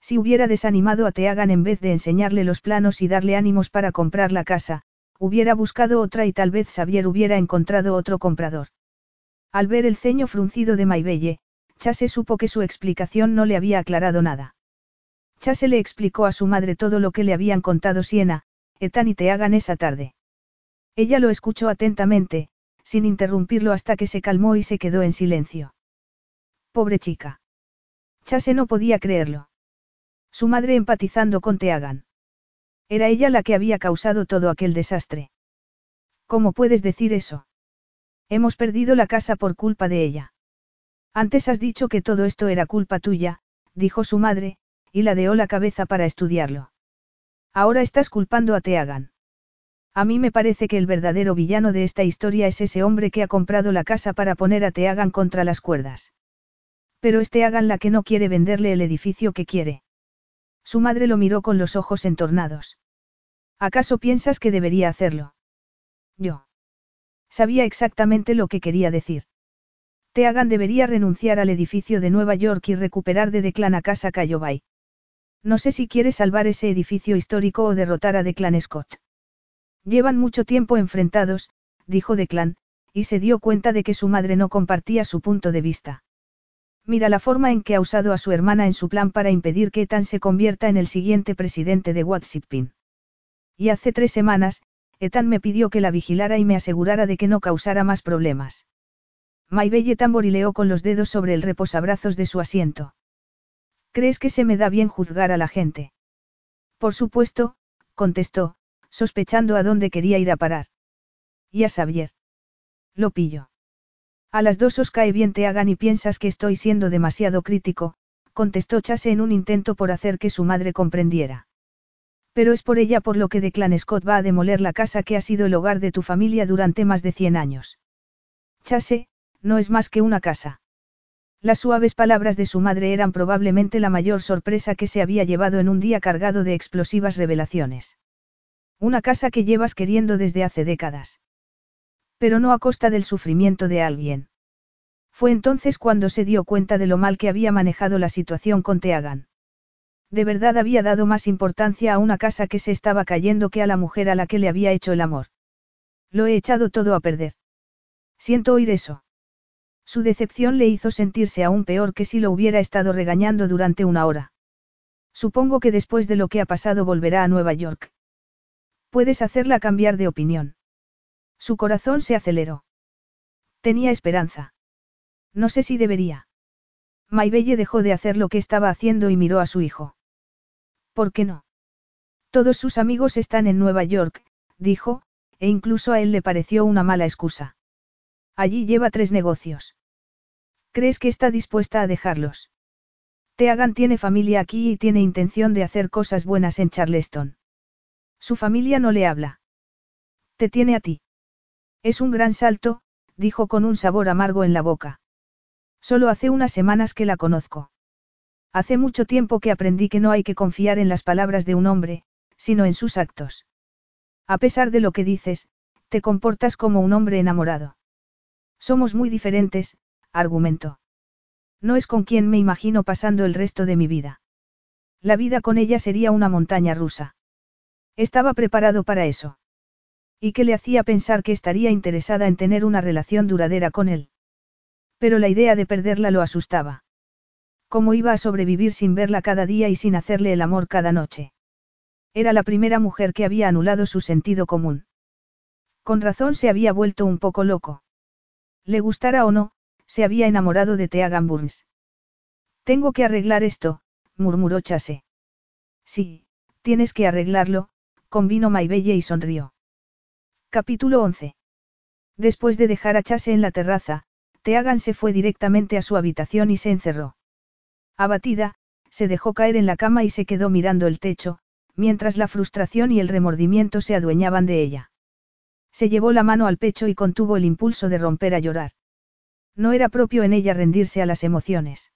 Si hubiera desanimado a Teagan en vez de enseñarle los planos y darle ánimos para comprar la casa, hubiera buscado otra y tal vez Xavier hubiera encontrado otro comprador. Al ver el ceño fruncido de Maybelle, Chase supo que su explicación no le había aclarado nada. Chase le explicó a su madre todo lo que le habían contado Siena, Etan y Teagan esa tarde. Ella lo escuchó atentamente, sin interrumpirlo hasta que se calmó y se quedó en silencio. Pobre chica. Chase no podía creerlo. Su madre empatizando con Teagan. Era ella la que había causado todo aquel desastre. ¿Cómo puedes decir eso? Hemos perdido la casa por culpa de ella. Antes has dicho que todo esto era culpa tuya, dijo su madre, y ladeó la cabeza para estudiarlo. Ahora estás culpando a Teagan. A mí me parece que el verdadero villano de esta historia es ese hombre que ha comprado la casa para poner a Teagan contra las cuerdas. Pero es Teagan la que no quiere venderle el edificio que quiere. Su madre lo miró con los ojos entornados. ¿Acaso piensas que debería hacerlo? Yo. Sabía exactamente lo que quería decir. Teagan debería renunciar al edificio de Nueva York y recuperar de Declan a casa Cayobay. No sé si quiere salvar ese edificio histórico o derrotar a Declan Scott. Llevan mucho tiempo enfrentados, dijo Declan, y se dio cuenta de que su madre no compartía su punto de vista. Mira la forma en que ha usado a su hermana en su plan para impedir que Ethan se convierta en el siguiente presidente de Watsipin. Y hace tres semanas, Ethan me pidió que la vigilara y me asegurara de que no causara más problemas. Maybelle tamborileó con los dedos sobre el reposabrazos de su asiento. ¿Crees que se me da bien juzgar a la gente? Por supuesto, contestó, sospechando a dónde quería ir a parar. Y a Xavier. Lo pillo. A las dos os cae bien te hagan y piensas que estoy siendo demasiado crítico, contestó Chase en un intento por hacer que su madre comprendiera. Pero es por ella por lo que Declan Scott va a demoler la casa que ha sido el hogar de tu familia durante más de 100 años. Chase, no es más que una casa. Las suaves palabras de su madre eran probablemente la mayor sorpresa que se había llevado en un día cargado de explosivas revelaciones. Una casa que llevas queriendo desde hace décadas. Pero no a costa del sufrimiento de alguien. Fue entonces cuando se dio cuenta de lo mal que había manejado la situación con Teagan. De verdad había dado más importancia a una casa que se estaba cayendo que a la mujer a la que le había hecho el amor. Lo he echado todo a perder. Siento oír eso. Su decepción le hizo sentirse aún peor que si lo hubiera estado regañando durante una hora. Supongo que después de lo que ha pasado volverá a Nueva York. Puedes hacerla cambiar de opinión. Su corazón se aceleró. Tenía esperanza. No sé si debería. Maybelle dejó de hacer lo que estaba haciendo y miró a su hijo. ¿Por qué no? Todos sus amigos están en Nueva York, dijo, e incluso a él le pareció una mala excusa. Allí lleva tres negocios. ¿Crees que está dispuesta a dejarlos? Teagan tiene familia aquí y tiene intención de hacer cosas buenas en Charleston. Su familia no le habla. Te tiene a ti. Es un gran salto, dijo con un sabor amargo en la boca. Solo hace unas semanas que la conozco. Hace mucho tiempo que aprendí que no hay que confiar en las palabras de un hombre, sino en sus actos. A pesar de lo que dices, te comportas como un hombre enamorado. Somos muy diferentes, argumentó. No es con quien me imagino pasando el resto de mi vida. La vida con ella sería una montaña rusa. Estaba preparado para eso. ¿Y qué le hacía pensar que estaría interesada en tener una relación duradera con él? Pero la idea de perderla lo asustaba. ¿Cómo iba a sobrevivir sin verla cada día y sin hacerle el amor cada noche? Era la primera mujer que había anulado su sentido común. Con razón se había vuelto un poco loco. Le gustara o no, se había enamorado de Teagan Burns. Tengo que arreglar esto, murmuró Chase. Sí, tienes que arreglarlo, convino Maybelle y sonrió. Capítulo 11. Después de dejar a Chase en la terraza, Teagan se fue directamente a su habitación y se encerró. Abatida, se dejó caer en la cama y se quedó mirando el techo, mientras la frustración y el remordimiento se adueñaban de ella. Se llevó la mano al pecho y contuvo el impulso de romper a llorar. No era propio en ella rendirse a las emociones.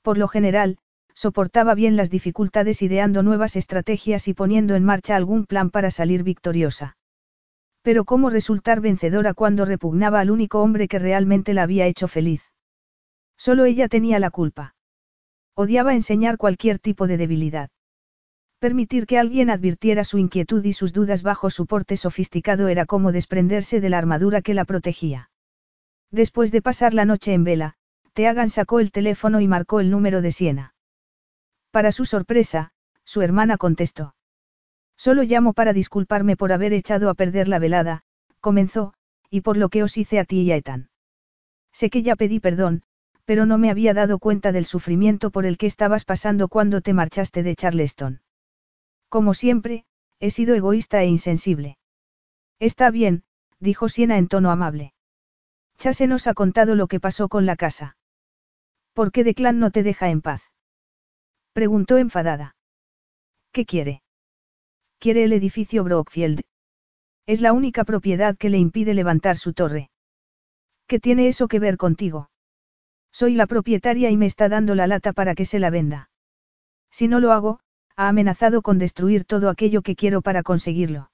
Por lo general, soportaba bien las dificultades ideando nuevas estrategias y poniendo en marcha algún plan para salir victoriosa. Pero cómo resultar vencedora cuando repugnaba al único hombre que realmente la había hecho feliz. Solo ella tenía la culpa. Odiaba enseñar cualquier tipo de debilidad. Permitir que alguien advirtiera su inquietud y sus dudas bajo su porte sofisticado era como desprenderse de la armadura que la protegía. Después de pasar la noche en vela, Teagan sacó el teléfono y marcó el número de Siena. Para su sorpresa, su hermana contestó. Solo llamo para disculparme por haber echado a perder la velada, comenzó, y por lo que os hice a ti y a Ethan. Sé que ya pedí perdón, pero no me había dado cuenta del sufrimiento por el que estabas pasando cuando te marchaste de Charleston. Como siempre, he sido egoísta e insensible. Está bien, dijo Siena en tono amable. Chase nos ha contado lo que pasó con la casa. ¿Por qué Declan no te deja en paz? Preguntó enfadada. ¿Qué quiere? Quiere el edificio Brockfield. Es la única propiedad que le impide levantar su torre. ¿Qué tiene eso que ver contigo? Soy la propietaria y me está dando la lata para que se la venda. Si no lo hago, ha amenazado con destruir todo aquello que quiero para conseguirlo.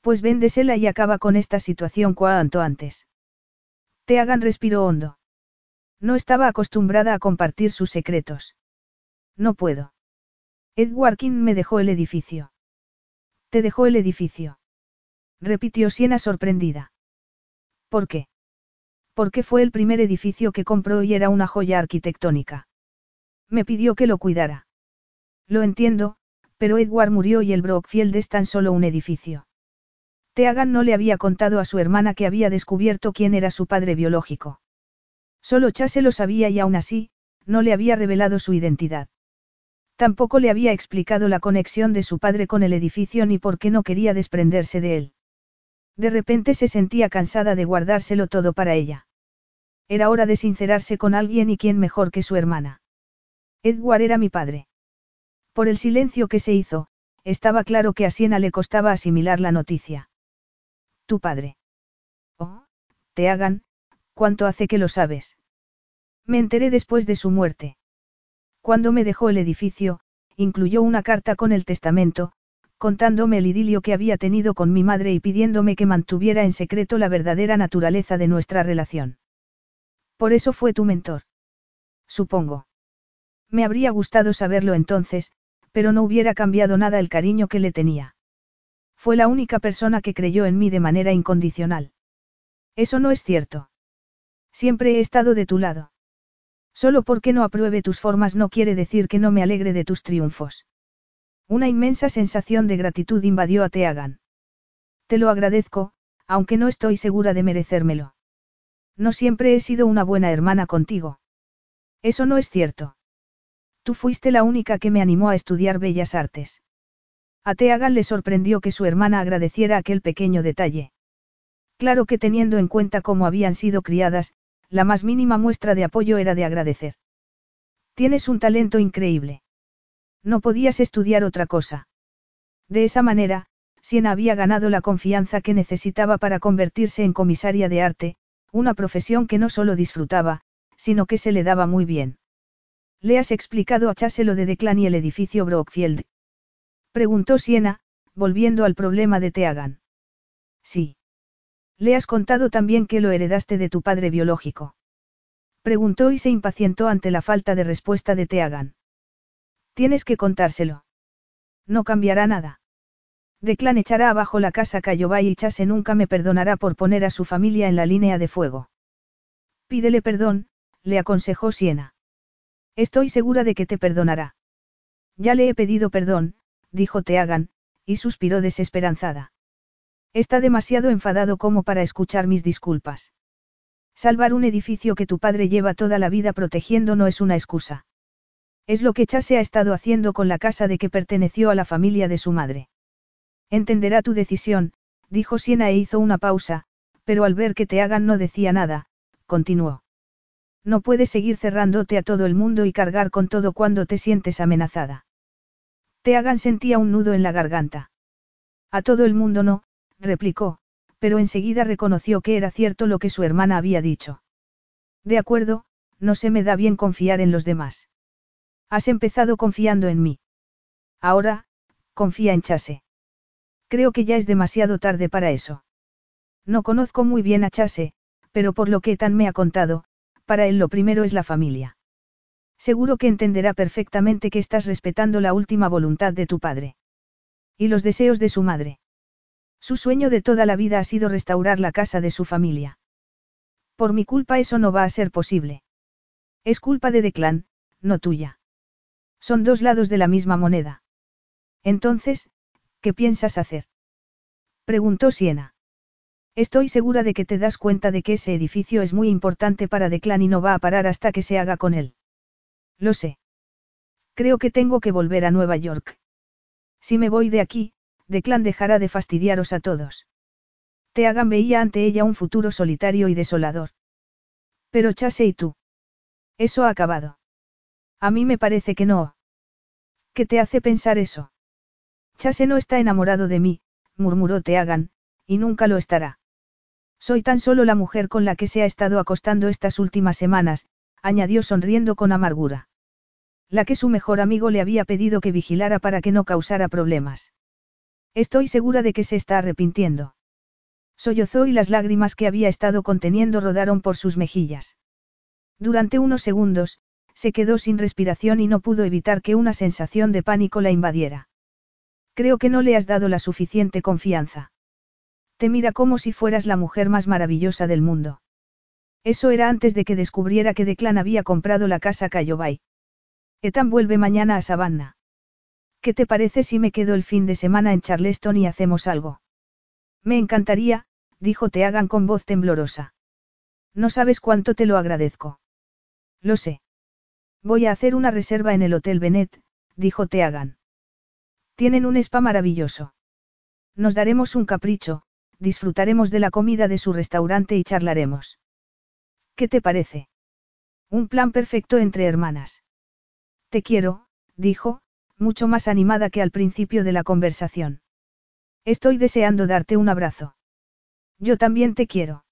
Pues véndesela y acaba con esta situación cuanto antes. Te hagan respiro hondo. No estaba acostumbrada a compartir sus secretos. No puedo. Edward King me dejó el edificio. Te dejó el edificio. Repitió Siena sorprendida. ¿Por qué? Porque fue el primer edificio que compró y era una joya arquitectónica. Me pidió que lo cuidara. Lo entiendo, pero Edward murió y el Brockfield es tan solo un edificio. Teagan no le había contado a su hermana que había descubierto quién era su padre biológico. Solo Chase lo sabía y aún así, no le había revelado su identidad. Tampoco le había explicado la conexión de su padre con el edificio ni por qué no quería desprenderse de él. De repente se sentía cansada de guardárselo todo para ella. Era hora de sincerarse con alguien y quién mejor que su hermana. Edward era mi padre. Por el silencio que se hizo, estaba claro que a Siena le costaba asimilar la noticia. Tu padre. Oh, te hagan, ¿cuánto hace que lo sabes? Me enteré después de su muerte. Cuando me dejó el edificio, incluyó una carta con el testamento, contándome el idilio que había tenido con mi madre y pidiéndome que mantuviera en secreto la verdadera naturaleza de nuestra relación. Por eso fue tu mentor. Supongo. Me habría gustado saberlo entonces, pero no hubiera cambiado nada el cariño que le tenía. Fue la única persona que creyó en mí de manera incondicional. Eso no es cierto. Siempre he estado de tu lado. Solo porque no apruebe tus formas no quiere decir que no me alegre de tus triunfos. Una inmensa sensación de gratitud invadió a Teagan. Te lo agradezco, aunque no estoy segura de merecérmelo. No siempre he sido una buena hermana contigo. Eso no es cierto. Tú fuiste la única que me animó a estudiar bellas artes. A Teagan le sorprendió que su hermana agradeciera aquel pequeño detalle. Claro que teniendo en cuenta cómo habían sido criadas, la más mínima muestra de apoyo era de agradecer. Tienes un talento increíble. No podías estudiar otra cosa. De esa manera, Siena había ganado la confianza que necesitaba para convertirse en comisaria de arte, una profesión que no solo disfrutaba, sino que se le daba muy bien. ¿Le has explicado a Chase lo de Declan y el edificio Brockfield? Preguntó Siena, volviendo al problema de Teagan. Sí. ¿Le has contado también que lo heredaste de tu padre biológico? Preguntó y se impacientó ante la falta de respuesta de Teagan. Tienes que contárselo. No cambiará nada. Declan echará abajo la casa Cayobay y Chase nunca me perdonará por poner a su familia en la línea de fuego. Pídele perdón, le aconsejó Siena. Estoy segura de que te perdonará. Ya le he pedido perdón, dijo Teagan, y suspiró desesperanzada. Está demasiado enfadado como para escuchar mis disculpas. Salvar un edificio que tu padre lleva toda la vida protegiendo no es una excusa. Es lo que Chase ha estado haciendo con la casa de que perteneció a la familia de su madre. Entenderá tu decisión, dijo Siena e hizo una pausa, pero al ver que te hagan no decía nada, continuó. No puedes seguir cerrándote a todo el mundo y cargar con todo cuando te sientes amenazada. Te hagan sentía un nudo en la garganta. A todo el mundo no, replicó, pero enseguida reconoció que era cierto lo que su hermana había dicho. De acuerdo, no se me da bien confiar en los demás. Has empezado confiando en mí. Ahora, confía en Chase. Creo que ya es demasiado tarde para eso. No conozco muy bien a Chase, pero por lo que Tan me ha contado, para él lo primero es la familia. Seguro que entenderá perfectamente que estás respetando la última voluntad de tu padre. Y los deseos de su madre. Su sueño de toda la vida ha sido restaurar la casa de su familia. Por mi culpa eso no va a ser posible. Es culpa de Declan, no tuya. Son dos lados de la misma moneda. Entonces, ¿qué piensas hacer? Preguntó Siena. Estoy segura de que te das cuenta de que ese edificio es muy importante para Declan y no va a parar hasta que se haga con él. Lo sé. Creo que tengo que volver a Nueva York. Si me voy de aquí, Declan dejará de fastidiaros a todos. Te hagan veía ante ella un futuro solitario y desolador. Pero Chase y tú. Eso ha acabado. A mí me parece que no. ¿Qué te hace pensar eso? Chase no está enamorado de mí, murmuró Teagan, y nunca lo estará. Soy tan solo la mujer con la que se ha estado acostando estas últimas semanas, añadió sonriendo con amargura. La que su mejor amigo le había pedido que vigilara para que no causara problemas. Estoy segura de que se está arrepintiendo. Sollozó y las lágrimas que había estado conteniendo rodaron por sus mejillas. Durante unos segundos, se quedó sin respiración y no pudo evitar que una sensación de pánico la invadiera. Creo que no le has dado la suficiente confianza. Te mira como si fueras la mujer más maravillosa del mundo. Eso era antes de que descubriera que Declan había comprado la casa Cayobay. Etan vuelve mañana a Savannah. ¿Qué te parece si me quedo el fin de semana en Charleston y hacemos algo? Me encantaría, dijo Teagan con voz temblorosa. No sabes cuánto te lo agradezco. Lo sé. Voy a hacer una reserva en el Hotel Benet, dijo Teagan. Tienen un spa maravilloso. Nos daremos un capricho, disfrutaremos de la comida de su restaurante y charlaremos. ¿Qué te parece? Un plan perfecto entre hermanas. Te quiero, dijo, mucho más animada que al principio de la conversación. Estoy deseando darte un abrazo. Yo también te quiero.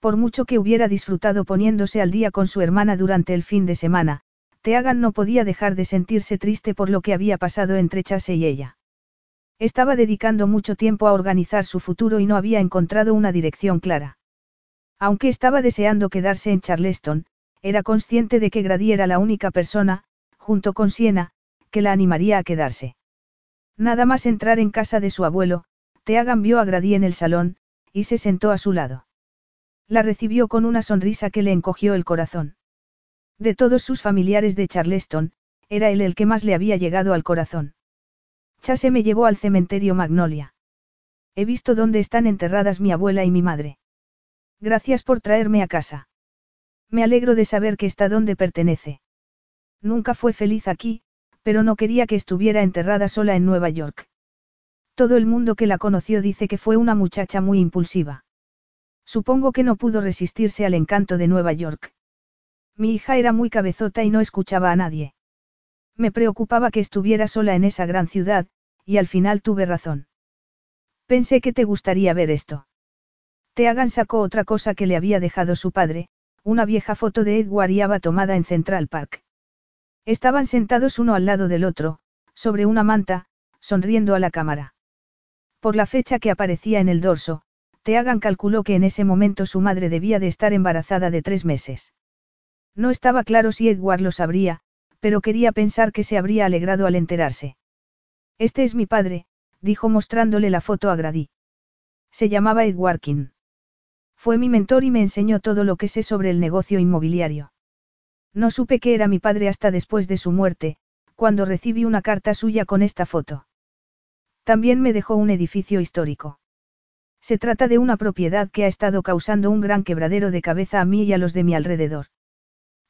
Por mucho que hubiera disfrutado poniéndose al día con su hermana durante el fin de semana, Teagan no podía dejar de sentirse triste por lo que había pasado entre Chase y ella. Estaba dedicando mucho tiempo a organizar su futuro y no había encontrado una dirección clara. Aunque estaba deseando quedarse en Charleston, era consciente de que Grady era la única persona, junto con Siena, que la animaría a quedarse. Nada más entrar en casa de su abuelo, Teagan vio a Grady en el salón, y se sentó a su lado. La recibió con una sonrisa que le encogió el corazón. De todos sus familiares de Charleston, era él el que más le había llegado al corazón. Chase me llevó al cementerio Magnolia. He visto dónde están enterradas mi abuela y mi madre. Gracias por traerme a casa. Me alegro de saber que está donde pertenece. Nunca fue feliz aquí, pero no quería que estuviera enterrada sola en Nueva York. Todo el mundo que la conoció dice que fue una muchacha muy impulsiva. Supongo que no pudo resistirse al encanto de Nueva York. Mi hija era muy cabezota y no escuchaba a nadie. Me preocupaba que estuviera sola en esa gran ciudad, y al final tuve razón. Pensé que te gustaría ver esto. Teagan sacó otra cosa que le había dejado su padre, una vieja foto de Edward y Ava tomada en Central Park. Estaban sentados uno al lado del otro, sobre una manta, sonriendo a la cámara. Por la fecha que aparecía en el dorso, Teagan calculó que en ese momento su madre debía de estar embarazada de tres meses. No estaba claro si Edward lo sabría, pero quería pensar que se habría alegrado al enterarse. Este es mi padre, dijo mostrándole la foto a Grady. Se llamaba Edward King. Fue mi mentor y me enseñó todo lo que sé sobre el negocio inmobiliario. No supe que era mi padre hasta después de su muerte, cuando recibí una carta suya con esta foto. También me dejó un edificio histórico. Se trata de una propiedad que ha estado causando un gran quebradero de cabeza a mí y a los de mi alrededor.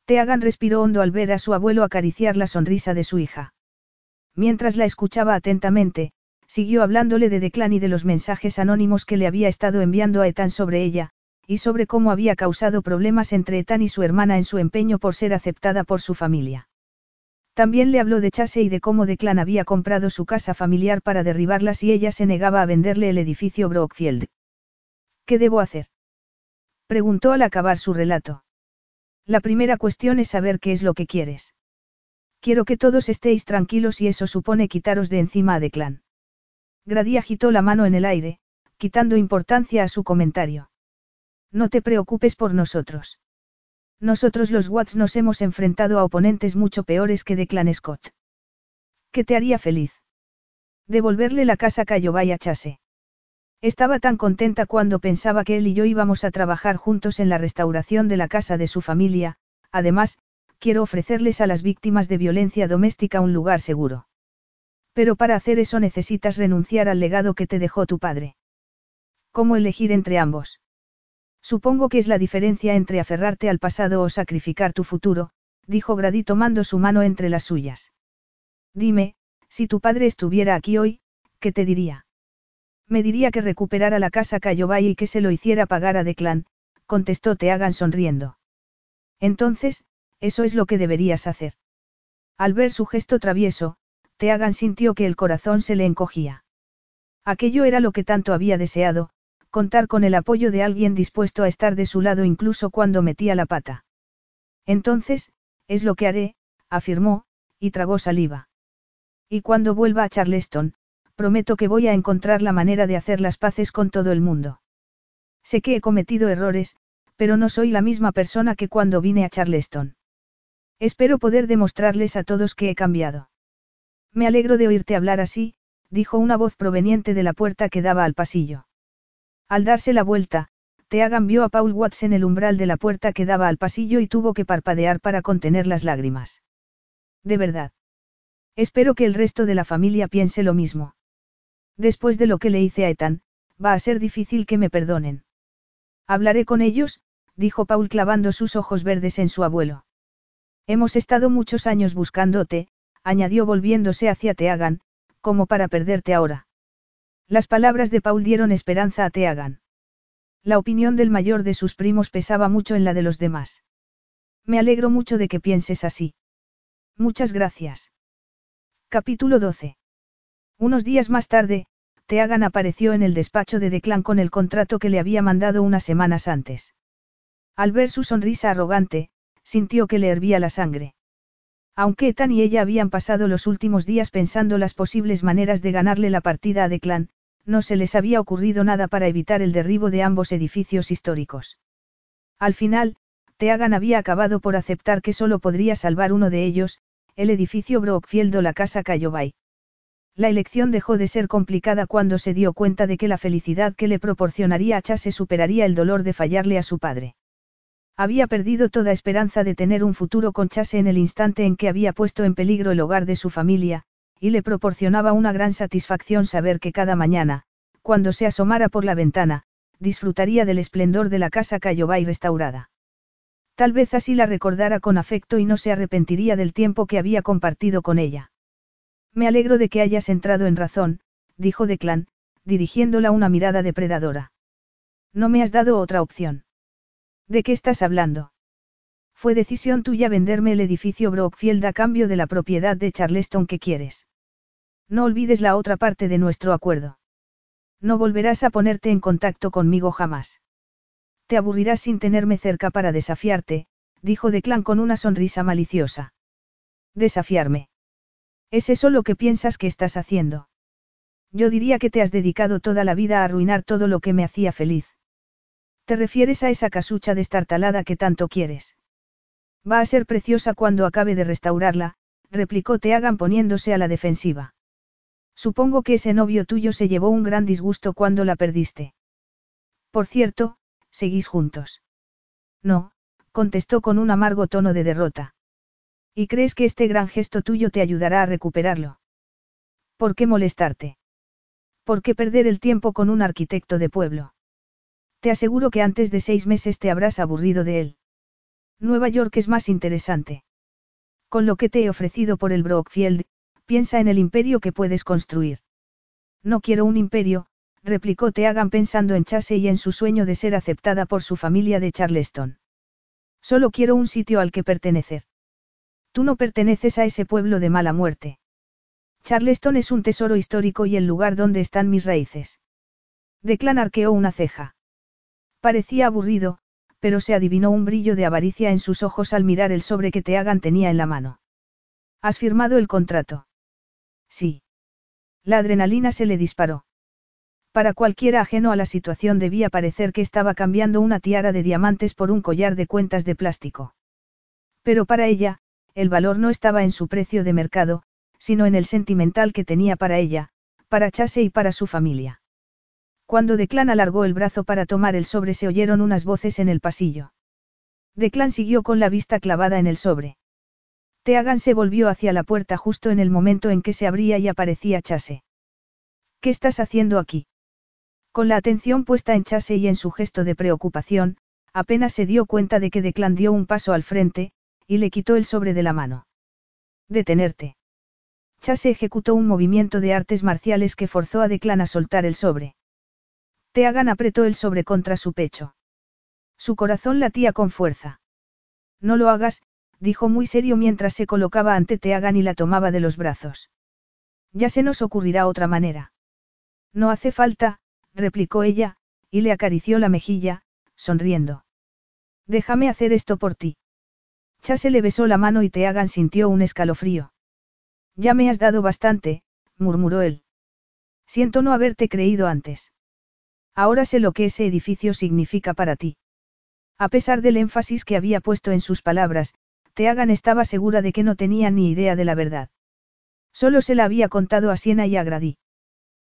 Teagan respiró hondo al ver a su abuelo acariciar la sonrisa de su hija. Mientras la escuchaba atentamente, siguió hablándole de Declan y de los mensajes anónimos que le había estado enviando a Ethan sobre ella, y sobre cómo había causado problemas entre Ethan y su hermana en su empeño por ser aceptada por su familia. También le habló de Chase y de cómo Declan había comprado su casa familiar para derribarla si ella se negaba a venderle el edificio Brookfield. ¿Qué debo hacer? preguntó al acabar su relato. La primera cuestión es saber qué es lo que quieres. Quiero que todos estéis tranquilos y eso supone quitaros de encima a Declan. Grady agitó la mano en el aire, quitando importancia a su comentario. No te preocupes por nosotros. Nosotros los Watts nos hemos enfrentado a oponentes mucho peores que de Clan Scott. ¿Qué te haría feliz? Devolverle la casa a Chase. Estaba tan contenta cuando pensaba que él y yo íbamos a trabajar juntos en la restauración de la casa de su familia, además, quiero ofrecerles a las víctimas de violencia doméstica un lugar seguro. Pero para hacer eso necesitas renunciar al legado que te dejó tu padre. ¿Cómo elegir entre ambos? Supongo que es la diferencia entre aferrarte al pasado o sacrificar tu futuro, dijo Grady tomando su mano entre las suyas. Dime, si tu padre estuviera aquí hoy, ¿qué te diría? Me diría que recuperara la casa Cayobay y que se lo hiciera pagar a Declan, contestó Teagan sonriendo. Entonces, eso es lo que deberías hacer. Al ver su gesto travieso, Teagan sintió que el corazón se le encogía. Aquello era lo que tanto había deseado, contar con el apoyo de alguien dispuesto a estar de su lado incluso cuando metía la pata. Entonces, es lo que haré, afirmó, y tragó saliva. Y cuando vuelva a Charleston, prometo que voy a encontrar la manera de hacer las paces con todo el mundo. Sé que he cometido errores, pero no soy la misma persona que cuando vine a Charleston. Espero poder demostrarles a todos que he cambiado. Me alegro de oírte hablar así, dijo una voz proveniente de la puerta que daba al pasillo. Al darse la vuelta, Teagan vio a Paul Watts en el umbral de la puerta que daba al pasillo y tuvo que parpadear para contener las lágrimas. De verdad. Espero que el resto de la familia piense lo mismo. Después de lo que le hice a Ethan, va a ser difícil que me perdonen. Hablaré con ellos, dijo Paul clavando sus ojos verdes en su abuelo. Hemos estado muchos años buscándote, añadió volviéndose hacia Teagan, como para perderte ahora. Las palabras de Paul dieron esperanza a Teagan. La opinión del mayor de sus primos pesaba mucho en la de los demás. Me alegro mucho de que pienses así. Muchas gracias. Capítulo 12. Unos días más tarde, Teagan apareció en el despacho de Declan con el contrato que le había mandado unas semanas antes. Al ver su sonrisa arrogante, sintió que le hervía la sangre. Aunque Ethan y ella habían pasado los últimos días pensando las posibles maneras de ganarle la partida a Declan, no se les había ocurrido nada para evitar el derribo de ambos edificios históricos. Al final, Teagan había acabado por aceptar que solo podría salvar uno de ellos, el edificio Brookfield o la casa Cayobay. La elección dejó de ser complicada cuando se dio cuenta de que la felicidad que le proporcionaría a Chase superaría el dolor de fallarle a su padre. Había perdido toda esperanza de tener un futuro con Chase en el instante en que había puesto en peligro el hogar de su familia, y le proporcionaba una gran satisfacción saber que cada mañana, cuando se asomara por la ventana, disfrutaría del esplendor de la casa Cayobay restaurada. Tal vez así la recordara con afecto y no se arrepentiría del tiempo que había compartido con ella. Me alegro de que hayas entrado en razón, dijo Declan, dirigiéndola una mirada depredadora. No me has dado otra opción. ¿De qué estás hablando? Fue decisión tuya venderme el edificio Brookfield a cambio de la propiedad de Charleston que quieres. No olvides la otra parte de nuestro acuerdo. No volverás a ponerte en contacto conmigo jamás. Te aburrirás sin tenerme cerca para desafiarte, dijo Declan con una sonrisa maliciosa. Desafiarme. ¿Es eso lo que piensas que estás haciendo? Yo diría que te has dedicado toda la vida a arruinar todo lo que me hacía feliz. ¿Te refieres a esa casucha destartalada que tanto quieres? Va a ser preciosa cuando acabe de restaurarla, replicó Teagan poniéndose a la defensiva. Supongo que ese novio tuyo se llevó un gran disgusto cuando la perdiste. Por cierto, ¿seguís juntos? No, contestó con un amargo tono de derrota. ¿Y crees que este gran gesto tuyo te ayudará a recuperarlo? ¿Por qué molestarte? ¿Por qué perder el tiempo con un arquitecto de pueblo? Te aseguro que antes de seis meses te habrás aburrido de él. Nueva York es más interesante. Con lo que te he ofrecido por el Brockfield, piensa en el imperio que puedes construir. No quiero un imperio, replicó Teagan pensando en Chase y en su sueño de ser aceptada por su familia de Charleston. Solo quiero un sitio al que pertenecer. Tú no perteneces a ese pueblo de mala muerte. Charleston es un tesoro histórico y el lugar donde están mis raíces. Declan arqueó una ceja. Parecía aburrido, pero se adivinó un brillo de avaricia en sus ojos al mirar el sobre que Teagan tenía en la mano. ¿Has firmado el contrato? Sí. La adrenalina se le disparó. Para cualquiera ajeno a la situación debía parecer que estaba cambiando una tiara de diamantes por un collar de cuentas de plástico. Pero para ella, el valor no estaba en su precio de mercado, sino en el sentimental que tenía para ella, para Chase y para su familia. Cuando Declan alargó el brazo para tomar el sobre se oyeron unas voces en el pasillo. Declan siguió con la vista clavada en el sobre. Teagan se volvió hacia la puerta justo en el momento en que se abría y aparecía Chase. ¿Qué estás haciendo aquí? Con la atención puesta en Chase y en su gesto de preocupación, apenas se dio cuenta de que Declan dio un paso al frente, y le quitó el sobre de la mano. Detenerte. Chase ejecutó un movimiento de artes marciales que forzó a Declan a soltar el sobre. Teagan apretó el sobre contra su pecho. Su corazón latía con fuerza. No lo hagas, dijo muy serio mientras se colocaba ante Teagan y la tomaba de los brazos. Ya se nos ocurrirá otra manera. No hace falta, replicó ella, y le acarició la mejilla, sonriendo. Déjame hacer esto por ti. Chase le besó la mano y Teagan sintió un escalofrío. Ya me has dado bastante, murmuró él. Siento no haberte creído antes. Ahora sé lo que ese edificio significa para ti. A pesar del énfasis que había puesto en sus palabras, Teagan estaba segura de que no tenía ni idea de la verdad. Solo se la había contado a Siena y a Grady.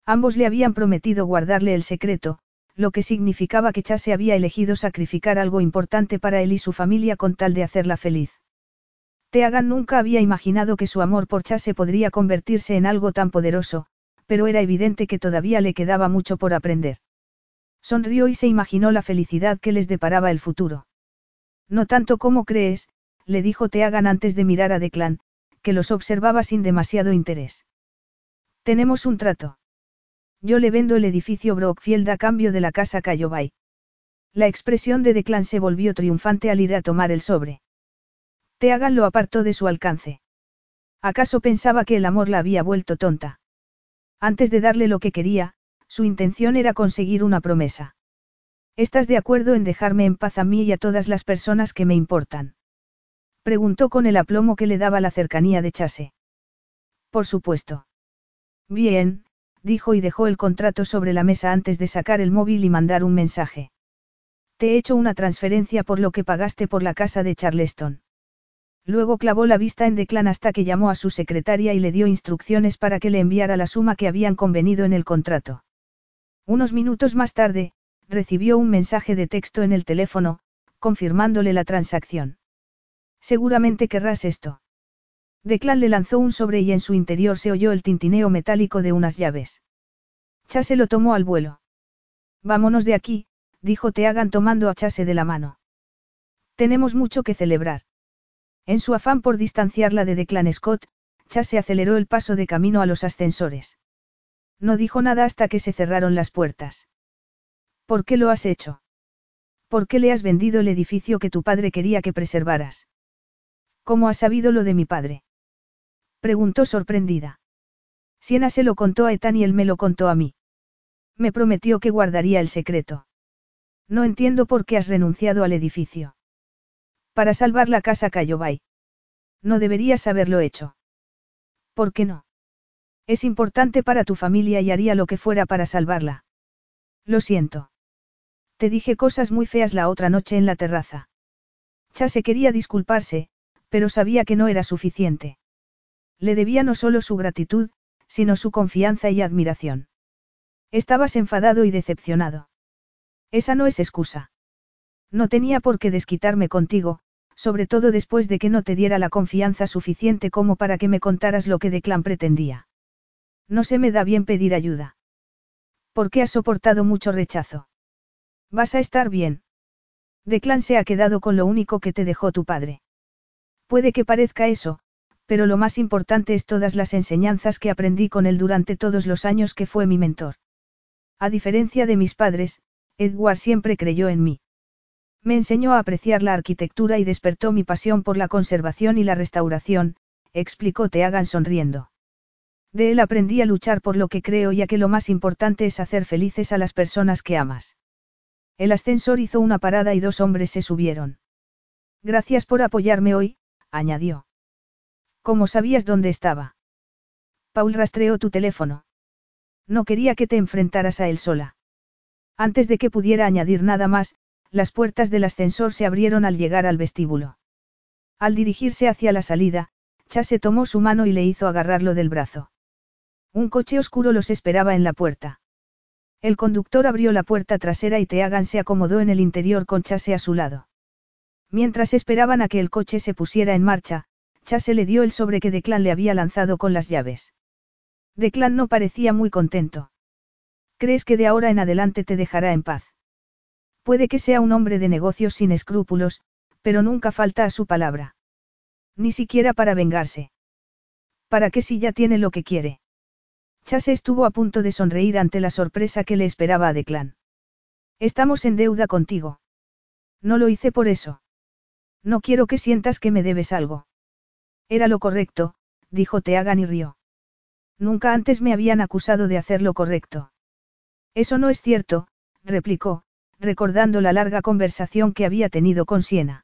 Ambos le habían prometido guardarle el secreto, lo que significaba que Chase había elegido sacrificar algo importante para él y su familia con tal de hacerla feliz. Teagan nunca había imaginado que su amor por Chase podría convertirse en algo tan poderoso, pero era evidente que todavía le quedaba mucho por aprender. Sonrió y se imaginó la felicidad que les deparaba el futuro. No tanto como crees, le dijo Teagan antes de mirar a Declan, que los observaba sin demasiado interés. Tenemos un trato. Yo le vendo el edificio Brockfield a cambio de la casa Cayobay. La expresión de Declan se volvió triunfante al ir a tomar el sobre. Teagan lo apartó de su alcance. ¿Acaso pensaba que el amor la había vuelto tonta? Antes de darle lo que quería, su intención era conseguir una promesa. ¿Estás de acuerdo en dejarme en paz a mí y a todas las personas que me importan? Preguntó con el aplomo que le daba la cercanía de Chase. Por supuesto. Bien, dijo y dejó el contrato sobre la mesa antes de sacar el móvil y mandar un mensaje. Te he hecho una transferencia por lo que pagaste por la casa de Charleston. Luego clavó la vista en Declan hasta que llamó a su secretaria y le dio instrucciones para que le enviara la suma que habían convenido en el contrato. Unos minutos más tarde, recibió un mensaje de texto en el teléfono, confirmándole la transacción. Seguramente querrás esto. Declan le lanzó un sobre y en su interior se oyó el tintineo metálico de unas llaves. Chase lo tomó al vuelo. Vámonos de aquí, dijo Teagan tomando a Chase de la mano. Tenemos mucho que celebrar. En su afán por distanciarla de Declan Scott, Chase aceleró el paso de camino a los ascensores. No dijo nada hasta que se cerraron las puertas. ¿Por qué lo has hecho? ¿Por qué le has vendido el edificio que tu padre quería que preservaras? ¿Cómo has sabido lo de mi padre? Preguntó sorprendida. Siena se lo contó a Ethan y él me lo contó a mí. Me prometió que guardaría el secreto. No entiendo por qué has renunciado al edificio. Para salvar la casa Cayobay. No deberías haberlo hecho. ¿Por qué no? Es importante para tu familia y haría lo que fuera para salvarla. Lo siento. Te dije cosas muy feas la otra noche en la terraza. Chase quería disculparse, pero sabía que no era suficiente. Le debía no solo su gratitud, sino su confianza y admiración. Estabas enfadado y decepcionado. Esa no es excusa. No tenía por qué desquitarme contigo, sobre todo después de que no te diera la confianza suficiente como para que me contaras lo que Declan pretendía. No se me da bien pedir ayuda. qué has soportado mucho rechazo? Vas a estar bien. Declan se ha quedado con lo único que te dejó tu padre. Puede que parezca eso, pero lo más importante es todas las enseñanzas que aprendí con él durante todos los años que fue mi mentor. A diferencia de mis padres, Edward siempre creyó en mí. Me enseñó a apreciar la arquitectura y despertó mi pasión por la conservación y la restauración, explicó Teagan sonriendo. De él aprendí a luchar por lo que creo y a que lo más importante es hacer felices a las personas que amas. El ascensor hizo una parada y dos hombres se subieron. Gracias por apoyarme hoy, añadió. ¿Cómo sabías dónde estaba? Paul rastreó tu teléfono. No quería que te enfrentaras a él sola. Antes de que pudiera añadir nada más, las puertas del ascensor se abrieron al llegar al vestíbulo. Al dirigirse hacia la salida, Chase tomó su mano y le hizo agarrarlo del brazo. Un coche oscuro los esperaba en la puerta. El conductor abrió la puerta trasera y Teagan se acomodó en el interior con Chase a su lado. Mientras esperaban a que el coche se pusiera en marcha, Chase le dio el sobre que Declan le había lanzado con las llaves. Declan no parecía muy contento. ¿Crees que de ahora en adelante te dejará en paz? Puede que sea un hombre de negocios sin escrúpulos, pero nunca falta a su palabra. Ni siquiera para vengarse. ¿Para qué si ya tiene lo que quiere? Chase estuvo a punto de sonreír ante la sorpresa que le esperaba a Declan. Estamos en deuda contigo. No lo hice por eso. No quiero que sientas que me debes algo. Era lo correcto, dijo Teagan y rió. Nunca antes me habían acusado de hacer lo correcto. Eso no es cierto, replicó, recordando la larga conversación que había tenido con Siena.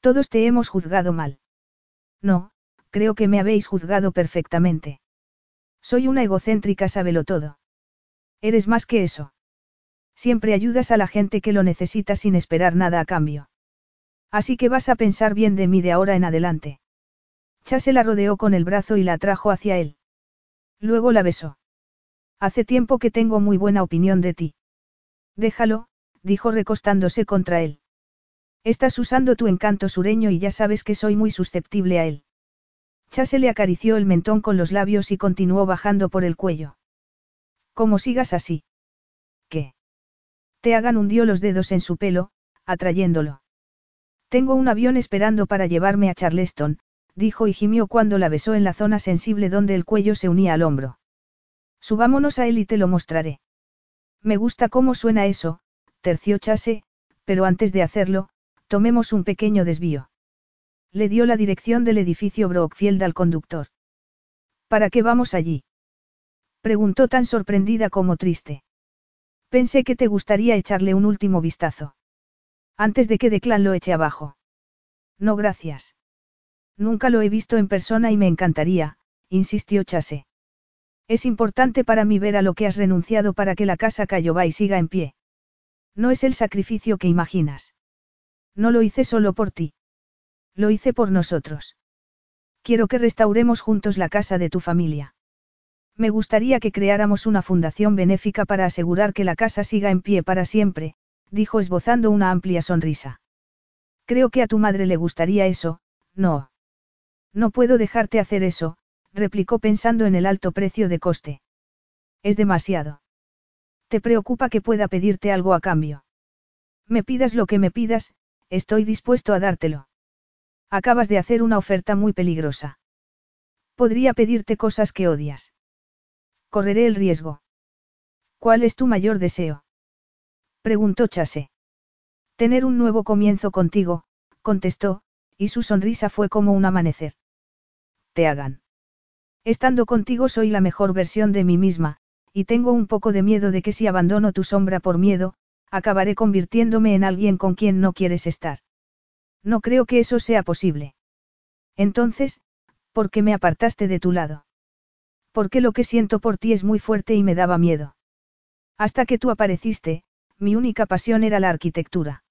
Todos te hemos juzgado mal. No, creo que me habéis juzgado perfectamente. Soy una egocéntrica sábelo todo. Eres más que eso. Siempre ayudas a la gente que lo necesita sin esperar nada a cambio. Así que vas a pensar bien de mí de ahora en adelante. Chase la rodeó con el brazo y la atrajo hacia él. Luego la besó. Hace tiempo que tengo muy buena opinión de ti. Déjalo, dijo recostándose contra él. Estás usando tu encanto sureño y ya sabes que soy muy susceptible a él. Chase le acarició el mentón con los labios y continuó bajando por el cuello. ¿Cómo sigas así? ¿Qué? Te hagan hundió los dedos en su pelo, atrayéndolo. Tengo un avión esperando para llevarme a Charleston, dijo y gimió cuando la besó en la zona sensible donde el cuello se unía al hombro. Subámonos a él y te lo mostraré. Me gusta cómo suena eso, terció Chase, pero antes de hacerlo, tomemos un pequeño desvío. Le dio la dirección del edificio Brockfield al conductor. ¿Para qué vamos allí? Preguntó tan sorprendida como triste. Pensé que te gustaría echarle un último vistazo. Antes de que Declan lo eche abajo. No gracias. Nunca lo he visto en persona y me encantaría, insistió Chase. Es importante para mí ver a lo que has renunciado para que la casa y siga en pie. No es el sacrificio que imaginas. No lo hice solo por ti. Lo hice por nosotros. Quiero que restauremos juntos la casa de tu familia. Me gustaría que creáramos una fundación benéfica para asegurar que la casa siga en pie para siempre, dijo esbozando una amplia sonrisa. Creo que a tu madre le gustaría eso, no. No puedo dejarte hacer eso, replicó pensando en el alto precio de coste. Es demasiado. ¿Te preocupa que pueda pedirte algo a cambio? Me pidas lo que me pidas, estoy dispuesto a dártelo. Acabas de hacer una oferta muy peligrosa. Podría pedirte cosas que odias. Correré el riesgo. ¿Cuál es tu mayor deseo? Preguntó Chase. Tener un nuevo comienzo contigo, contestó, y su sonrisa fue como un amanecer. Te hagan. Estando contigo soy la mejor versión de mí misma, y tengo un poco de miedo de que si abandono tu sombra por miedo, acabaré convirtiéndome en alguien con quien no quieres estar. No creo que eso sea posible. Entonces, ¿por qué me apartaste de tu lado? Porque lo que siento por ti es muy fuerte y me daba miedo. Hasta que tú apareciste, mi única pasión era la arquitectura.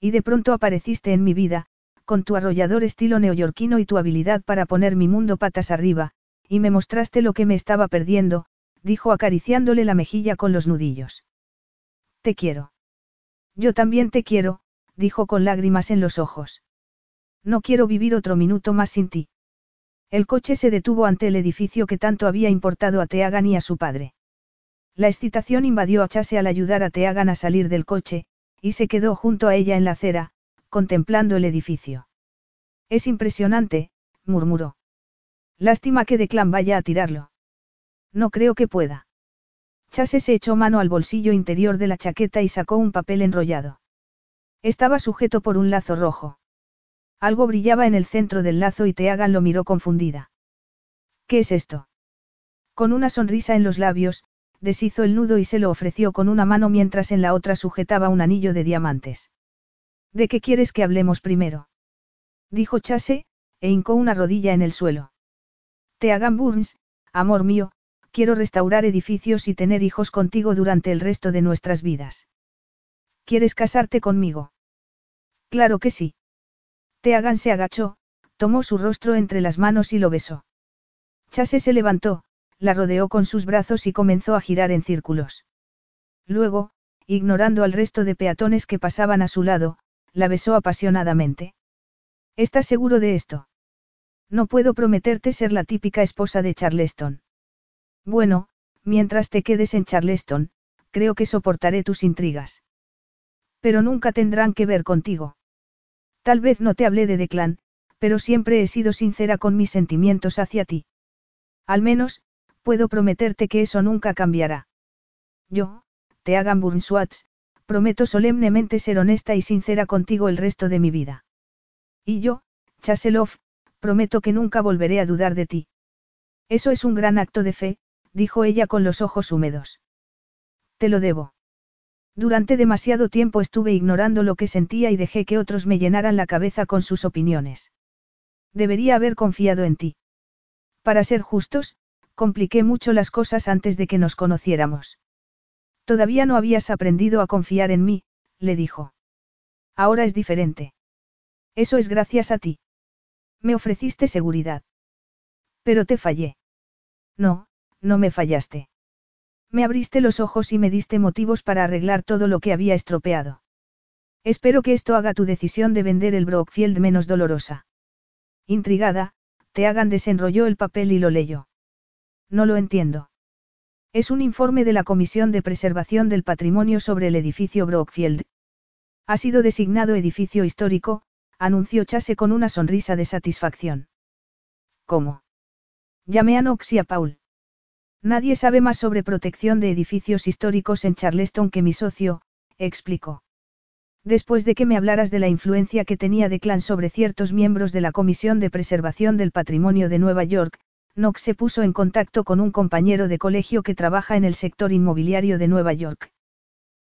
Y de pronto apareciste en mi vida, con tu arrollador estilo neoyorquino y tu habilidad para poner mi mundo patas arriba, y me mostraste lo que me estaba perdiendo, dijo acariciándole la mejilla con los nudillos. Te quiero. Yo también te quiero, dijo con lágrimas en los ojos. No quiero vivir otro minuto más sin ti. El coche se detuvo ante el edificio que tanto había importado a Teagan y a su padre. La excitación invadió a Chase al ayudar a Teagan a salir del coche, y se quedó junto a ella en la acera, contemplando el edificio. Es impresionante, murmuró. Lástima que Declan vaya a tirarlo. No creo que pueda. Chase se echó mano al bolsillo interior de la chaqueta y sacó un papel enrollado. Estaba sujeto por un lazo rojo. Algo brillaba en el centro del lazo y Teagan lo miró confundida. ¿Qué es esto? Con una sonrisa en los labios, deshizo el nudo y se lo ofreció con una mano mientras en la otra sujetaba un anillo de diamantes. ¿De qué quieres que hablemos primero? Dijo Chase, e hincó una rodilla en el suelo. Teagan Burns, amor mío, quiero restaurar edificios y tener hijos contigo durante el resto de nuestras vidas. ¿Quieres casarte conmigo? Claro que sí. Teagan se agachó, tomó su rostro entre las manos y lo besó. Chase se levantó, la rodeó con sus brazos y comenzó a girar en círculos. Luego, ignorando al resto de peatones que pasaban a su lado, la besó apasionadamente. ¿Estás seguro de esto? No puedo prometerte ser la típica esposa de Charleston. Bueno, mientras te quedes en Charleston, creo que soportaré tus intrigas. Pero nunca tendrán que ver contigo. Tal vez no te hablé de Declan, pero siempre he sido sincera con mis sentimientos hacia ti. Al menos, puedo prometerte que eso nunca cambiará. Yo, te hagan prometo solemnemente ser honesta y sincera contigo el resto de mi vida. Y yo, Chaselov, prometo que nunca volveré a dudar de ti. Eso es un gran acto de fe, dijo ella con los ojos húmedos. Te lo debo. Durante demasiado tiempo estuve ignorando lo que sentía y dejé que otros me llenaran la cabeza con sus opiniones. Debería haber confiado en ti. Para ser justos, compliqué mucho las cosas antes de que nos conociéramos. Todavía no habías aprendido a confiar en mí, le dijo. Ahora es diferente. Eso es gracias a ti. Me ofreciste seguridad. Pero te fallé. No, no me fallaste. Me abriste los ojos y me diste motivos para arreglar todo lo que había estropeado. Espero que esto haga tu decisión de vender el Brockfield menos dolorosa. Intrigada, te hagan desenrolló el papel y lo leyó. No lo entiendo. Es un informe de la Comisión de Preservación del Patrimonio sobre el edificio Brockfield. Ha sido designado edificio histórico, anunció Chase con una sonrisa de satisfacción. ¿Cómo? Llamé a Knox y a Paul. Nadie sabe más sobre protección de edificios históricos en Charleston que mi socio, explicó. Después de que me hablaras de la influencia que tenía Declan sobre ciertos miembros de la Comisión de Preservación del Patrimonio de Nueva York, Knox se puso en contacto con un compañero de colegio que trabaja en el sector inmobiliario de Nueva York.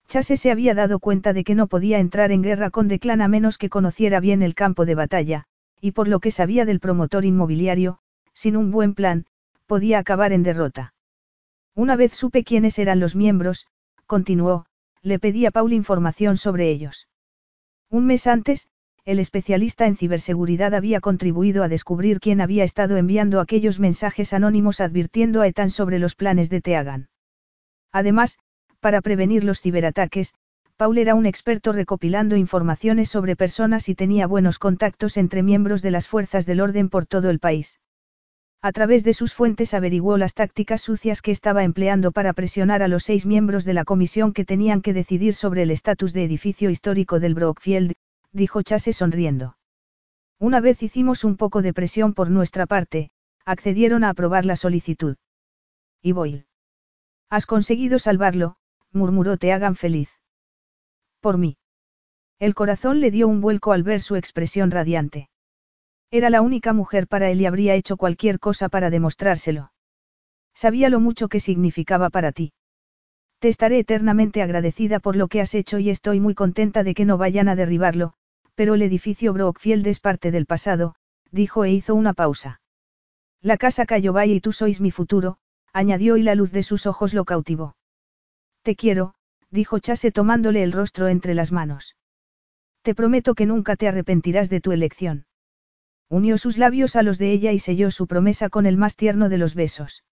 Chase se había dado cuenta de que no podía entrar en guerra con Declan a menos que conociera bien el campo de batalla, y por lo que sabía del promotor inmobiliario, sin un buen plan, podía acabar en derrota. Una vez supe quiénes eran los miembros, continuó, le pedí a Paul información sobre ellos. Un mes antes, el especialista en ciberseguridad había contribuido a descubrir quién había estado enviando aquellos mensajes anónimos advirtiendo a Etan sobre los planes de Teagan. Además, para prevenir los ciberataques, Paul era un experto recopilando informaciones sobre personas y tenía buenos contactos entre miembros de las fuerzas del orden por todo el país. A través de sus fuentes averiguó las tácticas sucias que estaba empleando para presionar a los seis miembros de la comisión que tenían que decidir sobre el estatus de edificio histórico del Brockfield, dijo Chase sonriendo. Una vez hicimos un poco de presión por nuestra parte, accedieron a aprobar la solicitud. Y Boyle. Has conseguido salvarlo, murmuró Te hagan feliz. Por mí. El corazón le dio un vuelco al ver su expresión radiante. Era la única mujer para él y habría hecho cualquier cosa para demostrárselo. Sabía lo mucho que significaba para ti. Te estaré eternamente agradecida por lo que has hecho y estoy muy contenta de que no vayan a derribarlo, pero el edificio Brockfield es parte del pasado, dijo e hizo una pausa. La casa cayó vaya y tú sois mi futuro, añadió y la luz de sus ojos lo cautivó. Te quiero, dijo Chase tomándole el rostro entre las manos. Te prometo que nunca te arrepentirás de tu elección. Unió sus labios a los de ella y selló su promesa con el más tierno de los besos.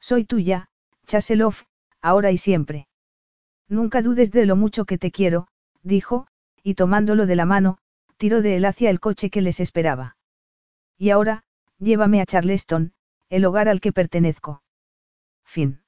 Soy tuya, Chaselov, ahora y siempre. Nunca dudes de lo mucho que te quiero, dijo, y tomándolo de la mano, tiró de él hacia el coche que les esperaba. Y ahora, llévame a Charleston, el hogar al que pertenezco. Fin.